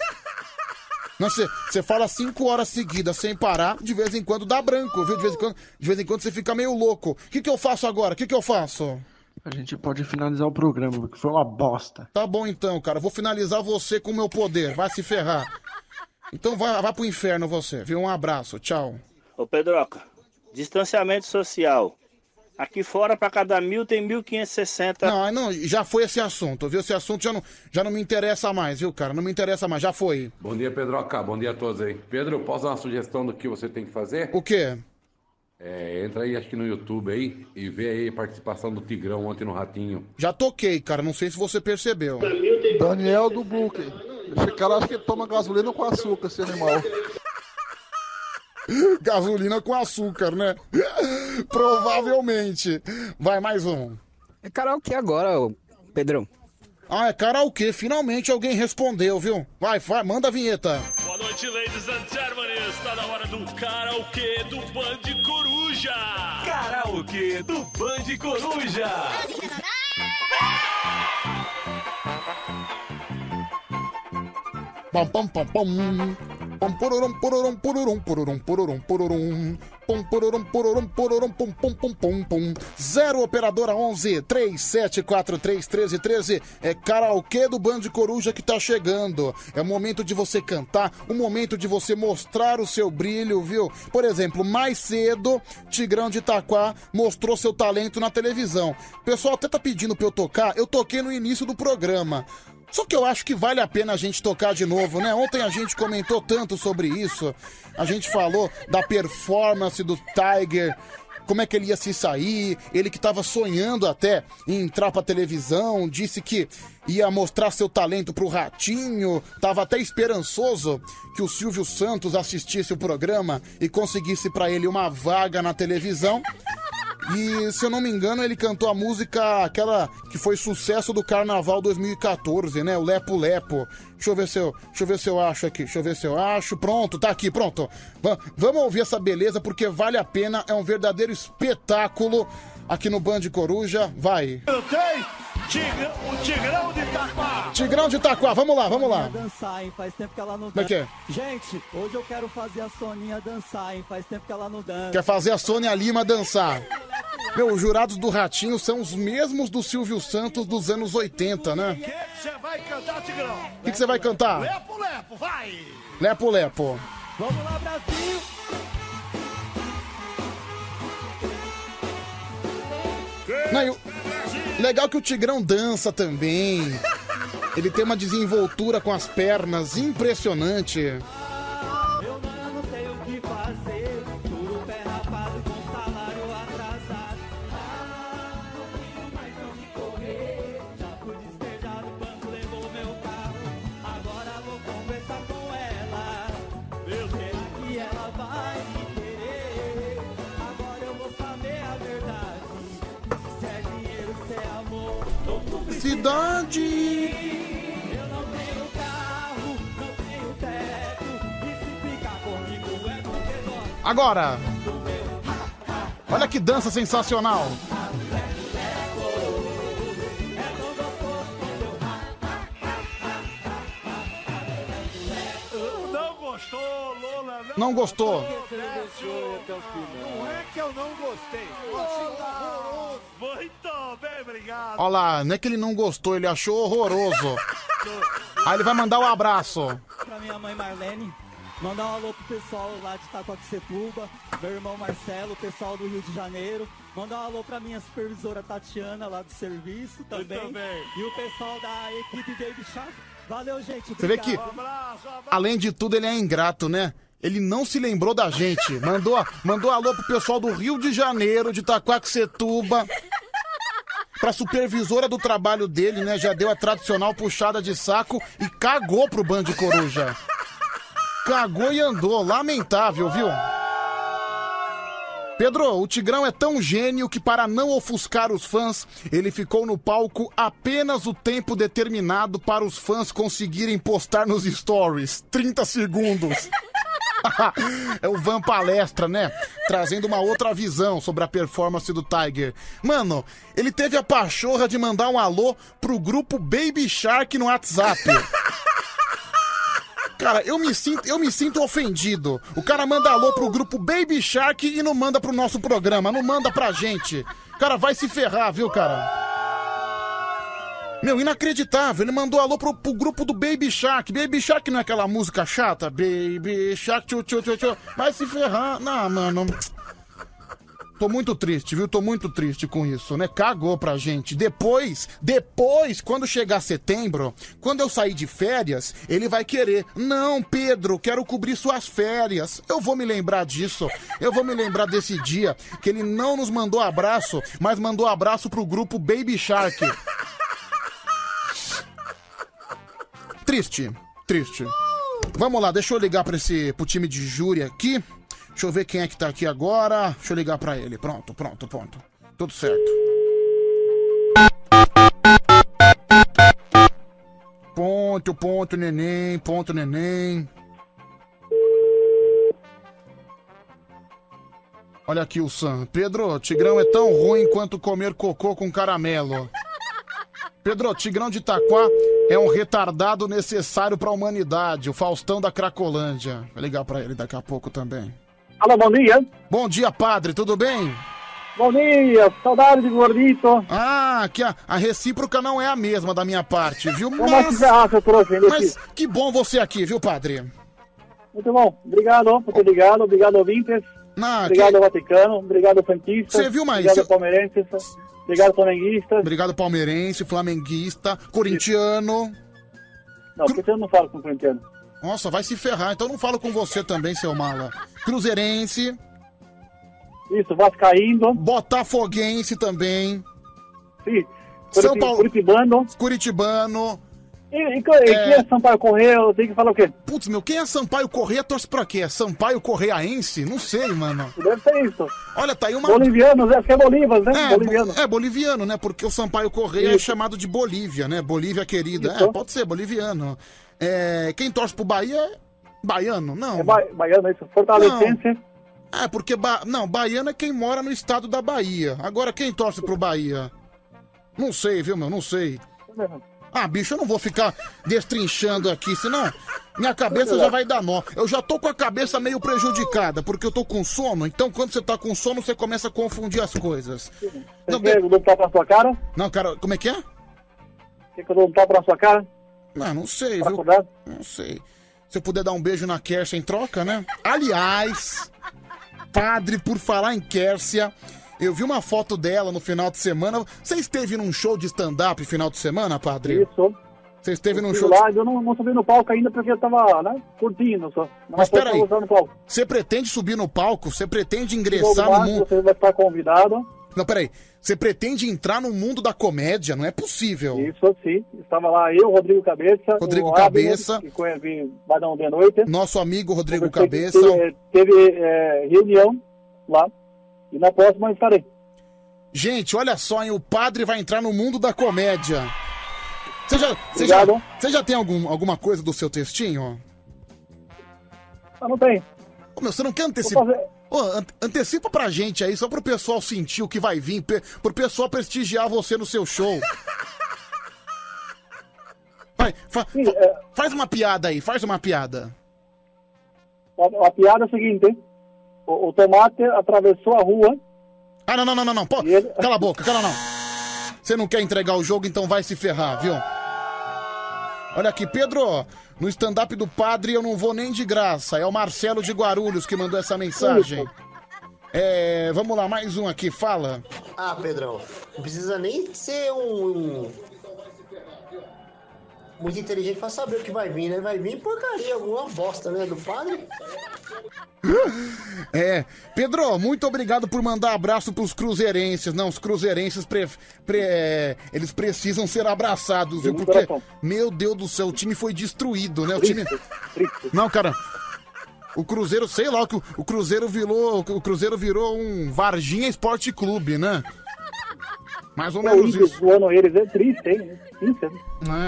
Você fala cinco horas seguidas sem parar, de vez em quando dá branco, viu? De vez em quando, de vez em quando você fica meio louco. O que, que eu faço agora? O que, que eu faço? A gente pode finalizar o programa, porque foi uma bosta. Tá bom então, cara. Vou finalizar você com o meu poder. Vai se ferrar. Então vai, vai pro inferno você, viu? Um abraço. Tchau. Ô Pedroca, distanciamento social. Aqui fora, pra cada mil, tem 1.560. Não, não, já foi esse assunto, viu? Esse assunto já não, já não me interessa mais, viu, cara? Não me interessa mais, já foi. Bom dia, Pedroca. Bom dia a todos aí. Pedro, posso dar uma sugestão do que você tem que fazer? O quê? É, entra aí, acho que no YouTube aí, e vê aí a participação do Tigrão ontem no Ratinho. Já toquei, cara. Não sei se você percebeu. Daniel do Brooklyn. Esse cara acha que toma gasolina com açúcar, esse animal. Gasolina com açúcar, né? Provavelmente. Vai, mais um. É karaokê agora, ô Pedrão. Ah, é karaokê. Finalmente alguém respondeu, viu? Vai, vai, manda a vinheta. Boa noite, ladies and gentlemen. Está na hora do karaokê do Band Coruja. Karaokê do Band Coruja. Pam, pam, pam, pam. Pam, pururum, pururum, pururum, pururum, pururum, pururum. Pum, pururum, pururum, pururum, pum, pum, pum, pum, pum. Zero operadora 11 3743 1313. É karaokê do Band Coruja que tá chegando. É o momento de você cantar, o momento de você mostrar o seu brilho, viu? Por exemplo, mais cedo, Tigrão de Itaquá mostrou seu talento na televisão. O pessoal até tá pedindo pra eu tocar, eu toquei no início do programa. Só que eu acho que vale a pena a gente tocar de novo, né? Ontem a gente comentou tanto sobre isso. A gente falou da performance do Tiger, como é que ele ia se sair, ele que estava sonhando até em entrar pra televisão, disse que ia mostrar seu talento pro Ratinho, tava até esperançoso que o Silvio Santos assistisse o programa e conseguisse pra ele uma vaga na televisão. E se eu não me engano, ele cantou a música, aquela que foi sucesso do Carnaval 2014, né? O Lepo Lepo. Deixa eu ver se eu, deixa eu, ver se eu acho aqui. Deixa eu ver se eu acho. Pronto, tá aqui, pronto. Va- vamos ouvir essa beleza porque vale a pena. É um verdadeiro espetáculo aqui no Band Coruja. Vai. Eu tenho Tigrão, o Tigrão de Itaquá. Tigrão de Itaquá, vamos lá, vamos lá. dançar, hein? Faz tempo que ela não Como é que é? Gente, hoje eu quero fazer a Soninha dançar, hein? Faz tempo que ela não dança. Quer fazer a Sônia Lima dançar. Meu, os jurados do Ratinho são os mesmos do Silvio Santos dos anos 80, né? O que você vai cantar, Tigrão? O que que você vai cantar? Lepo, lepo, vai. Lepo Lepo. Vamos lá, Brasil! Não, e o- Legal que o Tigrão dança também. Ele tem uma desenvoltura com as pernas impressionante. Cidade. Eu não tenho carro, não tenho teto. E se ficar comigo é porque. Agora. Olha que dança sensacional. Não gostou, Lola? Não, Não gostou. Não é que eu não gostei. Eu achei horroroso. Olha lá, não é que ele não gostou, ele achou horroroso. Aí ele vai mandar um abraço. Pra minha mãe Marlene, mandar um alô pro pessoal lá de Itacoaxetuba, meu irmão Marcelo, o pessoal do Rio de Janeiro. Mandar um alô pra minha supervisora Tatiana lá do serviço também. também. E o pessoal da equipe Baby Shark. Valeu, gente. Você vê que, além de tudo, ele é ingrato, né? Ele não se lembrou da gente. Mandou, mandou alô pro pessoal do Rio de Janeiro, de Itaquaquecetuba. Pra supervisora do trabalho dele, né? Já deu a tradicional puxada de saco e cagou pro Band Coruja. Cagou e andou. Lamentável, viu? Pedro, o Tigrão é tão gênio que, para não ofuscar os fãs, ele ficou no palco apenas o tempo determinado para os fãs conseguirem postar nos stories 30 segundos. é o Van Palestra, né? Trazendo uma outra visão sobre a performance do Tiger. Mano, ele teve a pachorra de mandar um alô pro grupo Baby Shark no WhatsApp. Cara, eu me sinto, eu me sinto ofendido. O cara manda alô pro grupo Baby Shark e não manda pro nosso programa, não manda pra gente. Cara, vai se ferrar, viu, cara? Meu, inacreditável. Ele mandou alô pro, pro grupo do Baby Shark. Baby Shark não é aquela música chata? Baby Shark, tchu, tchu, tchu, tchu. Vai se ferrar. Não, mano. Tô muito triste, viu? Tô muito triste com isso, né? Cagou pra gente. Depois, depois, quando chegar setembro, quando eu sair de férias, ele vai querer. Não, Pedro, quero cobrir suas férias. Eu vou me lembrar disso. Eu vou me lembrar desse dia que ele não nos mandou abraço, mas mandou abraço pro grupo Baby Shark. Triste, triste. Vamos lá, deixa eu ligar pra esse pro time de júri aqui. Deixa eu ver quem é que tá aqui agora. Deixa eu ligar pra ele. Pronto, pronto, pronto. Tudo certo. Ponto, ponto, neném, ponto, neném. Olha aqui o Sam. Pedro, Tigrão é tão ruim quanto comer cocô com caramelo. Pedro, Tigrão de Itaquá é um retardado necessário pra humanidade. O Faustão da Cracolândia. Vou ligar pra ele daqui a pouco também. Alô, bom dia. Bom dia, padre, tudo bem? Bom dia, saudade de gordito. Ah, que a, a recíproca não é a mesma da minha parte, viu? Ainda mas aqui. que bom você aqui, viu, padre? Muito bom, obrigado por ter ligado, obrigado ouvintes, Ah, obrigado que- Vaticano, obrigado Santistas, Você viu, mas obrigado Palmeirenses, obrigado Flamenguistas. Obrigado, palmeirense, flamenguista, corintiano. Não, porque eu não falo com corintiano. Nossa, vai se ferrar, então não falo com você também, seu mala. Cruzeirense. Isso, Vascaíno. Botafoguense também. Sim. São Paulo. Curitibano. Curitibano. E, e, quem é Sampaio Correia, eu tenho que falar o quê? Putz, meu, quem é Sampaio Correia torce pra quê? É Sampaio Correiaense? Não sei, mano. Deve ser isso. Olha, tá aí uma. Bolivianos, acho que é Bolívas, né? É, Boliviano. bo- é boliviano, né? Porque o Sampaio Correia é chamado de Bolívia, né? Bolívia querida. Isso. É, pode ser, boliviano. É, quem torce pro Bahia é baiano, não. É ba- baiano, isso. Fortalecense. É, porque. Ba... Não, baiano é quem mora no estado da Bahia. Agora, quem torce pro Bahia? Não sei, viu, meu? Não sei. Ah, bicho, eu não vou ficar destrinchando aqui, senão minha cabeça já vai dar nó. Eu já tô com a cabeça meio prejudicada, porque eu tô com sono. Então, quando você tá com sono, você começa a confundir as coisas. Quer que eu dou um tapa na sua cara? Não, cara, como é que é? Quer que eu dou um tapa na sua cara? Não, não sei, Pra viu? acordar? Não sei. Se eu puder dar um beijo na Kércia em troca, né? Aliás, padre, por falar em Kércia, eu vi uma foto dela no final de semana. Você esteve num show de stand-up final de semana, padre? Isso. Você esteve num Fui show lá, de... eu não, não subi no palco ainda porque eu tava, né, curtindo só. Mas peraí, você pretende subir no palco? Você pretende ingressar no mundo... Você vai estar convidado. Não, peraí. Você pretende entrar no mundo da comédia? Não é possível. Isso, sim. Estava lá eu, Rodrigo Cabeça. Rodrigo Abner, Cabeça. Que conhece Badão de Noite. Nosso amigo Rodrigo Cabeça. Teve, teve, é, reunião lá. E na próxima eu estarei. Gente, olha só, hein? O padre vai entrar no mundo da comédia. Você já, você Obrigado. já, você já tem algum, alguma coisa do seu textinho? Ah, não tem. Ô, meu, você não quer antecipar? Ô, an- antecipa pra gente aí, só pro pessoal sentir o que vai vir, pe- pro pessoal prestigiar você no seu show. Vai, fa- fa- é. faz uma piada aí, faz uma piada. A, a piada é a seguinte, hein? O, o tomate atravessou a rua. Ah, não, não, não, não, não. Pô, Cala a boca, cala não. Você não quer entregar o jogo, então vai se ferrar, viu? Olha aqui, Pedro, no stand-up do padre eu não vou nem de graça. É o Marcelo de Guarulhos que mandou essa mensagem. É, vamos lá, mais um aqui, fala. Ah, Pedrão, não precisa nem ser um. um- Muito inteligente pra saber o que vai vir, né? Vai vir porcaria, alguma bosta, né? Do padre. É, Pedro, muito obrigado por mandar abraço pros cruzeirenses. Não, os cruzeirenses, pre- pre- é, eles precisam ser abraçados, viu? Porque, meu Deus do céu, o time foi destruído, né? O time... Não, cara, o Cruzeiro, sei lá, o o Cruzeiro virou, o Cruzeiro virou um Varginha Esporte Clube, né? Mais ou o menos isso. zoando eles é triste, hein?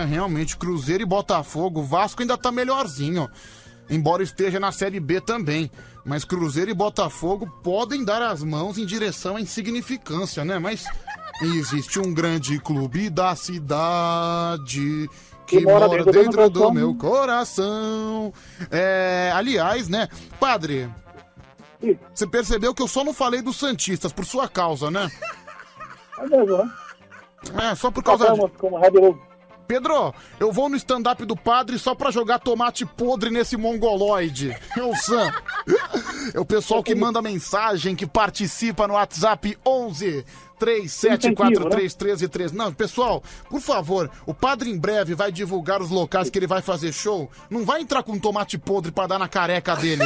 É, realmente, Cruzeiro e Botafogo. O Vasco ainda tá melhorzinho. Embora esteja na Série B também. Mas Cruzeiro e Botafogo podem dar as mãos em direção à insignificância, né? Mas existe um grande clube da cidade que, mora, dentro, do, coração. meu coração. É, aliás, né, padre? Você percebeu que eu só não falei dos Santistas por sua causa, né? É né? Só por causa de... Pedro, eu vou no stand-up do padre só pra jogar tomate podre nesse mongoloide. É o Sam. É o pessoal que manda mensagem, que participa no WhatsApp 11 37431313. Não, pessoal, por favor, o padre em breve vai divulgar os locais que ele vai fazer show. Não vai entrar com tomate podre pra dar na careca dele.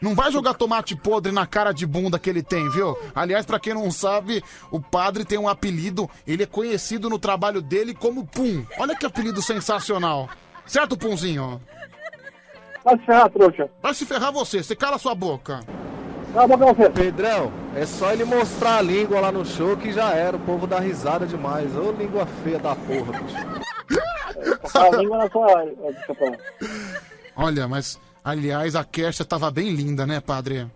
Não vai jogar tomate podre na cara de bunda que ele tem, viu? Aliás, pra quem não sabe, o padre tem um apelido, ele é conhecido no trabalho dele como Pum. Olha que apelido sensacional. Certo, Punzinho? Vai se ferrar, trouxa. Vai se ferrar você, você cala sua boca. Cala a boca você. Pedrão, é só ele mostrar a língua lá no show que já era. O povo dá risada demais. Ô língua feia da porra, bicho. Pra lá. Olha, mas, aliás, a Kersia tava bem linda, né, padre?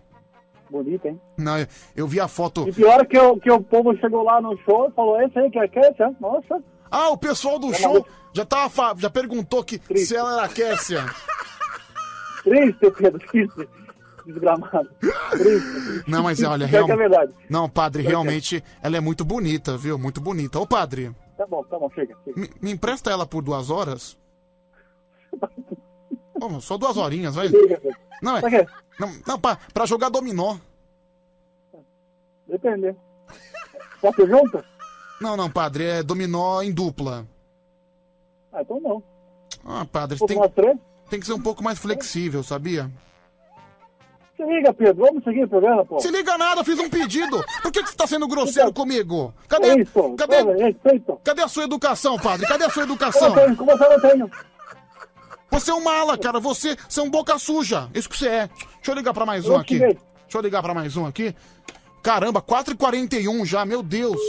Bonito, hein? Não, eu, eu vi a foto. E pior é que, o- que o povo chegou lá no show e falou, esse aí que é Kessia? Nossa. Ah, o pessoal do show já tava já perguntou que se ela era a Kersia. Triste, Pedro, triste. Desgramado. Triste. Não, mas olha, é realmente. verdade. Não, padre, é. realmente ela é muito bonita, viu? Muito bonita. Ô, padre, Tá bom, tá bom, chega. chega. me, me empresta ela por duas horas? Ô, só duas horinhas, vai. Não, é. Pra quê? Não, não pra, pra jogar dominó. Depende. Posso junto? Não, não, padre, é dominó em dupla. Ah, então não. Ah, padre, Pouco tem, tem que ser um pouco mais flexível, sabia? Se liga, Pedro, vamos seguir o programa, pô. Se liga nada, eu fiz um pedido. Por que, que você tá sendo grosseiro comigo? É Cadê, isso, cadê, é cadê a sua educação, padre? Cadê a sua Eu educação? não tenho, como você não tenho? Você é um mala, cara. Você, você é um boca suja. Isso que você é. Deixa eu ligar pra mais um aqui. Deixa eu ligar pra mais um aqui. Caramba, 4h41 já, meu Deus.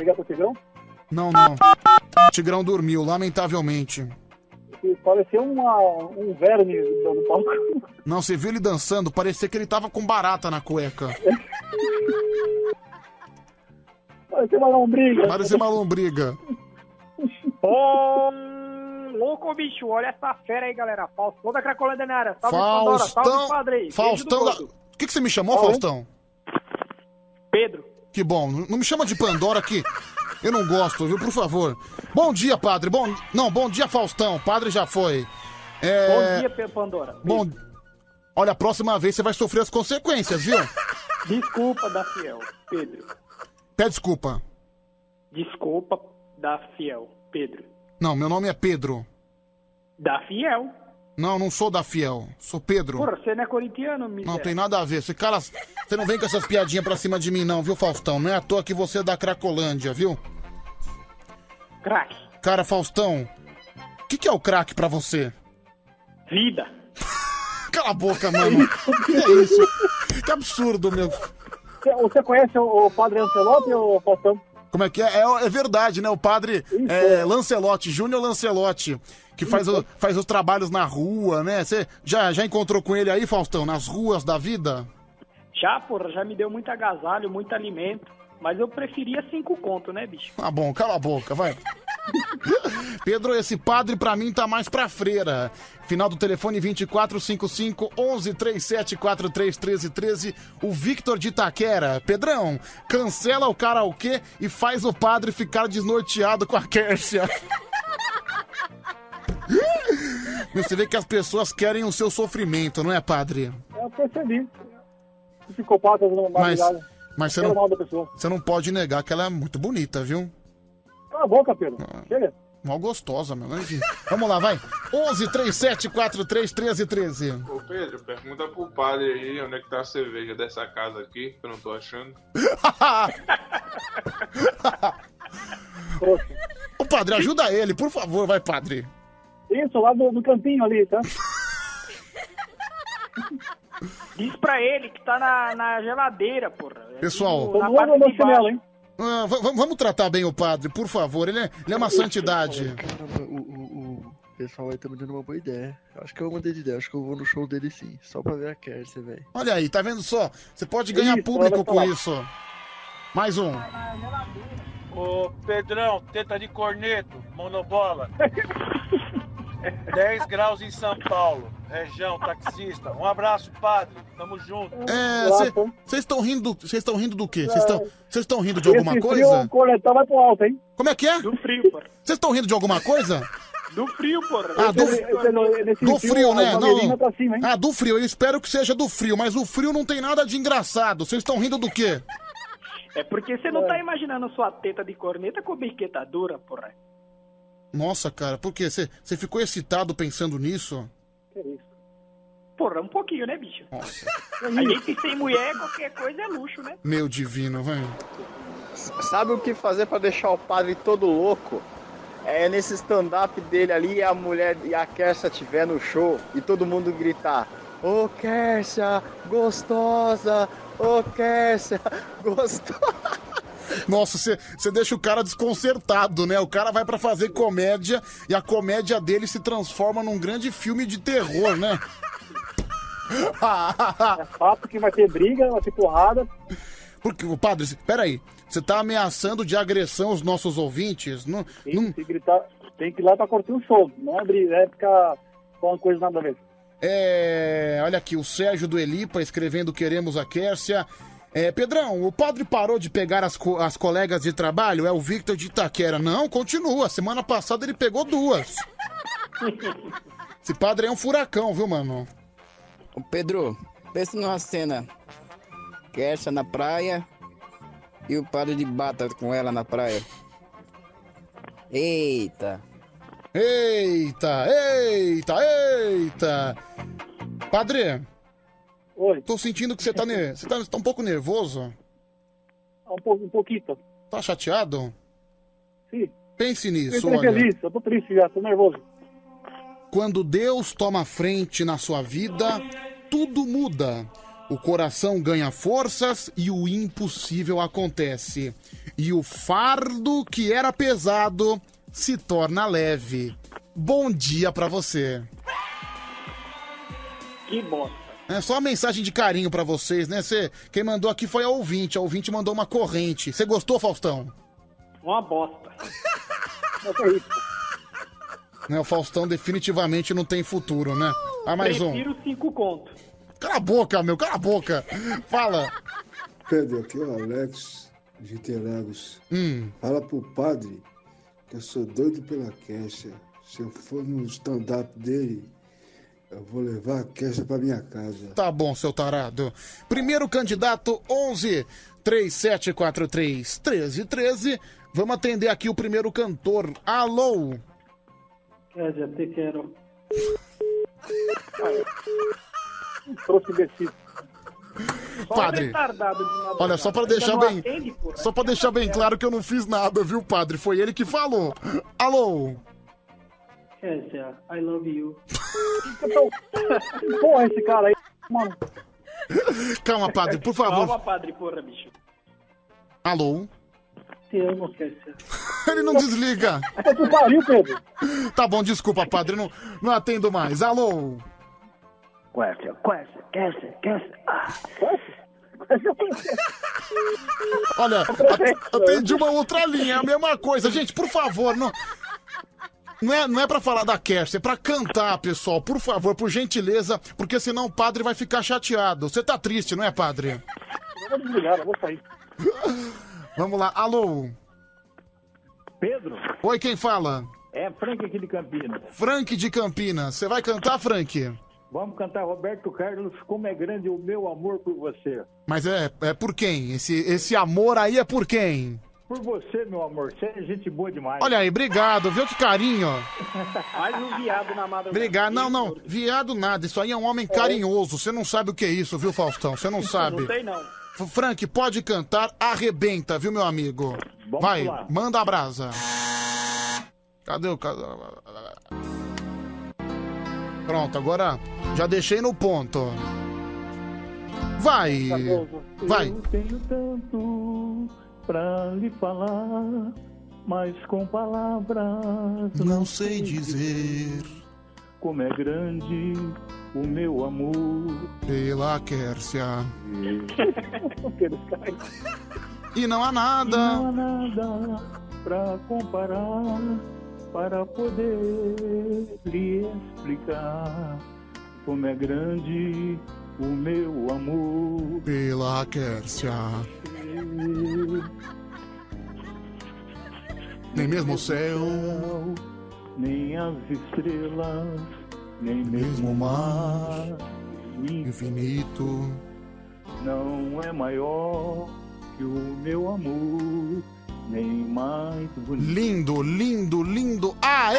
Ligar pro Tigrão? Não, não. O Tigrão dormiu, lamentavelmente. Pareceu uma, um verme no palco. Não, você viu ele dançando, parecia que ele tava com barata na cueca. Pareceu uma lombriga. Parecia uma lombriga. Ô, louco, bicho, olha essa fera aí, galera. Faustão da Cracolândia na área. Salve, Pandora. Salve, Faustão. padre. Faustão da... O que, que você me chamou, Oi? Faustão? Pedro. Que bom, não me chama de Pandora que eu não gosto, viu? Por favor. Bom dia, padre. Bom, não, bom dia, Faustão. Padre já foi. É... Bom dia, Pandora. Bom, olha, a próxima vez você vai sofrer as consequências, viu? Desculpa da Fiel, Pedro. Pede desculpa. Desculpa da Fiel, Pedro. Não, meu nome é Pedro. Da Fiel. Não, não sou da Fiel. Sou Pedro. Porra, você não é corintiano, miséria. Não tem nada a ver. Você, cara, você não vem com essas piadinhas pra cima de mim, não, viu, Faustão? Não é à toa que você é da Cracolândia, viu? Crack. Cara, Faustão, o que, que é o crack pra você? Vida. Cala a boca, mano. que é isso? Que absurdo, meu. Você, conhece o, padre Ancelotti ou Faustão? Como é que é? É, é verdade, né? O padre é, Lancelotti, Júnior Lancelotti, que faz, o- faz os trabalhos na rua, né? Você já, já encontrou com ele aí, Faustão, nas ruas da vida? Já, porra, já me deu muito agasalho, muito alimento. Mas eu preferia cinco conto, né, bicho? Tá bom, cala a boca, vai. Pedro, esse padre pra mim tá mais pra freira. Final do telefone 2455 11 37 43 13 13. O Victor de Itaquera. Pedrão, cancela o karaokê e faz o padre ficar desnorteado com a Kércia. Você vê que as pessoas querem o seu sofrimento, não é, padre? Eu percebi. Psicopatas não Mas, mas você, não, mal da pessoa. você não pode negar que ela é muito bonita, viu? Cala a boca, Pedro. Chega. Mal gostosa, meu. Mas, enfim. Vamos lá, vai. 11 37 43 13 13. Ô Pedro, pergunta pro padre aí onde é que tá a cerveja dessa casa aqui, que eu não tô achando. Ô, padre, ajuda ele, por favor, vai, padre. Isso, lá do, do campinho ali, tá? Diz pra ele que tá na, na geladeira, porra. Pessoal, Na parte de baixo. ah, va- va- vamos tratar bem o padre, por favor. Ele é, ele é uma santidade. Caramba, o, o, o pessoal aí tá me dando uma boa ideia. Acho que eu mandei de ideia, acho que eu vou no show dele sim. Só pra ver a Kersia, velho. Olha aí, tá vendo só? Você pode ganhar Isso, público com isso. Mais um. Ô, Pedrão, teta de corneto, monobola. 10 graus em São Paulo, região taxista. Um abraço, padre. Tamo junto. É, vocês estão rindo, vocês estão rindo do quê? Vocês estão vocês estão rindo de alguma Esse coisa? frio, o coletão vai pro alto, hein? Como é que é? Do frio, porra. Vocês estão rindo de alguma coisa? Do frio, porra. Ah, do, Esse- do frio, frio, né? Não. cima, hein? Ah, do frio. Eu espero que seja do frio, mas o frio não tem nada de engraçado. Vocês estão rindo do quê? É porque você não tá imaginando sua teta de corneta com biqueta dura, porra. Nossa, cara, por quê? Você ficou excitado pensando nisso? Isso? Porra, um pouquinho, né, bicho? Nossa. A gente sem mulher, qualquer coisa é luxo, né? Meu divino, vai. Sabe o que fazer pra deixar o padre todo louco? É nesse stand-up dele ali, a mulher e a Kersia tiver no show e todo mundo gritar: Ô Kersia, gostosa! Ô Kersia, gostosa! Nossa, você deixa o cara desconcertado, né? O cara vai pra fazer comédia e a comédia dele se transforma num grande filme de terror, né? É fato que vai ter briga, vai ter porrada. Porque, ô, padre, peraí. Você tá ameaçando de agressão os nossos ouvintes? Não, não... Se gritar, tem que ir lá pra curtir um show. Não é briga, é ficar falando coisa nada a ver. É, olha aqui, o Sérgio do Elipa escrevendo Queremos a Kércia. É, Pedrão, o padre parou de pegar as, co- as colegas de trabalho? É o Victor de Itaquera. Não, continua. Semana passada ele pegou duas. Esse padre é um furacão, viu, mano? Ô Pedro, pensa numa cena. Kersia na praia e o padre de bata com ela na praia. Eita. Eita, eita, eita. Padre. Oi. Tô sentindo que você tá, ne... você tá, tá um pouco nervoso. Um, pouco, um pouquinho. Tá chateado? Sim. Pense Eu nisso, tô olha. feliz, eu tô triste já, tô nervoso. Quando Deus toma frente na sua vida, tudo muda. O coração ganha forças e o impossível acontece. E o fardo que era pesado se torna leve. Bom dia pra você. Que bosta. É só uma mensagem de carinho pra vocês, né? Cê, quem mandou aqui foi a ouvinte. A ouvinte mandou uma corrente. Você gostou, Faustão? Uma bosta. Né, o Faustão definitivamente não tem futuro, né? Ah, mais um. Prefiro cinco contos. Cala a boca, meu, cala a boca. Fala. Pedro, aqui é o Alex de Interlagos. Hum. Fala pro padre que eu sou doido pela Kesha. Se eu for no stand-up dele, eu vou levar a Kesha pra minha casa. Tá bom, seu tarado. Primeiro candidato, 11 3743 1313. Vamos atender aqui o primeiro cantor. Alô? É, já te quero. Trouxe imbecil. Padre. de madrugada. Olha, só pra Ainda deixar bem, atende, só para deixar bem claro que eu não fiz nada, viu, padre? Foi ele que falou. Alô? Kézia, I love you. Porra, esse cara aí, mano. Calma, padre, por favor. Calma, padre, porra, bicho. Alô? Te amo, Kézia. Ele não desliga. É tu pariu, Pedro. Tá bom, desculpa, padre, não, não atendo mais. Alô? Kézia, Kézia, Kézia. Ah, Olha, at- atendi uma outra linha, é a mesma coisa. Gente, por favor, não. Não é, não é pra falar da Kersia, é pra cantar, pessoal. Por favor, por gentileza, porque senão o padre vai ficar chateado. Você tá triste, não é, padre? Eu vou desligar, eu vou sair. Vamos lá, alô? Pedro, Oi, quem fala? é Frank aqui de Campinas. Frank de Campinas. Você vai cantar, Frank? Vamos cantar Roberto Carlos, como é grande o meu amor por você. Mas é, é por quem? Esse, esse amor aí é por quem? Por você, meu amor, você é gente boa demais. Olha aí, obrigado, viu que carinho. Mais um viado na madrugada. Obrigado. Não, não, viado nada. Isso aí é um homem carinhoso. Você não sabe o que é isso, viu, Faustão? Você não sabe. Não sei não. Frank, pode cantar, arrebenta, viu, meu amigo? Vamos Vai, lá. manda a brasa. Cadê o. Pronto, agora já deixei no ponto. Vai. Vai. Eu tenho tanto pra lhe falar, mas com palavras Não sei dizer como é grande o meu amor. pela caras. E não há nada. Não há nada pra comparar, para poder lhe explicar como é grande o meu amor. Pela Quércia. Nem mesmo o céu, nem as estrelas, nem mesmo o mar infinito não é maior que o meu amor, nem mais bonito. Lindo, lindo, lindo. Aê!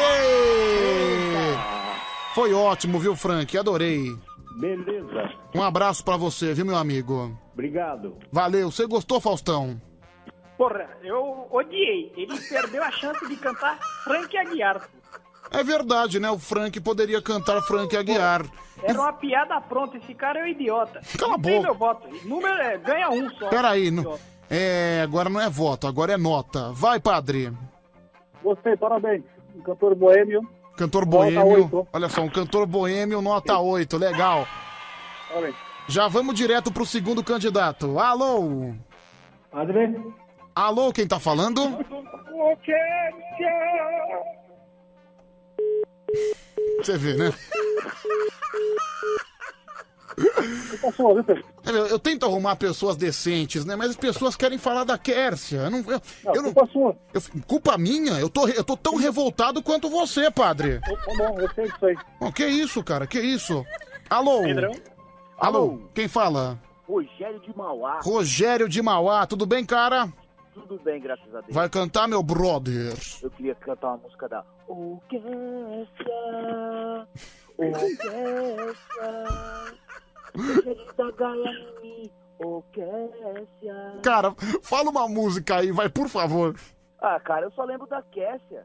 Foi ótimo, viu, Frank? Adorei. Beleza, Um abraço pra você, viu, meu amigo? obrigado. Valeu. Você gostou, Faustão? Porra, eu odiei. Ele perdeu a chance de cantar Frank Aguiar. É verdade, né? O Frank poderia cantar Frank Aguiar. Era uma piada pronta. Esse cara é um idiota. Cala a boca. meu voto. Número é, ganha um só. Peraí, não... é, agora não é voto, agora é nota. Vai, padre. Gostei, parabéns. Um cantor boêmio. Cantor Nota boêmio. Olha só, um cantor boêmio, nota 8. Legal. Já vamos direto pro segundo candidato. Alô? Padre? Alô, quem tá falando? Você vê, né? Eu, eu tento arrumar pessoas decentes, né? Mas as pessoas querem falar da Quércia. Eu não, eu, eu não, eu- culpa minha? Eu tô, re- eu tô tão revoltado quanto você, padre. Tá bom, eu sei disso aí. Que isso, cara? Que isso? Alô? Pedrão? Alô? Quem fala? Rogério de Mauá. Rogério de Mauá. Tudo bem, cara? Tudo bem, graças a Deus. Vai cantar, meu brother. Eu queria cantar uma música da O Quercia, O Quercia. Cara, fala uma música aí, vai, por favor. Ah, cara, eu só lembro da Quercia.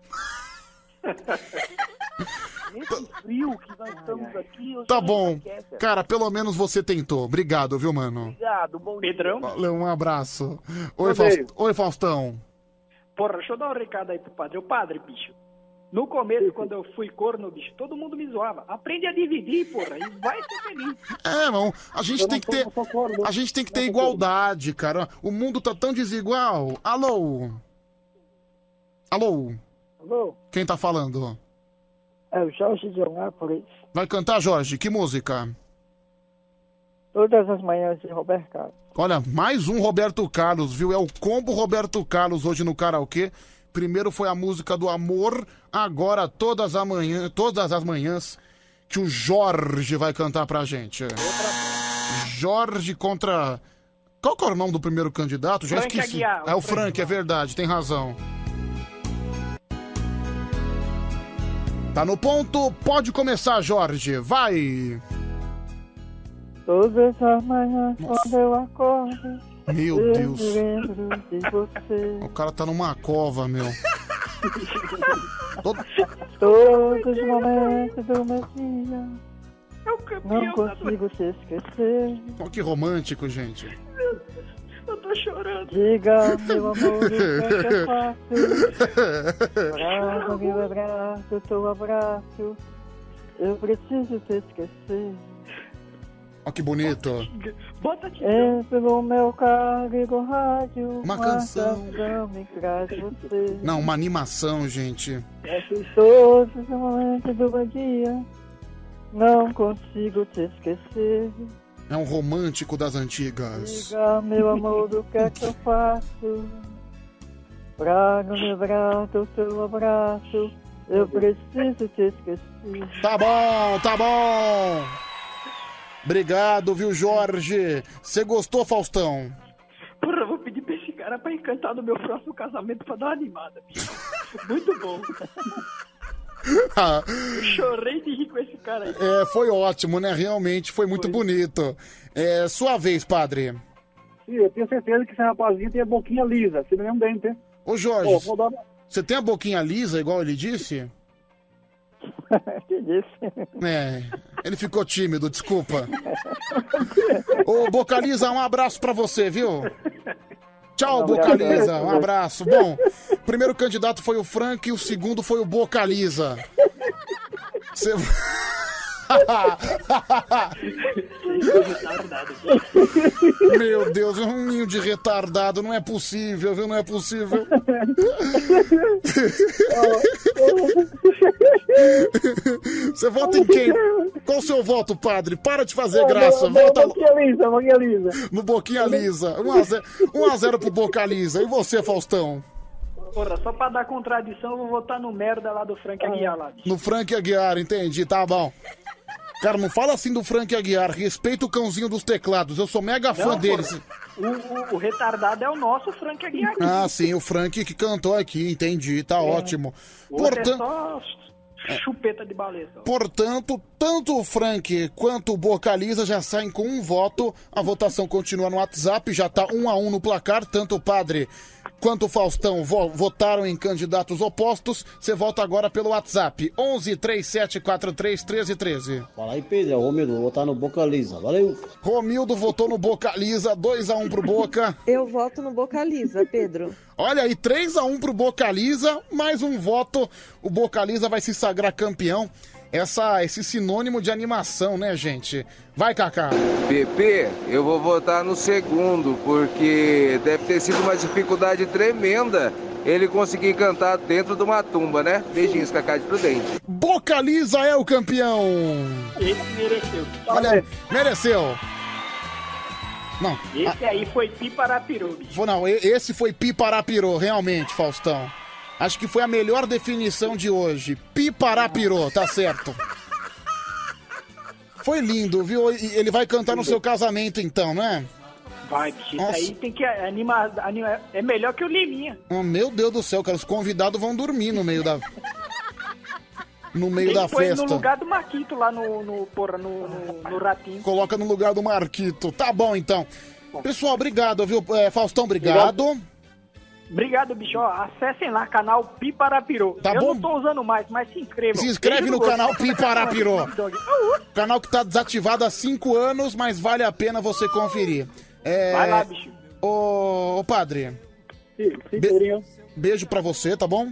Nesse frio que nós estamos aqui, eu Tá bom. Cara, pelo menos você tentou. Obrigado, viu, mano? Obrigado, bom Pedrão? Valeu, um abraço. Oi. Faust... Oi Faustão. Porra, deixa eu dar um recado aí pro padre. Ô padre, bicho. No começo, quando eu fui corno, bicho, todo mundo me zoava. Aprende a dividir, porra, e vai ser feliz. É, não, a gente tem que ter. A gente tem que ter igualdade, cara. O mundo tá tão desigual. Alô? Alô? Alô? Quem tá falando? É o Jorge de Anápolis. Vai cantar, Jorge? Que música? Todas as manhãs de Roberto Carlos. Olha, mais um Roberto Carlos, viu? É o combo Roberto Carlos hoje no karaokê. Primeiro foi a música do amor, agora todas, todas as manhãs que o Jorge vai cantar pra gente. Jorge contra. Qual que é o nome do primeiro candidato? Já Frank esqueci. Aguiar, o é o Frank. Frank, é verdade, tem razão. Tá no ponto, pode começar, Jorge. Vai! Todas as manhãs quando eu acordo. Meu eu Deus. O cara tá numa cova, meu. Todo- Todos os momentos do meu dia. É o Não consigo te esquecer. Olha que romântico, gente. Eu tô chorando. Diga, meu amor, o que é que eu faço? Abraço, meu abraço, teu abraço. Eu preciso te esquecer. Ó, que bonito. Bota aqui. Entro no meu carro, ligo o rádio. Uma canção. me traz você. Não, uma animação, gente. Esses todos os momentos do bom dia. Não consigo te esquecer. É um romântico das antigas. Diga, meu amor, o que é que eu faço? Pra não lembrar do seu abraço. Eu preciso te esquecer. Tá bom, tá bom. Obrigado, viu, Jorge? Você gostou, Faustão? Porra, eu vou pedir pra esse cara pra encantar no meu próximo casamento pra dar uma animada. bicho. Muito bom. Eu chorei de rir com esse cara aí. É, foi ótimo, né? Realmente foi muito bonito. É, sua vez, padre. Sim, eu tenho certeza que esse rapazinho tem a boquinha lisa, se não é um dente, hein? Ô, Jorge, Pô, vou dar você tem a boquinha lisa, igual ele disse? que disse? É, ele ficou tímido, desculpa. Ô, Bocaliza, um abraço pra você, viu? Tchau, Não, Bocaliza, um abraço. Bom, o primeiro candidato foi o Frank e o segundo foi o Bocaliza. Você... Meu Deus, é um ninho de retardado, não é possível, viu? Não é possível. Você vota em quem? Qual o seu voto, padre? Para de fazer graça. Vota Boquinha lisa, boquinha lisa. no Boquinha Lisa. 1x0 pro Boca Lisa. E você, Faustão? Porra, só pra dar contradição, eu vou votar no merda lá do Frank Aguiar lá. No Frank Aguiar, entendi, tá bom. Cara, não fala assim do Frank Aguiar. Respeita o cãozinho dos teclados. Eu sou mega fã Não, dele. porra, O, o- o retardado é o nosso Frank Aguiar. Ah, sim, o Frank que cantou aqui, entendi, tá ótimo. O outro é só chupeta de baleia. só. portanto, tanto o Frank quanto o Bocaliza já saem com um voto. A votação continua no WhatsApp, já tá um a um no placar. Tanto o padre quanto o Faustão vo- votaram em candidatos opostos. Você vota agora pelo WhatsApp: 11 37 43 13 13. Fala aí, Pedro, é o Romildo, vou votar no Boca Lisa. Valeu. Romildo votou no Bocaliza, 2 a 1 pro Boca. Eu voto no Bocaliza, Pedro. Olha aí, 3 a 1 pro Bocaliza, mais um voto. O Bocaliza vai se sagrar campeão. Essa, esse sinônimo de animação, né, gente? Vai, Kaká. PP, eu vou votar no segundo, porque deve ter sido uma dificuldade tremenda ele conseguir cantar dentro de uma tumba, né? Beijinhos, Cacá de Prudente. Bocaliza é o campeão. Esse mereceu. Olha, mereceu. Não, Esse aí foi Piparapiru, Não, esse foi Piparapirô, realmente, Faustão. Acho que foi a melhor definição de hoje. Piparapirô, tá certo. Foi lindo, viu? Ele vai cantar no seu casamento, então, né? Vai, bicho. Isso aí tem que animar, animar. É melhor que o Liminha. Oh, meu Deus do céu, cara, os convidados vão dormir no meio da. No meio Ele da festa. no lugar do Marquito lá no, no, porra, no, no, no Ratinho. Coloca no lugar do Marquito. Tá bom, então. Pessoal, obrigado, viu? É, Faustão, obrigado. Obrigado, bicho. Ó, acessem lá, canal Piparapiru. Tá Eu bom. não tô usando mais, mas se inscrevam. Se inscreve Beijo no gosto. canal Piparapirô. Canal que tá desativado há 5 anos, mas vale a pena você conferir. É... Vai lá, bicho. Ô, ô padre. Sim, sim, Pedrinho. Beijo pra você, tá bom?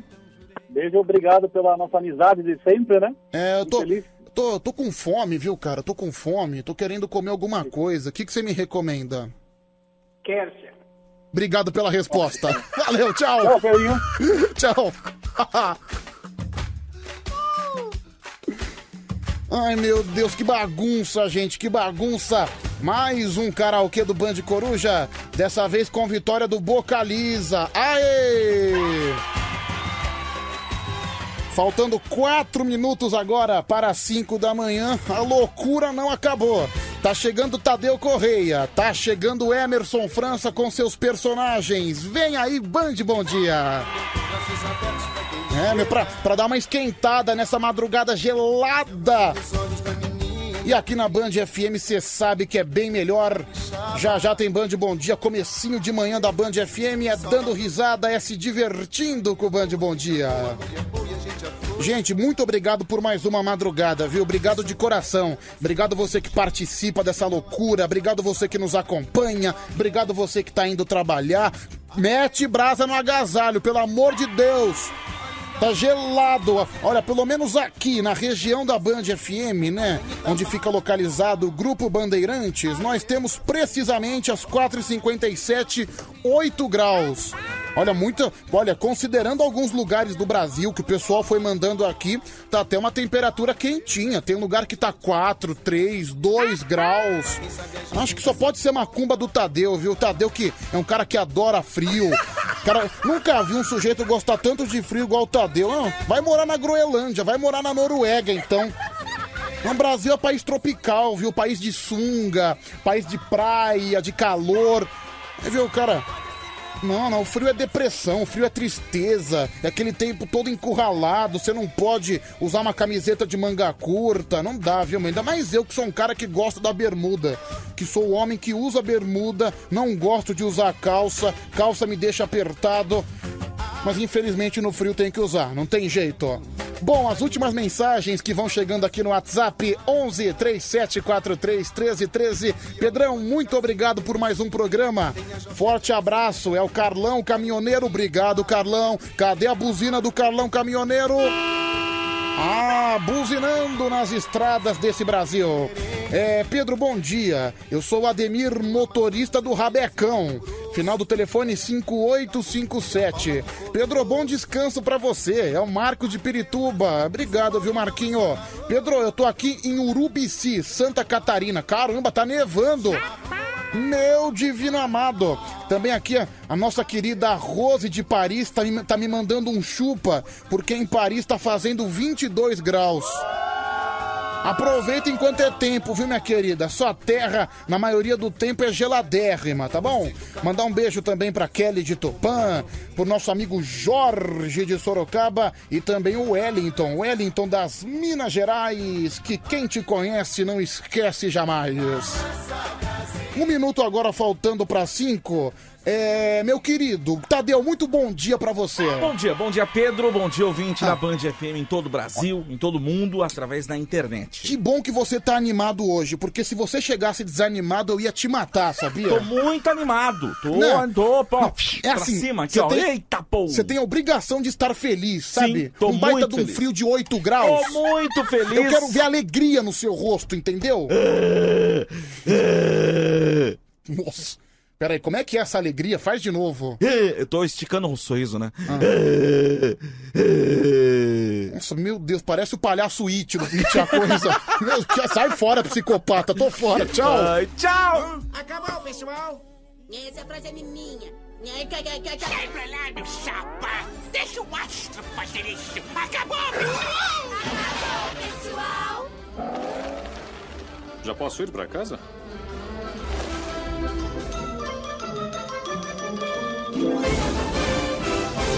Beijo, obrigado pela nossa amizade de sempre, né? É, eu tô, tô, tô com fome, viu, cara? Tô com fome, tô querendo comer alguma coisa. O que, que você me recomenda? Kércia. Obrigado pela resposta. Valeu, tchau. Tchau, tchau. Ai, meu Deus, que bagunça, gente, que bagunça. Mais um karaokê do Band Coruja, dessa vez com vitória do Bocaliza. Aê! Faltando quatro minutos agora para as 5 da manhã, a loucura não acabou. Tá chegando Tadeu Correia, tá chegando Emerson França com seus personagens. Vem aí, Band Bom Dia. É, meu, pra, pra dar uma esquentada nessa madrugada gelada. E aqui na Band FM você sabe que é bem melhor. Já já tem Band Bom Dia, comecinho de manhã da Band FM, é dando risada, é se divertindo com o Band Bom Dia. Gente, muito obrigado por mais uma madrugada, viu? Obrigado de coração. Obrigado você que participa dessa loucura. Obrigado você que nos acompanha. Obrigado você que tá indo trabalhar. Mete brasa no agasalho, pelo amor de Deus. Tá gelado. Olha, pelo menos aqui na região da Band FM, né? Onde fica localizado o Grupo Bandeirantes, nós temos precisamente às 4h57, 8 graus. Olha, muito. Olha, considerando alguns lugares do Brasil que o pessoal foi mandando aqui, tá até uma temperatura quentinha. Tem lugar que tá 4, 3, 2 graus. Acho que só pode ser macumba do Tadeu, viu? Tadeu que é um cara que adora frio. Cara, nunca vi um sujeito gostar tanto de frio igual o Tadeu. Não, vai morar na Groenlândia, vai morar na Noruega, então. O Brasil é país tropical, viu? País de sunga, país de praia, de calor. Viu, cara? Não, não, o frio é depressão, o frio é tristeza, é aquele tempo todo encurralado, você não pode usar uma camiseta de manga curta, não dá, viu? Ainda mais eu que sou um cara que gosta da bermuda, que sou o homem que usa bermuda, não gosto de usar calça, calça me deixa apertado, mas infelizmente no frio tem que usar, não tem jeito, ó. Bom, as últimas mensagens que vão chegando aqui no WhatsApp 11 3743 1313. Pedrão, muito obrigado por mais um programa. Forte abraço. É o Carlão Caminhoneiro. Obrigado, Carlão. Cadê a buzina do Carlão Caminhoneiro? Ah, buzinando nas estradas desse Brasil. É, Pedro, bom dia. Eu sou o Ademir, motorista do Rabecão. Final do telefone 5857. Pedro, bom descanso pra você. É o Marco de Pirituba. Obrigado, viu, Marquinho? Pedro, eu tô aqui em Urubici, Santa Catarina. Caramba, tá nevando. Meu divino amado. Também aqui a, nossa querida Rose de Paris tá, me- tá me mandando um chupa, porque em Paris tá fazendo 22 graus. Aproveita enquanto é tempo, viu, minha querida? Sua terra, na maioria do tempo, é geladérrima, tá bom? Mandar um beijo também pra Kelly de Tupã, pro nosso amigo Jorge de Sorocaba e também o Wellington, Wellington das Minas Gerais, que quem te conhece não esquece jamais. Um minuto agora faltando pra cinco. É, meu querido, Tadeu, muito bom dia pra você. Bom dia, bom dia Pedro, bom dia ouvinte da Band FM em todo o Brasil, em todo o mundo, através da internet. Que bom que você tá animado hoje, porque se você chegasse desanimado, eu ia te matar, sabia? Tô muito animado, tô, Não, tô, pô, não, é pra assim, cima aqui, ó, tem- eita, pô. Você tem a obrigação de estar feliz, Sim, sabe? tô um baita muito de um frio de 8 graus. Tô muito feliz. Eu quero ver alegria no seu rosto, entendeu? Nossa. Peraí, como é que é essa alegria? Faz de novo. Eu tô esticando um sorriso, né? Nossa, meu Deus, parece o palhaço It do It a coisa. Meu, que- sai fora, psicopata. Tô fora. Tchau. Ai, tchau. Acabou, pessoal? Essa frase é minha. Sai pra lá, meu chapa! Deixa o astro fazer isso! Acabou, pessoal! Acabou, pessoal! Já posso ir pra casa? Thank you.